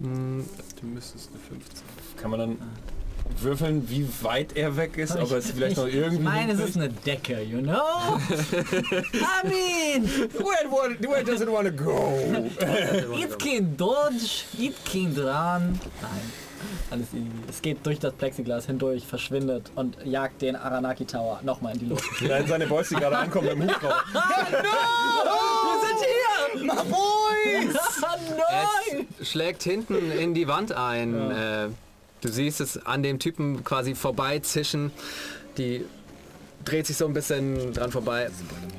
Hm, Du müsstest eine 15. Kann man dann würfeln, wie weit er weg ist, ob er es vielleicht noch irgendwie... Ich meine, es ist eine Decke, you know? (laughs) I mean, Where, where, where does it wanna go? (laughs) it can dodge, it can run. Nein, alles easy. Es geht durch das Plexiglas hindurch, verschwindet und jagt den Aranaki Tower nochmal in die Luft. (laughs) Nein, seine Boys, die gerade ankommen im Hubschrauber. Wir sind hier! My boys! Nein! es schlägt hinten in die Wand ein. Äh, du siehst es an dem Typen quasi vorbeizischen. Die dreht sich so ein bisschen dran vorbei,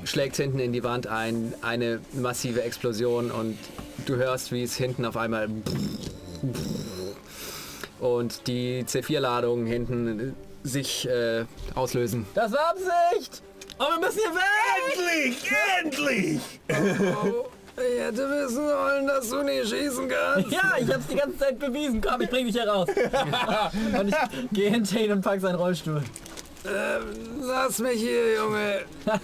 schlägt hinten in die Wand ein, eine massive Explosion und du hörst, wie es hinten auf einmal und die C4-Ladungen hinten sich äh, auslösen. Das war Absicht! Und wir müssen hier weg! Endlich! Endlich! Ich hätte wissen wollen, dass du nicht schießen kannst. Ja, ich hab's die ganze Zeit bewiesen. Komm, ich bring dich hier raus. (laughs) und ich gehe hinter ihn und pack seinen Rollstuhl. Lass mich hier, Junge. (laughs)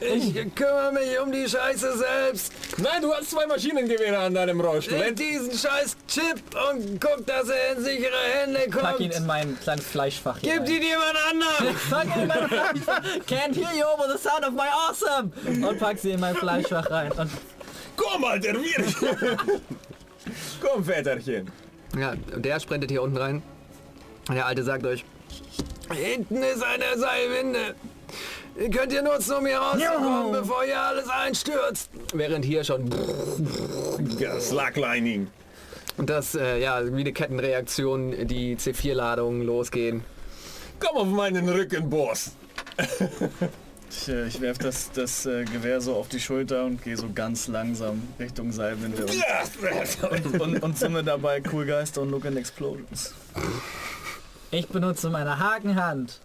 Ich kümmere mich um die Scheiße selbst. Nein, du hast zwei Maschinengewehre an deinem Rollstuhl. Leg diesen scheiß Chip und guck, dass er in sichere Hände Pack ihn kommt. in mein kleines Fleischfach hier Gib rein. die jemand anderen. Pack ihn in mein Fleischfach. Can't hear you over the sound of my awesome. Und pack sie in mein Fleischfach rein. Und Komm, Alter, wir... (laughs) Komm, Väterchen. Ja, der sprintet hier unten rein. Der Alte sagt euch, hinten ist eine Seilwinde. Ihr könnt ihr nutzen, um hier rauszukommen, bevor hier alles einstürzt. Während hier schon Ja, Slacklining. das, äh, ja, wie eine Kettenreaktion, die C4-Ladungen losgehen. Komm auf meinen Rücken, Boss. (laughs) Ich, äh, ich werf das, das äh, Gewehr so auf die Schulter und gehe so ganz langsam Richtung Seilwinde und, Ja. und, und, und summe dabei Cool Geister und Look and Explosions. ich benutze meine Hakenhand.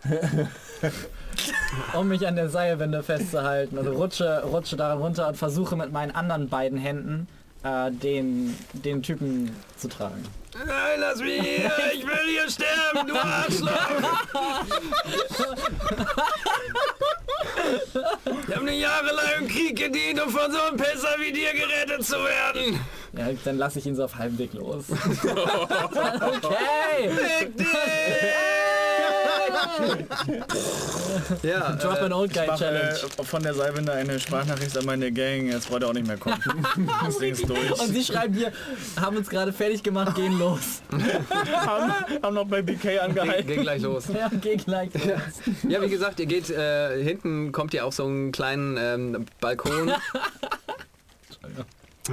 Um mich an der Seilwinde festzuhalten und rutsche, rutsche daran runter und versuche mit meinen anderen beiden Händen äh, den, den Typen zu tragen. Nein, lass mich hier! Ich will hier sterben, du Arschloch! Ich habe eine jahrelang im Krieg gedient, um von so einem Pisser wie dir gerettet zu werden. Ja, dann lasse ich ihn so auf halbem Weg los. (laughs) okay! Ja, Drop äh, an Old Guy Challenge. äh, von der Seilwinde eine Sprachnachricht an meine Gang, jetzt wollte er auch nicht mehr kommen. (laughs) das Ding ist durch. Und sie schreiben hier, haben uns gerade fertig gemacht, gehen los. (laughs) haben, haben noch bei BK angehalten. geht gleich los. Ja, geh gleich los. Ja, wie gesagt, ihr geht äh, hinten, kommt ihr auf so einen kleinen ähm, Balkon.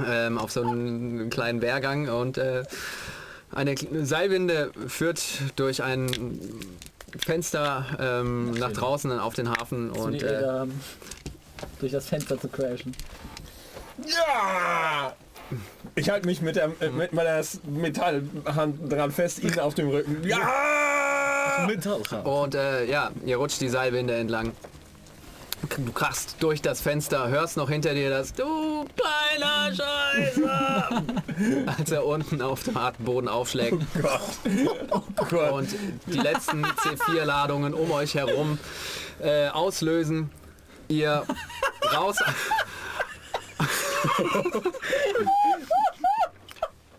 Ähm, auf so einen kleinen Wehrgang und äh, eine Seilwinde führt durch ein Fenster ähm, nach draußen auf den Hafen Zu und die äh, Räder haben, durch das Fenster zu crashen. Ja! Ich halte mich mit, der, äh, mit meiner Metallhand dran fest, ihn auf dem Rücken. Ja! Und äh, ja, ihr rutscht die Seilwinde entlang. Du krachst durch das Fenster, hörst noch hinter dir das Du kleiner Scheiße! (laughs) Als er unten auf dem harten Boden aufschlägt. (laughs) Oh Gott. Und die letzten C4-Ladungen um euch herum äh, auslösen. Ihr raus.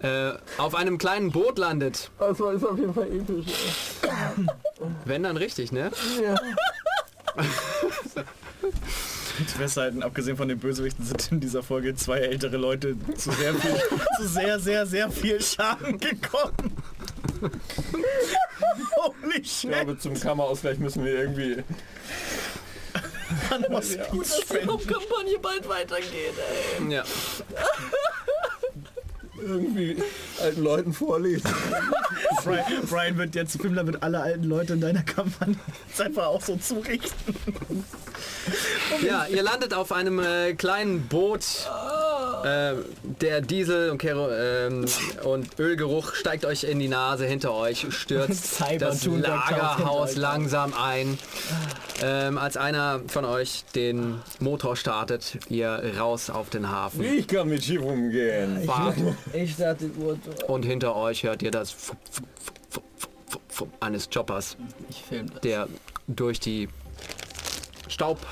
(laughs) äh, auf einem kleinen Boot landet. Das war ist auf jeden Fall episch. Wenn dann richtig, ne? Festhalten, abgesehen von den Bösewichten sind in dieser Folge zwei ältere Leute zu sehr viel, (laughs) zu sehr, sehr, sehr viel Schaden gekommen. Holy Ich shit. glaube, zum Kammerausgleich müssen wir irgendwie... Was Gut, dass die Hauptkampagne bald weitergeht, ey. Ja. (laughs) irgendwie alten Leuten vorlesen. (laughs) Brian, Brian wird jetzt Fimmler wird alle alten Leute in deiner Kampagne einfach auch so zurichten. Ja, ihr landet auf einem äh, kleinen Boot. Äh, der Diesel und, Kero, ähm, und Ölgeruch steigt euch in die Nase hinter euch, stürzt das Lagerhaus langsam ein. Ähm, als einer von euch den Motor startet, ihr raus auf den Hafen. Ich kann mit Schiff umgehen. Fahrt Ich starte die Uhr. und hinter euch hört ihr das eines Choppers, Ich der durch die Staub-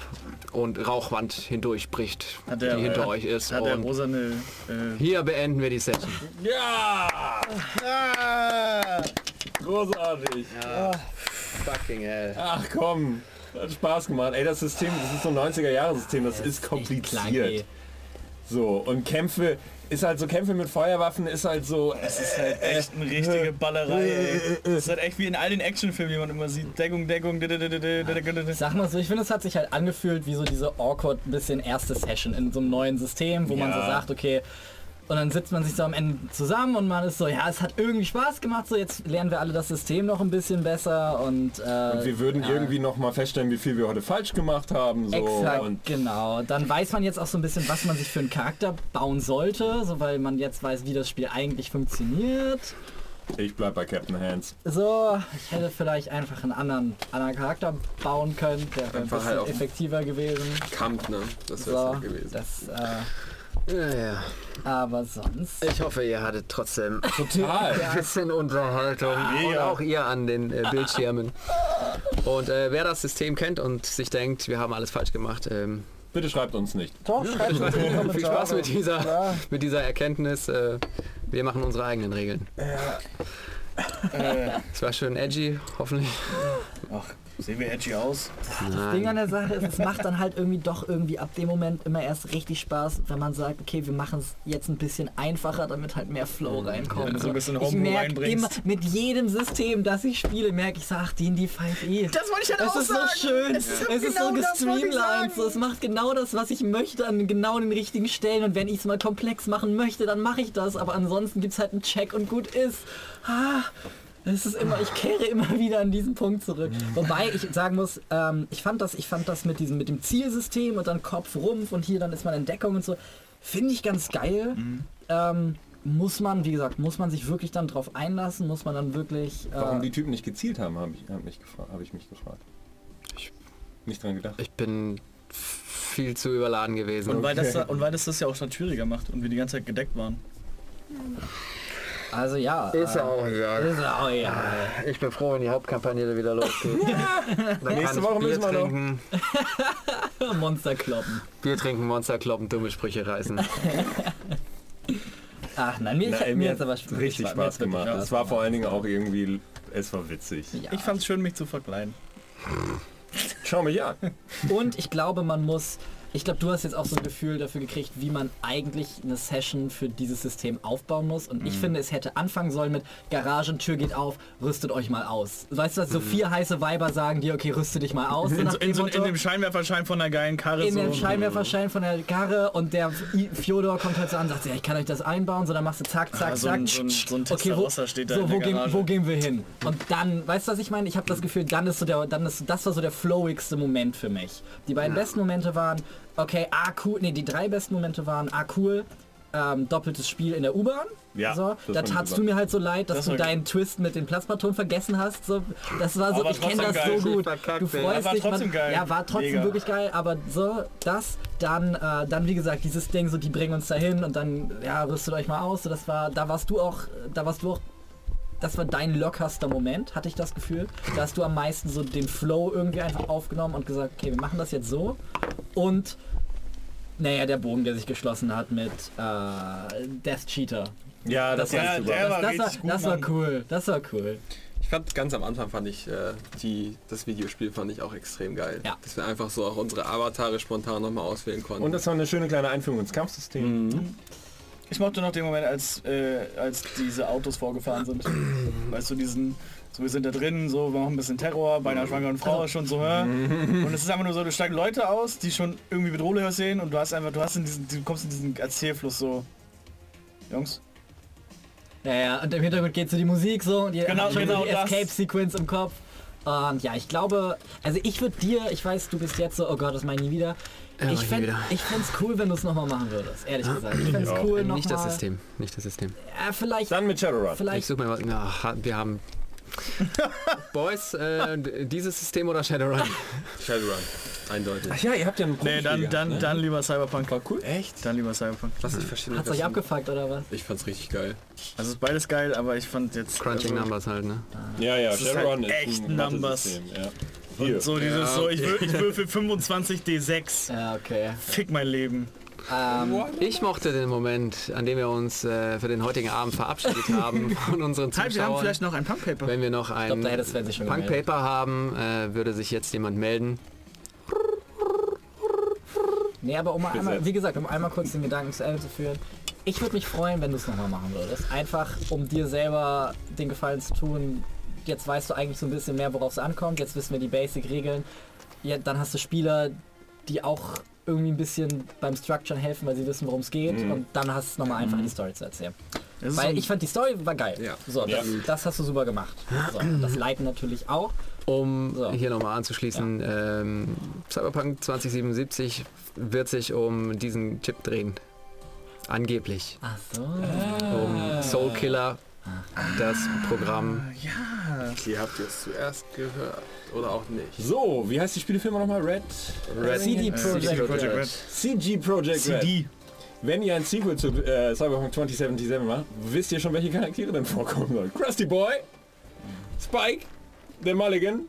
und Rauchwand hindurchbricht, Hat der, die hinter äh, euch ist. Hat der rosane... Äh, hier beenden wir die Session. Ja! ah, Großartig. Fucking hell. Ach komm. Hat Spaß gemacht. Ey, das System, das ist so ein 90er-Jahre-System, das ist Echt kompliziert. clunky. So, und Kämpfe, ist halt so, Kämpfe mit Feuerwaffen ist halt so... es ist halt echt eine richtige Ballerei, ey. Es ist halt echt wie in all den Actionfilmen, die man immer sieht. Deckung, Deckung, sag mal so, ich finde, es hat sich halt angefühlt wie so diese awkward bisschen erste Session in so einem neuen System, wo man so sagt, okay, und dann sitzt man sich so am Ende zusammen und man ist so, ja, es hat irgendwie Spaß gemacht, so jetzt lernen wir alle das System noch ein bisschen besser und, äh, Und wir würden ja. irgendwie noch mal feststellen, wie viel wir heute falsch gemacht haben. So. Exakt, Und genau. Dann weiß man jetzt auch so ein bisschen, was man sich für einen Charakter bauen sollte, so weil man jetzt weiß, wie das Spiel eigentlich funktioniert. ich bleib bei Captain Hands. So, ich hätte vielleicht einfach einen anderen, anderen Charakter bauen können, der wäre ein Einfach bisschen halt effektiver gewesen. Kampf, ne? Das wäre So, halt gewesen. das, äh, Ja, ja. aber sonst. Ich hoffe, ihr hattet trotzdem (laughs) Total. ein bisschen Unterhaltung. Und auch ihr an den äh, Bildschirmen. Und äh, wer das System kennt und sich denkt, wir haben alles falsch gemacht, ähm, Bitte schreibt uns nicht. Doch, schreibt uns Kommentare. (laughs) viel Spaß mit dieser, Klar. mit dieser Erkenntnis. Äh, wir machen unsere eigenen Regeln. Es war schön edgy, hoffentlich. Ach, sehen wir edgy aus? Das Ding an der Sache ist, es macht dann halt irgendwie doch irgendwie ab dem Moment immer erst richtig Spaß, wenn man sagt, okay, wir machen es jetzt ein bisschen einfacher, damit halt mehr Flow reinkommt. Wenn du so ein bisschen ich reinbringst. immer, mit jedem System, das ich spiele, merke ich, so, ach, D&D 5e. Das wollte ich halt Es auch ist sagen. so schön, Es ist genau so gestreamlined, so, es macht genau das, was ich möchte, an genau den richtigen Stellen und wenn ich es mal komplex machen möchte, dann mache ich das, aber ansonsten gibt es halt einen Check und gut ist. Ah, es ist immer, ich kehre immer (laughs) wieder an diesen Punkt zurück. Wobei ich sagen muss, ähm, ich fand das, ich fand das mit diesem, mit dem Zielsystem und dann Kopf, Rumpf und hier dann ist man in Deckung und so, finde ich ganz geil. Ähm, muss man, wie gesagt, muss man sich wirklich dann drauf einlassen, muss man dann wirklich. Äh, Warum die Typen nicht gezielt haben, habe ich, hab mich, hab ich mich gefragt. Ich nicht dran gedacht. Ich bin viel zu überladen gewesen. Und weil, das, Okay. und weil das das ja auch dann schwieriger macht und wir die ganze Zeit gedeckt waren. Also ja. Ist äh, auch egal. Ist auch ja. Ich bin froh, wenn die Hauptkampagne wieder losgeht. (laughs) Dann Nächste Woche Bier müssen wir noch. trinken, (laughs) Monster kloppen. Bier trinken, Monster kloppen, dumme Sprüche reißen. (laughs) Ach nein, mir, Na, mir, mir hat's aber richtig mir Spaß gemacht. Spaß Es war vor allen Dingen auch irgendwie, es war witzig. Ja. Ich fand's schön, mich zu verkleiden. Schau mich an. Und ich glaube, man muss. Ich glaube, du hast jetzt auch so ein Gefühl dafür gekriegt, wie man eigentlich eine Session für dieses System aufbauen muss. Und ich Mhm. finde, es hätte anfangen sollen mit Garagentür geht auf, rüstet euch mal aus. Weißt du, was Mhm. so vier heiße Weiber sagen dir, okay, rüste dich mal aus. So (laughs) In, so, dem in, so, in dem Scheinwerferschein von einer geilen Karre. in so. dem Scheinwerferschein von der Karre und der Fjodor kommt halt so an und sagt, ja, ich kann euch das einbauen, so dann machst du zack, zack, Ah, so zack. ein- so ein- so ein okay, wo, steht da so, wo, der gehen, wo gehen wir hin? Und dann, weißt du, was ich meine? Ich habe das Gefühl, dann ist so der, dann ist, das war so der flowigste Moment für mich. Die beiden besten Momente waren, okay, ah cool, nee, die drei besten Momente waren, ah cool, ähm, doppeltes Spiel in der U-Bahn. Ja, so, das da tatst du mir halt so leid, dass Das du deinen Twist mit den Plasmaton vergessen hast. So, das war so, Aber ich kenne das geil. so gut. Du freust war dich, man, trotzdem geil. ja, war trotzdem Mega. wirklich geil, aber so, das, dann, äh, dann wie gesagt, dieses Ding, so die bringen uns dahin und dann, ja, rüstet euch mal aus. So, das war, da warst du auch, da warst du auch, das war dein lockerster Moment, hatte ich das Gefühl. Da hast du am meisten so den Flow irgendwie einfach aufgenommen und gesagt, okay, wir machen das jetzt so. Und naja, der Bogen, der sich geschlossen hat mit äh, Death Cheater. Ja, das, Der- war super. der war das, war, richtig gut, das war cool, das war cool. Ich fand ganz am Anfang fand ich äh, die, das Videospiel fand ich auch extrem geil. Ja. Dass wir einfach so auch unsere Avatare spontan nochmal auswählen konnten. Und das war eine schöne kleine Einführung ins Kampfsystem. Ich mochte noch den Moment, als, äh, als diese Autos vorgefahren sind. weißt du, diesen, so wir sind da drin, so wir machen ein bisschen Terror, bei einer schwangeren Frau ist schon so, hä? Und es ist einfach nur so, du steigen Leute aus, die schon irgendwie bedrohlich aussehen und du hast einfach, du hast in diesen, du kommst in diesen Erzählfluss so. Jungs, Ja, ja, und im Hintergrund geht so die Musik so und ihr Genau, habt schon genau so die das. Escape-Sequence im Kopf. Und ja, ich glaube, also ich würde dir, ich weiß, du bist jetzt so, oh Gott, das meine ich nie wieder. Ja, ich ich fände ich fänd's cool, wenn du es nochmal machen würdest, ehrlich gesagt. Ich fände es cool nochmal. Nicht das System, nicht das System. Ja, vielleicht, Dann mit Shadowrun. Ich vielleicht, suche mal, was- na, wir haben (laughs) Boys, äh, dieses System oder Shadowrun? Shadowrun, eindeutig. Ach ja, ihr habt ja einen nee, dann, dann, gehabt, dann lieber Cyberpunk. War cool. Echt? Dann lieber Cyberpunk. Was ich verschiedene hat's euch abgefuckt oder was? Ich fand's richtig geil. Also ist beides geil, aber ich fand jetzt... Crunching also, Numbers halt, ne? Ja, ja, Das ist Shadowrun halt ist, echt ein Numbers. Ja. Und so dieses Ja, so, ich, wür ich würfel 25 D6. Ja, okay. Fick mein Leben. Ähm, Ich mochte den Moment, an dem wir uns äh, für den heutigen Abend verabschiedet haben (laughs) von unseren Halt, wir haben Zuschauern. vielleicht noch ein Punk-Paper. Wenn wir noch ein glaub, gemeldet. Punk-Paper haben, äh, würde sich jetzt jemand melden. nee, aber um einmal, wie gesagt, um einmal kurz den Gedanken zu Ende zu führen. Ich würde mich freuen, wenn du es nochmal machen würdest. Einfach, um dir selber den Gefallen zu tun. Jetzt weißt du eigentlich so ein bisschen mehr, worauf es ankommt. Jetzt wissen wir die Basic-Regeln. Ja, dann hast du Spieler, die auch irgendwie ein bisschen beim Structuren helfen, weil sie wissen, worum es geht. Und dann hast du nochmal einfach die Story zu erzählen. Weil ich fand die Story war geil. Ja. So, Ja. Das, das hast du super gemacht. So, das Leiten natürlich auch. Um So. hier nochmal anzuschließen, ähm, Cyberpunk 2077 wird sich um diesen Chip drehen. Angeblich. Ach so. Um Soul Killer, das Programm. Hier habt ihr es zuerst gehört. Oder auch nicht. So, wie heißt die Spielefirma nochmal? Red? Red CD äh, Projekt Projekt Red. Red. CG Project Red. CD. Wenn ihr ein Sequel zu äh, Cyberpunk 2077 macht, wisst ihr schon, welche Charaktere dann vorkommen sollen. Krusty Boy, Spike, der Mulligan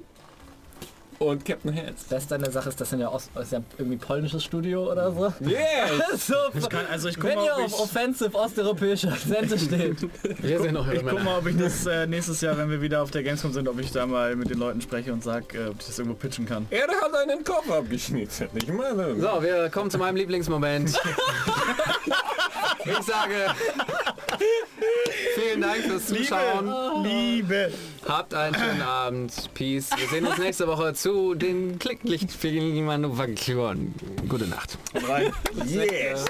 und Captain Heads. Beste an der Sache ist, das sind ja, Ost ist ja irgendwie polnisches Studio oder so. Yes! (laughs) so Ich kann, also ich guck wenn mal, ihr ob auf ich, Offensive osteuropäische Akzente steht. (laughs) Wir sind noch ich guck mal, ob ich das äh, nächstes Jahr, wenn wir wieder auf der Gamescom sind, ob ich da mal mit den Leuten spreche und sag, äh, ob ich das irgendwo pitchen kann. Er hat einen Kopf abgeschnitten. Ich meine. So, wir kommen zu meinem Lieblingsmoment. (laughs) ich sage vielen Dank fürs Zuschauen. Liebe. Habt einen schönen Abend. Peace. Wir sehen uns nächste Woche zu den Klicklichtmanufakturen. Gute Nacht. Rein. Yes.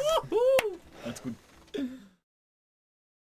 Alles gut.